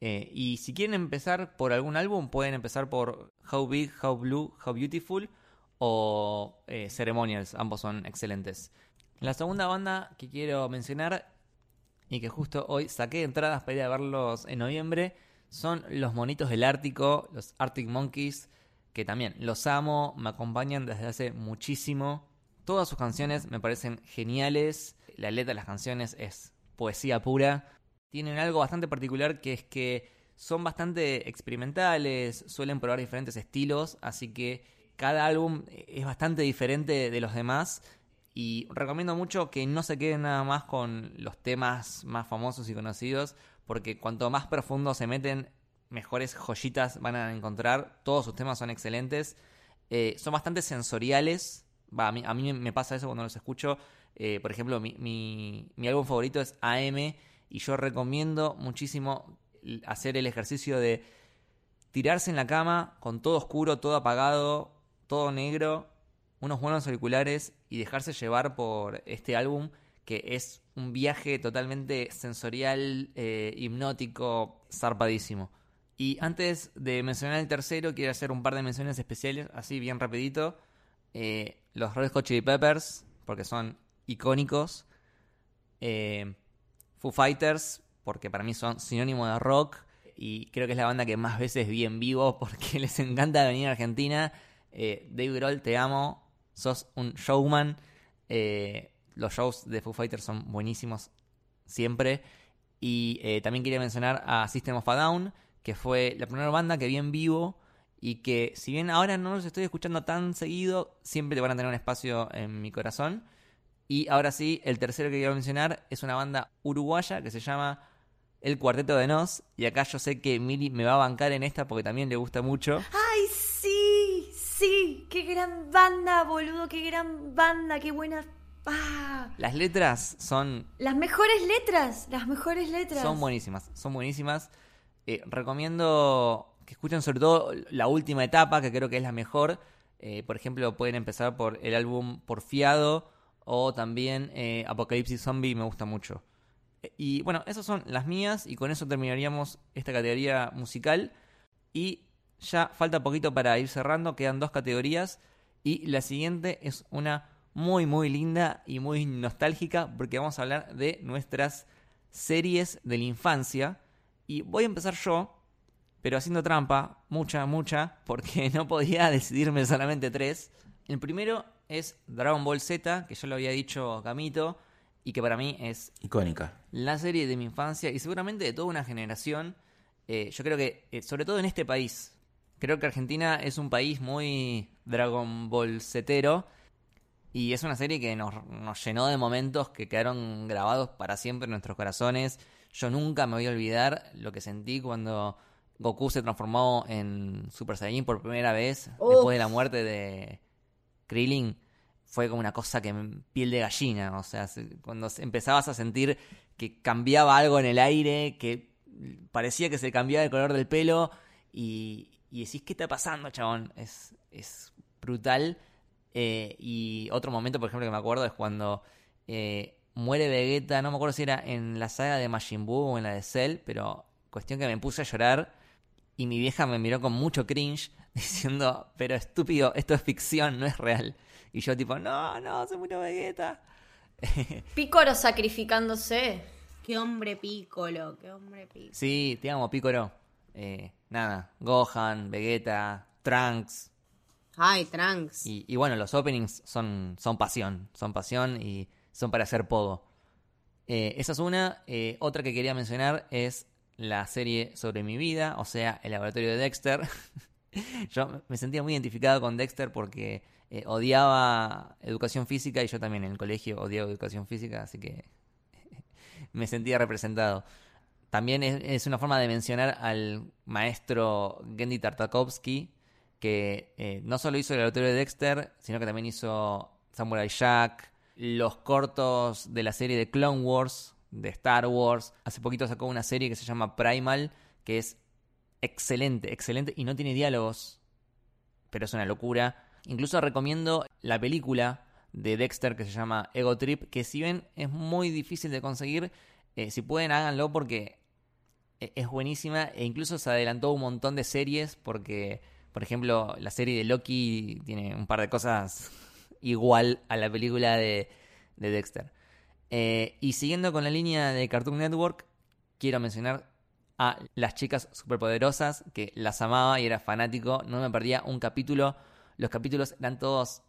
Speaker 2: y si quieren empezar por algún álbum, pueden empezar por How Big, How Blue, How Beautiful o Ceremonials, ambos son excelentes. La segunda banda que quiero mencionar y que justo hoy saqué entradas para ir a verlos en noviembre son los monitos del Ártico, los Arctic Monkeys, que también los amo, me acompañan desde hace muchísimo. Todas sus canciones me parecen geniales, la letra de las canciones es poesía pura. Tienen algo bastante particular que es que son bastante experimentales, suelen probar diferentes estilos, así que cada álbum es bastante diferente de los demás y recomiendo mucho que no se queden nada más con los temas más famosos y conocidos, porque cuanto más profundo se meten, mejores joyitas van a encontrar. Todos sus temas son excelentes. Eh, son bastante sensoriales. a, mí, a me pasa eso cuando los escucho. Eh, por ejemplo, mi, mi, mi álbum favorito es AM y yo recomiendo muchísimo hacer el ejercicio de tirarse en la cama con todo oscuro, todo apagado, todo negro unos buenos auriculares y dejarse llevar por este álbum que es un viaje totalmente sensorial, eh, hipnótico, zarpadísimo. Y antes de mencionar el tercero, quiero hacer un par de menciones especiales, así bien rapidito. Eh, los Red Hot Peppers, porque son icónicos. Eh, Foo Fighters, porque para mí son sinónimo de rock. Y creo que es la banda que más veces vi en vivo porque les encanta venir a Argentina. Dave Grohl, te amo sos un showman. Eh, los shows de Foo Fighters son buenísimos siempre. Y eh, también quería mencionar a System of a Down, que fue la primera banda que vi en vivo y que si bien ahora no los estoy escuchando tan seguido, siempre te van a tener un espacio en mi corazón. Y ahora sí, el tercero que quiero mencionar es una banda uruguaya que se llama El Cuarteto de Nos. Y acá yo sé que Mili me va a bancar en esta porque también le gusta mucho.
Speaker 3: ¡Ay, sí! Sí, qué gran banda, boludo, qué gran banda, qué buena. Ah,
Speaker 2: Las letras son
Speaker 3: las mejores letras, las mejores letras.
Speaker 2: Son buenísimas, son buenísimas. Eh, recomiendo que escuchen sobre todo la última etapa, que creo que es la mejor. Eh, por ejemplo, pueden empezar por el álbum Porfiado o también eh, Apocalipsis Zombie, me gusta mucho. Y bueno, esas son las mías y con eso terminaríamos esta categoría musical. Y ya falta poquito para ir cerrando, quedan dos categorías. Y la siguiente es una muy, muy linda y muy nostálgica porque vamos a hablar de nuestras series de la infancia. Y voy a empezar yo, pero haciendo trampa, mucha, mucha, porque no podía decidirme solamente tres. El primero es Dragon Ball Z, que yo lo había dicho Camito, y que para mí es
Speaker 4: Icónica.
Speaker 2: la serie de mi infancia y seguramente de toda una generación. Eh, yo creo que, eh, sobre todo en este país, creo que Argentina es un país muy Dragon Ball Zetero. Y es una serie que nos, nos llenó de momentos que quedaron grabados para siempre en nuestros corazones. Yo nunca me voy a olvidar lo que sentí cuando Goku se transformó en Super Saiyajin por primera vez después de la muerte de Krillin. Fue como una cosa que piel de gallina. O sea, se- cuando empezabas a sentir que cambiaba algo en el aire, que parecía que se cambiaba el color del pelo y, y decís, ¿qué está pasando, chabón? Es, es brutal. Eh, y otro momento, por ejemplo, que me acuerdo es cuando eh, muere Vegeta, no me acuerdo si era en la saga de Majin Buu o en la de Cell, pero cuestión que me puse a llorar y mi vieja me miró con mucho cringe diciendo, pero estúpido, esto es ficción, no es real. Y yo tipo, no, no, se murió Vegeta.
Speaker 3: Pícoro sacrificándose.
Speaker 1: Qué hombre pícolo, qué hombre pícolo.
Speaker 2: Sí, te amo, Picoro. Eh, nada, Gohan, Vegeta, Trunks,
Speaker 1: Ay, Trunks.
Speaker 2: Y, y bueno, los openings son, son pasión, son pasión y son para hacer pogo. Eh, esa es una. Eh, otra que quería mencionar es la serie sobre mi vida, o sea, el laboratorio de Dexter. yo me sentía muy identificado con Dexter porque eh, odiaba educación física y yo también en el colegio odiaba educación física, así que me sentía representado. También es, una forma de mencionar al maestro Gendy Tartakovsky, que eh, no solo hizo el laboratorio de Dexter, sino que también hizo Samurai Jack, los cortos de la serie de Clone Wars, de Star Wars. Hace poquito sacó una serie que se llama Primal, que es excelente, excelente, y no tiene diálogos, pero es una locura. Incluso recomiendo la película de Dexter que se llama Ego Trip, que si bien es muy difícil de conseguir, eh, si pueden háganlo porque e- es buenísima e incluso se adelantó un montón de series porque, por ejemplo, la serie de Loki tiene un par de cosas igual a la película de, de Dexter. Eh, y siguiendo con la línea de Cartoon Network, quiero mencionar a las chicas superpoderosas, que las amaba y era fanático, no me perdía un capítulo, los capítulos eran todos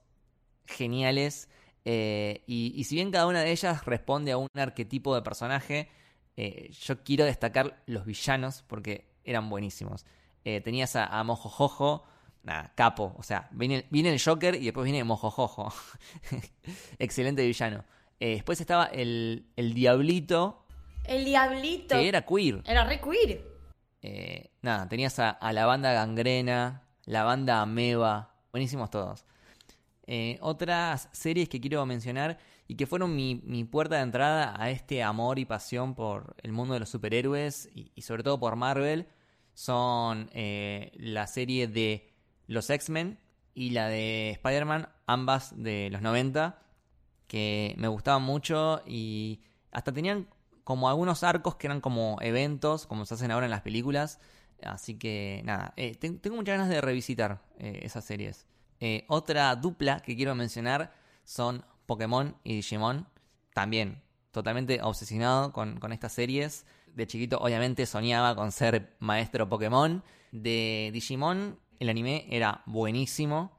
Speaker 2: geniales. Eh, y, y si bien cada una de ellas responde a un arquetipo de personaje, eh, yo quiero destacar los villanos porque eran buenísimos. Eh, tenías a, a Mojojojo, nada, capo, o sea, viene, viene el Joker y después viene Mojojojo. Excelente villano. Después estaba el, el Diablito,
Speaker 3: El diablito.
Speaker 2: que era queer.
Speaker 3: Era re queer.
Speaker 2: Nada, tenías a, a la banda Gangrena, la banda Ameba, buenísimos todos. Eh, otras series que quiero mencionar y que fueron mi, puerta de entrada a este amor y pasión por el mundo de los superhéroes y, sobre todo por Marvel son eh, la serie de los X-Men y la de Spider-Man, ambas de los 90, que me gustaban mucho y hasta tenían como algunos arcos que eran como eventos, como se hacen ahora en las películas. Así que nada, eh, ten- tengo muchas ganas de revisitar eh, esas series. Eh, otra dupla que quiero mencionar son Pokémon y Digimon. También totalmente obsesionado con, estas series. De chiquito obviamente soñaba con ser maestro Pokémon. De Digimon el anime era buenísimo.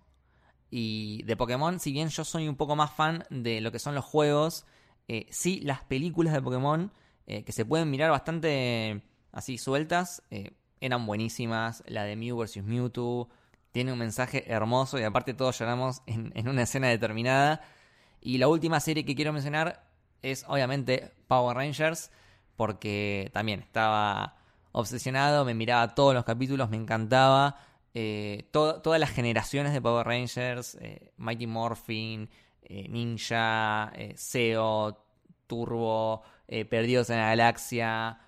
Speaker 2: Y de Pokémon, si bien yo soy un poco más fan de lo que son los juegos, eh, sí, las películas de Pokémon, eh, que se pueden mirar bastante así sueltas, eh, eran buenísimas. La de Mew vs. Mewtwo tiene un mensaje hermoso y aparte todos lloramos en, en una escena determinada. Y la última serie que quiero mencionar es obviamente Power Rangers, porque también estaba obsesionado, me miraba todos los capítulos, me encantaba. Eh, to- todas las generaciones de Power Rangers, eh, Mighty Morphin, eh, Ninja, Zeo, Turbo, Perdidos en la Galaxia,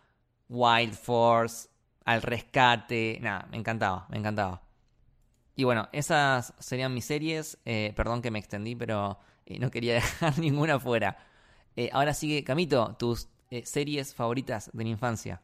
Speaker 2: Wild Force, Al Rescate, nada, me encantaba, me encantaba. Y bueno, esas serían mis series. Eh, perdón que me extendí, pero eh, no quería dejar ninguna fuera. Eh, ahora sigue, Camito, tus series favoritas de la infancia.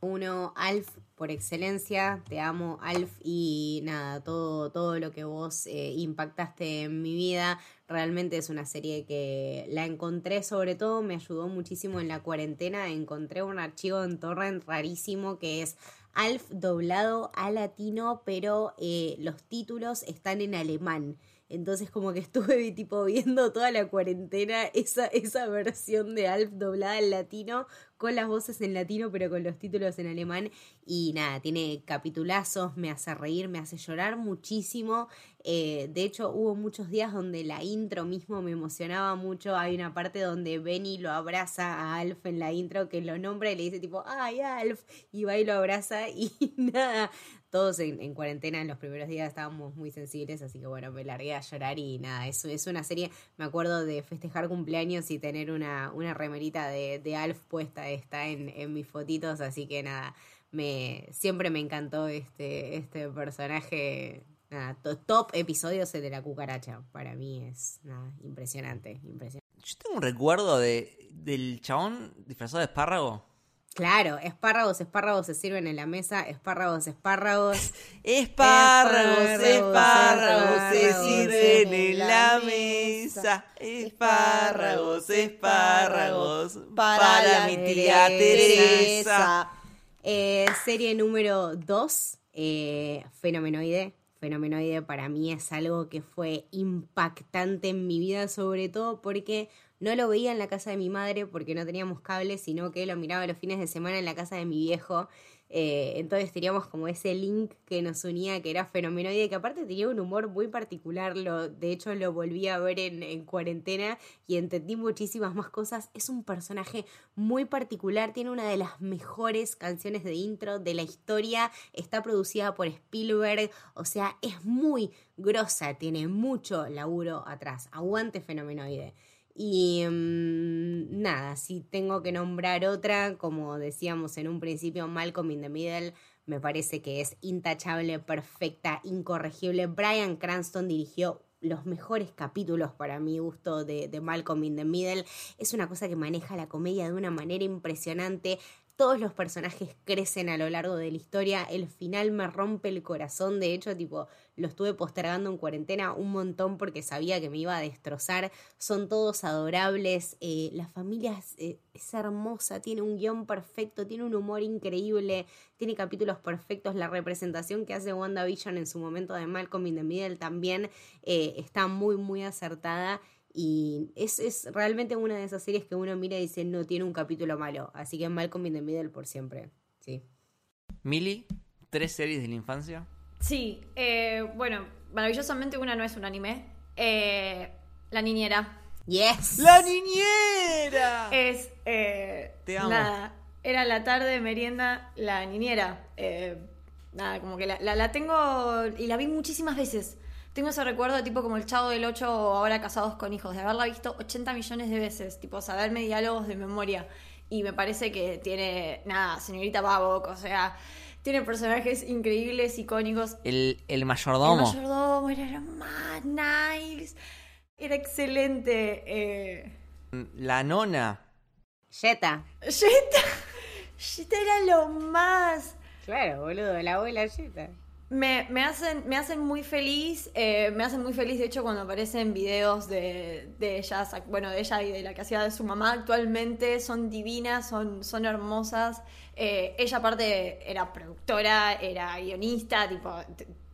Speaker 1: Uno, Alf, por excelencia, te amo, Alf, y nada, todo, todo lo que vos impactaste en mi vida, realmente es una serie que la encontré, sobre todo me ayudó muchísimo en la cuarentena, encontré un archivo en torrent rarísimo que es Alf doblado a latino, pero eh, los títulos están en alemán. Entonces como que estuve tipo viendo toda la cuarentena esa, esa versión de Alf doblada al latino con las voces en latino pero con los títulos en alemán y nada, tiene capitulazos, me hace reír, me hace llorar muchísimo. Eh, de hecho hubo muchos días donde la intro mismo me emocionaba mucho. Hay una parte donde Benny lo abraza a Alf en la intro que lo nombra y le dice tipo, ay Alf, y va y lo abraza y nada, todos en, en, cuarentena en los primeros días estábamos muy sensibles, así que bueno, me largué a llorar y nada, es, es una serie, me acuerdo de festejar cumpleaños y tener una, una remerita de, de Alf puesta, está en, en, mis fotitos, así que nada, me siempre me encantó este, este personaje. Nada, top episodios el de la cucaracha. Para mí es nada, impresionante, impresionante.
Speaker 2: Yo tengo un recuerdo de, del chabón disfrazado de espárrago.
Speaker 1: Claro, espárragos, espárragos se sirven en la mesa, espárragos, espárragos.
Speaker 2: espárragos, espárragos se sirven en la mesa. Espárragos, espárragos para, mi tía Teresa.
Speaker 1: Eh, serie número 2, eh, Fenomenoide. Fenomenoide para mí es algo que fue impactante en mi vida, sobre todo porque no lo veía en la casa de mi madre porque no teníamos cable, sino que lo miraba los fines de semana en la casa de mi viejo. Eh, entonces teníamos como ese link que nos unía, que era fenomenoide, que aparte tenía un humor muy particular. Lo, de hecho, lo volví a ver en, en, cuarentena y entendí muchísimas más cosas. Es un personaje muy particular, tiene una de las mejores canciones de intro de la historia. Está producida por Spielberg, o sea, es muy grosa, tiene mucho laburo atrás. Aguante fenomenoide. Y mmm, nada, si tengo que nombrar otra, como decíamos en un principio, Malcolm in the Middle, me parece que es intachable, perfecta, incorregible. Brian Cranston dirigió los mejores capítulos para mi gusto de, de Malcolm in the Middle. Es una cosa que maneja la comedia de una manera impresionante. Todos los personajes crecen a lo largo de la historia. El final me rompe el corazón. De hecho, tipo, lo estuve postergando en cuarentena un montón porque sabía que me iba a destrozar. Son todos adorables. Eh, la familia es, eh, es, hermosa, tiene un guion perfecto, tiene un humor increíble, tiene capítulos perfectos. La representación que hace WandaVision en su momento de Malcolm in the Middle también eh, está muy, muy acertada. Y es, es, realmente una de esas series que uno mira y dice no tiene un capítulo malo. Así que Malcolm in the Middle por siempre. Sí.
Speaker 2: Mili, tres series de la infancia.
Speaker 3: Sí, eh, bueno, maravillosamente una no es un anime. Eh, la niñera.
Speaker 1: Yes.
Speaker 2: La niñera.
Speaker 3: Es. Eh,
Speaker 2: Te amo.
Speaker 3: Nada. Era la tarde, merienda, la niñera. Eh, nada, como que la, la, la tengo. Y la vi muchísimas veces. Tengo ese recuerdo tipo como el Chavo del 8 ahora casados con hijos, de haberla visto 80 millones de veces, tipo saberme diálogos de memoria. Y me parece que tiene, nada, señorita Babok, o sea, tiene personajes increíbles, icónicos.
Speaker 2: El, el mayordomo.
Speaker 3: El mayordomo era más nice, era excelente. Eh...
Speaker 2: La nona.
Speaker 1: Jetta.
Speaker 3: Jetta. Jetta era lo más.
Speaker 1: Claro, boludo, la abuela Jetta.
Speaker 3: Me, me, hacen, me hacen muy feliz, eh, me hacen muy feliz de hecho cuando aparecen videos de, de ellas, bueno, de ella y de la que hacía de su mamá actualmente, son divinas, son, son hermosas. Eh, ella aparte era productora, era guionista, tipo,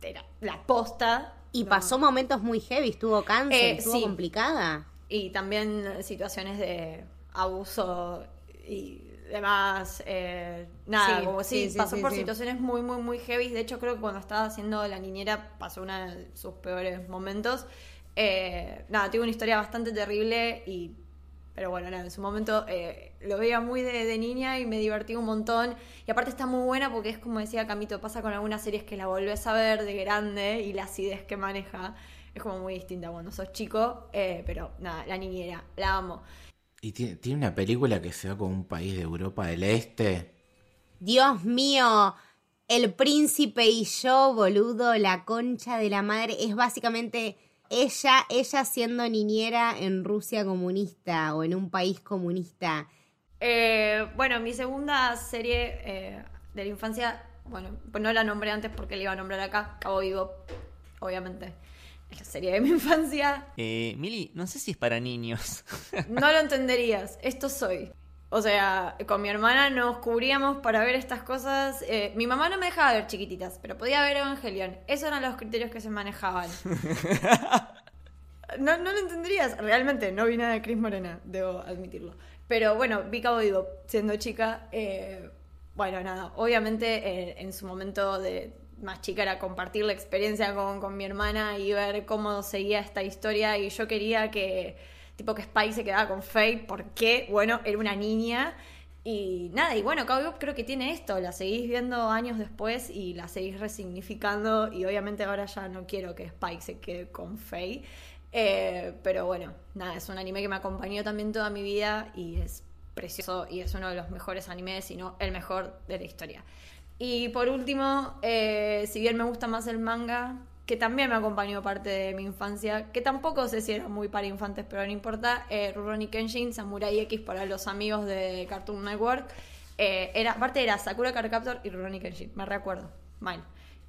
Speaker 3: era la posta.
Speaker 1: Y no. pasó momentos muy heavy, estuvo cáncer, eh, estuvo sí. complicada.
Speaker 3: Y también situaciones de abuso y demás, eh, nada,
Speaker 1: Sí,
Speaker 3: como sí,
Speaker 1: sí, sí,
Speaker 3: pasó por situaciones muy, muy, muy heavy. De hecho, creo que cuando estaba haciendo la niñera pasó uno de sus peores momentos. Eh, nada, tuvo una historia bastante terrible y Pero bueno, nada, en su momento eh, lo veía muy de, de niña y me divertí un montón. Y aparte está muy buena porque es como decía Camito, pasa con algunas series que la volvés a ver de grande y la acidez que maneja es como muy distinta cuando sos chico. eh, pero nada, la niñera, la amo.
Speaker 4: Y tiene, tiene una película que se va con un país de Europa del Este.
Speaker 1: Dios mío, el príncipe y yo, boludo, la concha de la madre, es básicamente ella, ella siendo niñera en Rusia comunista o en un país comunista.
Speaker 3: Eh, bueno, mi segunda serie eh, de la infancia, bueno, pues no la nombré antes porque la iba a nombrar acá, Cabo Vivo, obviamente. Es la serie de mi infancia.
Speaker 2: Eh, Mili, no sé si es para niños.
Speaker 3: No lo entenderías, esto soy. O sea, con mi hermana nos cubríamos para ver estas cosas. Eh, mi mamá no me dejaba ver chiquititas, pero podía ver Evangelion. Esos eran los criterios que se manejaban. No, no lo entenderías. Realmente, no vi nada de Chris Morena, debo admitirlo. Pero bueno, vi Cabo Vivo siendo chica. eh, bueno, nada, obviamente eh, en su momento de más chica era compartir la experiencia con, con mi hermana y ver cómo seguía esta historia. Y yo quería que, tipo, que Spike se quedara con Faye porque, bueno, era una niña. Y nada, y bueno, Vivo creo que tiene esto, la seguís viendo años después y la seguís resignificando y obviamente ahora ya no quiero que Spike se quede con Faye, eh, pero bueno, nada, es un anime que me acompañó también toda mi vida y es precioso y es uno de los mejores animes, si no el mejor de la historia. Y por último, eh, si bien me gusta más el manga, que también me acompañó parte de mi infancia, que tampoco sé si era muy para infantes, pero no importa, eh, Rurouni Kenshin, Samurai X para los amigos de Cartoon Network, eh, era, aparte era Sakura Card Captor y Rurouni Kenshin, me recuerdo, mal.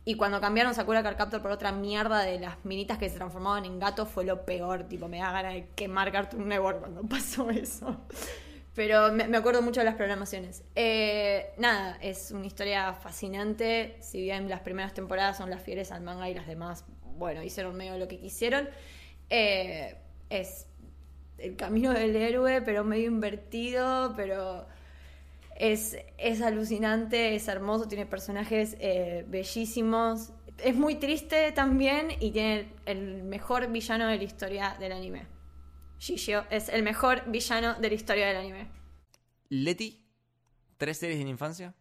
Speaker 3: Y cuando cambiaron Sakura Card Captor por otra mierda de las minitas que se transformaban en gatos fue lo peor, tipo, me da ganas de quemar Cartoon Network cuando pasó eso. Pero me, acuerdo mucho de las programaciones. Eh, nada, es una historia fascinante. Si bien las primeras temporadas son las fieles al manga y las demás, bueno, hicieron medio lo que quisieron. Eh, es el camino del héroe, pero medio invertido, pero es, es alucinante, es hermoso, tiene personajes eh, bellísimos. Es muy triste también y tiene el mejor villano de la historia del anime. Shishio es el mejor villano de la historia del anime.
Speaker 2: Leti, ¿tres series de la infancia?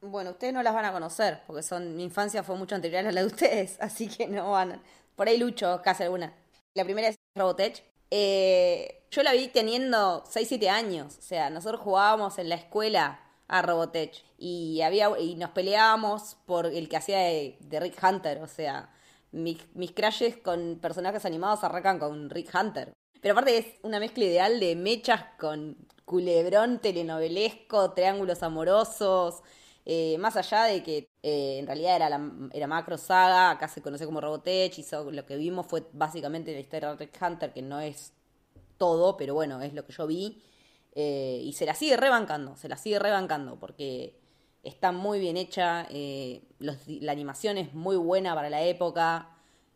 Speaker 5: Bueno, ustedes no las van a conocer, porque son mi infancia fue mucho anterior a la de ustedes, así que no van. Por ahí lucho casi alguna. La primera es Robotech. Eh, yo la vi teniendo 6, 7 años. O sea, nosotros jugábamos en la escuela a Robotech. Y había y nos peleábamos por el que hacía de, de Rick Hunter. O sea, mis, mis crashes con personajes animados arrancan con Rick Hunter. Pero aparte es una mezcla ideal de mechas con culebrón telenovelesco, triángulos amorosos. Eh, más allá de que eh, en realidad era, la, era Macro Saga, acá se conoce como Robotech, y lo que vimos fue básicamente la historia de Rick Hunter, que no es todo, pero bueno, es lo que yo vi. Eh, y se la sigue rebancando, se la sigue rebancando, porque está muy bien hecha, eh, la animación es muy buena para la época,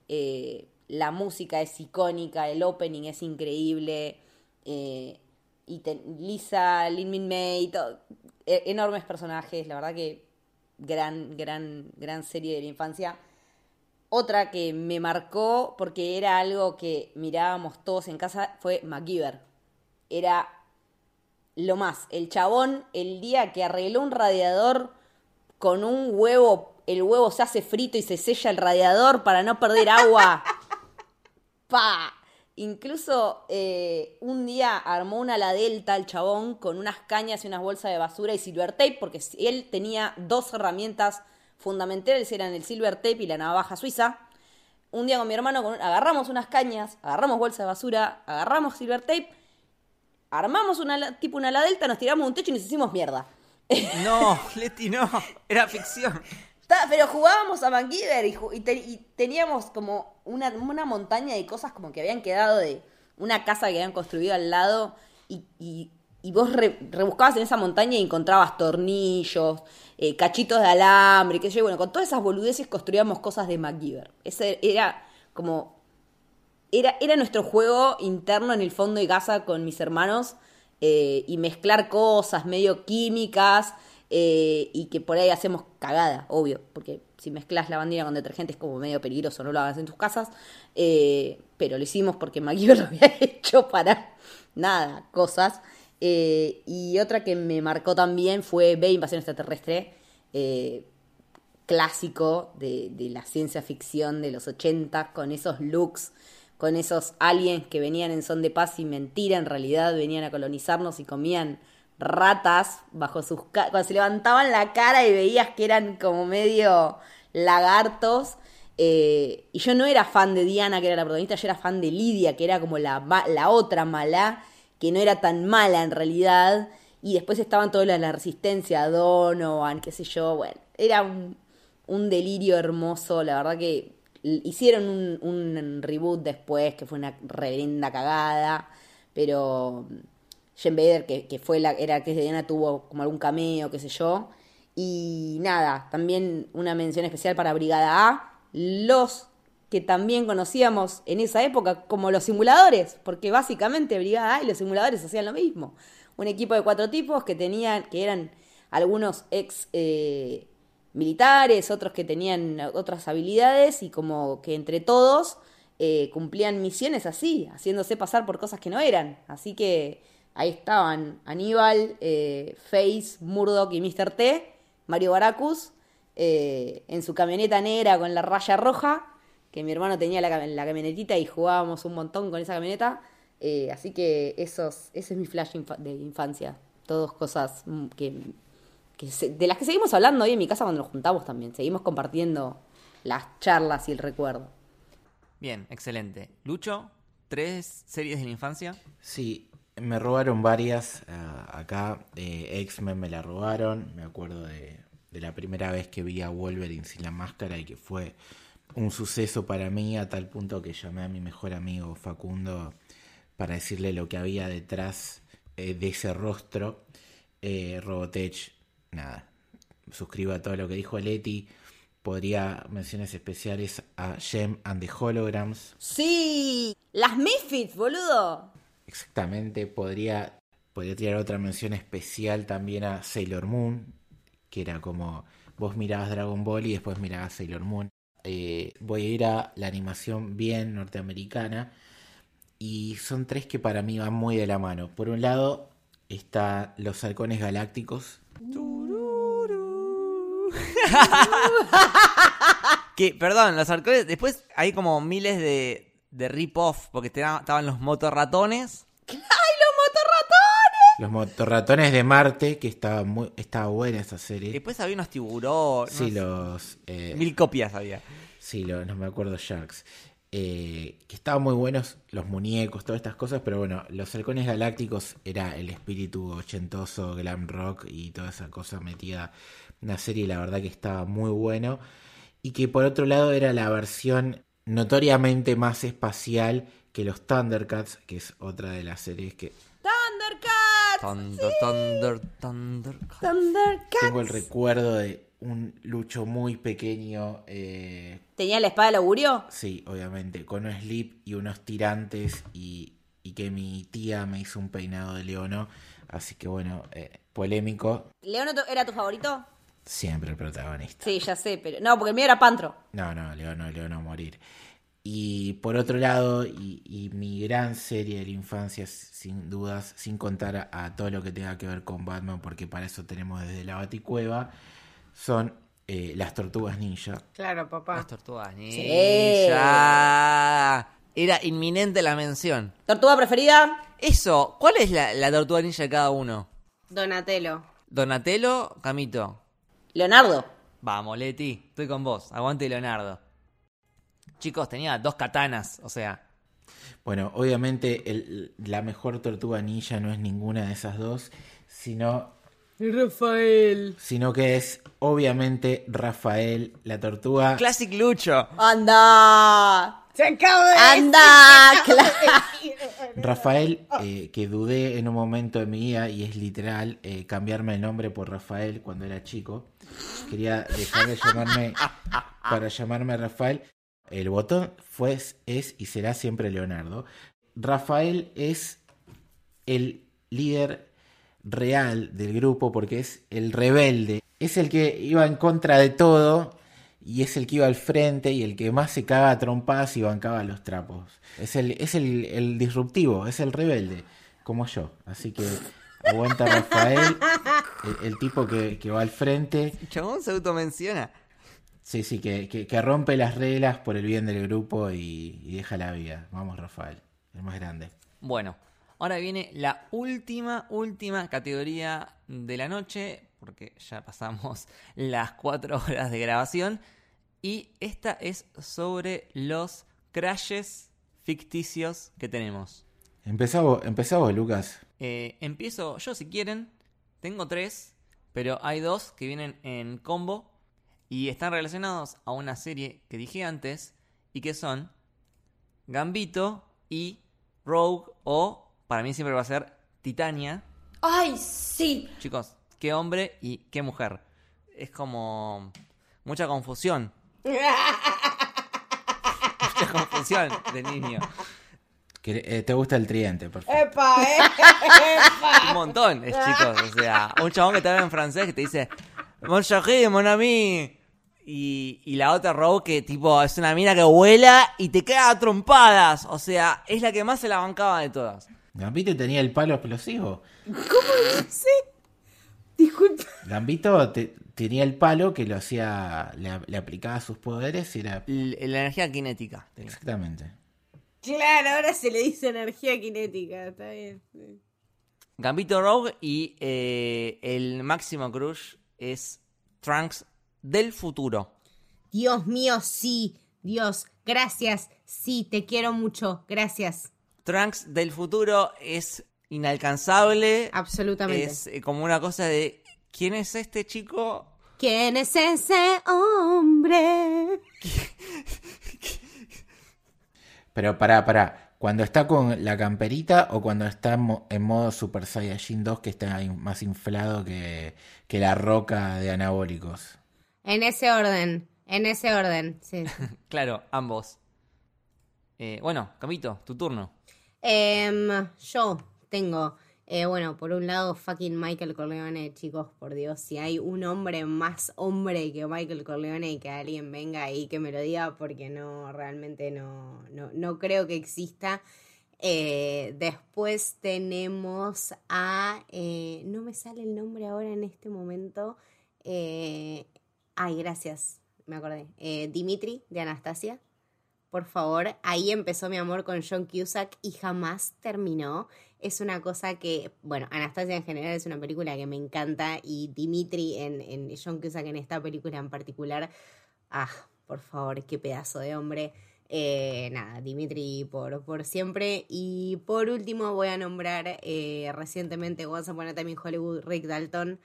Speaker 5: eh, la música es icónica, el opening es increíble, eh, y Lisa, Lin Min Mei, e- enormes personajes, la verdad que gran, gran, gran serie de la infancia. Otra que me marcó porque era algo que mirábamos todos en casa fue MacGyver. Era lo más. El chabón, el día que arregló un radiador con un huevo, el huevo se hace frito y se sella el radiador para no perder agua. ¡Pa! Incluso eh, un día armó una la delta el chabón con unas cañas y unas bolsas de basura y silver tape, porque él tenía dos herramientas fundamentales, eran el silver tape y la navaja suiza. Un día con mi hermano agarramos unas cañas, agarramos bolsas de basura, agarramos silver tape, armamos una tipo una la delta, nos tiramos un techo y nos hicimos mierda.
Speaker 2: No, Leti, no. Era ficción.
Speaker 5: Pero jugábamos a MacGyver y, ju- y te- y teníamos como una, una montaña de cosas como que habían quedado de una casa que habían construido al lado y, y- y vos re- rebuscabas en esa montaña y encontrabas tornillos, eh, cachitos de alambre, qué sé yo. Bueno, con todas esas boludeces construíamos cosas de MacGyver. Ese era como... Era, era nuestro juego interno en el fondo de casa con mis hermanos eh, y mezclar cosas medio químicas eh, y que por ahí hacemos cagada, obvio, porque si mezclas lavandina con detergente es como medio peligroso, no lo hagas en tus casas, eh, pero lo hicimos porque MacGyver lo había hecho para nada, cosas. Y otra que me marcó también fue Ve Invasión Extraterrestre, clásico de, de la ciencia ficción de los 80, con esos looks, con esos aliens que venían en son de paz y mentira, en realidad venían a colonizarnos y comían ratas bajo sus cuando se levantaban la cara y veías que eran como medio lagartos eh, y yo no era fan de Diana que era la protagonista yo era fan de Lidia que era como la, la otra mala que no era tan mala en realidad y después estaban todas las la resistencia Donovan qué sé yo bueno era un, un delirio hermoso la verdad que hicieron un, reboot después que fue una reverenda cagada pero Jen Bader, que, que fue la, era actriz de Diana, tuvo como algún cameo, qué sé yo. Y nada, también una mención especial para Brigada A, los que también conocíamos en esa época como los simuladores, porque básicamente Brigada A y los simuladores hacían lo mismo. Un equipo de cuatro tipos que tenían, que eran algunos ex eh, militares, otros que tenían otras habilidades y como que entre todos eh, cumplían misiones así, haciéndose pasar por cosas que no eran. Así que ahí estaban Aníbal, eh, Face, Murdoch y Mr. T, Mario Baracus, eh, en su camioneta negra con la raya roja, que mi hermano tenía la, la camionetita y jugábamos un montón con esa camioneta. Eh, así que esos, ese es mi flash de infancia. Todas cosas mm, que, que se- de las que seguimos hablando hoy en mi casa cuando nos juntamos también. Seguimos compartiendo las charlas y el recuerdo.
Speaker 2: Bien, excelente. Lucho, tres series de la infancia.
Speaker 4: Sí, me robaron varias ah, acá. eh, X-Men me la robaron. Me acuerdo de, de la primera vez que vi a Wolverine sin la máscara y que fue un suceso para mí a tal punto que llamé a mi mejor amigo Facundo para decirle lo que había detrás eh, de ese rostro. Eh, Robotech, nada. Suscribo a todo lo que dijo Leti. Podría menciones especiales a Gem and the Holograms.
Speaker 5: ¡Sí! ¡Las Misfits, boludo!
Speaker 4: Exactamente, podría, podría tirar otra mención especial también a Sailor Moon, que era como vos mirabas Dragon Ball y después mirabas Sailor Moon. Eh, voy a ir a la animación bien norteamericana y son tres que para mí van muy de la mano. Por un lado está Los Halcones Galácticos,
Speaker 2: Que, perdón, los halcones. Después hay como miles de, de rip-off, porque estaban los motorratones.
Speaker 4: Los Motorratones de Marte, que estaba, muy, estaba buena esa serie.
Speaker 2: Después había unos tiburones.
Speaker 4: Sí, los... eh,
Speaker 2: Mil copias había.
Speaker 4: Sí, lo- no me acuerdo Sharks. Eh, que estaban muy buenos los muñecos, todas estas cosas, pero bueno, los halcones galácticos era el espíritu ochentoso, glam rock y toda esa cosa metida una serie, la verdad que estaba muy bueno. Y que por otro lado era la versión notoriamente más espacial que los Thundercats, que es otra de las series que
Speaker 5: ¡Thundercats!
Speaker 2: Thunder, thunder, thunder.
Speaker 5: ¡Thundercats!
Speaker 4: tengo el recuerdo de un lucho muy pequeño. eh,
Speaker 5: ¿Tenía la espada del augurio?
Speaker 4: Sí, obviamente, con un slip y unos tirantes y, y que mi tía me hizo un peinado de leono, así que bueno, eh, polémico,
Speaker 5: ¿Leono era tu favorito?
Speaker 4: Siempre el protagonista.
Speaker 5: Sí, ya sé, pero. No, porque el mío era Pantro.
Speaker 4: No, no, leono, leono a morir. Y por otro lado, y, y mi gran serie de la infancia, sin dudas, sin contar a, a todo lo que tenga que ver con Batman, porque para eso tenemos desde la Baticueva, son eh, las tortugas ninja.
Speaker 1: Claro, papá.
Speaker 2: Las tortugas
Speaker 5: Sí.
Speaker 2: ninja. Era inminente la mención.
Speaker 5: ¿Tortuga preferida?
Speaker 2: Eso, ¿cuál es la, la tortuga ninja de cada uno?
Speaker 1: Donatello.
Speaker 2: Donatello, Camito.
Speaker 5: Leonardo.
Speaker 2: Vamos, Leti, estoy con vos. Aguante Leonardo. Chicos, tenía dos katanas, o sea.
Speaker 4: Bueno, obviamente el- la mejor tortuga ninja no es ninguna de esas dos, sino,
Speaker 1: Rafael.
Speaker 4: sino que es obviamente Rafael, la tortuga.
Speaker 2: Classic Lucho.
Speaker 5: ¡Anda!
Speaker 1: Se acaba de
Speaker 5: ¡Anda! Claro.
Speaker 4: Rafael, eh, que dudé en un momento de mi vida, y es literal, eh, cambiarme el nombre por Rafael cuando era chico. Quería dejar de llamarme para llamarme Rafael. El botón fue, es y será siempre Leonardo. Rafael es el líder real del grupo porque es el rebelde. Es el que iba en contra de todo y es el que iba al frente y el que más se caga a trompadas y bancaba los trapos. Es el, es el, el disruptivo, es el rebelde, como yo. Así que aguanta Rafael, el, el tipo que, que va al frente.
Speaker 2: Chabón se automenciona.
Speaker 4: Sí, sí, que, que, que rompe las reglas por el bien del grupo y, y deja la vida. Vamos, Rafael, el más grande.
Speaker 2: Bueno, ahora viene la última, última categoría de la noche, porque ya pasamos las cuatro horas de grabación. Y esta es sobre los crashes ficticios que tenemos.
Speaker 4: Empezá vos, Lucas.
Speaker 2: Eh, empiezo yo si quieren. Tengo tres, pero hay dos que vienen en combo y están relacionados a una serie que dije antes y que son Gambito y Rogue o para mí siempre va a ser Titania.
Speaker 3: ¡Ay, sí!
Speaker 2: Chicos, qué hombre y qué mujer. Es como mucha confusión. mucha confusión de niño.
Speaker 4: Que, eh, ¿Te gusta el tridente? Perfecto.
Speaker 1: ¡Epa, eh!
Speaker 2: Un montón, es, chicos. O sea, un chabón que te habla en francés que te dice Mon chéri, mon ami. Y, y la otra Rogue que tipo es una mina que vuela y te queda a trompadas. O sea, es la que más se la bancaba de todas.
Speaker 4: Gambito tenía el palo explosivo.
Speaker 1: Sí. Disculpa.
Speaker 4: Gambito te- tenía el palo que lo hacía, le, le aplicaba sus poderes y era...
Speaker 2: La energía cinética. tenía.
Speaker 4: Exactamente.
Speaker 1: Claro, ahora se le dice energía cinética. Está bien. sí.
Speaker 2: Gambito Rogue y eh, el máximo crush es Trunks del futuro.
Speaker 1: Dios mío, sí. Dios, gracias. Sí, te quiero mucho. Gracias.
Speaker 2: Trunks del futuro es inalcanzable.
Speaker 1: Absolutamente.
Speaker 2: Es eh, como una cosa de ¿quién es este chico?
Speaker 1: ¿Quién es ese hombre?
Speaker 4: Pero pará, pará. Cuando está con la camperita o cuando está en, mo- en modo Super Saiyajin 2 que está más inflado que, que la roca de anabólicos.
Speaker 1: En ese orden. En ese orden, sí.
Speaker 2: Claro, ambos. Eh, bueno, Camito, tu turno.
Speaker 1: Em, yo tengo, eh, bueno, por un lado, fucking Michael Corleone, chicos, por Dios, si hay un hombre más hombre que Michael Corleone y que alguien venga ahí que me lo diga, porque no, realmente no, no, no creo que exista. Eh, después tenemos a, eh, no me sale el nombre ahora en este momento. eh, ay, gracias, me acordé. Dimitri de Anastasia por favor. Ahí empezó mi amor con John Cusack y jamás terminó. Es una cosa que, bueno, Anastasia en general es una película que me encanta y Dimitri en, en John Cusack en esta película en particular, ah, por favor, qué pedazo de hombre. Eh, nada, Dimitri por, por siempre. Y por último voy a nombrar eh, recientemente Once Upon a Time in Hollywood, Rick Dalton.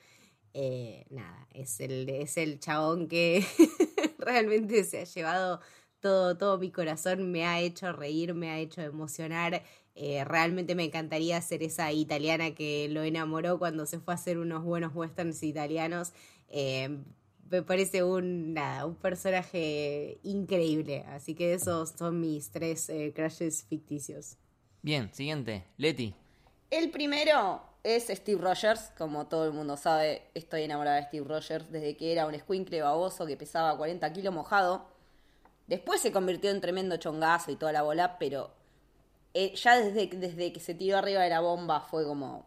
Speaker 1: Eh, nada, es el, es el chabón que realmente se ha llevado todo, todo mi corazón, me ha hecho reír, me ha hecho emocionar. Eh, realmente me encantaría ser esa italiana que lo enamoró cuando se fue a hacer unos buenos westerns italianos. Eh, me parece un, nada, un personaje increíble. Así que esos son mis tres eh, crushes ficticios.
Speaker 2: Bien, siguiente. Leti.
Speaker 5: El primero es Steve Rogers. Como todo el mundo sabe, estoy enamorada de Steve Rogers desde que era un escuincle baboso que pesaba 40 kilos mojado. Después se convirtió en tremendo chongazo y toda la bola, pero eh, ya desde, que se tiró arriba de la bomba fue como,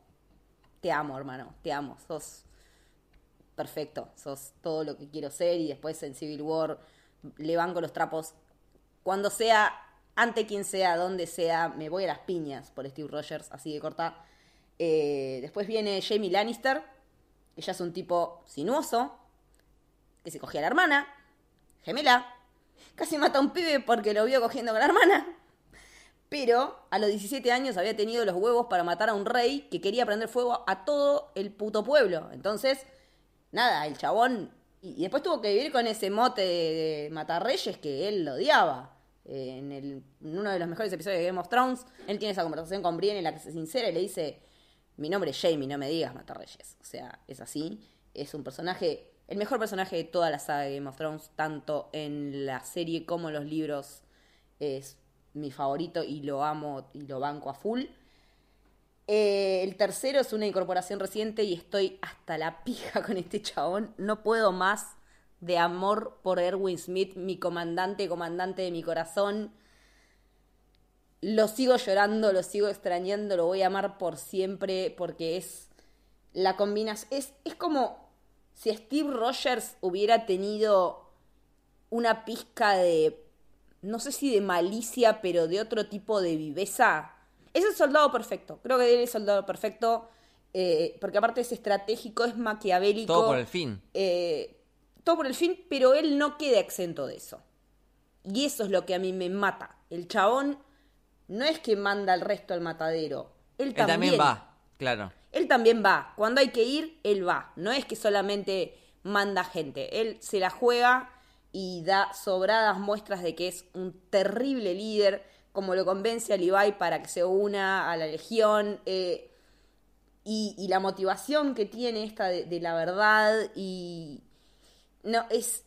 Speaker 5: te amo hermano, te amo, sos perfecto, sos todo lo que quiero ser y después en Civil War le banco los trapos. Cuando sea, ante quien sea, donde sea, me voy a las piñas por Steve Rogers, así de corta. Eh, después viene Jamie Lannister, ya es un tipo sinuoso, que se cogía a la hermana, gemela, casi mata a un pibe porque lo vio cogiendo con la hermana. Pero a los 17 años había tenido los huevos para matar a un rey que quería prender fuego a todo el puto pueblo. Entonces, nada, el chabón. Y, después tuvo que vivir con ese mote de, matar reyes que él odiaba. Eh, en uno de los mejores episodios de Game of Thrones, él tiene esa conversación con Brienne en la que se sincera y le dice: Mi nombre es Jamie, no me digas matar reyes. O sea, es así. Es un personaje, el mejor personaje de toda la saga de Game of Thrones, tanto en la serie como en los libros. Es mi favorito y lo amo y lo banco a full. Eh, el tercero es una incorporación reciente y estoy hasta la pija con este chabón. No puedo más de amor por Erwin Smith, mi comandante, comandante de mi corazón. Lo sigo llorando, lo sigo extrañando, lo voy a amar por siempre porque es la combinación. Es, es como si Steve Rogers hubiera tenido una pizca de, no sé si de malicia, pero de otro tipo de viveza. Es el soldado perfecto. Creo que él es el soldado perfecto. eh, porque aparte es estratégico, es maquiavélico.
Speaker 2: Todo por el fin.
Speaker 5: eh, todo por el fin, pero él no queda exento de eso. Y eso es lo que a mí me mata. El chabón no es que manda al resto al matadero. Él
Speaker 2: Él
Speaker 5: también,
Speaker 2: también va, claro.
Speaker 5: Él también va. Cuando hay que ir, él va. No es que solamente manda gente. Él se la juega y da sobradas muestras de que es un terrible líder, como lo convence a Levi para que se una a la legión. eh, y, la motivación que tiene esta de, la verdad y... No, es,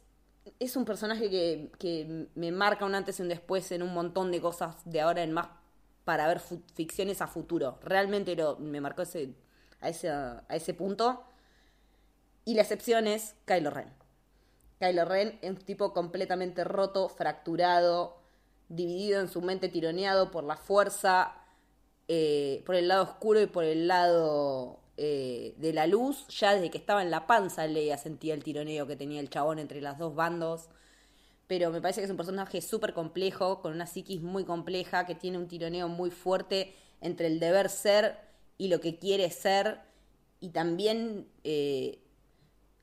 Speaker 5: es un personaje que, que me marca un antes y un después en un montón de cosas de ahora en más para ver ficciones a futuro. Realmente me marcó ese, a, ese, a ese punto. Y la excepción es Kylo Ren. Kylo Ren es un tipo completamente roto, fracturado, dividido en su mente, tironeado por la fuerza, eh, por el lado oscuro y por el lado eh, de la luz. Ya desde que estaba en la panza, Leia sentía el tironeo que tenía el chabón entre los dos bandos. Pero me parece que es un personaje súper complejo, con una psiquis muy compleja, que tiene un tironeo muy fuerte entre el deber ser y lo que quiere ser. Y también eh,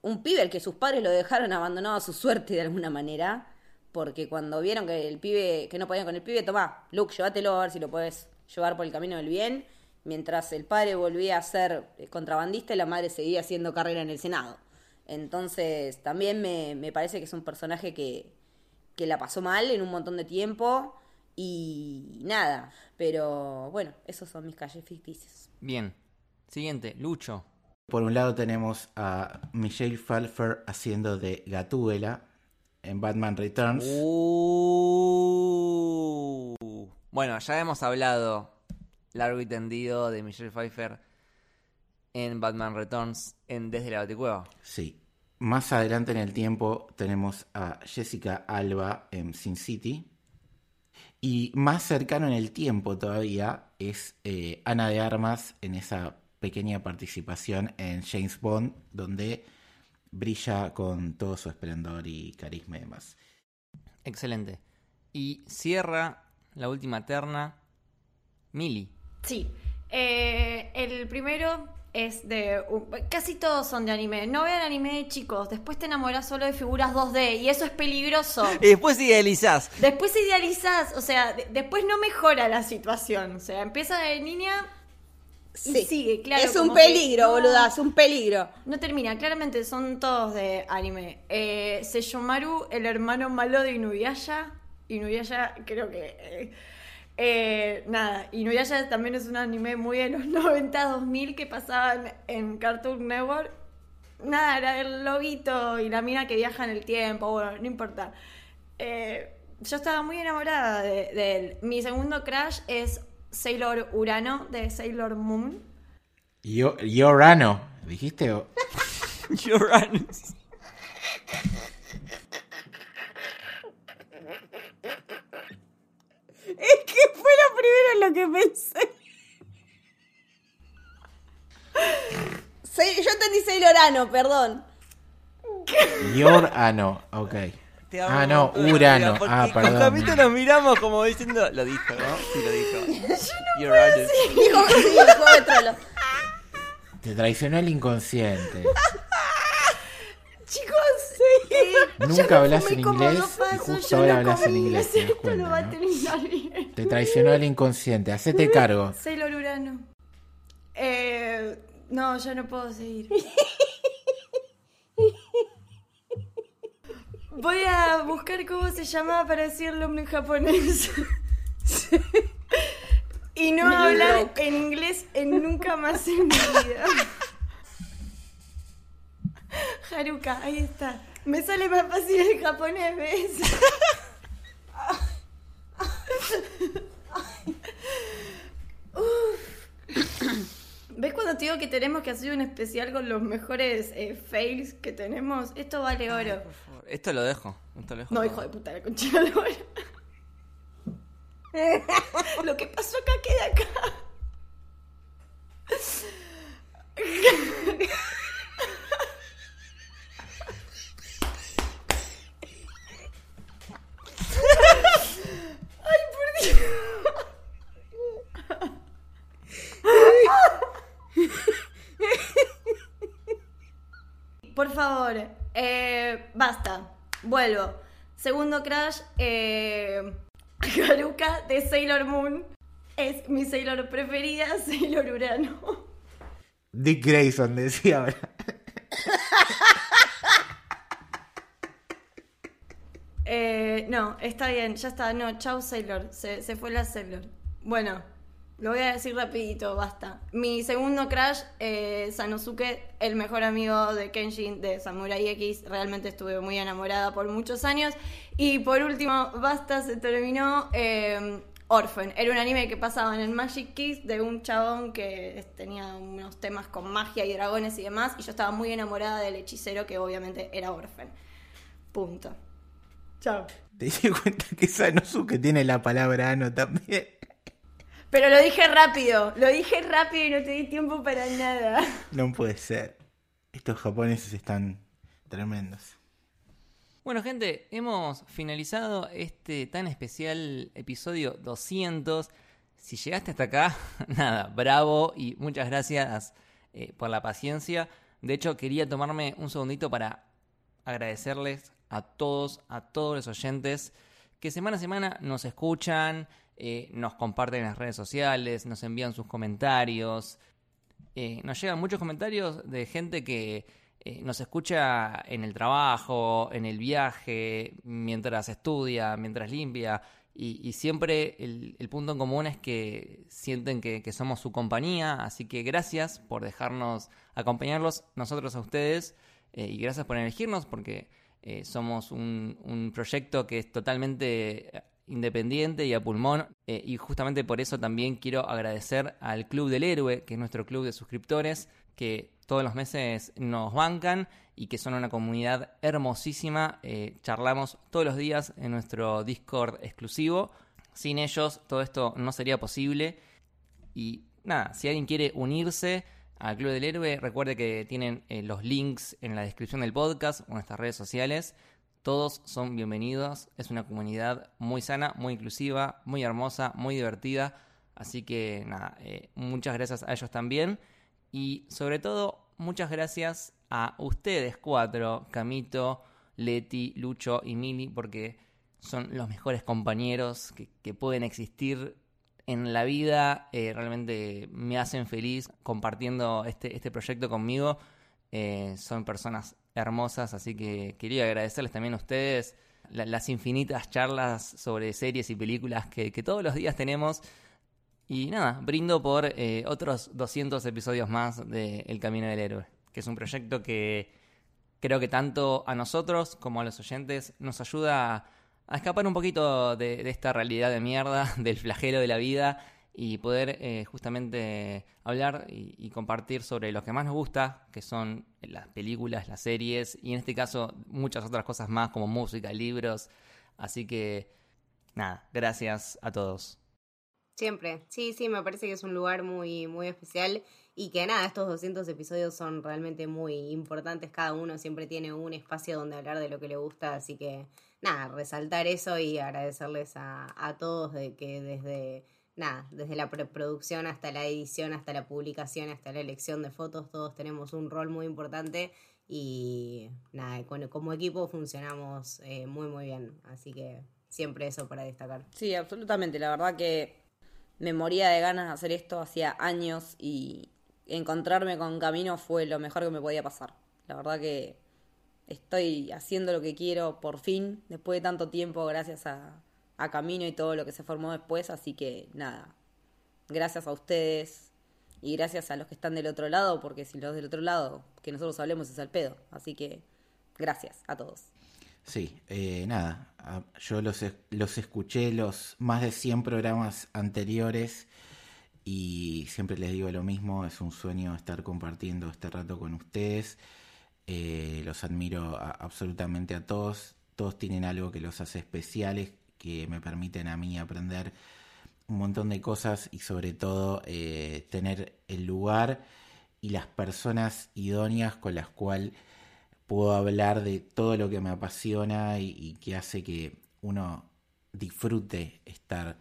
Speaker 5: un pibe al que sus padres lo dejaron abandonado a su suerte de alguna manera. Porque cuando vieron que el pibe, que no podían con el pibe, tomá, Luke, llévatelo a ver si lo puedes llevar por el camino del bien. Mientras el padre volvía a ser eh, contrabandista y la madre seguía haciendo carrera en el Senado. Entonces, también me, me parece que es un personaje que, que la pasó mal en un montón de tiempo. Y nada, pero bueno, esos son mis calles ficticias.
Speaker 2: Bien. Siguiente, Lucho.
Speaker 4: Por un lado tenemos a Michelle Pfeiffer haciendo de Gatúbela en Batman Returns.
Speaker 2: Uh. Bueno, ya hemos hablado largo y tendido de Michelle Pfeiffer en Batman Returns en Desde la Baticueva.
Speaker 4: Sí. Más adelante en el tiempo tenemos a Jessica Alba en Sin City. Y más cercano en el tiempo todavía es eh, Ana de Armas en esa pequeña participación en James Bond, donde brilla con todo su esplendor y carisma y demás.
Speaker 2: Excelente. Y cierra la última terna, Millie.
Speaker 3: Sí. Eh, el primero es de. casi todos son de anime. No vean anime, chicos. Después te enamoras solo de figuras 2D y eso es peligroso.
Speaker 2: Y después idealizás.
Speaker 3: Después idealizás, o sea, de- después no mejora la situación. O sea, empieza de niña y sigue, claro.
Speaker 5: es un
Speaker 3: que
Speaker 5: peligro,
Speaker 3: no-
Speaker 5: boluda, es un peligro.
Speaker 3: No termina, claramente son todos de anime. Eh, Seyomaru, el hermano malo de Inuyasha. Inuyasha, creo que. eh, eh, nada, Inuyasha también es un anime muy de los 90, 2000 que pasaban en Cartoon Network. Nada, era el lobito y la mina que viaja en el tiempo, bueno, no importa. Eh, yo estaba muy enamorada de, de él. Mi segundo crush es Sailor Urano de Sailor Moon.
Speaker 4: Yo, Yorano, ¿dijiste? O-
Speaker 2: Uranus.
Speaker 5: Es que fue lo primero en lo que pensé. Se- yo entendí Sailorano, perdón.
Speaker 4: Yorano, ok.
Speaker 2: Te amo
Speaker 4: Ah, no, Urano. Ah,
Speaker 2: Con
Speaker 4: perdón.
Speaker 2: Camito nos miramos como diciendo. Lo dijo, ¿no? Sí, lo dijo. Uranus.
Speaker 5: Dijo que sí, juego de trolo.
Speaker 4: Te traicionó el inconsciente.
Speaker 3: Chicos, eh,
Speaker 4: Nunca hablas en inglés y justo ahora hablas en inglés,
Speaker 3: Esto no va a terminar bien.
Speaker 4: Te traicionó el inconsciente. Hacete cargo.
Speaker 3: Sailor Urano. Eh, no, ya no puedo seguir. Voy a buscar cómo se llamaba para decirlo en japonés. y no hablar en inglés en nunca más en mi vida. Haruka, ahí está. Me sale más fácil el japonés, ¿ves? Uf. ¿Ves cuando te digo que tenemos que hacer un especial con los mejores eh, fails que tenemos? Esto vale oro.
Speaker 2: Por favor, Esto lo dejo. Esto lo dejo
Speaker 3: No,
Speaker 2: todo.
Speaker 3: hijo de puta, la concha de lora. Lo que pasó acá queda acá. Ay, por Dios. Por favor, eh, basta. Vuelvo. Segundo crash, eh, Haruka de Sailor Moon. Es mi Sailor preferida, Sailor Urano.
Speaker 4: Dick Grayson decía ahora.
Speaker 3: Eh, no, está bien, ya está. No, chau Sailor. Se, se fue la Sailor. Bueno, lo voy a decir rapidito, basta. Mi segundo crash, eh, Sanosuke, el mejor amigo de Kenshin de Samurai X. Realmente estuve muy enamorada por muchos años. Y por último, basta, se terminó. Eh, Orphan. Era un anime que pasaba en el Magic Kiss de un chabón que tenía unos temas con magia y dragones y demás. Y yo estaba muy enamorada del hechicero que obviamente era Orphan. Punto. Chao.
Speaker 4: Te di cuenta que Sanosuke tiene la palabra ano también.
Speaker 3: Pero lo dije rápido, lo dije rápido y no te di tiempo para nada.
Speaker 4: No puede ser. Estos japoneses están tremendos.
Speaker 2: Bueno, gente, hemos finalizado este tan especial episodio 200. Si llegaste hasta acá, nada, bravo y muchas gracias eh, por la paciencia. De hecho, quería tomarme un segundito para agradecerles a todos, a todos los oyentes que semana a semana nos escuchan, eh, nos comparten en las redes sociales, nos envían sus comentarios. Eh, nos llegan muchos comentarios de gente que eh, nos escucha en el trabajo, en el viaje, mientras estudia, mientras limpia. Y, siempre el, punto en común es que sienten que, somos su compañía. Así que gracias por dejarnos acompañarlos nosotros a ustedes. y gracias por elegirnos porque somos un, proyecto que es totalmente independiente y a pulmón. eh, y justamente por eso también quiero agradecer al Club del Héroe, que es nuestro club de suscriptores, que todos los meses nos bancan y que son una comunidad hermosísima. Eh, charlamos todos los días en nuestro Discord exclusivo. Sin ellos todo esto no sería posible. Y nada, si alguien quiere unirse al Club del Héroe, recuerde que tienen eh, los links en la descripción del podcast o en nuestras redes sociales. Todos son bienvenidos. Es una comunidad muy sana, muy inclusiva, muy hermosa, muy divertida. Así que nada, eh, muchas gracias a ellos también. Y sobre todo, muchas gracias a ustedes cuatro, Camito, Leti, Lucho y Mili, porque son los mejores compañeros que, pueden existir en la vida. Eh, realmente me hacen feliz compartiendo este, este proyecto conmigo. Eh, son personas hermosas, así que quería agradecerles también a ustedes la- las infinitas charlas sobre series y películas que, todos los días tenemos. Y nada, brindo por eh, otros 200 episodios más de El Camino del Héroe, que es un proyecto que creo que tanto a nosotros como a los oyentes nos ayuda a, escapar un poquito de esta realidad de mierda, del flagelo de la vida y poder eh, justamente hablar y, compartir sobre lo que más nos gusta, que son las películas, las series y en este caso muchas otras cosas más como música, libros. Así que nada, gracias a todos.
Speaker 1: Siempre, sí, sí, me parece que es un lugar muy, muy especial y que nada, estos 200 episodios son realmente muy importantes, cada uno siempre tiene un espacio donde hablar de lo que le gusta, así que nada, resaltar eso y agradecerles a, a todos de que desde, nada, desde la preproducción hasta la edición, hasta la publicación, hasta la elección de fotos, todos tenemos un rol muy importante y nada, como equipo funcionamos eh, muy, muy bien, así que siempre eso para destacar.
Speaker 5: Sí, absolutamente. La verdad que me moría de ganas de hacer esto hacía años y encontrarme con Camino fue lo mejor que me podía pasar. La verdad que estoy haciendo lo que quiero por fin, después de tanto tiempo, gracias a, a Camino y todo lo que se formó después. Así que nada, gracias a ustedes y gracias a los que están del otro lado, porque si los del otro lado, que nosotros hablemos es al pedo. Así que gracias a todos.
Speaker 4: Sí, eh, nada, yo los, los escuché los más de 100 programas anteriores y siempre les digo lo mismo, es un sueño estar compartiendo este rato con ustedes. Eh, los admiro absolutamente a todos, todos tienen algo que los hace especiales, que me permiten a mí aprender un montón de cosas y sobre todo eh, tener el lugar y las personas idóneas con las cuales puedo hablar de todo lo que me apasiona y, que hace que uno disfrute estar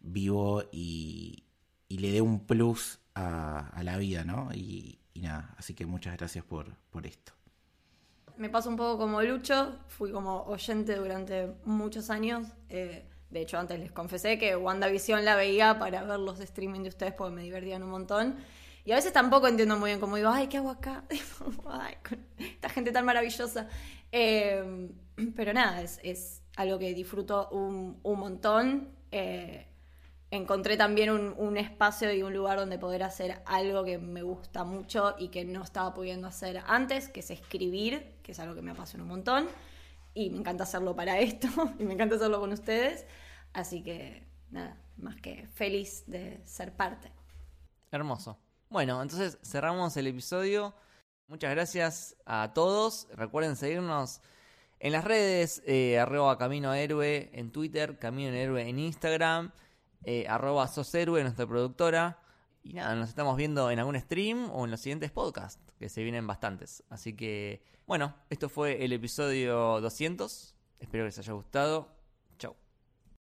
Speaker 4: vivo y, le dé un plus a, la vida, ¿no? Y, nada, así que muchas gracias por, por esto.
Speaker 3: Me pasa un poco como Lucho, fui como oyente durante muchos años. Eh, de hecho, antes les confesé que WandaVision la veía para ver los streaming de ustedes porque me divertían un montón. Y a veces tampoco entiendo muy bien cómo digo, ay, ¿qué hago acá? ay, esta gente tan maravillosa. Eh, pero nada, es, algo que disfruto un, montón. Eh, encontré también un, espacio y un lugar donde poder hacer algo que me gusta mucho y que no estaba pudiendo hacer antes, que es escribir, que es algo que me apasiona un montón. Y me encanta hacerlo para esto, y me encanta hacerlo con ustedes. Así que, nada, más que feliz de ser parte.
Speaker 2: Hermoso. Bueno, entonces cerramos el episodio. Muchas gracias a todos. Recuerden seguirnos en las redes, eh, arroba Camino Héroe en Twitter, Camino Héroe en Instagram, eh, arroba Sos Héroe, nuestra productora. Y nada, nos estamos viendo en algún stream o en los siguientes podcasts, que se vienen bastantes. Así que, bueno, esto fue el episodio 200. Espero que les haya gustado.